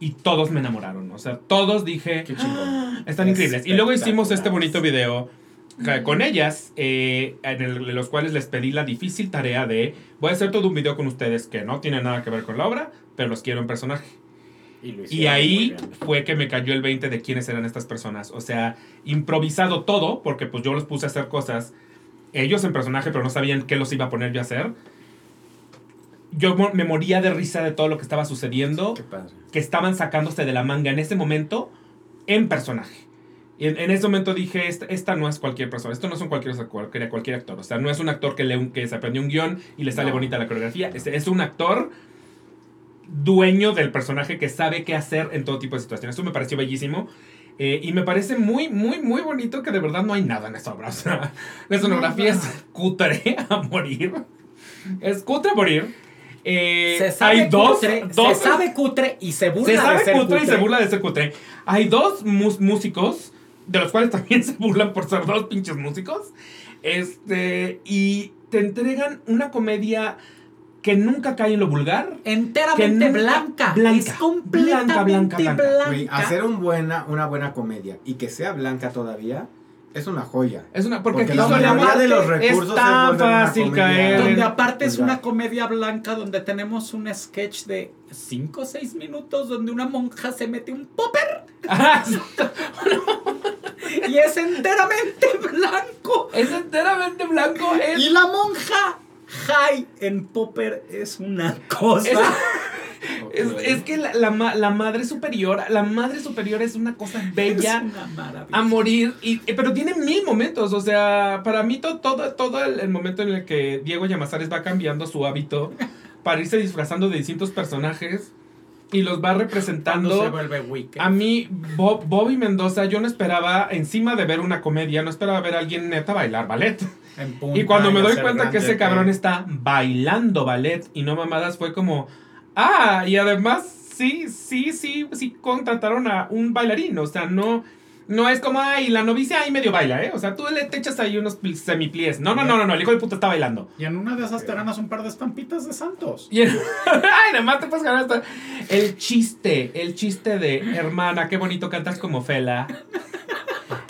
A: y todos me enamoraron, o sea, todos dije,
B: Qué chingón.
A: "Ah, están increíbles. Y luego hicimos este bonito video con ellas, eh, en, el- en los cuales les pedí la difícil tarea de, voy a hacer todo un video con ustedes que no tiene nada que ver con la obra, pero los quiero en personaje.
C: Y,
A: Y ahí fue que me cayó el 20 de quiénes eran estas personas. O sea, improvisado todo, porque pues yo los puse a hacer cosas, ellos en personaje, pero no sabían qué los iba a poner yo a hacer. Yo me moría de risa de todo lo que estaba sucediendo,
B: Qué padre.
A: que estaban sacándose de la manga en ese momento en personaje. Y en, en ese momento dije, esta, esta no es cualquier persona, esto no es un cualquier, cualquier, cualquier actor. O sea, no es un actor que, un- que se aprendió un guion y le sale
C: No.
A: bonita la coreografía. Es, es un actor dueño del personaje que sabe qué hacer en todo tipo de situaciones. Eso me pareció bellísimo. Eh, y me parece muy, muy, muy bonito que de verdad no hay nada en esta obra. O sea, la escenografía es cutre a morir. Es cutre a morir. Eh,
C: Se sabe
A: hay dos,
C: cutre,
A: dos
C: se sabe cutre y se burla
A: se sabe
C: de ser
A: cutre, y se burla de ser cutre. Hay dos músicos, de los cuales también se burlan por ser dos pinches músicos. Este, y te entregan una comedia que nunca cae en lo vulgar.
C: Enteramente blanca.
A: blanca,
C: Es completamente
A: blanca, blanca,
C: blanca.
A: blanca.
B: Hacer un buena, una buena comedia y que sea blanca todavía es una joya.
A: Es una, porque,
B: Porque
A: aquí
B: la
A: solamente
B: mayoría de los
A: es
B: recursos es
A: tan fácil
B: comedia.
A: caer.
C: Donde aparte es una comedia blanca donde tenemos un sketch de 5 o 6 minutos donde una monja se mete un popper y es enteramente blanco.
A: es enteramente blanco. Es,
C: Y la monja high en popper es una cosa.
A: es, es que la, la la madre superior, la madre superior es una cosa bella.
C: Es una maravilla.
A: a morir. Y, eh, pero tiene mil momentos. O sea, para mí to- todo, todo el, el momento en el que Diego Llamazares va cambiando su hábito para irse disfrazando de distintos personajes y los va
C: Cuando se
A: representando.
C: vuelve wicked.
A: A mí, Bob, Bobby Mendoza, yo no esperaba, encima de ver una comedia, no esperaba ver a alguien neta bailar ballet.
C: Punta
A: Y cuando me doy cuenta que ese cabrón está bailando ballet y no mamadas, fue como, ah, y además sí, sí, sí, sí contrataron a un bailarín, o sea, no, no es como, ay, la novicia ahí medio baila, ¿eh? O sea, tú le te echas ahí unos pl- semipliés. No, no, no, no, no, el hijo de puta está bailando.
C: Y en una de esas te ganas un par de estampitas de santos.
A: Y ay, nada más te puedes ganar hasta... El chiste, el chiste de, hermana, qué bonito cantas como Fela.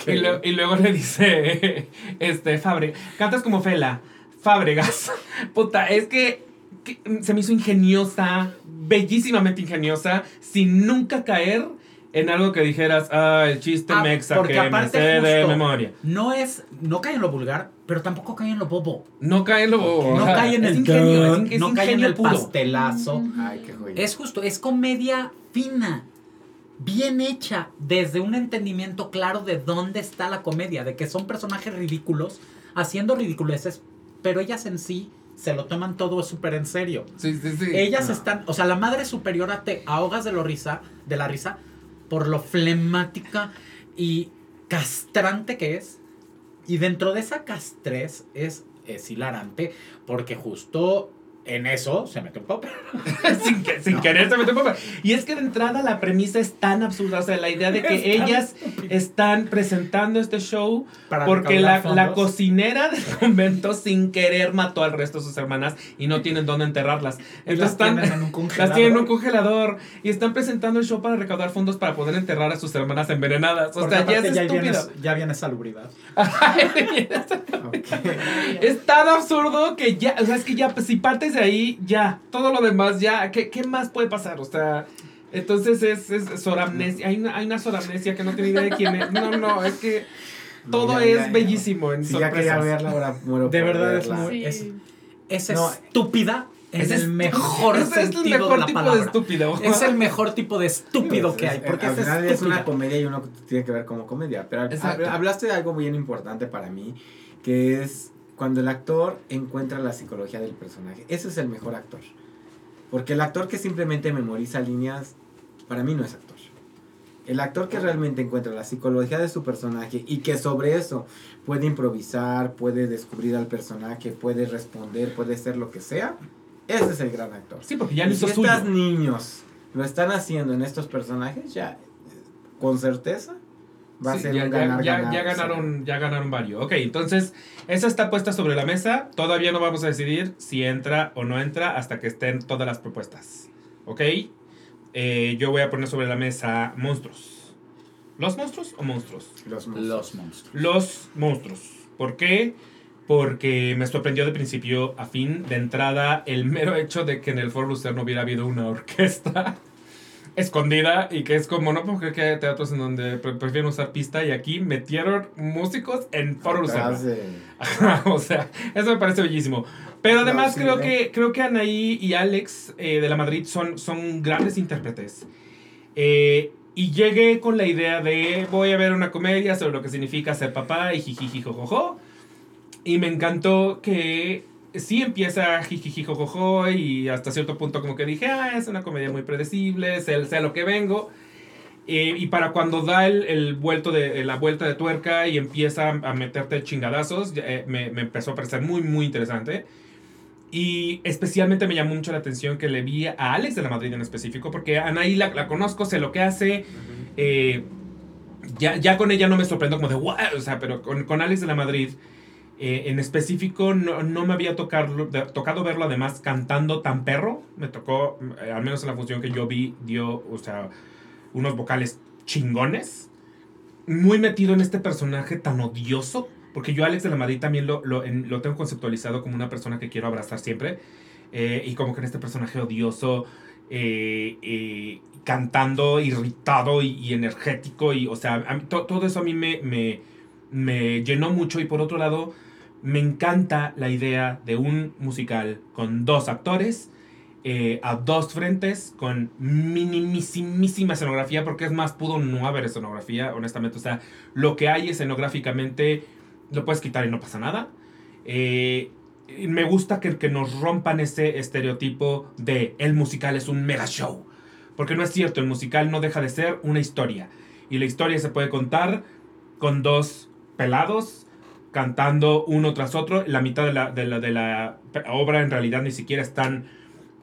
A: Y, lo- y luego le dice, este, Fabre, cantas como Fela, Fábregas. Puta, es que, que se me hizo ingeniosa, bellísimamente ingeniosa, sin nunca caer en algo que dijeras, ah, el chiste
C: Ah,
A: mexa que me sé de memoria.
C: No es, no cae en lo vulgar, pero tampoco cae en lo bobo.
A: No cae en lo bobo.
C: No cae en el
A: ingenio, es, es
C: no cae en
A: ingenio
C: el
A: puro.
C: pastelazo.
B: Ay, qué joya.
C: Es justo, es comedia fina, bien hecha, desde un entendimiento claro de dónde está la comedia, de que son personajes ridículos, haciendo ridiculeces, pero ellas en sí se lo toman todo súper en serio.
A: Sí, sí, sí.
C: Ellas
B: No.
C: están, o sea, la madre superiora te ahogas de lo risa, de la risa, por lo flemática y castrante que es. Y dentro de esa castrez es, es hilarante, porque justo en eso se mete un pop.
A: sin, que- sin querer se metió en papel. Y es que de entrada la premisa es tan absurda. O sea, la idea de que
C: Es tan
A: ellas están presentando este show
C: Para
A: porque la, la cocinera del convento sin querer mató al resto de sus hermanas y no tienen dónde enterrarlas. Entonces
C: las
A: están,
C: tienen en un congelador.
A: las tienen en un congelador y están presentando el show para recaudar fondos para poder enterrar a sus hermanas envenenadas. O
C: Porque
A: sea, ya es
C: viene,
A: estúpido.
C: ya viene salubridad.
A: Es tan absurdo que ya, o sea, es que ya, pues, si partes de ahí, ya, todo lo demás, ya, ¿qué, qué más puede pasar? O sea, entonces es, es soramnesia, hay una, hay una soramnesia que no tiene idea de quién es. No, no, es que todo
B: ya,
A: es
B: ya, ya.
A: bellísimo en
B: Si ya quería
A: sorpresas.
B: verla, ahora muero
C: De verdad es
B: verla.
C: muy-
F: Sí.
C: es- Es
B: No,
C: estúpida
A: Es
C: el mejor
A: es, es
C: sentido
A: el mejor
C: de la
A: tipo
C: palabra.
A: de estúpido.
C: Es el mejor tipo de estúpido que hay,
B: Es-
C: porque
B: al
C: es
B: final es una comedia y uno tiene que ver como comedia. Pero
A: Exacto.
B: hablaste de algo bien importante para mí, que es cuando el actor encuentra la psicología del personaje. Ese es el mejor actor. Porque el actor que simplemente memoriza líneas, para mí no es actor. El actor que realmente encuentra la psicología de su personaje y que sobre eso puede improvisar, puede descubrir al personaje, puede responder, puede ser lo que sea, ese es el gran actor.
A: Sí, porque ya hizo
B: si estos niños lo están haciendo en estos personajes, ya eh, con certeza va a
A: Sí,
B: ser
A: ya,
B: un
A: ya-
B: ganar,
A: ya-
B: ganar,
A: ya ganaron, ya ganaron varios. Ok, entonces, esa está puesta sobre la mesa. Todavía no vamos a decidir si entra o no entra hasta que estén todas las propuestas. Ok, Eh, yo voy a poner sobre la mesa monstruos. ¿Los monstruos o monstruos?
B: Los monstruos.
C: Los monstruos.
A: Los monstruos. ¿Por qué? Porque me sorprendió de principio a fin, de entrada, el mero hecho de que en el Foro Lucer no hubiera habido una orquesta escondida y que es como, no creer que hay teatros en donde pre- prefieren usar pista y aquí metieron músicos en Foro o sea, eso me parece bellísimo. Pero además
B: sí,
A: creo,
B: ¿eh?
A: que, creo que Anaí y Alex eh, de la Madrid son, son grandes intérpretes. Eh, y llegué con la idea de voy a ver una comedia sobre lo que significa ser papá y jijiji jojojo. Y me encantó que sí empieza jijiji jojojo y hasta cierto punto como que dije, ah, es una comedia muy predecible, sé, sé a lo que vengo. Eh, y para cuando da el, el vuelto de, la vuelta de tuerca y empieza a meterte chingadazos, eh, me, me empezó a parecer muy, muy interesante. Y especialmente me llamó mucho la atención que le vi a Alex de la Madrid en específico, porque Anaí la, la conozco, sé lo que hace. eh, ya, ya con ella no me sorprendo como de, wow, o sea, pero con, con Alex de la Madrid eh, en específico no, no me había tocado, tocado verlo además cantando tan perro. Me tocó, eh, al menos en la función que yo vi, dio, o sea, unos vocales chingones. Muy metido en este personaje tan odioso. Porque yo Alex de la Madrid también lo, lo, lo tengo conceptualizado como una persona que quiero abrazar siempre. Eh, y como que en este personaje odioso, cantando, irritado y, energético. Y, o sea, mí- to- todo eso a mí me, me, me llenó mucho. Y por otro lado, me encanta la idea de un musical con dos actores. eh, a dos frentes con minimísima escenografía porque es más pudo no haber escenografía honestamente o sea lo que hay escenográficamente lo puedes quitar y no pasa nada Eh, me gusta que, que nos rompan ese estereotipo de el musical es un mega show porque no es cierto el musical no deja de ser una historia y la historia se puede contar con dos pelados cantando uno tras otro la mitad de la, de la, obra en realidad ni siquiera están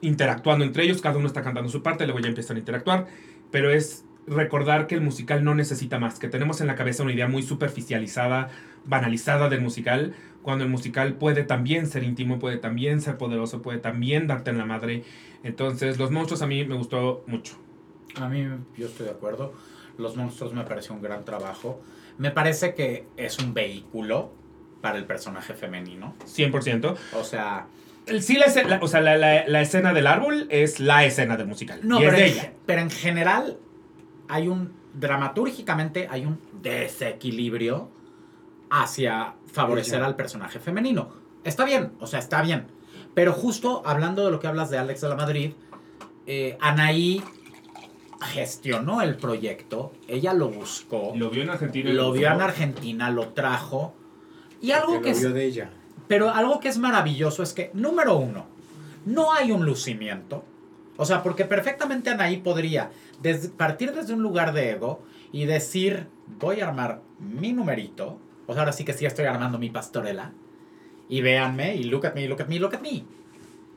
A: interactuando entre ellos, cada uno está cantando su parte, luego ya empiezan a interactuar, pero es recordar que el musical no necesita más, que tenemos en la cabeza una idea muy superficializada, banalizada del musical, cuando el musical puede también ser íntimo, puede también ser poderoso, puede también darte en la madre. Entonces, Los Monstruos a mí me gustó mucho.
C: A mí, yo estoy de acuerdo. Los monstruos me pareció un gran trabajo. Me parece que es un vehículo para el personaje femenino.
A: 100%.
C: O sea,
A: Sí, la, escena- la- o sea, la, la- la escena del árbol es la escena del musical.
C: no,
A: y es
C: pero,
A: de
C: en,
A: ella.
C: pero en general, hay un, dramatúrgicamente hay un desequilibrio hacia favorecer al personaje femenino. Está bien, o sea, está bien. Pero justo hablando de lo que hablas de Alex de la Madrid, eh, Anaí gestionó el proyecto, ella lo buscó,
A: Lo vio en Argentina.
C: lo vio en. Argentina, lo trajo. Y algo
B: Que
C: es,
B: vio de ella.
C: pero algo que es maravilloso es que, número uno, no hay un lucimiento. O sea, porque perfectamente Anaí podría des- partir desde un lugar de ego y decir, voy a armar mi numerito. O sea, ahora sí que sí estoy armando mi pastorela. Y véanme, y look at me, look at me, look at me.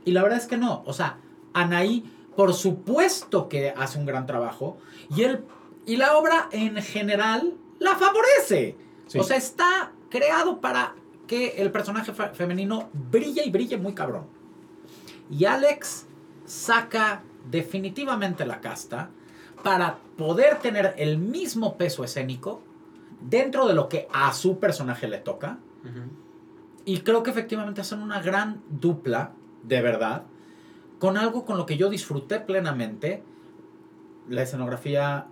C: Y la verdad es que no. O sea, Anaí, por supuesto que hace un gran trabajo. Y, él, y la obra en general la favorece.
A: Sí.
C: O sea, está creado para que el personaje fe- femenino brille y brille muy cabrón. Y Alex saca definitivamente la casta para poder tener el mismo peso escénico dentro de lo que a su personaje le toca. Y creo que efectivamente hacen una gran dupla, de verdad, con algo con lo que yo disfruté plenamente. La escenografía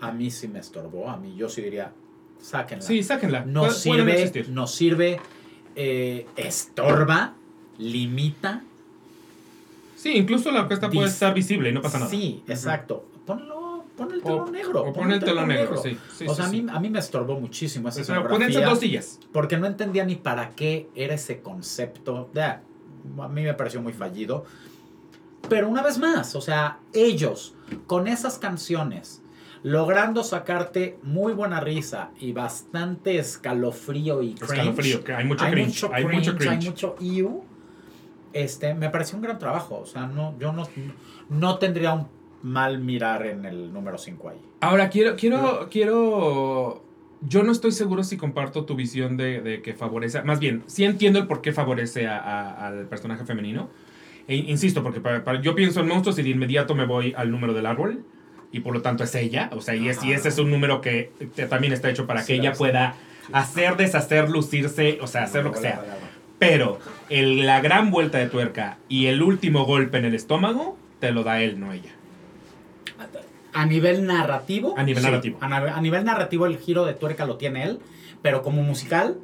C: a mí sí me estorbó, a mí yo sí diría, sáquenla
A: Sí, sáquenla. No
C: sirve, nos sirve, eh, estorba, limita.
A: Sí, incluso la orquesta puede estar visible y no pasa nada.
C: Sí, exacto. Ponlo, pon el
A: O,
C: telón negro.
A: o pon el telón negro, sí. sí,
C: o sea,
A: sí.
C: A, mí, a mí me estorbó muchísimo esa
A: O sea, pónganse
C: escenografía,
A: dos sillas.
C: porque no entendía ni para qué era ese concepto. Ya, a mí me pareció muy fallido. Pero una vez más, o sea, ellos con esas canciones, logrando sacarte muy buena risa y bastante escalofrío y cringe.
A: Escalofrío, que hay mucho cringe. hay mucho cringe.
C: Hay mucho ew. Este, me pareció un gran trabajo. O sea, no, yo no, no tendría un mal mirar en el número 5 ahí.
A: Ahora, quiero, quiero, quiero... Yo no estoy seguro si comparto tu visión de, de que favorece... Más bien, sí entiendo el por qué favorece a- a- al personaje femenino. E insisto, porque para- para- yo pienso en monstruos y de inmediato me voy al número del árbol. Y por lo tanto es ella. O sea, y, es, y ese es un número que te- también está hecho para que
C: Sí,
A: ella
C: sí.
A: pueda hacer, deshacer, lucirse, o sea, hacer lo que sea. Pero el- la gran vuelta de tuerca y el último golpe en el estómago te lo da él, no ella.
C: A nivel narrativo.
A: A nivel
C: sí.
A: narrativo.
C: A, nivel narrativo, el giro de tuerca lo tiene él. Pero como musical,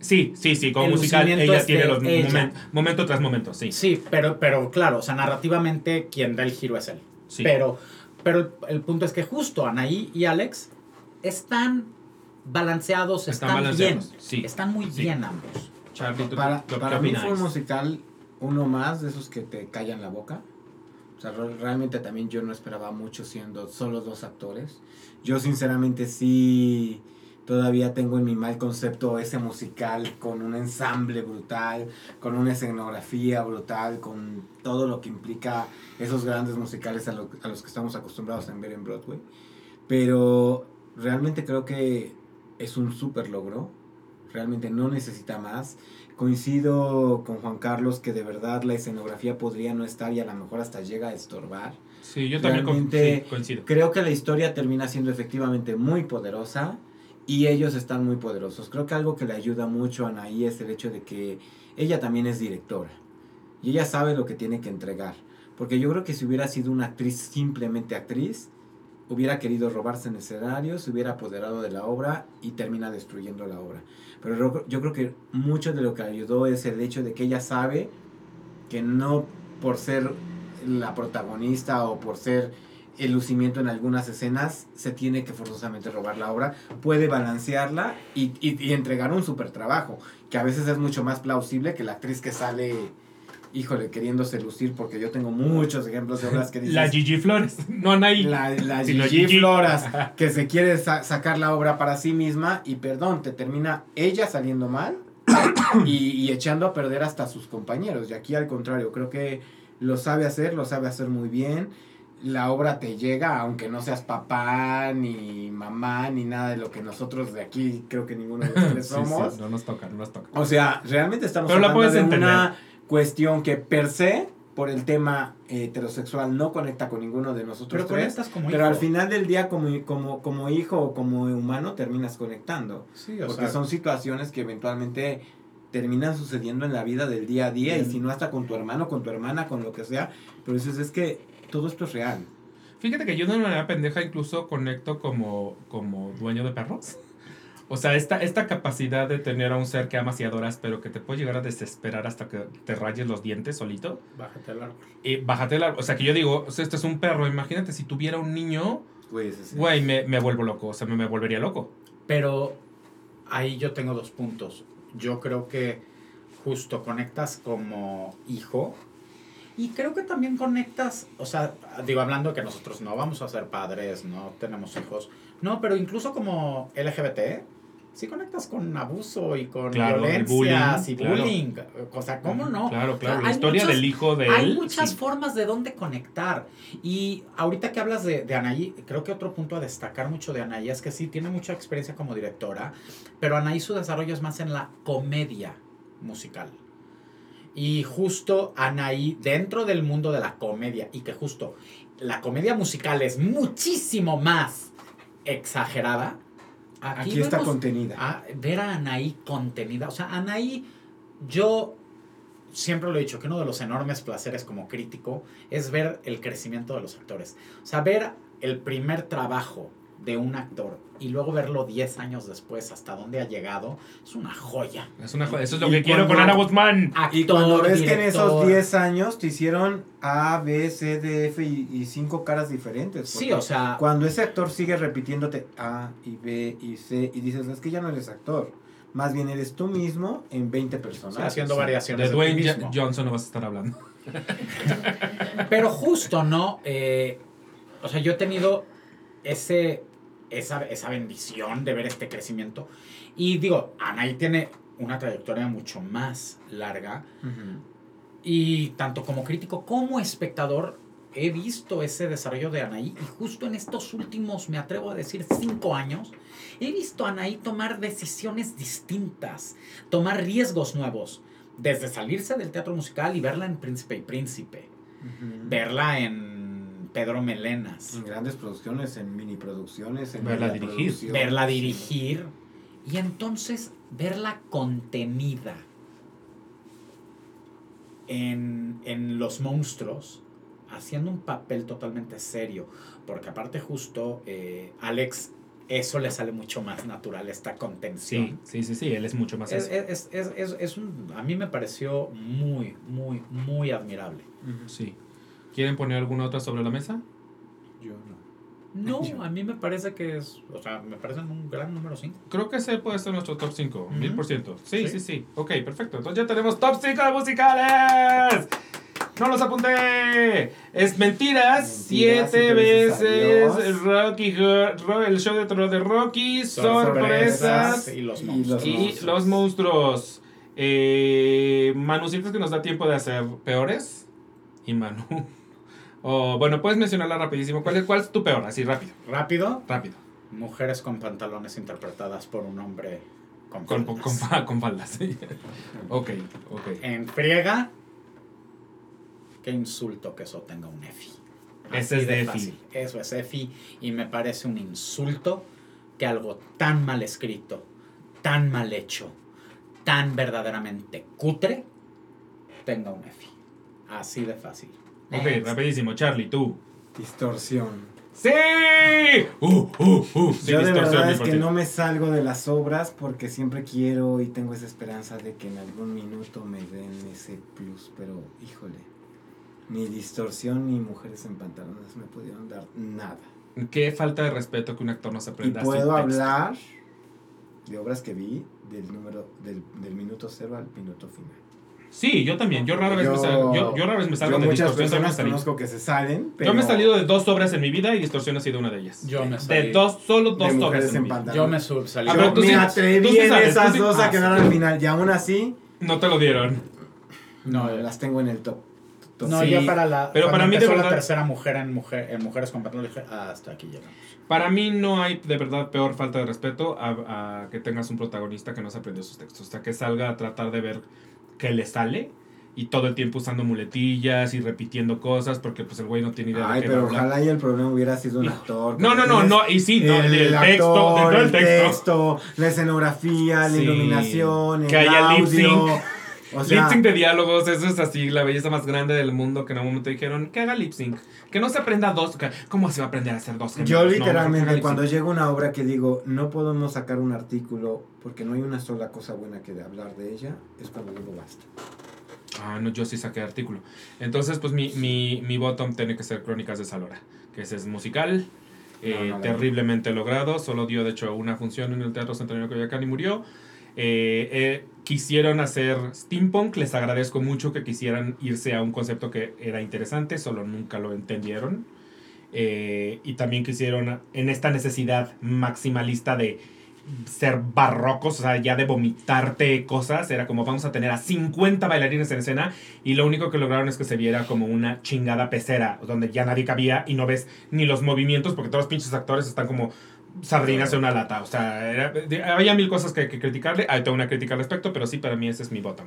A: Sí, sí, sí, como
C: El
A: musical ella tiene los
C: ella.
A: momen- momento tras momento, sí.
C: sí, pero, pero claro, o sea, narrativamente quien da el giro es él.
A: sí.
C: Pero, pero el, el punto es que justo Anaí y Alex están balanceados,
A: Están
C: están,
A: balanceados,
C: bien.
A: sí,
C: Están muy
A: sí.
C: bien ambos.
A: Charlie, ¿tú
B: Para, para mí fue un musical uno más de esos que te callan la boca. O sea, re- realmente también yo no esperaba mucho siendo solo dos actores. Yo sinceramente sí todavía tengo en mi mal concepto ese musical con un ensamble brutal, con una escenografía brutal, con todo lo que implica esos grandes musicales a, lo- a los que estamos acostumbrados a ver en Broadway. Pero realmente creo que es un súper logro. Realmente no necesita más. Coincido con Juan Carlos que de verdad la escenografía podría no estar y a lo mejor hasta llega a estorbar.
A: Sí, yo también
B: realmente-
A: coincido.
B: Creo que la historia termina siendo efectivamente muy poderosa y ellos están muy poderosos. Creo que algo que le ayuda mucho a Anaí es el hecho de que ella también es directora y ella sabe lo que tiene que entregar. Porque yo creo que si hubiera sido una actriz simplemente actriz, hubiera querido robarse en escenario, se hubiera apoderado de la obra y termina destruyendo la obra. Pero yo creo que mucho de lo que ayudó es el hecho de que ella sabe que no por ser la protagonista o por ser el lucimiento en algunas escenas se tiene que forzosamente robar la obra, puede balancearla y, y- y entregar un super trabajo, que a veces es mucho más plausible que la actriz que sale, híjole, queriéndose lucir, porque yo tengo muchos ejemplos de obras que dices...
A: La Gigi Flores, no Anaí.
B: La, Gigi
A: Gigi.
B: Floras, que se quiere sa- sacar la obra para sí misma y perdón, te termina ella saliendo mal y, y echando a perder hasta a sus compañeros. Y aquí al contrario, creo que lo sabe hacer, lo sabe hacer muy bien. La obra te llega, aunque no seas papá, ni mamá, ni nada de lo que nosotros de aquí, creo que ninguno de
A: Sí,
B: somos.
A: sí, no nos toca, no nos toca.
B: O sea, realmente estamos
A: Pero la
B: hablando
A: puedes
B: de
A: entender.
B: una cuestión que per se, por el tema heterosexual, no conecta con ninguno de nosotros
C: Pero
B: tres.
C: conectas como
B: Pero
C: hijo.
B: al final del día, como, como, como hijo o como humano, terminas conectando.
C: Sí, o
B: Porque
C: sea,
B: son situaciones que eventualmente terminan sucediendo en la vida del día a día. Y si no, hasta con tu hermano, con tu hermana, con lo que sea. Pero dices, es que todo esto es real.
A: Fíjate que yo de una manera pendeja incluso conecto como, como dueño de perros. O sea, esta, esta capacidad de tener a un ser que amas y adoras, pero que te puede llegar a desesperar hasta que te rayes los dientes solito.
C: Bájate el árbol.
A: Y bájate la... O sea, que yo digo, o sea, este es un perro. Imagínate si tuviera un niño,
B: Güey, sí.
A: güey, me, me vuelvo loco. O sea, me, me volvería loco.
C: Pero ahí yo tengo dos puntos. Yo creo que justo conectas como hijo y creo que también conectas, o sea, digo, hablando de que nosotros no vamos a ser padres, no tenemos hijos, no, pero incluso como LGBT, sí conectas con abuso y con
A: Claro,
C: violencias
A: bullying,
C: y
A: claro.
C: bullying. O sea, ¿cómo no?
A: Claro, claro.
C: Hay
A: La historia
C: muchas-
A: del hijo de
C: Hay
A: él.
C: muchas
A: sí.
C: formas de dónde conectar. Y ahorita que hablas de, de Anaí, creo que otro punto a destacar mucho de Anaí es que sí, tiene mucha experiencia como directora, pero Anaí su desarrollo es más en la comedia musical. Y justo Anaí, dentro del mundo de la comedia, y que justo la comedia musical es muchísimo más exagerada.
B: Aquí está
C: vemos-
B: contenida.
C: a ver a Anaí contenida. O sea, Anaí, yo siempre lo he dicho, que uno de los enormes placeres como crítico es ver el crecimiento de los actores. O sea, ver el primer trabajo de un actor y luego verlo 10 años después hasta dónde ha llegado, es una joya.
A: Es una jo- Eso es lo
B: Y
A: que quiero con Ana Guzmán.
B: Y cuando
C: Actor,
B: que en esos
C: director.
B: 10 años te hicieron A, B, C, D, F y, y cinco caras diferentes.
C: Sí, o sea,
B: Cuando ese actor sigue repitiéndote A y B y C y dices, es que ya no eres actor. Más bien eres tú mismo en 20 personas.
C: o sea, haciendo variaciones
A: De Dwayne. Johnson no vas a estar hablando.
C: Pero justo, ¿no? Eh, o sea, yo he tenido ese, esa, esa bendición de ver este crecimiento. Y digo, Anaí tiene una trayectoria mucho más larga. Y tanto como crítico como espectador, he visto ese desarrollo de Anaí. Y justo en estos últimos, me atrevo a decir, cinco años, he visto a Anaí tomar decisiones distintas, tomar riesgos nuevos. Desde salirse del teatro musical y verla en Príncipe y Príncipe verla en Pedro Melenas,
B: En grandes producciones, en mini producciones, en
A: Verla dirigir.
B: producción.
C: verla
B: Sí.
C: dirigir y entonces verla contenida en, en Los Monstruos, haciendo un papel totalmente serio, porque aparte justo eh, Alex, eso le sale mucho más natural, esta
A: Sí,
C: contención.
A: sí, sí, sí. Él es mucho más
C: Es,
A: eso.
C: es- es- es- es un, a mí me pareció muy, muy, muy admirable.
A: Sí. ¿Quieren poner alguna otra sobre la mesa?
B: Yo no.
C: No, a mí me parece que es, o sea, me parecen un gran número 5.
A: Creo que ese puede ser nuestro top 5,
C: Ujú.
A: mil por ciento. Sí, sí,
C: Sí.
A: sí. Ok, perfecto. Entonces ya tenemos top 5 de musicales. No los apunté. Es mentiras.
B: Mentiras,
A: siete
B: veces.
A: Rocky, Horror- el show de terror de Rocky. Sorpresas.
C: y los monstruos.
A: Y los monstruos. Eh, Manu, ¿sientes que nos da tiempo de hacer peores? Y Manu. O, bueno, puedes mencionarla rapidísimo. ¿Cuál es, ¿Cuál es tu peor? Así, rápido.
C: Rápido,
A: Rápido.
C: mujeres con pantalones interpretadas por un hombre con
A: Con, con,
C: faldas.
A: con, fa- con faldas. sí. ok, ok.
C: En friega, qué insulto que eso tenga un EFI.
A: Ese es de EFI.
C: fácil. Eso es EFI y me parece un insulto que algo tan mal escrito, tan mal hecho, tan verdaderamente cutre, tenga un EFI. Así de fácil.
A: Ok,
C: Next.
A: rapidísimo. Charlie, tú.
B: Distorsión.
A: ¡Sí! Uh, uh, uh. Sí,
B: Yo de verdad es que no me salgo de las obras porque siempre quiero y tengo esa esperanza de que en algún minuto me den ese plus, pero híjole, ni distorsión ni mujeres en pantalones me pudieron dar nada.
A: Qué falta de respeto que un actor no se
B: Y
A: aprenda así
B: puedo hablar de obras que vi del número del, del minuto cero al minuto final.
A: Sí, yo también. Yo rara vez me salgo, yo, yo rara vez me salgo
B: Yo
A: de
B: muchas
A: distorsión.
B: personas conozco que se salen, pero
A: Yo me he salido de dos obras en mi vida y distorsión ha sido una de ellas.
C: Yo me
A: De
C: salí.
A: dos, solo
B: de
A: dos obras en mi vida.
C: Yo me subsalí.
A: Ah,
B: Yo
A: pero tú
B: me
A: sí-
B: atreví
A: tú sí
B: en
A: sabes,
B: esas
A: sí-
B: dos a
A: ah,
B: quedar al final y aún así
A: No te lo dieron.
C: No,
B: no, las tengo en el top. top
C: No,
A: Sí,
C: yo para la.
A: pero para mí de verdad-
C: la tercera mujer en, mujer en mujeres con pantalones dije, ah, hasta aquí llegamos.
A: Para mí no hay de verdad peor falta de respeto a, a que tengas un protagonista que no se aprendió sus textos. O sea, que salga a tratar de ver qué le sale y todo el tiempo usando muletillas y repitiendo cosas porque pues el güey no tiene idea
B: Ay,
A: de qué
B: pero
A: hablar.
B: ojalá y el problema hubiera sido un actor.
A: No, no, no, no, y sí, no, el, el texto,
B: actor,
A: el texto.
B: la escenografía, la
A: Sí.
B: iluminación, el
A: Que haya
B: audio, O sea,
A: lip sync de diálogos, eso es así, la belleza más grande del mundo que en un momento dijeron que haga lip sync. Que no se aprenda dos. que- ¿Cómo se va a aprender a hacer dos?
B: yo
A: gemelos? No,
B: literalmente
A: haga
B: cuando llega una obra que digo, no podemos sacar un artículo porque no hay una sola cosa buena que de hablar de ella, es cuando digo basta.
A: Ah, no, yo sí saqué artículo. Entonces, pues mi, mi, mi bottom tiene que ser Crónicas de Salora, que ese es musical, eh,
B: No, no
A: terriblemente logrado. Solo dio, de hecho, una función en el Teatro Centenario de Coyoacán y murió. Eh, eh, quisieron hacer steampunk, les agradezco mucho que quisieran irse a un concepto que era interesante, solo nunca lo entendieron. Eh, y también quisieron, en esta necesidad maximalista de ser barrocos, o sea, ya de vomitarte cosas, era como vamos a tener a 50 bailarines en escena y lo único que lograron es que se viera como una chingada pecera, donde ya nadie cabía y no ves ni los movimientos porque todos los pinches actores están como sardinas en una lata, o sea, era- de- había mil cosas que, que criticarle, hay toda una crítica al respecto, pero sí, para mí ese es mi bottom.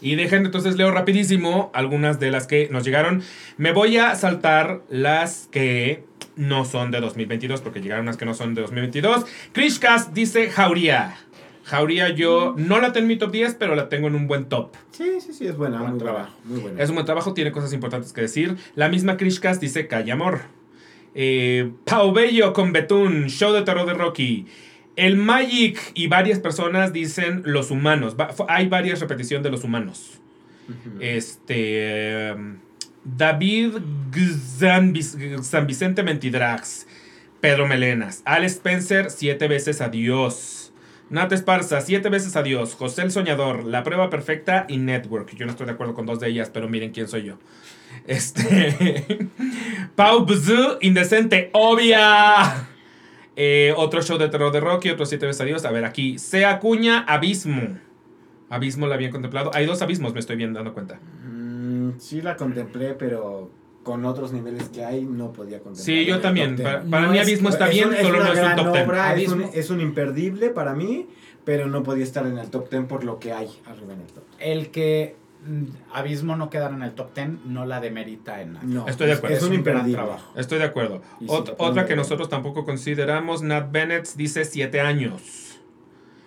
A: Y dejen, entonces leo rapidísimo algunas de las que nos llegaron. Me voy a saltar las que no son de 2022, porque llegaron las que no son de 2022. Krishkas dice Jauría. Jauría yo no la tengo en mi top 10, pero la tengo en un buen top.
B: Sí, sí, sí, es buena,
A: Buen
B: muy buena,
A: trabajo.
B: muy buena.
A: Es un buen trabajo, tiene cosas importantes que decir. La misma Krishkas dice Calle Amor. Eh, Pau Bello con Betún, show de terror de Rocky. El Magic y varias personas dicen los humanos. Va- hay varias repeticiones de los humanos. Este. em, David San Vicente Mentidrax. Pedro Melenas. Al Spencer, siete veces adiós. Nat Esparza, siete veces adiós. José el Soñador, La Prueba Perfecta y Network. Yo no estoy de acuerdo con dos de ellas, pero miren quién soy yo. Este. Pau Bzu, Indecente, obvia. Eh, otro show de terror de Rocky, otro siete veces adiós. A ver, aquí. Se acuña Abismo. Abismo la habían contemplado. Hay dos abismos, me estoy bien dando cuenta.
B: Mm, sí la contemplé, pero con otros niveles que hay no podía contemplar.
A: Sí, yo también. Para, para
C: No
A: mí
C: es-
A: Abismo está
B: Es
A: bien,
B: un-
A: solo no es un top 10.
B: obra, es, un,
C: Abismo.
B: es un imperdible para mí, pero no podía estar en el top 10 por lo que hay arriba en el top.
C: El que Abismo no quedara en el top 10 no la demerita en nada.
B: No,
A: Estoy de acuerdo.
B: Es un
C: Es un gran trabajo.
A: Estoy de acuerdo. Ot- otra que nosotros tampoco consideramos, Nat Bennett dice 7 años.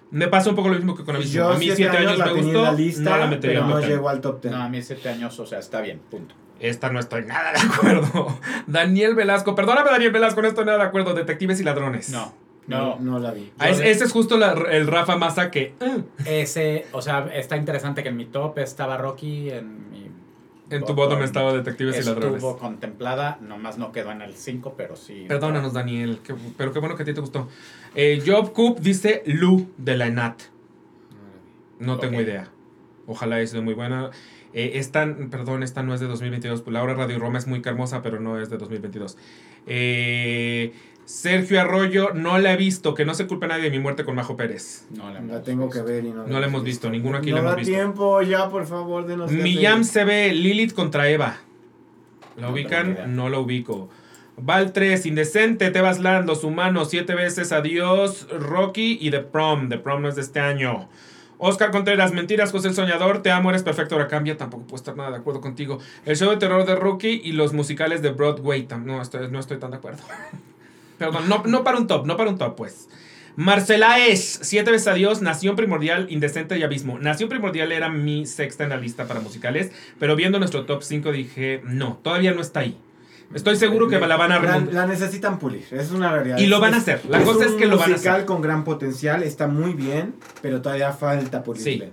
A: Me pasa un poco lo mismo que con Abismo.
B: Yo
A: a mí 7 años,
B: la
A: me gustó,
B: en la lista,
A: no la metería
B: pero
A: en
B: no
A: top 10.
B: llegó al top 10.
C: No, a mí 7 años, o sea, está bien, punto.
A: Esta no estoy nada de acuerdo. Daniel Velasco, perdóname Daniel Velasco, no estoy nada de acuerdo. Detectives y ladrones.
C: No,
B: no,
C: no.
B: no la vi.
A: Ah, es- ese es justo la- el Rafa Massa que... eh,
C: Ese, o sea, está interesante que en mi top estaba Rocky, en mi...
A: en tu bottom estaba Detectives y
C: Estuvo
A: ladrones.
C: contemplada, nomás no quedó en el 5, pero sí.
A: Perdónanos, Daniel, que- pero qué bueno que a ti te gustó. Eh, Job Coop dice Lu de la ENAT. No tengo
C: Ok.
A: idea. Ojalá haya sido muy buena. Eh, esta, perdón, esta no es de 2022. pues La hora Radio Roma es muy hermosa, pero no es de 2022. Eh, Sergio Arroyo, no la he visto. Que no se culpe nadie de mi muerte con Majo Pérez.
C: No la,
B: La tengo
C: visto.
B: que ver y no
A: No la hemos visto, ninguno aquí
B: no
A: la hemos
B: da
A: visto.
B: tiempo ya, por favor, denos
A: Millam se ve Lilith contra Eva. ¿La
C: No
A: ubican? No la ubico. Val 3, Indecente, Tebas Land, Los Humanos, Siete veces Adiós, Rocky y The Prom. The Prom no es de este año. Oscar Contreras, Mentiras, José el Soñador, Te amo, eres perfecto, ahora cambia. Tampoco puedo estar nada de acuerdo contigo. El show de terror de Rocky y los musicales de Broadway. No estoy, no estoy tan de acuerdo. Perdón, no, no para un top, no para un top, pues. Marcela es Siete veces Adiós, Nación Primordial, Indecente y Abismo. Nación Primordial era mi sexta en la lista para musicales, pero viendo nuestro top 5 dije, no, todavía no está ahí. Estoy seguro que la van a
B: la,
A: remontar.
B: la necesitan pulir, es una realidad.
A: Y lo
B: Es-
A: van a hacer, la cosa es que lo van a
B: musical
A: hacer.
B: con gran potencial, está muy bien, pero todavía falta pulirle.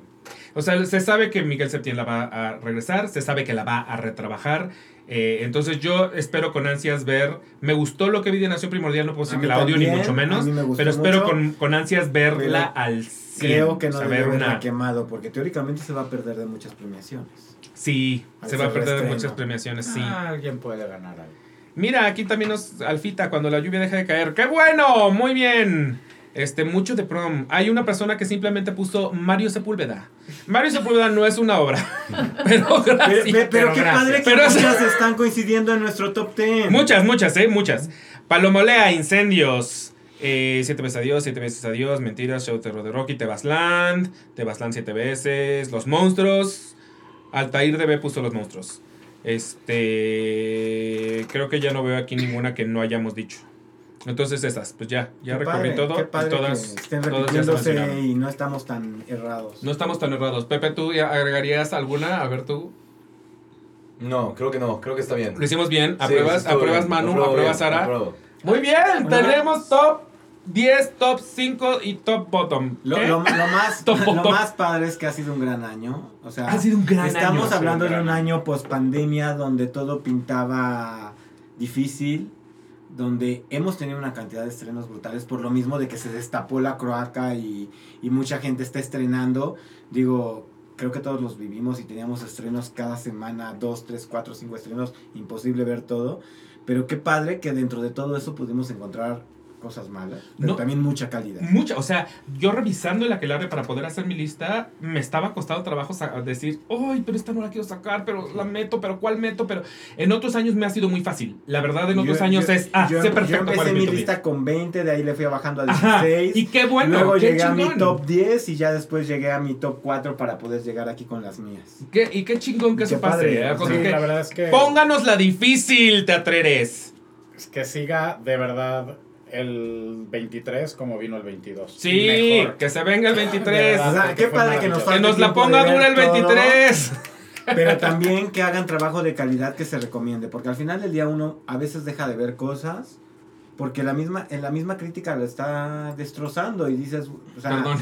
A: O sea, se sabe que Miguel Septién la va a regresar, se sabe que la va a retrabajar. Eh, entonces yo espero con ansias ver. Me gustó lo que vi de Nación Primordial, no puedo decir que la odio ni mucho menos, pero espero
B: mucho,
A: con, con ansias verla
B: pero
A: al 100.
B: Creo que no
A: o sea, una-
B: quemado, porque teóricamente se va a perder de muchas premiaciones.
A: Sí,
B: Al
A: se va a perder de muchas premiaciones, sí.
C: Ah, alguien puede ganar algo.
A: Mira, aquí también nos alfita cuando la lluvia deja de caer. ¡Qué bueno! Muy bien. Este, mucho de prom. Hay una persona que simplemente puso Mario Sepúlveda. Mario Sepúlveda no es una obra. Pero
B: Pero,
A: gracias.
B: pero- pero qué
C: gracias.
B: padre que
A: Pero es-
B: muchas están coincidiendo en nuestro top 10.
A: Muchas, muchas, eh, muchas. Palomolea, incendios. Eh, siete veces adiós, siete veces adiós, mentiras, show terror de Rocky, Tebasland, Tebasland siete veces, los monstruos. Altair DB puso los monstruos. Este. Creo que ya no veo aquí ninguna que no hayamos dicho. Entonces esas, pues ya, ya
B: Qué
A: recorrí
B: padre,
A: todo.
B: qué
A: y
B: padre
A: todas,
B: que estén
A: todas
B: repitiéndose
A: mencionaron.
B: y no estamos tan errados.
A: No estamos tan errados. Pepe, ¿tú ya agregarías alguna? A ver tú.
G: No, creo que no, creo que está bien.
A: Lo hicimos bien. ¿Apruebas,
G: sí,
A: apruebas
G: bien.
A: Manu?
G: Apruebo
A: ¿Apruebas
G: bien,
A: Sara?
G: apruebo.
A: Muy bien, tenemos top 10, top 5 y top bottom.
B: Lo, lo- lo más,
A: Top,
B: lo
A: top.
B: más padre es que ha sido un gran año. O sea,
A: Ha sido un gran
B: estamos
A: año.
B: hablando
A: un
B: de un año post pandemia donde todo pintaba difícil, donde hemos tenido una cantidad de estrenos brutales por lo mismo de que se destapó la croaca y, y mucha gente está estrenando. Digo, creo que todos los vivimos y teníamos estrenos cada semana, dos, tres, cuatro, cinco estrenos, imposible ver todo. Pero qué padre que dentro de todo eso pudimos encontrar cosas malas, pero
A: No.
B: también mucha calidad.
A: Mucha, o sea, yo revisando el aquelarre para poder hacer mi lista, me estaba costando trabajo decir, ¡ay, pero esta no la quiero sacar, pero la meto, pero ¿cuál meto? Pero en otros años me ha sido muy fácil. La verdad, en otros
B: Yo-
A: años
B: yo-
A: es, ah,
B: yo,
A: sé
B: yo
A: perfecto cuál
B: empecé
A: mi
B: lista con 20, de ahí le fui bajando a
A: 10. Ajá,
B: 16.
A: y qué bueno,
B: Luego
A: qué
B: llegué a mi top 10 y ya después llegué a mi top 4 para poder llegar aquí con las mías.
A: Qué- y qué chingón que
B: Qué
A: eso pase.
B: padre,
A: ¿eh?
C: Sí,
A: que-
C: la verdad es que,
A: Pónganos la difícil, teatreres.
C: es que siga de verdad el 23 como vino el 22.
A: Sí,
C: Mejor.
A: que se venga el
C: De
A: 23.
C: verdad,
B: O sea,
C: porque
B: qué
C: fue
B: padre que nos
A: que la ponga dura el
B: todo.
A: 23.
B: Pero también que hagan trabajo de calidad que se recomiende, porque al final del día uno a veces deja de ver cosas porque la misma en la misma crítica lo está destrozando y dices, o sea,
A: Perdón.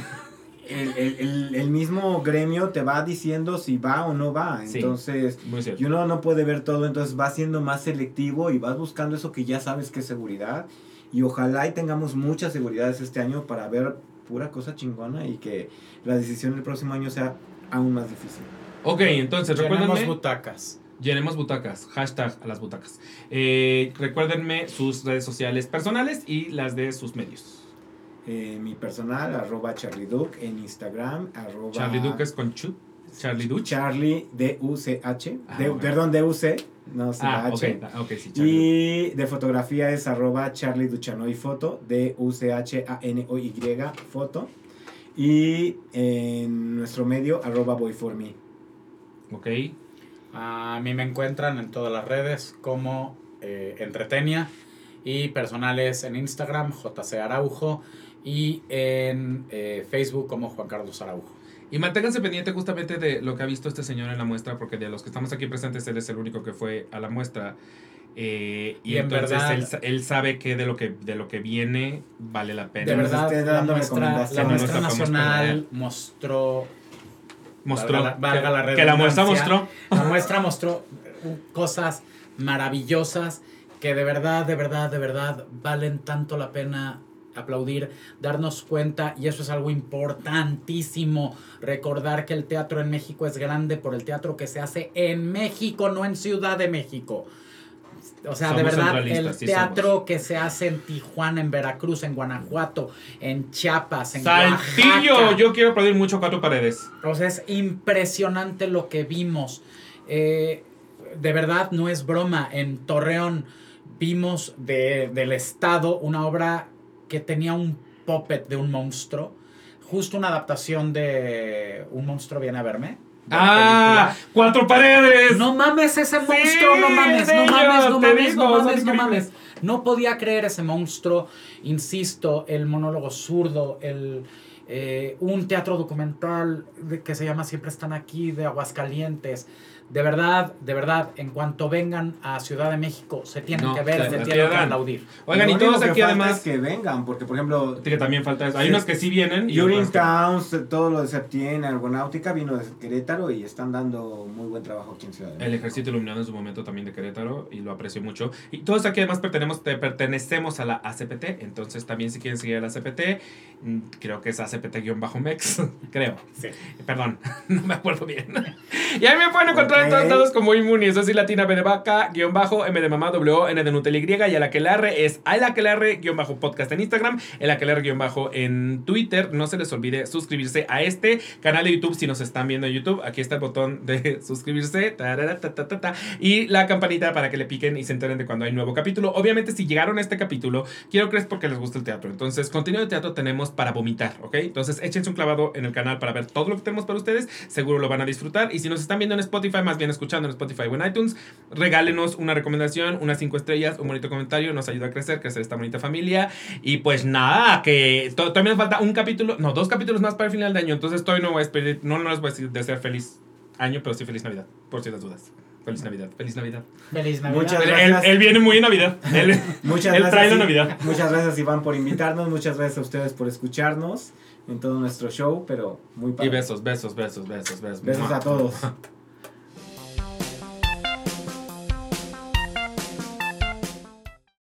B: el, el- el- el mismo gremio te va diciendo si va o no va,
A: Sí.
B: entonces y uno no puede ver todo, entonces va siendo más selectivo y vas buscando eso que ya sabes que es seguridad. Y ojalá y tengamos muchas seguridades este año para ver pura cosa chingona y que la decisión del próximo año sea aún más difícil.
A: Ok, entonces
C: Llenemos
A: recuérdenme.
C: butacas.
A: Llenemos butacas. Hashtag a las butacas. Eh, recuérdenme sus redes sociales personales y las de sus medios.
B: Eh, mi personal, arroba Charlie Duke en Instagram, arroba
A: Charlie Duke es con Chu. Charlie Duke.
B: Charlie D-U-C-H,
A: Ah,
B: perdón, D-U-C, no se
A: Ah,
B: la
A: ok,
B: H.
A: da- ok, sí, Charlie.
B: Y de fotografía es arroba Charlie Duchanoy Foto, D-U-C-H-A-N-O-Y Foto. Y en nuestro medio, arroba Boy For Me.
A: Ok.
C: A mí me encuentran en todas las redes como eh, Entretenia y personales en Instagram, JC Araujo y en eh, Facebook como Juan Carlos Araujo.
A: Y manténganse pendiente justamente de lo que ha visto este señor en la muestra, porque de los que estamos aquí presentes, él es el único que fue a la muestra. Eh, y,
C: Y en
A: entonces
C: verdad-
A: él, sa- él sabe que de lo que de lo que viene vale la pena.
C: De verdad, la muestra, la nacional mostró
A: mostró
C: valga la- valga la
A: que, que la muestra mostró.
C: La muestra mostró cosas maravillosas que de verdad, de verdad, de verdad valen tanto la pena aplaudir, darnos cuenta, y eso es algo importantísimo, recordar que el teatro en México es grande por el teatro que se hace en México, no en Ciudad de México. O sea, de verdad, el
A: sí
C: teatro que se hace en Tijuana, en Veracruz, en Guanajuato, en Chiapas, en
A: Saltillo,
C: Oaxaca.
A: yo quiero aplaudir mucho Cuatro Paredes.
C: O sea, es impresionante lo que vimos. Eh, de verdad, no es broma. En Torreón vimos de- del Estado una obra que tenía un puppet de un monstruo. Justo una adaptación de Un monstruo viene a verme.
A: ¡Ah!
C: película.
A: ¡Cuatro Paredes!
C: No mames ese
A: Sí,
C: monstruo, no mames,
A: es
C: no mames, no mames,
A: digo,
C: no mames, no mames. No podía creer ese monstruo, insisto, el monólogo zurdo, el eh, un teatro documental que se llama Siempre están aquí de Aguascalientes. De verdad, de verdad, en cuanto vengan a Ciudad de México, se tienen
A: No,
C: que ver,
A: se-
C: se tienen que aplaudir.
A: Oigan, y todos aquí además.
B: es que vengan, porque por ejemplo,
A: Que también falta eso. Hay
B: Sí.
A: unos que sí vienen. y
B: Urin
A: que-
B: Towns, todo lo de Septién, Argonáutica, vino de Querétaro y están dando muy buen trabajo aquí en Ciudad de
A: El
B: México.
A: Ejército Iluminado en su momento también de Querétaro y lo aprecio mucho. Y todos aquí además pertenecemos, te- pertenecemos a la ACPT, entonces también si quieren seguir a la ACPT, mm, creo que es ACPT-MEX, creo.
C: Sí.
A: Perdón, no me acuerdo bien. y ahí me pueden encontrar en todos lados como Inmuni, eso sí, latina B de vaca, guion bajo, M de mamá, W, N de Nutella Y, y a la que es a la que guion bajo podcast en Instagram, el aquelarre guion bajo en Twitter. No se les olvide suscribirse a este canal de YouTube si nos están viendo en YouTube. Aquí está el botón de suscribirse tarara, ta, ta, ta, ta, y la campanita para que le piquen y se enteren de cuando hay nuevo capítulo. Obviamente, si llegaron a este capítulo, quiero que es porque les gusta el teatro. Entonces, contenido de teatro tenemos para vomitar, ¿ok? Entonces échense un clavado en el canal para ver todo lo que tenemos para ustedes. Seguro lo van a disfrutar. Y si nos están viendo en Spotify, más bien escuchando en Spotify o en iTunes, regálenos una recomendación, unas cinco estrellas, un bonito comentario. Nos ayuda a crecer, crecer esta bonita familia. Y pues nada, que to- todavía nos falta un capítulo, no, dos capítulos más para el final de año. Entonces todavía no voy a despedir, no, no les voy a decir de ser feliz año, pero sí feliz Navidad, por si las dudas. Feliz Navidad, feliz Navidad.
C: Feliz Navidad.
B: Muchas
A: Él,
B: gracias.
A: él- él viene muy en Navidad. Él,
B: Muchas
A: él
B: gracias.
A: trae la Navidad.
B: Muchas gracias Iván por invitarnos, muchas gracias a ustedes por escucharnos en todo nuestro show, pero muy
A: Y
B: padre.
A: besos, besos, besos, besos, besos.
B: Besos
A: Mua.
B: a todos.